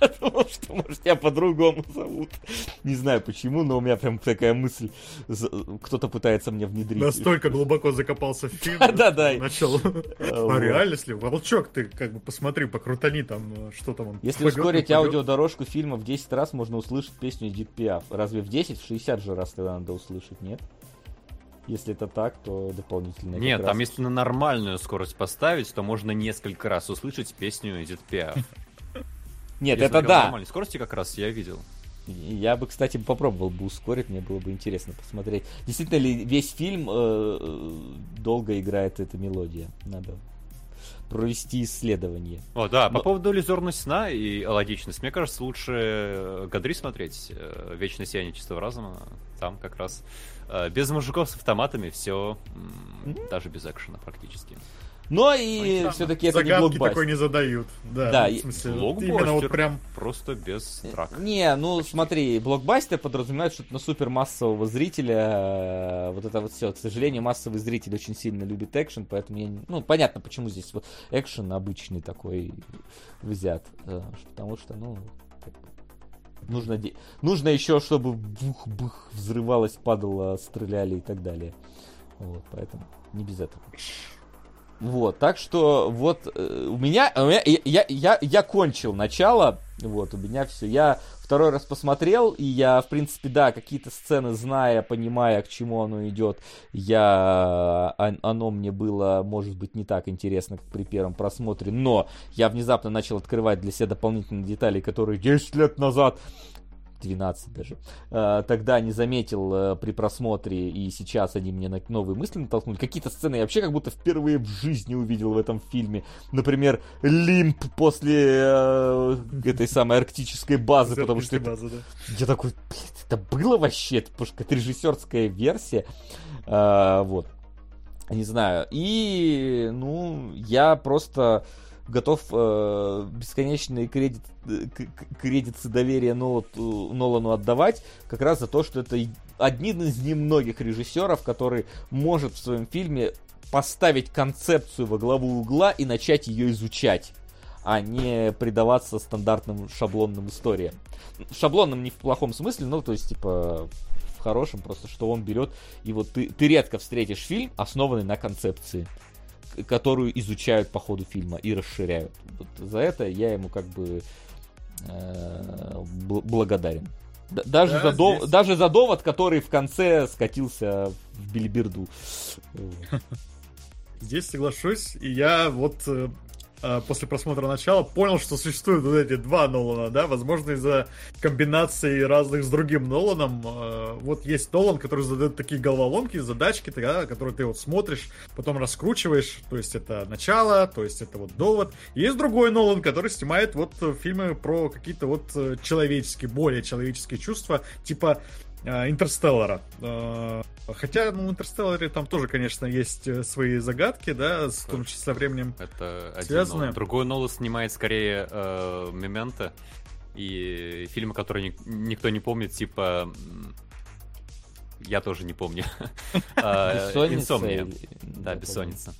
потому что, может, я по-другому зовут. Не знаю почему, но у меня прям такая мысль. Кто-то пытается мне внедрить. Настолько глубоко закопался в фильм. Да, да. Начал. А реально, если волчок, ты как бы посмотри, покрутани там, что там он. Если ускорить аудиодорожку фильма в 10 раз, можно услышать песню Эдит Пиаф. Разве в 10, в 60 же раз тогда надо услышать, нет? Если это так, то дополнительно. Нет, там если на нормальную скорость поставить, то можно несколько раз услышать песню Эдит Пиаф. Нет, это да. нормальной скорости как раз я видел. Я бы, кстати, попробовал бы ускорить, мне было бы интересно посмотреть. Действительно ли весь фильм э, э долго играет эта мелодия? Надо провести исследование. О, да, Но... по поводу иллюзорности сна и логичность, мне кажется, лучше Гадри смотреть э, «Вечное сияние чистого разума». Там как раз без мужиков с автоматами все, даже без экшена практически. Но и все-таки это не блокбастер. такой не задают. Да, да в смысле, именно вот прям просто без трак. Не, ну смотри, блокбастер подразумевает, что на супер массового зрителя э, вот это вот все. К сожалению, массовый зритель очень сильно любит экшен, поэтому я, ну понятно, почему здесь вот экшен обычный такой взят, э, потому что, ну Нужно, де... Нужно еще, чтобы бух-бух взрывалось, падало, стреляли и так далее. Вот, поэтому не без этого. Вот, так что вот э, у меня, у меня я, я, я кончил начало, вот, у меня все. Я второй раз посмотрел, и я, в принципе, да, какие-то сцены, зная, понимая, к чему оно идет, я, оно мне было, может быть, не так интересно, как при первом просмотре, но я внезапно начал открывать для себя дополнительные детали, которые 10 лет назад 12 даже, э, тогда не заметил э, при просмотре, и сейчас они мне на новые мысли натолкнули. Какие-то сцены я вообще как будто впервые в жизни увидел в этом фильме. Например, лимп после э, этой самой арктической базы, потому что базы, это... да. я такой, это было вообще, это, потому что это режиссерская версия. вот. Не знаю. И, ну, я просто готов э, бесконечные кредит, э, кредиты доверия Нолану, Нолану отдавать, как раз за то, что это один из немногих режиссеров, который может в своем фильме поставить концепцию во главу угла и начать ее изучать, а не предаваться стандартным шаблонным историям. Шаблонным не в плохом смысле, но то есть типа в хорошем, просто что он берет и вот ты, ты редко встретишь фильм, основанный на концепции которую изучают по ходу фильма и расширяют. Вот за это я ему как бы э, благодарен. Даже, да, за дов... даже за довод, который в конце скатился в билиберду. Здесь соглашусь, и я вот Э, после просмотра начала понял, что существуют вот эти два Нолана, да, возможно, из-за комбинации разных с другим Ноланом. Э, вот есть Нолан, который задает такие головоломки, задачки, да, которые ты вот смотришь, потом раскручиваешь, то есть это начало, то есть это вот довод. И есть другой Нолан, который снимает вот фильмы про какие-то вот человеческие, более человеческие чувства, типа Интерстеллара. Хотя, ну, в Интерстелларе там тоже, конечно, есть э, свои загадки, да, с, в том числе со временем Это связаны. Один Другой Нолан снимает скорее э, Мемента и фильмы, которые никто не помнит, типа... Я тоже не помню. А, Инсомния. Да, Бессонница.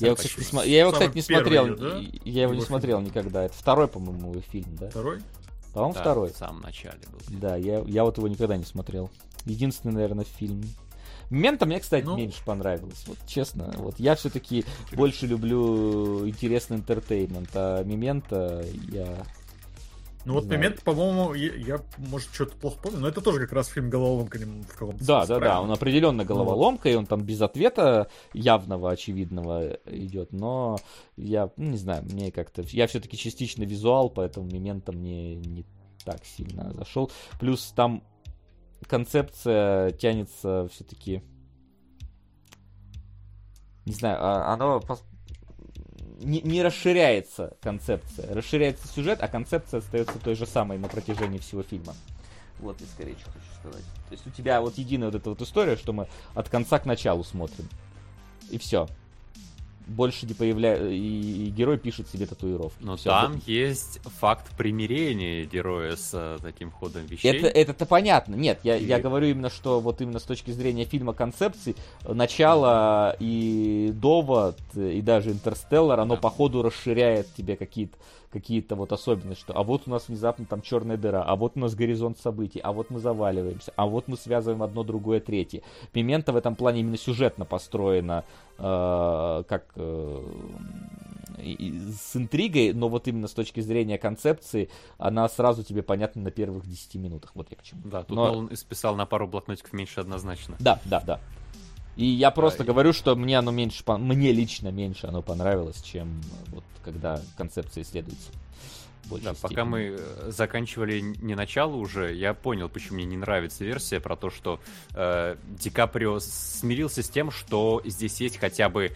Я его, кстати, не, я его, кстати, не смотрел. Я его не смотрел никогда. Это второй, по-моему, фильм, да? Второй? По-моему, второй. В самом начале был. Да, я, я вот его никогда не смотрел. Единственный, наверное, фильм. Мента мне, кстати, ну... меньше понравилось. Вот честно, вот я все-таки больше люблю интересный интертеймент, а Мемента я ну вот момент, по-моему, я, я, может, что-то плохо помню, но это тоже как раз фильм головоломка в каком-то Да, да, да, он определенно головоломка, и он там без ответа явного, очевидного идет, но я, ну, не знаю, мне как-то... Я все-таки частично визуал, поэтому момента мне не так сильно зашел. Плюс там концепция тянется все-таки... Не знаю, а, оно не, не расширяется концепция. Расширяется сюжет, а концепция остается той же самой на протяжении всего фильма. Вот и скорее что хочу сказать. То есть у тебя вот единая вот эта вот история, что мы от конца к началу смотрим. И все больше не появляется, и, и герой пишет себе татуировки. Но Все, там это... есть факт примирения героя с uh, таким ходом вещей. Это, это-то понятно. Нет, я, и... я говорю именно, что вот именно с точки зрения фильма концепции, начало и довод, и даже Интерстеллар, оно да. по ходу расширяет тебе какие-то какие-то вот особенности, что а вот у нас внезапно там черная дыра, а вот у нас горизонт событий, а вот мы заваливаемся, а вот мы связываем одно, другое, третье. Пимента в этом плане именно сюжетно построена э, как э, с интригой, но вот именно с точки зрения концепции она сразу тебе понятна на первых 10 минутах. Вот я к чему. Да, тут но... он исписал на пару блокнотиков меньше однозначно. Да, да, да. И я просто да, говорю, что мне оно меньше, мне лично меньше оно понравилось, чем вот когда концепция исследуется. Да, пока мы э, заканчивали не начало уже, я понял, почему мне не нравится версия про то, что э, Ди Каприо смирился с тем, что здесь есть хотя бы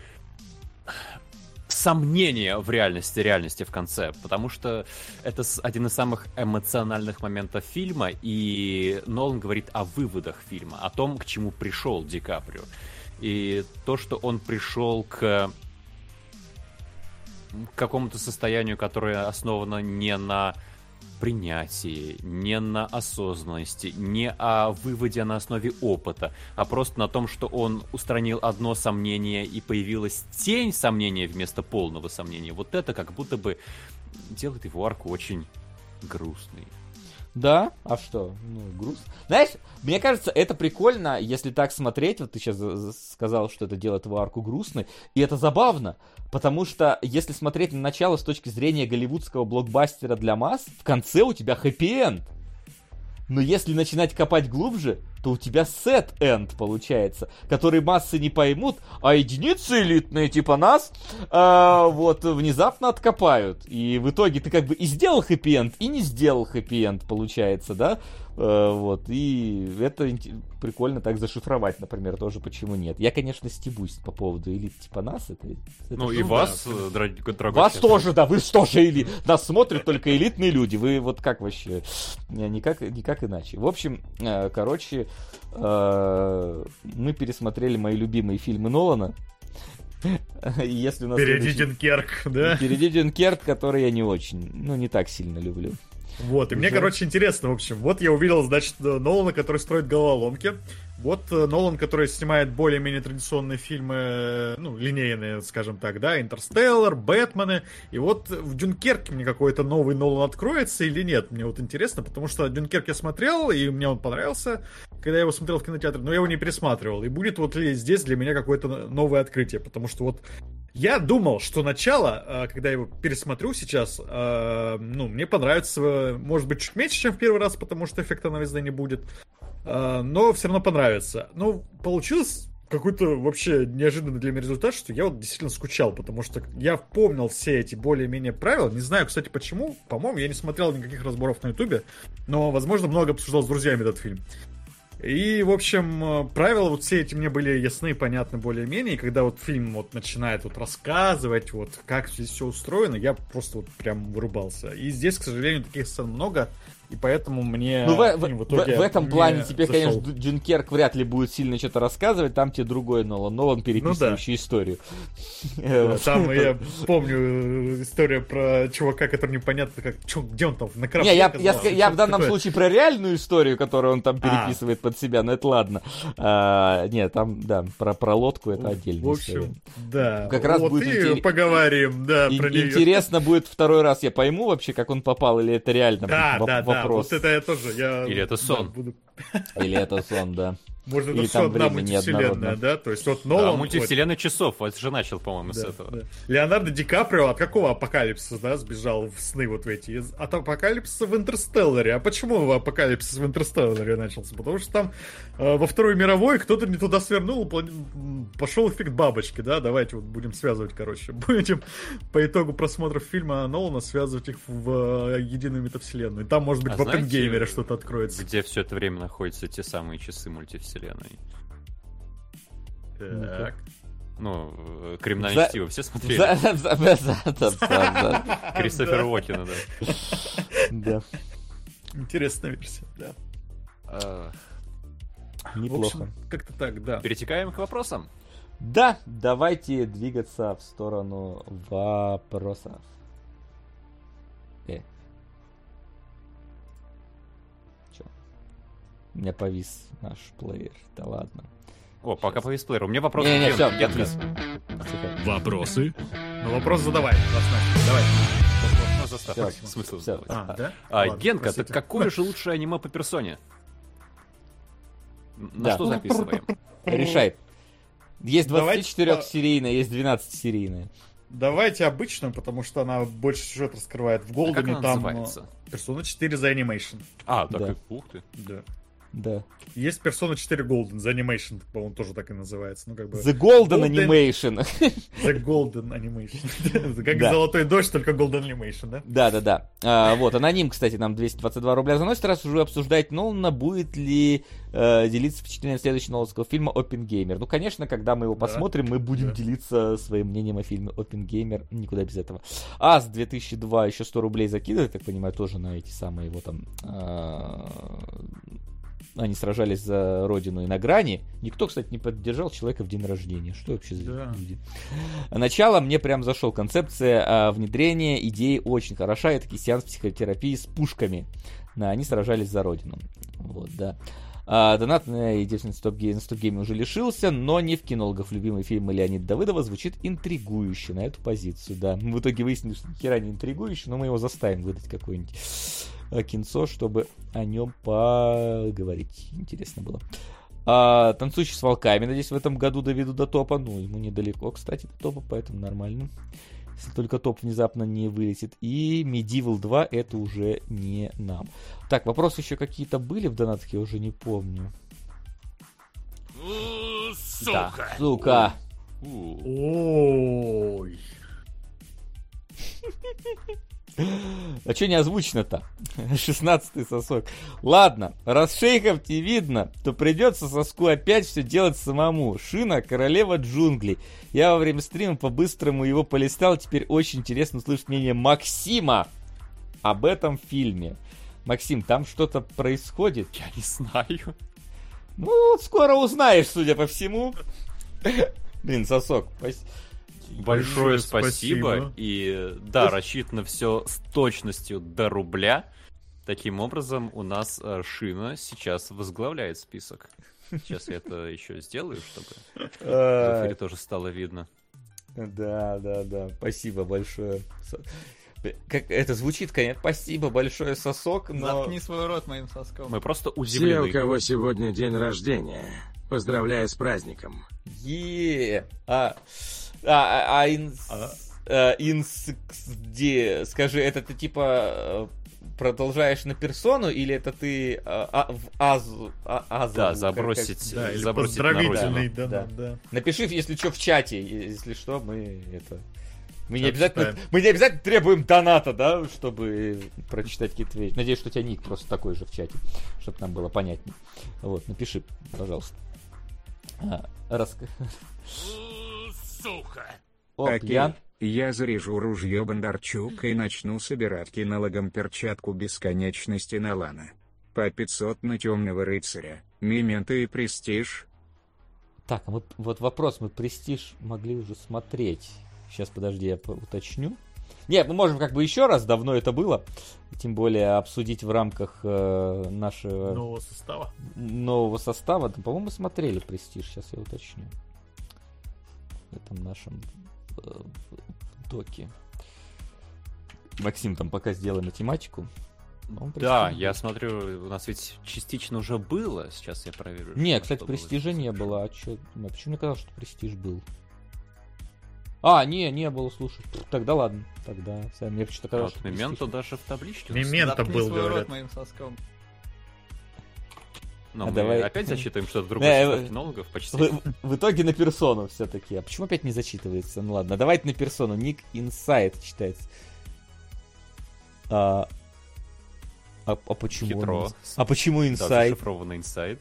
сомнения в реальности, реальности в конце, потому что это один из самых эмоциональных моментов фильма, и Нолан говорит о выводах фильма, о том, к чему пришел Ди Каприо. И то, что он пришел к какому-то состоянию, которое основано не на принятии, не на осознанности, не о выводе на основе опыта, а просто на том, что он устранил одно сомнение и появилась тень сомнения вместо полного сомнения. Вот это как будто бы делает его арку очень грустной. Да, а что? Ну, грустно. Знаешь, мне кажется, это прикольно, если так смотреть. Вот ты сейчас сказал, что это делает его арку грустной. И это забавно, потому что если смотреть на начало с точки зрения голливудского блокбастера для масс, в конце у тебя хэппи-энд. Но если начинать копать глубже, то у тебя sad end получается, который массы не поймут, а единицы элитные типа нас э, вот внезапно откопают. И в итоге ты как бы и сделал хэппи-энд, и не сделал хэппи-энд получается, да? Э, вот, и это прикольно так зашифровать, например, тоже почему нет. Я, конечно, стебусь по поводу элит типа нас. Это, это ну и вас, э, дорогой Вас тоже, да, вы тоже элит. Нас смотрят только элитные люди. Вы вот как вообще? Никак, никак иначе. В общем, э, короче, мы пересмотрели мои любимые фильмы Нолана. Если у нас Впереди. Дюнкерк, да? Впереди Дюнкерк, который я не очень, ну, не так сильно люблю. Вот, и мне, короче, интересно, в общем. Вот я увидел, значит, Нолана, который строит головоломки. Вот э, Нолан, который снимает более-менее традиционные фильмы, э, ну, линейные, скажем так, да, Интерстеллар, Бэтмены. И вот в Дюнкерке мне какой-то новый Нолан откроется или нет. Мне вот интересно, потому что Дюнкерк я смотрел, и мне он понравился, когда я его смотрел в кинотеатре, но я его не пересматривал. И будет вот здесь для меня какое-то новое открытие, потому что вот я думал, что начало, э, когда я его пересмотрю сейчас, ну, мне понравится, может быть, чуть меньше, чем в первый раз, потому что эффекта новизны не будет. А, но все равно понравится. Ну, получилось какой-то вообще неожиданный для меня результат, что я вот действительно скучал, потому что я помнил все эти более-менее правила. Не знаю, кстати, почему. По-моему, я не смотрел никаких разборов на Ютубе, но, возможно, много обсуждал с друзьями этот фильм. И, в общем, правила вот все эти мне были ясны, понятны более-менее. И когда вот фильм вот начинает вот рассказывать, вот как здесь все устроено, я просто вот прям вырубался. И здесь, к сожалению, таких сцен много. И поэтому мне ну, в, в, в, в этом плане тебе, зашел. конечно, Дюнкерк вряд ли будет сильно что-то рассказывать, там тебе другой Нолан, Нолан переписывающий ну, да. историю. Там я помню историю про чувака, который непонятно, как, чё, где он там, на корабле. Не, я, я, я, я в данном случае про реальную историю, которую он там а. переписывает а. под себя, но это ладно. А, нет, там, да, про, про лодку это отдельная В общем, история. да. Как раз вот будет и поговорим, да, и, про нее. Интересно будет второй раз, я пойму вообще, как он попал, или это реально да, да, вопрос. Да, вот это я тоже, я... Или это сон. Да, буду... Или это сон, да. Может, это Или все одна мультивселенная, да? То есть вот Нолан... Да, мультивселенная вот... часов, вот же начал, по-моему, да, с этого. Да. Леонардо Ди Каприо от какого апокалипсиса, да, сбежал в сны вот в эти? От апокалипсиса в Интерстелларе. А почему апокалипсис в Интерстелларе начался? Потому что там э, во Второй мировой кто-то не туда свернул, пошел эффект бабочки, да? Давайте вот будем связывать, короче. Будем по итогу просмотров фильма Нолана связывать их в э, единую метавселенную. Там, может быть, а в Оппенгеймере что-то откроется. Где все это время находятся те самые часы мультивселенной? Вселенной. Так. Ну, э, криминальное за... чтиво все смотрели? Кристофер Уокена, да. Да. Интересная версия, да. А, неплохо. Как-то так, да. Перетекаем к вопросам. Да, давайте двигаться в сторону вопросов. У меня повис наш плеер. Да ладно. О, пока повис плеер. У меня вопрос. Не, не, все, я Вопросы? Ну, вопрос задавай. Давай. Заставь. Смысл задавать. А, да? А, Ладно, Генка, так какое же лучшее аниме по персоне? На что записываем? Решай. Есть 24-серийная, есть 12-серийная. Давайте обычную, потому что она больше сюжет раскрывает. В Голдене там... называется? Персона 4 за анимейшн. А, так да. ух ты. Да. Да. Есть Persona 4 Golden, The Animation, по-моему, тоже так и называется. Ну, как бы... The Golden, Golden Animation. The Golden Animation. как да. Золотой дождь, только Golden Animation, да? Да, да, да. А, вот, аноним, кстати, нам 222 рубля заносит. Раз уже обсуждать Нолана, будет ли э, делиться впечатлением следующего ноланского фильма Опенгеймер. Ну, конечно, когда мы его да. посмотрим, мы будем да. делиться своим мнением о фильме Опенгеймер. Никуда без этого. Ас 2002 еще 100 рублей закидывает, так понимаю, тоже на эти самые его там э, они сражались за родину и на грани. Никто, кстати, не поддержал человека в день рождения. Что вообще за да. люди? Начало мне прям зашел. Концепция а, внедрения идеи очень хороша. Это сеанс психотерапии с пушками. Да, они сражались за родину. Вот, да. А, донат на единственный StopGame, StopGame е уже лишился, но не в кинологов любимый фильм Леонида Давыдова звучит интригующе на эту позицию, да. Мы в итоге выяснили, что хера не интригующе, но мы его заставим выдать какой-нибудь кинцо, чтобы о нем поговорить. Интересно было. А, танцующий с волками, надеюсь, в этом году доведу до топа. Ну, ему недалеко, кстати, до топа, поэтому нормально. Если только топ внезапно не вылетит. И Medieval 2 это уже не нам. Так, вопросы еще какие-то были в донатке, я уже не помню. Сука! Да, сука! Ой! А что не озвучено-то? 16 сосок. Ладно, раз шейхов не видно, то придется соску опять все делать самому. Шина, королева джунглей. Я во время стрима по-быстрому его полистал. Теперь очень интересно услышать мнение Максима об этом фильме. Максим, там что-то происходит? Я не знаю. Ну, вот скоро узнаешь, судя по всему. Блин, сосок. Спасибо. Большое спасибо. спасибо. И да, рассчитано все с точностью до рубля. Таким образом, у нас э, Шина сейчас возглавляет список. Сейчас я это еще сделаю, чтобы в эфире тоже стало видно. Да, да, да. Спасибо большое. Как это звучит, конечно. Спасибо большое, сосок, но... Заткни свой рот моим соском. Мы просто удивлены. Все, у кого сегодня день рождения, поздравляю с праздником. Е, а, а, а, инс... А? Э. Скажи, это ты типа э, продолжаешь на персону, или это ты а, а, в азу, а, азу Да, забросить, как, да, забросить на родину. Да, да, да. Напиши, если что, в чате, если что, мы это... Мы не, обязательно, мы не обязательно требуем доната, да, чтобы прочитать какие-то вещи. Надеюсь, что у тебя ник просто такой же в чате, чтобы нам было понятнее. Вот, напиши, пожалуйста. А, рас... сука. О, Окей, пьян. я заряжу ружье Бондарчука и начну собирать кинологом перчатку бесконечности на Лана. По 500 на Темного Рыцаря, Мемента и Престиж. Так, а вот, вот вопрос, мы Престиж могли уже смотреть. Сейчас, подожди, я уточню. Нет, мы можем как бы еще раз, давно это было, тем более обсудить в рамках э, нашего... Нового состава. Нового состава. Да, по-моему, смотрели Престиж, сейчас я уточню. В этом нашем э, доке. Максим, там пока сделай математику. Да, я смотрю, у нас ведь частично уже было, сейчас я проверю. Не, кстати, престижа не было. А чё? А почему мне казалось, что престиж был? А, не, не было, слушай. Тогда ладно. Тогда сам мне что-то казалось. Вот, Мементо даже в табличке. Мементо был, говорят. моим соском. Но а мы давай... опять зачитываем что-то другое технологов почти. В, в итоге на персону все-таки. А почему опять не зачитывается? Ну ладно, давайте на персону. Ник Инсайт читается. А, а, а почему? Хитро. Он... А почему инсайт? Да, зашифрованный инсайт.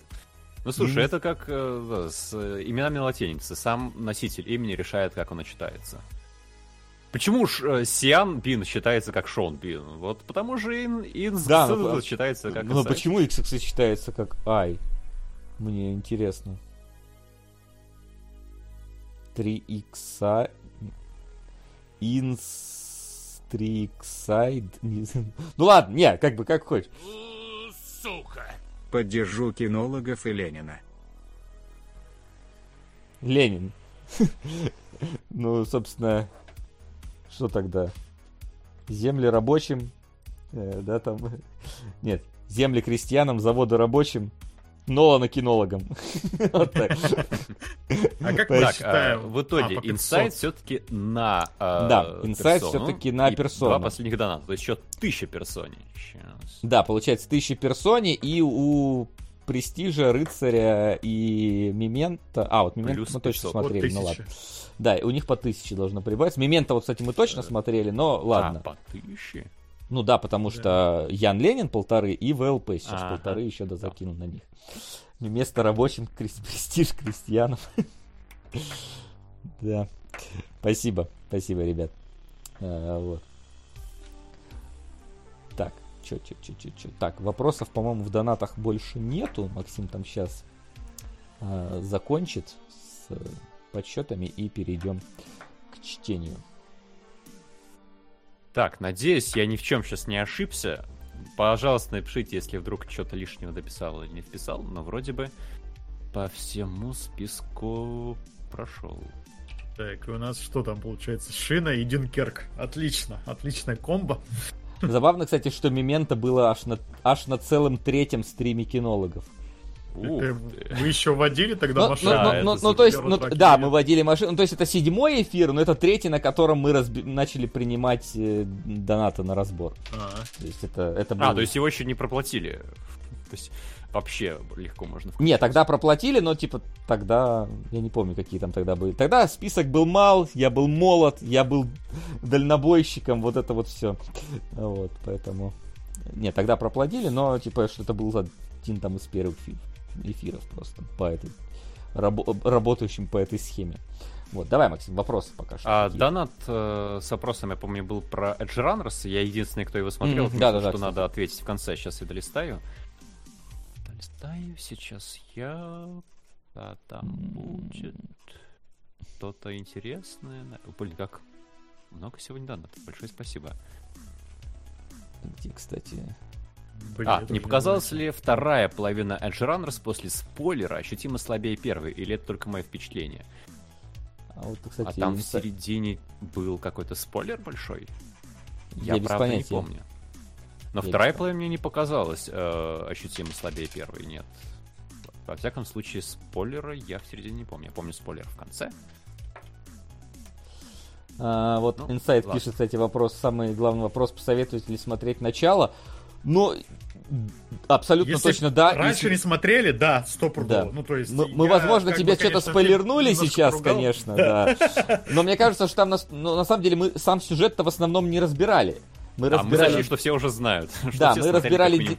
Ну слушай, mm. это как э, с именами латиницы. Сам носитель имени решает, как оно читается. Почему уж э, Сиан Бин считается как Шон Бин? Вот потому же Ин, Ин да, ну, а считается как Ну почему XX считается как Ай? Мне интересно. 3X Инс 3X Ну ладно, не, как бы как хочешь. Сука. Поддержу кинологов и Ленина. Ленин. Ну, собственно, что тогда? Земли рабочим, э, да, там, нет, земли крестьянам, заводы рабочим, Нолана кинологом. вот так. А как считаем? А, в итоге, а, инсайт все-таки на Да, инсайт все-таки на персону. Два последних доната, то есть еще тысяча персоне. Да, получается тысяча персоне, и у Престижа, Рыцаря и Мемента... А, вот Мемента мы точно смотрели, ну ладно. Да, у них по тысяче должно прибавиться. Мемента, вот, кстати, мы точно смотрели, но ладно. А, по тысяче? Ну да, потому что Ян Ленин полторы и ВЛП сейчас а, полторы еще да закинул на них. Место рабочим, престиж крестьянам. Да. Спасибо, спасибо, ребят. А, вот. Так, чё, чё, чё, чё, чё. Так, вопросов, по-моему, в донатах больше нету. Максим там сейчас а, закончит с подсчетами и перейдем к чтению. Так, надеюсь, я ни в чем сейчас не ошибся. Пожалуйста, напишите, если вдруг что-то лишнего дописал или не вписал, но вроде бы по всему списку прошел. Так, и у нас что там получается? Шина и Дюнкерк. Отлично, отличная комбо. Забавно, кстати, что Мемента было аж на, аж на целом третьем стриме кинологов. Вы еще водили тогда ну, машину? Ну, ну, ну, то есть, ну, да, мы водили машину. Ну, то есть это седьмой эфир, но это третий, на котором мы разби- начали принимать э, донаты на разбор. А-а. То есть это, это было... А, то есть его еще не проплатили. То есть вообще легко можно включить. Не, тогда проплатили, но типа тогда, я не помню, какие там тогда были. Тогда список был мал, я был молод, я был дальнобойщиком, вот это вот все. Вот, поэтому... Не, тогда проплатили, но типа что это был один там из первых эфиров просто по этой раб- работающим по этой схеме. Вот, давай, Максим, вопрос пока что. А, донат э, с вопросом, я помню, был про Edge Runners. Я единственный, кто его смотрел, mm, да, да, что да, надо ответить в конце. Сейчас я долистаю. Долистаю сейчас я. Да, там будет что-то интересное. Блин, как много сегодня донатов. Большое спасибо. Где, кстати, Блин, а, не показалась ли вторая половина Edge Runners после спойлера ощутимо слабее первой, или это только мое впечатление? А, вот, кстати, а там в середине был какой-то спойлер большой? Я, Я правда не помню. Но Я вторая половина мне не показалась э, ощутимо слабее первой, нет. Во всяком случае, спойлера я в середине не помню. Я помню спойлер в конце. А, вот ну, Insight пишет, кстати, вопрос, самый главный вопрос, посоветуете ли смотреть начало? Но абсолютно если точно да. Раньше если... не смотрели, да, стопудово. Да. Ну, то есть, мы, мы возможно, тебе бы, что-то спойлернули сейчас, поругал. конечно, да. Но мне кажется, что там, на, ну, на самом деле, мы сам сюжет-то в основном не разбирали. Мы да, разбирали... мы зашли, что все уже знают. Да, мы разбирали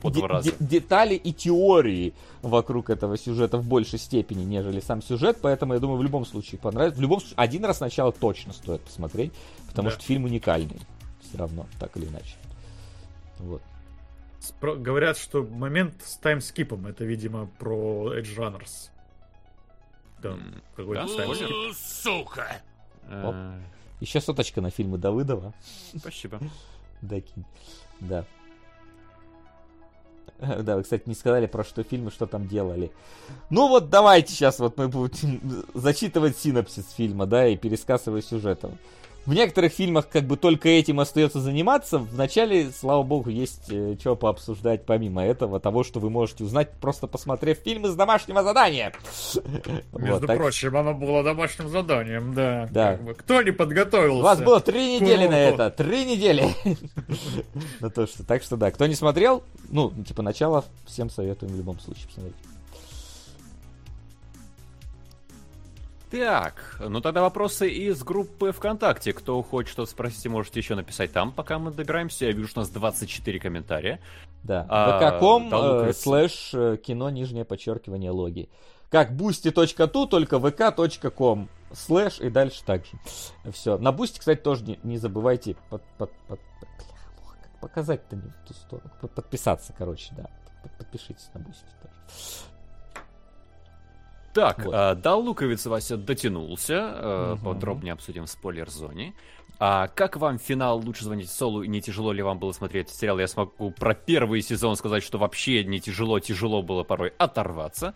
детали и теории вокруг этого сюжета в большей степени, нежели сам сюжет, поэтому я думаю, в любом случае понравится. В любом случае, один раз сначала точно стоит посмотреть, потому да. что фильм уникальный. Все равно, так или иначе. Вот. Спро- говорят, что момент с таймскипом, это, видимо, про Edge Runners. Да, какой-то да? таймскип. Сука! Оп. Еще соточка на фильмы Давыдова. Спасибо. Дакинь. Да. Да, вы, кстати, не сказали, про что фильмы, что там делали. Ну вот давайте сейчас вот мы будем зачитывать синопсис фильма, да, и пересказывать сюжетом в некоторых фильмах как бы только этим остается заниматься. В начале, слава богу, есть э, что пообсуждать помимо этого, того, что вы можете узнать, просто посмотрев фильмы с домашнего задания. Между вот, прочим, оно было домашним заданием, да. Да. Как бы. Кто не подготовился? У вас было три недели на это, три недели. На то, что, так что да, кто не смотрел, ну, типа начало, всем советуем в любом случае посмотреть. Так, ну тогда вопросы из группы ВКонтакте. Кто хочет что-то спросить, можете еще написать там, пока мы добираемся. Я вижу, что у нас 24 комментария. Да, а, vk.com э, слэш э, кино нижнее подчеркивание логи. Как boosty.to, только vk.com слэш и дальше так же. Все. На Boosty, кстати, тоже не, не забывайте под, под, под, показать-то не в ту сторону. Подписаться, короче, да. Подпишитесь на Boosty тоже. Так, вот. э, до луковицы Вася дотянулся. Э, угу. Подробнее обсудим в спойлер-зоне. А как вам финал «Лучше звонить Солу» и не тяжело ли вам было смотреть сериал? Я смогу про первый сезон сказать, что вообще не тяжело, тяжело было порой оторваться.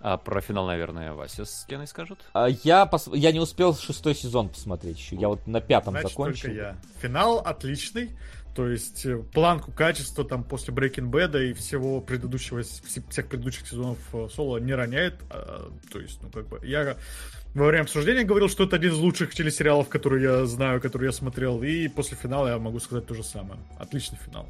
А про финал, наверное, Вася с Геной скажут. А я, пос... я не успел шестой сезон посмотреть еще. Я вот на пятом Значит, закончил. Только я. Финал отличный. То есть э, планку качества там после Breaking Bad и всего предыдущего, всех предыдущих сезонов э, Соло не роняет. А, то есть, ну как бы, я во время обсуждения говорил, что это один из лучших телесериалов, которые я знаю, которые я смотрел. И после финала я могу сказать то же самое. Отличный финал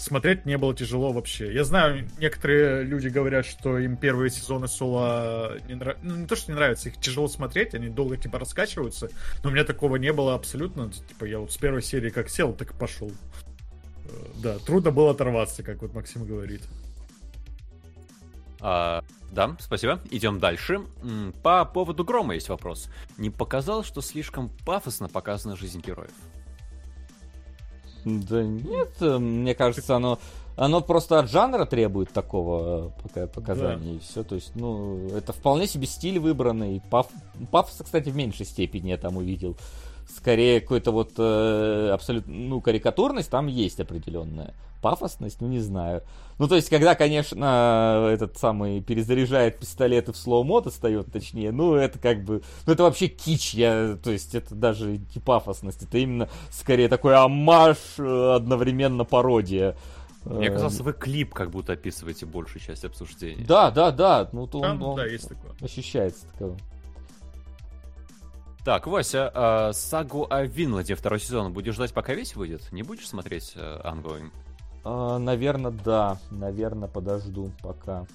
смотреть не было тяжело вообще. Я знаю, некоторые люди говорят, что им первые сезоны соло не нравятся. Ну, не то, что не нравится, их тяжело смотреть, они долго типа раскачиваются. Но у меня такого не было абсолютно. Типа я вот с первой серии как сел, так и пошел. Э, да, трудно было оторваться, как вот Максим говорит. А, да, спасибо. Идем дальше. По поводу Грома есть вопрос. Не показал, что слишком пафосно показана жизнь героев? Да нет, э, мне кажется, оно, оно просто от жанра требует такого э, показания, да. и все. То есть, ну, это вполне себе стиль выбранный. Паф, пафоса, кстати, в меньшей степени я там увидел. Скорее, какой-то вот э, абсолютно, ну, карикатурность там есть определенная пафосность, ну не знаю. Ну, то есть, когда, конечно, этот самый перезаряжает пистолеты в slow-mo достает, точнее, ну, это как бы, ну, это вообще кич, я, то есть, это даже не пафосность, это именно, скорее, такой оммаж, э, одновременно пародия. Мне э, казалось, вы клип как будто описываете большую часть обсуждения. Да, да, да, ну, то он, он да, есть такое. ощущается такого. Так, Вася, а, сагу о Винланде второй сезон будешь ждать, пока весь выйдет? Не будешь смотреть э, ongoing? А, наверное, да. Наверное, подожду, пока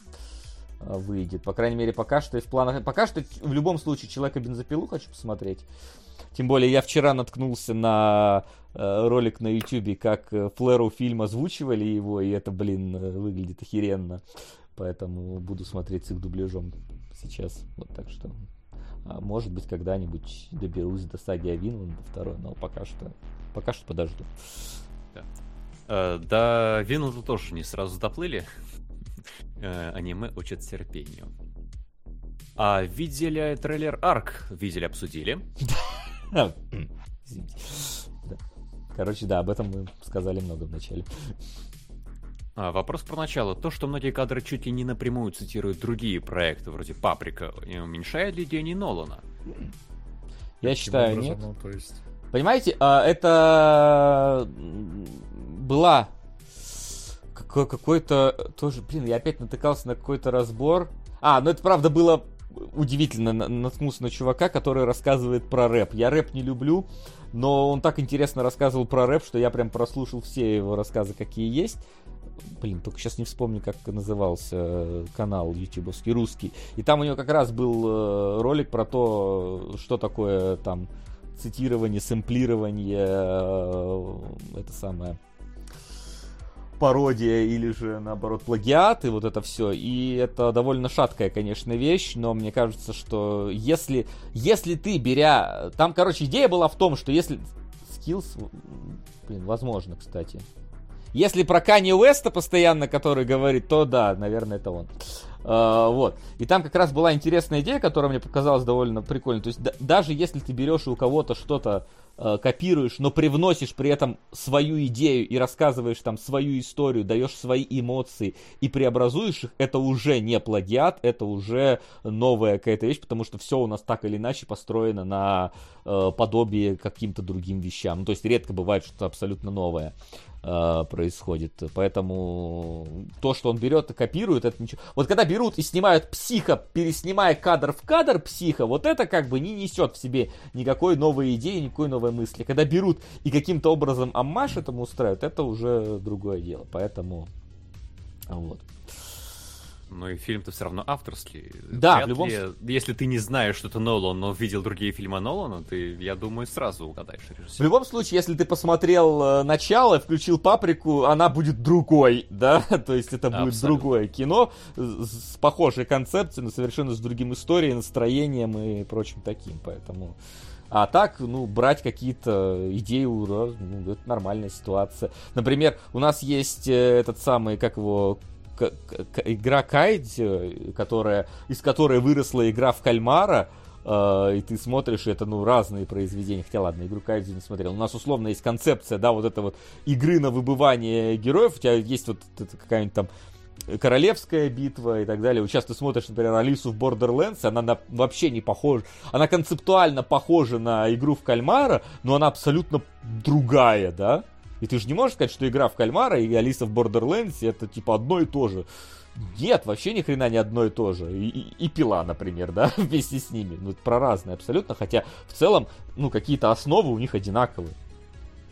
а, выйдет. По крайней мере, пока что и в планах. Пока что в любом случае человека бензопилу хочу посмотреть. Тем более я вчера наткнулся на э, ролик на YouTube, как э, Флэру фильм озвучивали его, и это, блин, э, выглядит охеренно. Поэтому буду смотреть с их дубляжом сейчас. Вот так что. А, может быть, когда-нибудь доберусь до саги о Винланда второй, но пока что, пока что подожду. Да. Э, до Винланда тоже не сразу доплыли. Э, аниме учат терпению. А видели трейлер Арк? Видели, обсудили. Короче, да, об этом мы сказали много в начале. А, вопрос про начало. То, что многие кадры чуть ли не напрямую цитируют другие проекты, вроде «Паприка», уменьшает ли Дени Нолана? Я Таким считаю, образом, нет. Ну, то есть... Понимаете, а, это была какой-то тоже, блин, я опять натыкался на какой-то разбор. А, ну это правда было удивительно, наткнулся на чувака, который рассказывает про рэп. Я рэп не люблю, но он так интересно рассказывал про рэп, что я прям прослушал все его рассказы, какие есть. Блин, только сейчас не вспомню, как назывался канал ютубовский, русский. И там у него как раз был э, ролик про то, что такое там цитирование, сэмплирование, э, это самое пародия или же, наоборот, плагиат и вот это все. И это довольно шаткая, конечно, вещь, но мне кажется, что если, если ты беря... Там, короче, идея была в том, что если... Skills... Блин, возможно, кстати. Если про Кани Уэста постоянно, который говорит, то да, наверное, это он. Вот. И там как раз была интересная идея, которая мне показалась довольно прикольной. То есть да, даже если ты берешь у кого-то что-то Э, копируешь, но привносишь при этом свою идею и рассказываешь там свою историю, даешь свои эмоции и преобразуешь их, это уже не плагиат, это уже новая какая-то вещь, потому что все у нас так или иначе построено на э, подобие каким-то другим вещам. Ну, то есть редко бывает что-то абсолютно новое. Э, происходит. Поэтому то, что он берет и копирует, это ничего. Вот когда берут и снимают психа, переснимая кадр в кадр психа, вот это как бы не несет в себе никакой новой идеи, никакой новой мысли. Когда берут и каким-то образом аммаш этому устраивают, это уже другое дело. Поэтому вот. Но и фильм-то все равно авторский. Да, Вряд в любом ли, Если ты не знаешь, что это Нолан, но видел другие фильмы Нолана, ты, я думаю, сразу угадаешь режиссера. В любом случае, если ты посмотрел э, начало, включил паприку, она будет другой, да? То есть это будет Абсолютно. другое кино с похожей концепцией, но совершенно с другим историей, настроением и прочим таким. Поэтому... А так, ну, брать какие-то идеи, ну, это нормальная ситуация. Например, у нас есть э, этот самый, как его, игра Кайдзи, которая, из которой выросла игра в кальмара, Uh, и ты смотришь, это, ну, разные произведения. Хотя, ладно, игру Кайдзи не смотрел. У нас, условно, есть концепция, да, вот это вот игры на выбывание героев. У тебя есть вот какая-нибудь там королевская битва и так далее. Вот сейчас ты смотришь, например, Алису в Borderlands, она на, вообще не похожа. Она концептуально похожа на игру в кальмара, но она абсолютно другая, да? И ты же не можешь сказать, что игра в кальмара и Алиса в Borderlands это типа одно и то же. Нет, вообще ни хрена не одно и то же. И, и, и пила, например, да, вместе с ними. Ну, про разные абсолютно, хотя в целом, ну, какие-то основы у них одинаковые.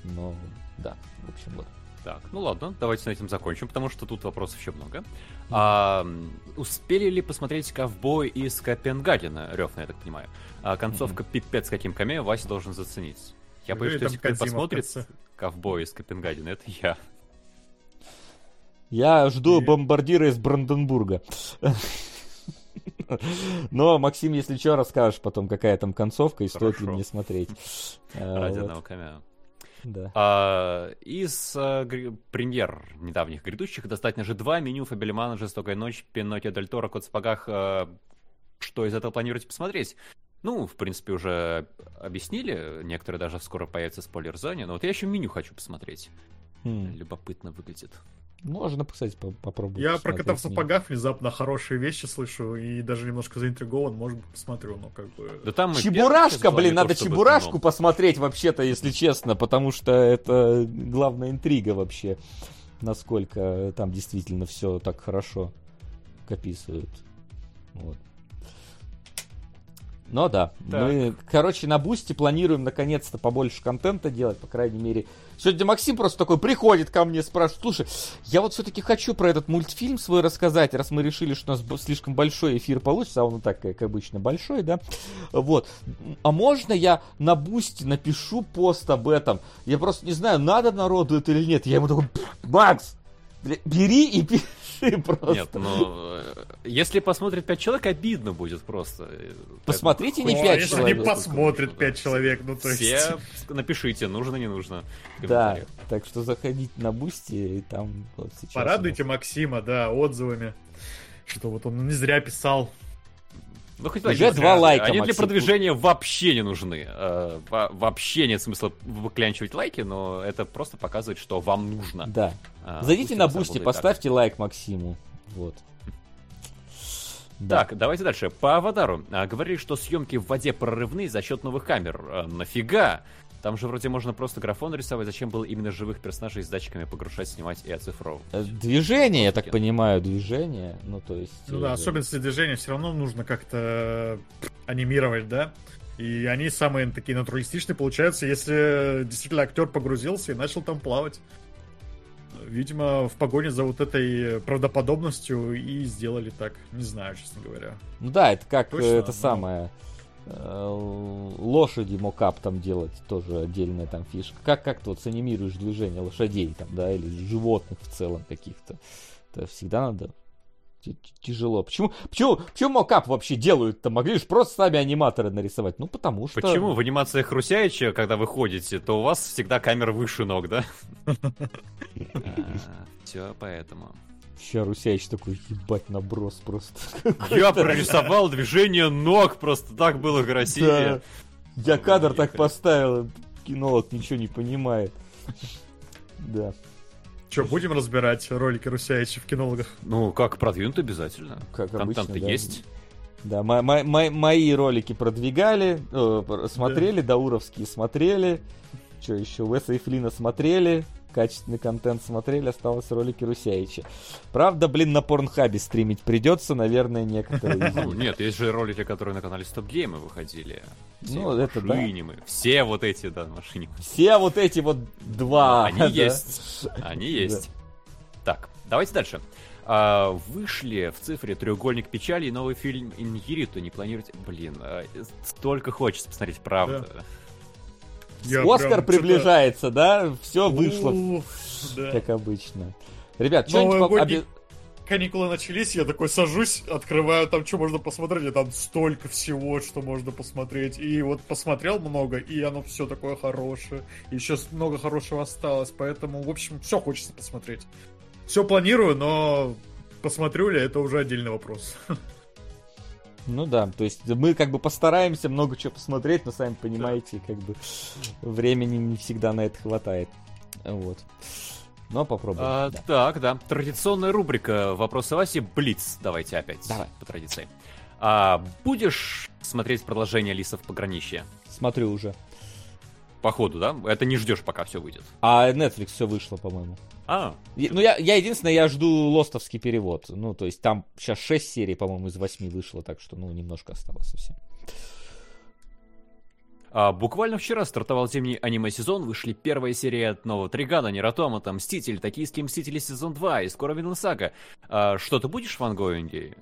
Но, да, в общем, вот. Так, ну ладно, давайте на этом закончим, потому что тут вопросов еще много. А, успели ли посмотреть ковбой из Копенгагена? Рев, я так понимаю. А, концовка mm-hmm. пипец каким камео Вася должен заценить. Я боюсь, что если кто посмотрит ковбой из Копенгагена, это я. Я жду и... бомбардира из Бранденбурга. Но, Максим, если что, расскажешь потом, какая там концовка и Хорошо. стоит ли мне смотреть. Ради одного камео. Да. А, из а, гри- премьер недавних грядущих достаточно же два меню Фабельмана, Жестокая ночь, Пиноккио Дель Торо, Кот в сапогах. А, что из этого планируете посмотреть? Ну, в принципе, уже объяснили, некоторые даже скоро появятся в спойлер-зоне, но вот я еще меню хочу посмотреть. Mm. Любопытно выглядит. Можно, кстати, попробовать. Я про кота в сапогах внезапно хорошие вещи слышу и даже немножко заинтригован, может быть, посмотрю, но как бы... Да там Чебурашка, блин, надо то, Чебурашку посмотреть вообще-то, если честно, потому что это главная интрига вообще, насколько там действительно все так хорошо описывают. Вот. Но да, так. мы, короче, на Boosty планируем наконец-то побольше контента делать, по крайней мере. Сегодня Максим просто такой приходит ко мне, спрашивает, слушай, я вот все-таки хочу про этот мультфильм свой рассказать, раз мы решили, что у нас слишком большой эфир получится, а он и так, как обычно, большой, да? Вот. А можно я на Boosty напишу пост об этом? Я просто не знаю, надо народу это или нет. Я ему такой, Макс, бери и пиши просто. Нет, ну, если посмотрит 5 человек, обидно будет просто. Посмотрит и не 5 человек. Если не посмотрит 5 человек, ну то есть... Все напишите, нужно, не нужно. Да, так что заходите на Boosty и там вот сейчас... Порадуйте Максима, да, отзывами. Что вот он не зря писал ну, хоть Уже два лайка, Они Максим. для продвижения вообще не нужны. Э, вообще нет смысла выклянчивать лайки, но это просто показывает, что вам нужно. Да. А, Зайдите на Boosty, поставьте так. лайк Максиму. Вот. Так, давайте дальше. По Аватару. А, говорили, что съемки в воде прорывные за счет новых камер. А, нафига? Там же вроде можно просто графон рисовать. Зачем было именно живых персонажей с датчиками погружать, снимать и оцифровывать? Э, движение, я так понимаю, движение. Ну, то есть... Ну да, э, особенности движения все равно нужно как-то анимировать, да? И они самые такие натуралистичные получаются, если действительно актер погрузился и начал там плавать. Видимо, в погоне за вот этой правдоподобностью и сделали так. Не знаю, честно говоря. Ну да, это как Точно, это но... самое э, лошади мокап там делать тоже отдельная там фишка. Как, как ты вот анимируешь движение лошадей там, да, или животных в целом каких-то. Это всегда надо тяжело. Почему, почему, почему мокап вообще делают-то? Могли же просто сами аниматоры нарисовать. Ну, потому что... Почему в анимациях Русяича, когда вы ходите, то у вас всегда камера выше ног, да? Все поэтому. Сейчас Русяич такой, ебать, наброс просто. Я прорисовал движение ног, просто так было красивее. Я кадр так поставил, кинолог ничего не понимает. Да. Че, будем разбирать ролики Русяича в кинологах? Ну, как продвинут обязательно. Как Контент-то да. есть. Да, мои ролики продвигали, э, смотрели, да. Дауровские смотрели. Что еще, Уэса и Флина смотрели качественный контент смотрели, осталось ролики Русяича. Правда, блин, на Порнхабе стримить придется, наверное, некоторые. Ну, нет, есть же ролики, которые на канале Стоп Геймы выходили. ну, это да. Все вот эти, да, машины. Все вот эти вот два. Они есть. Они есть. Так, давайте дальше. А, вышли в цифре треугольник печали и новый фильм Иньериту. Не планируете? Блин, а, столько хочется посмотреть, правда. Да. Я Оскар приближается, да? Все вышло, как обычно. Ребят, что-нибудь... Каникулы начались, я такой сажусь, открываю, там что можно посмотреть, и там столько всего, что можно посмотреть. И вот посмотрел много, и оно все такое хорошее. Еще много хорошего осталось, поэтому, в общем, все хочется посмотреть. Все планирую, но посмотрю ли, это уже отдельный вопрос. Ну да, то есть мы как бы постараемся много чего посмотреть, но сами понимаете, как бы времени не всегда на это хватает. Вот. Но попробуем. А, да. Так, да. Традиционная рубрика «Вопросы Васи» Блиц. Давайте опять. Давай. По традиции. А, будешь смотреть продолжение «Лисов пограничья»? Смотрю уже. По ходу, да? Это не ждешь, пока все выйдет. А Netflix все вышло, по-моему. А. Ну, я, я единственное, я жду лостовский перевод. Ну, то есть там сейчас 6 серий, по-моему, из 8 вышло, так что, ну, немножко осталось совсем. А, буквально вчера стартовал зимний аниме-сезон, вышли первая серия от нового Trigun а, NieR:Automata, Мститель, Токийские Мстители сезон 2 и скоро Винланд Сага. А, что, ты будешь в ongoing е?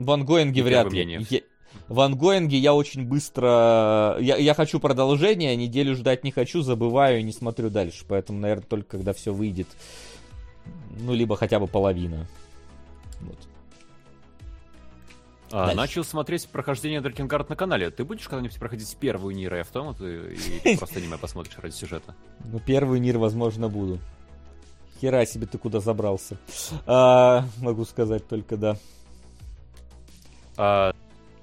В ongoing е вряд ли. Я, в ongoing е я очень быстро... Я, я хочу продолжение, неделю ждать не хочу, забываю и не смотрю дальше. Поэтому, наверное, только когда все выйдет, ну, либо хотя бы половина. Вот. А, начал смотреть прохождение Дракенгард на канале. Ты будешь когда-нибудь проходить первую Нир и Автомат и просто аниме посмотришь ради сюжета? Ну, первый Нир, возможно, буду. Хера себе ты куда забрался. А, могу сказать только да. А,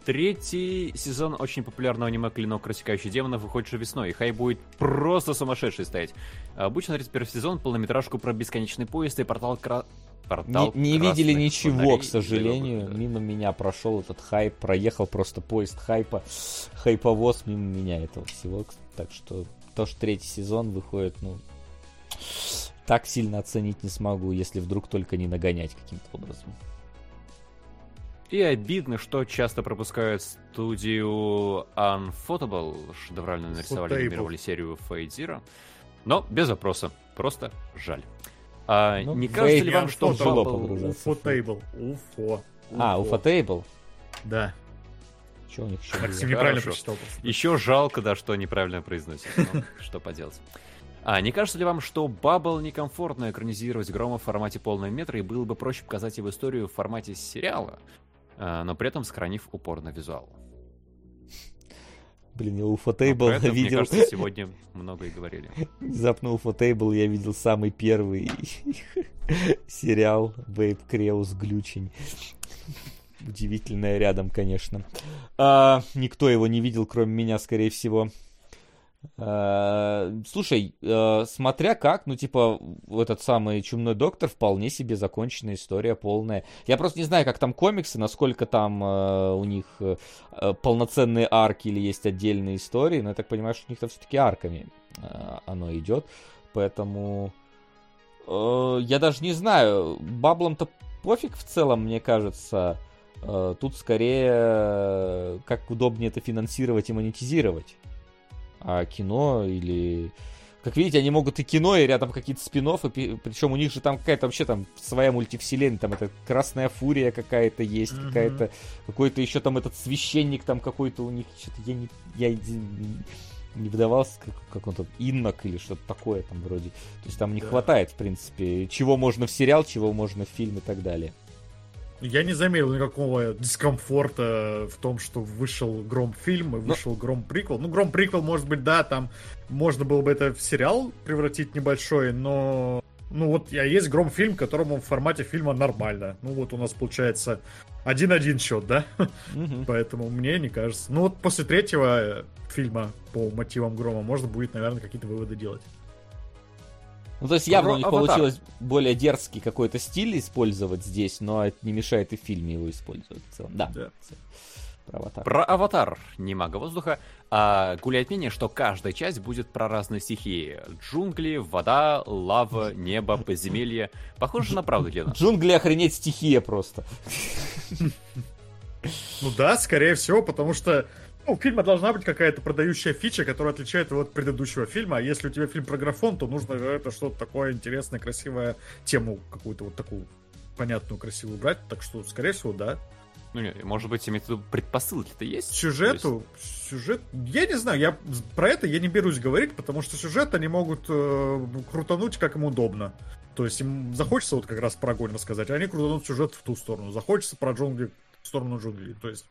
Третий сезон очень популярного аниме «Клинок рассекающий демонов» выходит уже весной, и хай будет просто сумасшедший стоять. Обычно смотреть первый сезон, полнометражку про бесконечный поезд и портал кра... Портал не, не видели ничего, к сожалению. Мимо меня прошел этот хайп, проехал просто поезд хайпа, хайповоз мимо меня этого всего. Так что то, что третий сезон выходит, ну, так сильно оценить не смогу, если вдруг только не нагонять каким-то образом. И обидно, что часто пропускают студию Unfotable, шедеврально нарисовали и номинировали серию Fate Zero. Но без вопроса, просто жаль. А, ну, не кажется ли вам, что Bubble... Ufotable. Уфо. А, Ufotable? Да. Что у них еще? Максим неправильно прочитал. Еще жалко, да, что неправильно произносит. Ну, что поделать. А не кажется ли вам, что Баббл некомфортно экранизировать Грома в формате полного метра и было бы проще показать его историю в формате сериала? Э, но при этом сохранив упор на визуал. Блин, я Уфотейбл видел... Мне кажется, сегодня много и говорили. Внезапно Уфотейбл я видел самый первый сериал Вейп Креус Глючень. Удивительное рядом, конечно. А, никто его не видел, кроме меня, скорее всего. Э, слушай, э, смотря как, ну, типа, этот самый Чумной Доктор вполне себе законченная история полная. Я просто не знаю, как там комиксы, насколько там э, у них полноценные арки или есть отдельные истории, но я так понимаю, что у них там все-таки арками оно идет, поэтому я даже не знаю, баблом-то пофиг в целом, мне кажется. Тут скорее как удобнее это финансировать и монетизировать а кино или Как видите, они могут и кино, и рядом какие-то спин причем у них же там какая-то вообще там своя мультивселенная, там это Красная Фурия какая-то есть, mm-hmm. какая-то, какой-то еще там этот священник там какой-то у них, что-то я не, я не выдавался, как, как он там, иннок или что-то такое там вроде. То есть там не да. хватает, в принципе, чего можно в сериал, чего можно в фильм и так далее. Я не заметил никакого дискомфорта в том, что вышел Гром фильм и вышел Но... Гром приквел. Ну, Гром приквел, может быть, да, там можно было бы это в сериал превратить небольшой, но... Ну вот, я есть Гром фильм, которому в формате фильма нормально. Ну вот у нас получается один-один счет, да? Поэтому мне не кажется. Ну вот после третьего фильма по мотивам Грома можно будет, наверное, какие-то выводы делать. Ну, то есть явно у них Аватар. получилось более дерзкий какой-то стиль использовать здесь, но это не мешает и в фильме его использовать в целом. Да. да. Про аватар. Про аватар. Не мага воздуха. А, гуляет мнение, что каждая часть будет про разные стихии. Джунгли, вода, лава, небо, подземелье. Похоже на правду, Лена. Джунгли охренеть стихия просто. Ну да, скорее всего, потому что ну, у фильма должна быть какая-то продающая фича, которая отличает его от предыдущего фильма. А если у тебя фильм про графон, то нужно это что-то такое интересное, красивое, тему какую-то вот такую понятную, красивую брать. Так что, скорее всего, да. Ну, не, может быть, имеется в виду предпосылки-то есть? Сюжету? Есть... Сюжет? Я не знаю, я про это я не берусь говорить, потому что сюжет они могут э, крутануть, как им удобно. То есть им захочется вот как раз про огонь рассказать, а они крутанут сюжет в ту сторону. Захочется про джунгли в сторону джунглей. То есть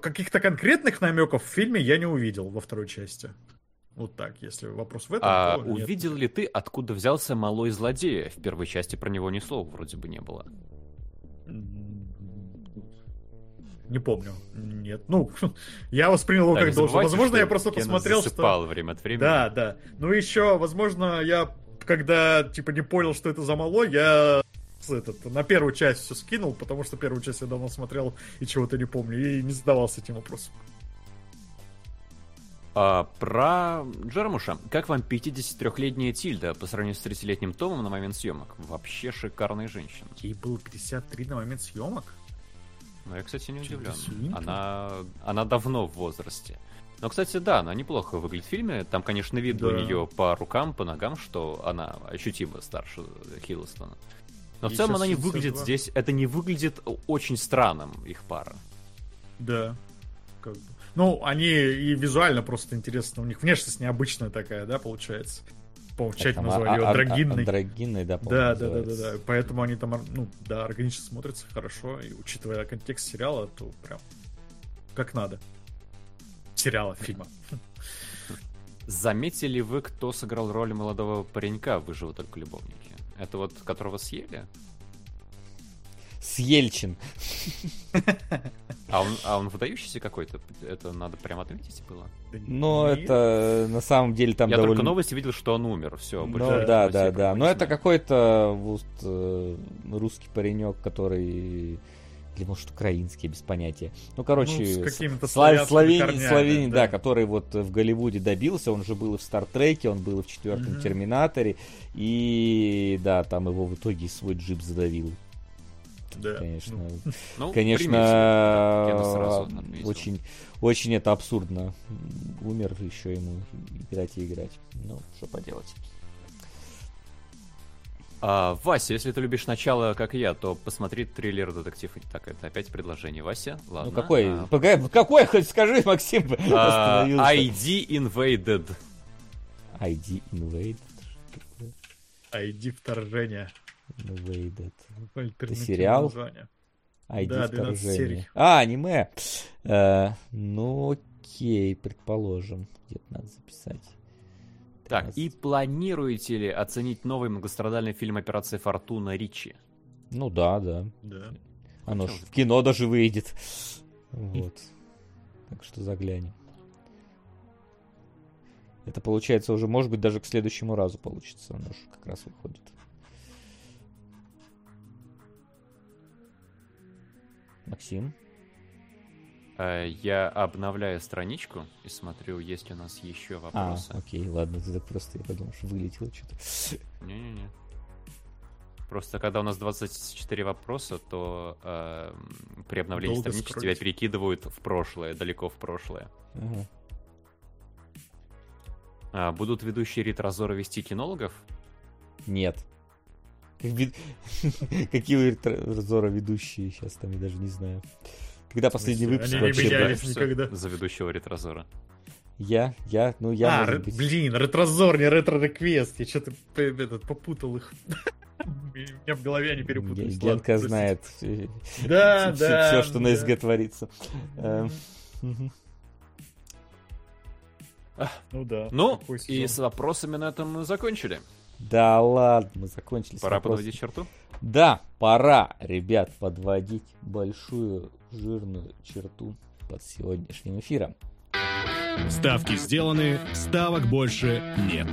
каких-то конкретных намеков в фильме я не увидел во второй части. Вот так, если вопрос в этом. А то увидел нет. ли ты, откуда взялся малой злодей? В первой части про него ни слова вроде бы не было. Не помню. Нет. Ну, я воспринял его да, как должен. Возможно, я просто посмотрел, что... время от времени. Да, да. Ну, еще, возможно, я, когда, типа, не понял, что это за малой, я этот, на первую часть все скинул, потому что первую часть я давно смотрел и чего-то не помню, и не задавался этим вопросом. А, про Джермуша. Как вам 53-летняя Тильда по сравнению с 30-летним Томом на момент съемок? Вообще шикарная женщина. Ей было 53 на момент съемок? Ну, я, кстати, не удивлен. Она, она давно в возрасте. Но, кстати, да, она неплохо выглядит в фильме. Там, конечно, видно да. у нее по рукам, по ногам, что она ощутимо старше Хиллстона. Но в целом она не выглядит здесь, это не выглядит очень странным, их пара. Да. Как бы. Ну, они и визуально просто интересно. У них внешность необычная такая, да, получается. По-моему, в чате назвали ее драгинной. Драгинной, да, да, да, да, да, да. Поэтому они там, ну, да, органично смотрятся хорошо. И учитывая контекст сериала, то прям как надо. Сериала, фильма. Заметили вы, кто сыграл роль молодого паренька в «Выживут только любовники»? Это вот которого съели? Съельчин. А он, а он выдающийся какой-то? Это надо прям отметить было? Ну, это на самом деле там Я довольно... только новости видел, что он умер, все. Ну, да, да, да. Но это какой-то вот, э, русский паренек, который или может украинский, без понятия. Ну, короче, ну, слав... Словени, Словени, да. да, который вот в Голливуде добился, он же был и в Стартреке, он был и в четвертом mm Терминаторе, и да, там его в итоге свой джип задавил. Да. Конечно, ну, ну конечно, очень, очень это абсурдно. Умер еще ему играть и играть. Ну, что поделать. А, Вася, если ты любишь начало, как я, то посмотри триллер детектив. Так, это опять предложение. Вася, ладно. Ну какой? А... Какой, хоть скажи, Максим. А, ID Invaded. ID Invaded? ID вторжение. Invaded. Это сериал? Название. ID да, вторжение. А, аниме. Uh, ну, окей, предположим. Где-то надо записать. Так, и планируете ли оценить новый многострадальный фильм «Операция Фортуна» Ричи? Ну да, да. Да. Оно ж в кино даже выйдет. Вот. Так что заглянем. Это получается уже, может быть, даже к следующему разу получится. Оно же как раз выходит. Максим? Э, я обновляю страничку и смотрю, есть ли у нас еще а, вопросы. А, окей, ладно, ты просто я подумал, что вылетело что-то. Не-не-не. Просто когда у нас 24 вопроса, то э, при обновлении Долго странички скрыть. тебя перекидывают в прошлое, далеко в прошлое. Ага. А, будут ведущие ретрозоры вести кинологов? Нет. Какие у ретрозора ведущие сейчас там, я даже не знаю. Когда последний выпуск Они не менялись никогда. За ведущего ретрозора. Я, я, ну я, а, ре- быть... блин, ретрозор, не ретро-реквест. Я что-то этот, попутал их. У меня в голове они перепутались. Генка знает да, да, все, что на СГ творится. Эм, ну да. Ну, и с вопросами на этом мы закончили. Да ладно, мы закончили. Пора подводить черту? Да, пора, ребят, подводить большую жирную черту под сегодняшним эфиром. Ставки сделаны, ставок больше нет.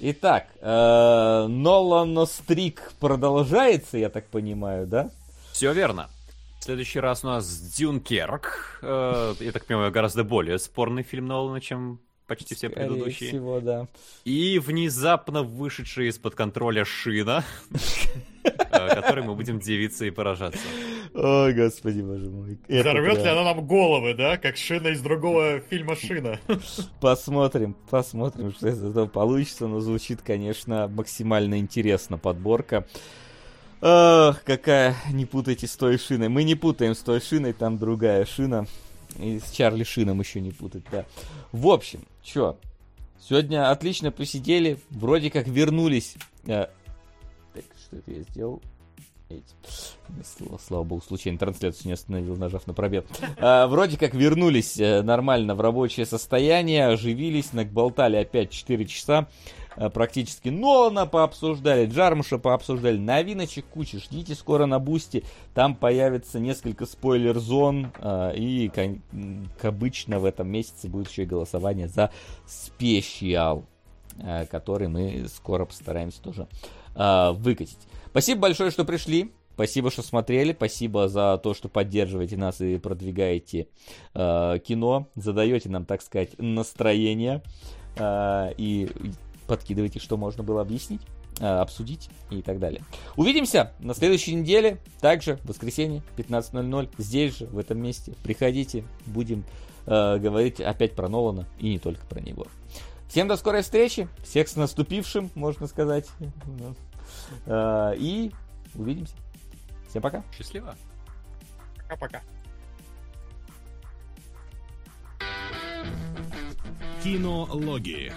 Итак, э, Нолан Стрик продолжается, я так понимаю, да? Все верно. В следующий раз у нас Дюнкерк. Э, я так понимаю, гораздо более спорный фильм Нолана, чем почти все Скорее предыдущие. всего, да. И внезапно вышедший из-под контроля шина, э, который мы будем дивиться и поражаться. Ой, господи, боже мой. Взорвет ли она нам головы, да? Как шина из другого фильма «Шина». Посмотрим, посмотрим, что из этого получится. Но звучит, конечно, максимально интересно подборка. Ох, какая, не путайте с той шиной. Мы не путаем с той шиной, там другая шина. И с Чарли Шином еще не путать, да. В общем, что, сегодня отлично посидели, вроде как вернулись. Э, так, что это я сделал? Слава, слава богу, случайно трансляцию не остановил, нажав на пробел. А, вроде как вернулись э, нормально в рабочее состояние, оживились, наболтали опять 4 часа. Э, практически Нолана пообсуждали, Джармуша пообсуждали, новиночек куча, ждите скоро на Boosty, там появится несколько спойлер-зон, э, и, как обычно, в этом месяце будет еще и голосование за спешиал, э, который мы скоро постараемся тоже выкатить. Спасибо большое, что пришли. Спасибо, что смотрели. Спасибо за то, что поддерживаете нас и продвигаете э, кино. Задаете нам, так сказать, настроение. Э, и подкидывайте, что можно было объяснить, э, обсудить и так далее. Увидимся на следующей неделе, также в воскресенье, 15.00, здесь же, в этом месте. Приходите, будем э, говорить опять про Нолана и не только про него. Всем до скорой встречи, всех с наступившим, можно сказать. Э, и увидимся. Всем пока. Счастливо. Пока-пока. Кинологии.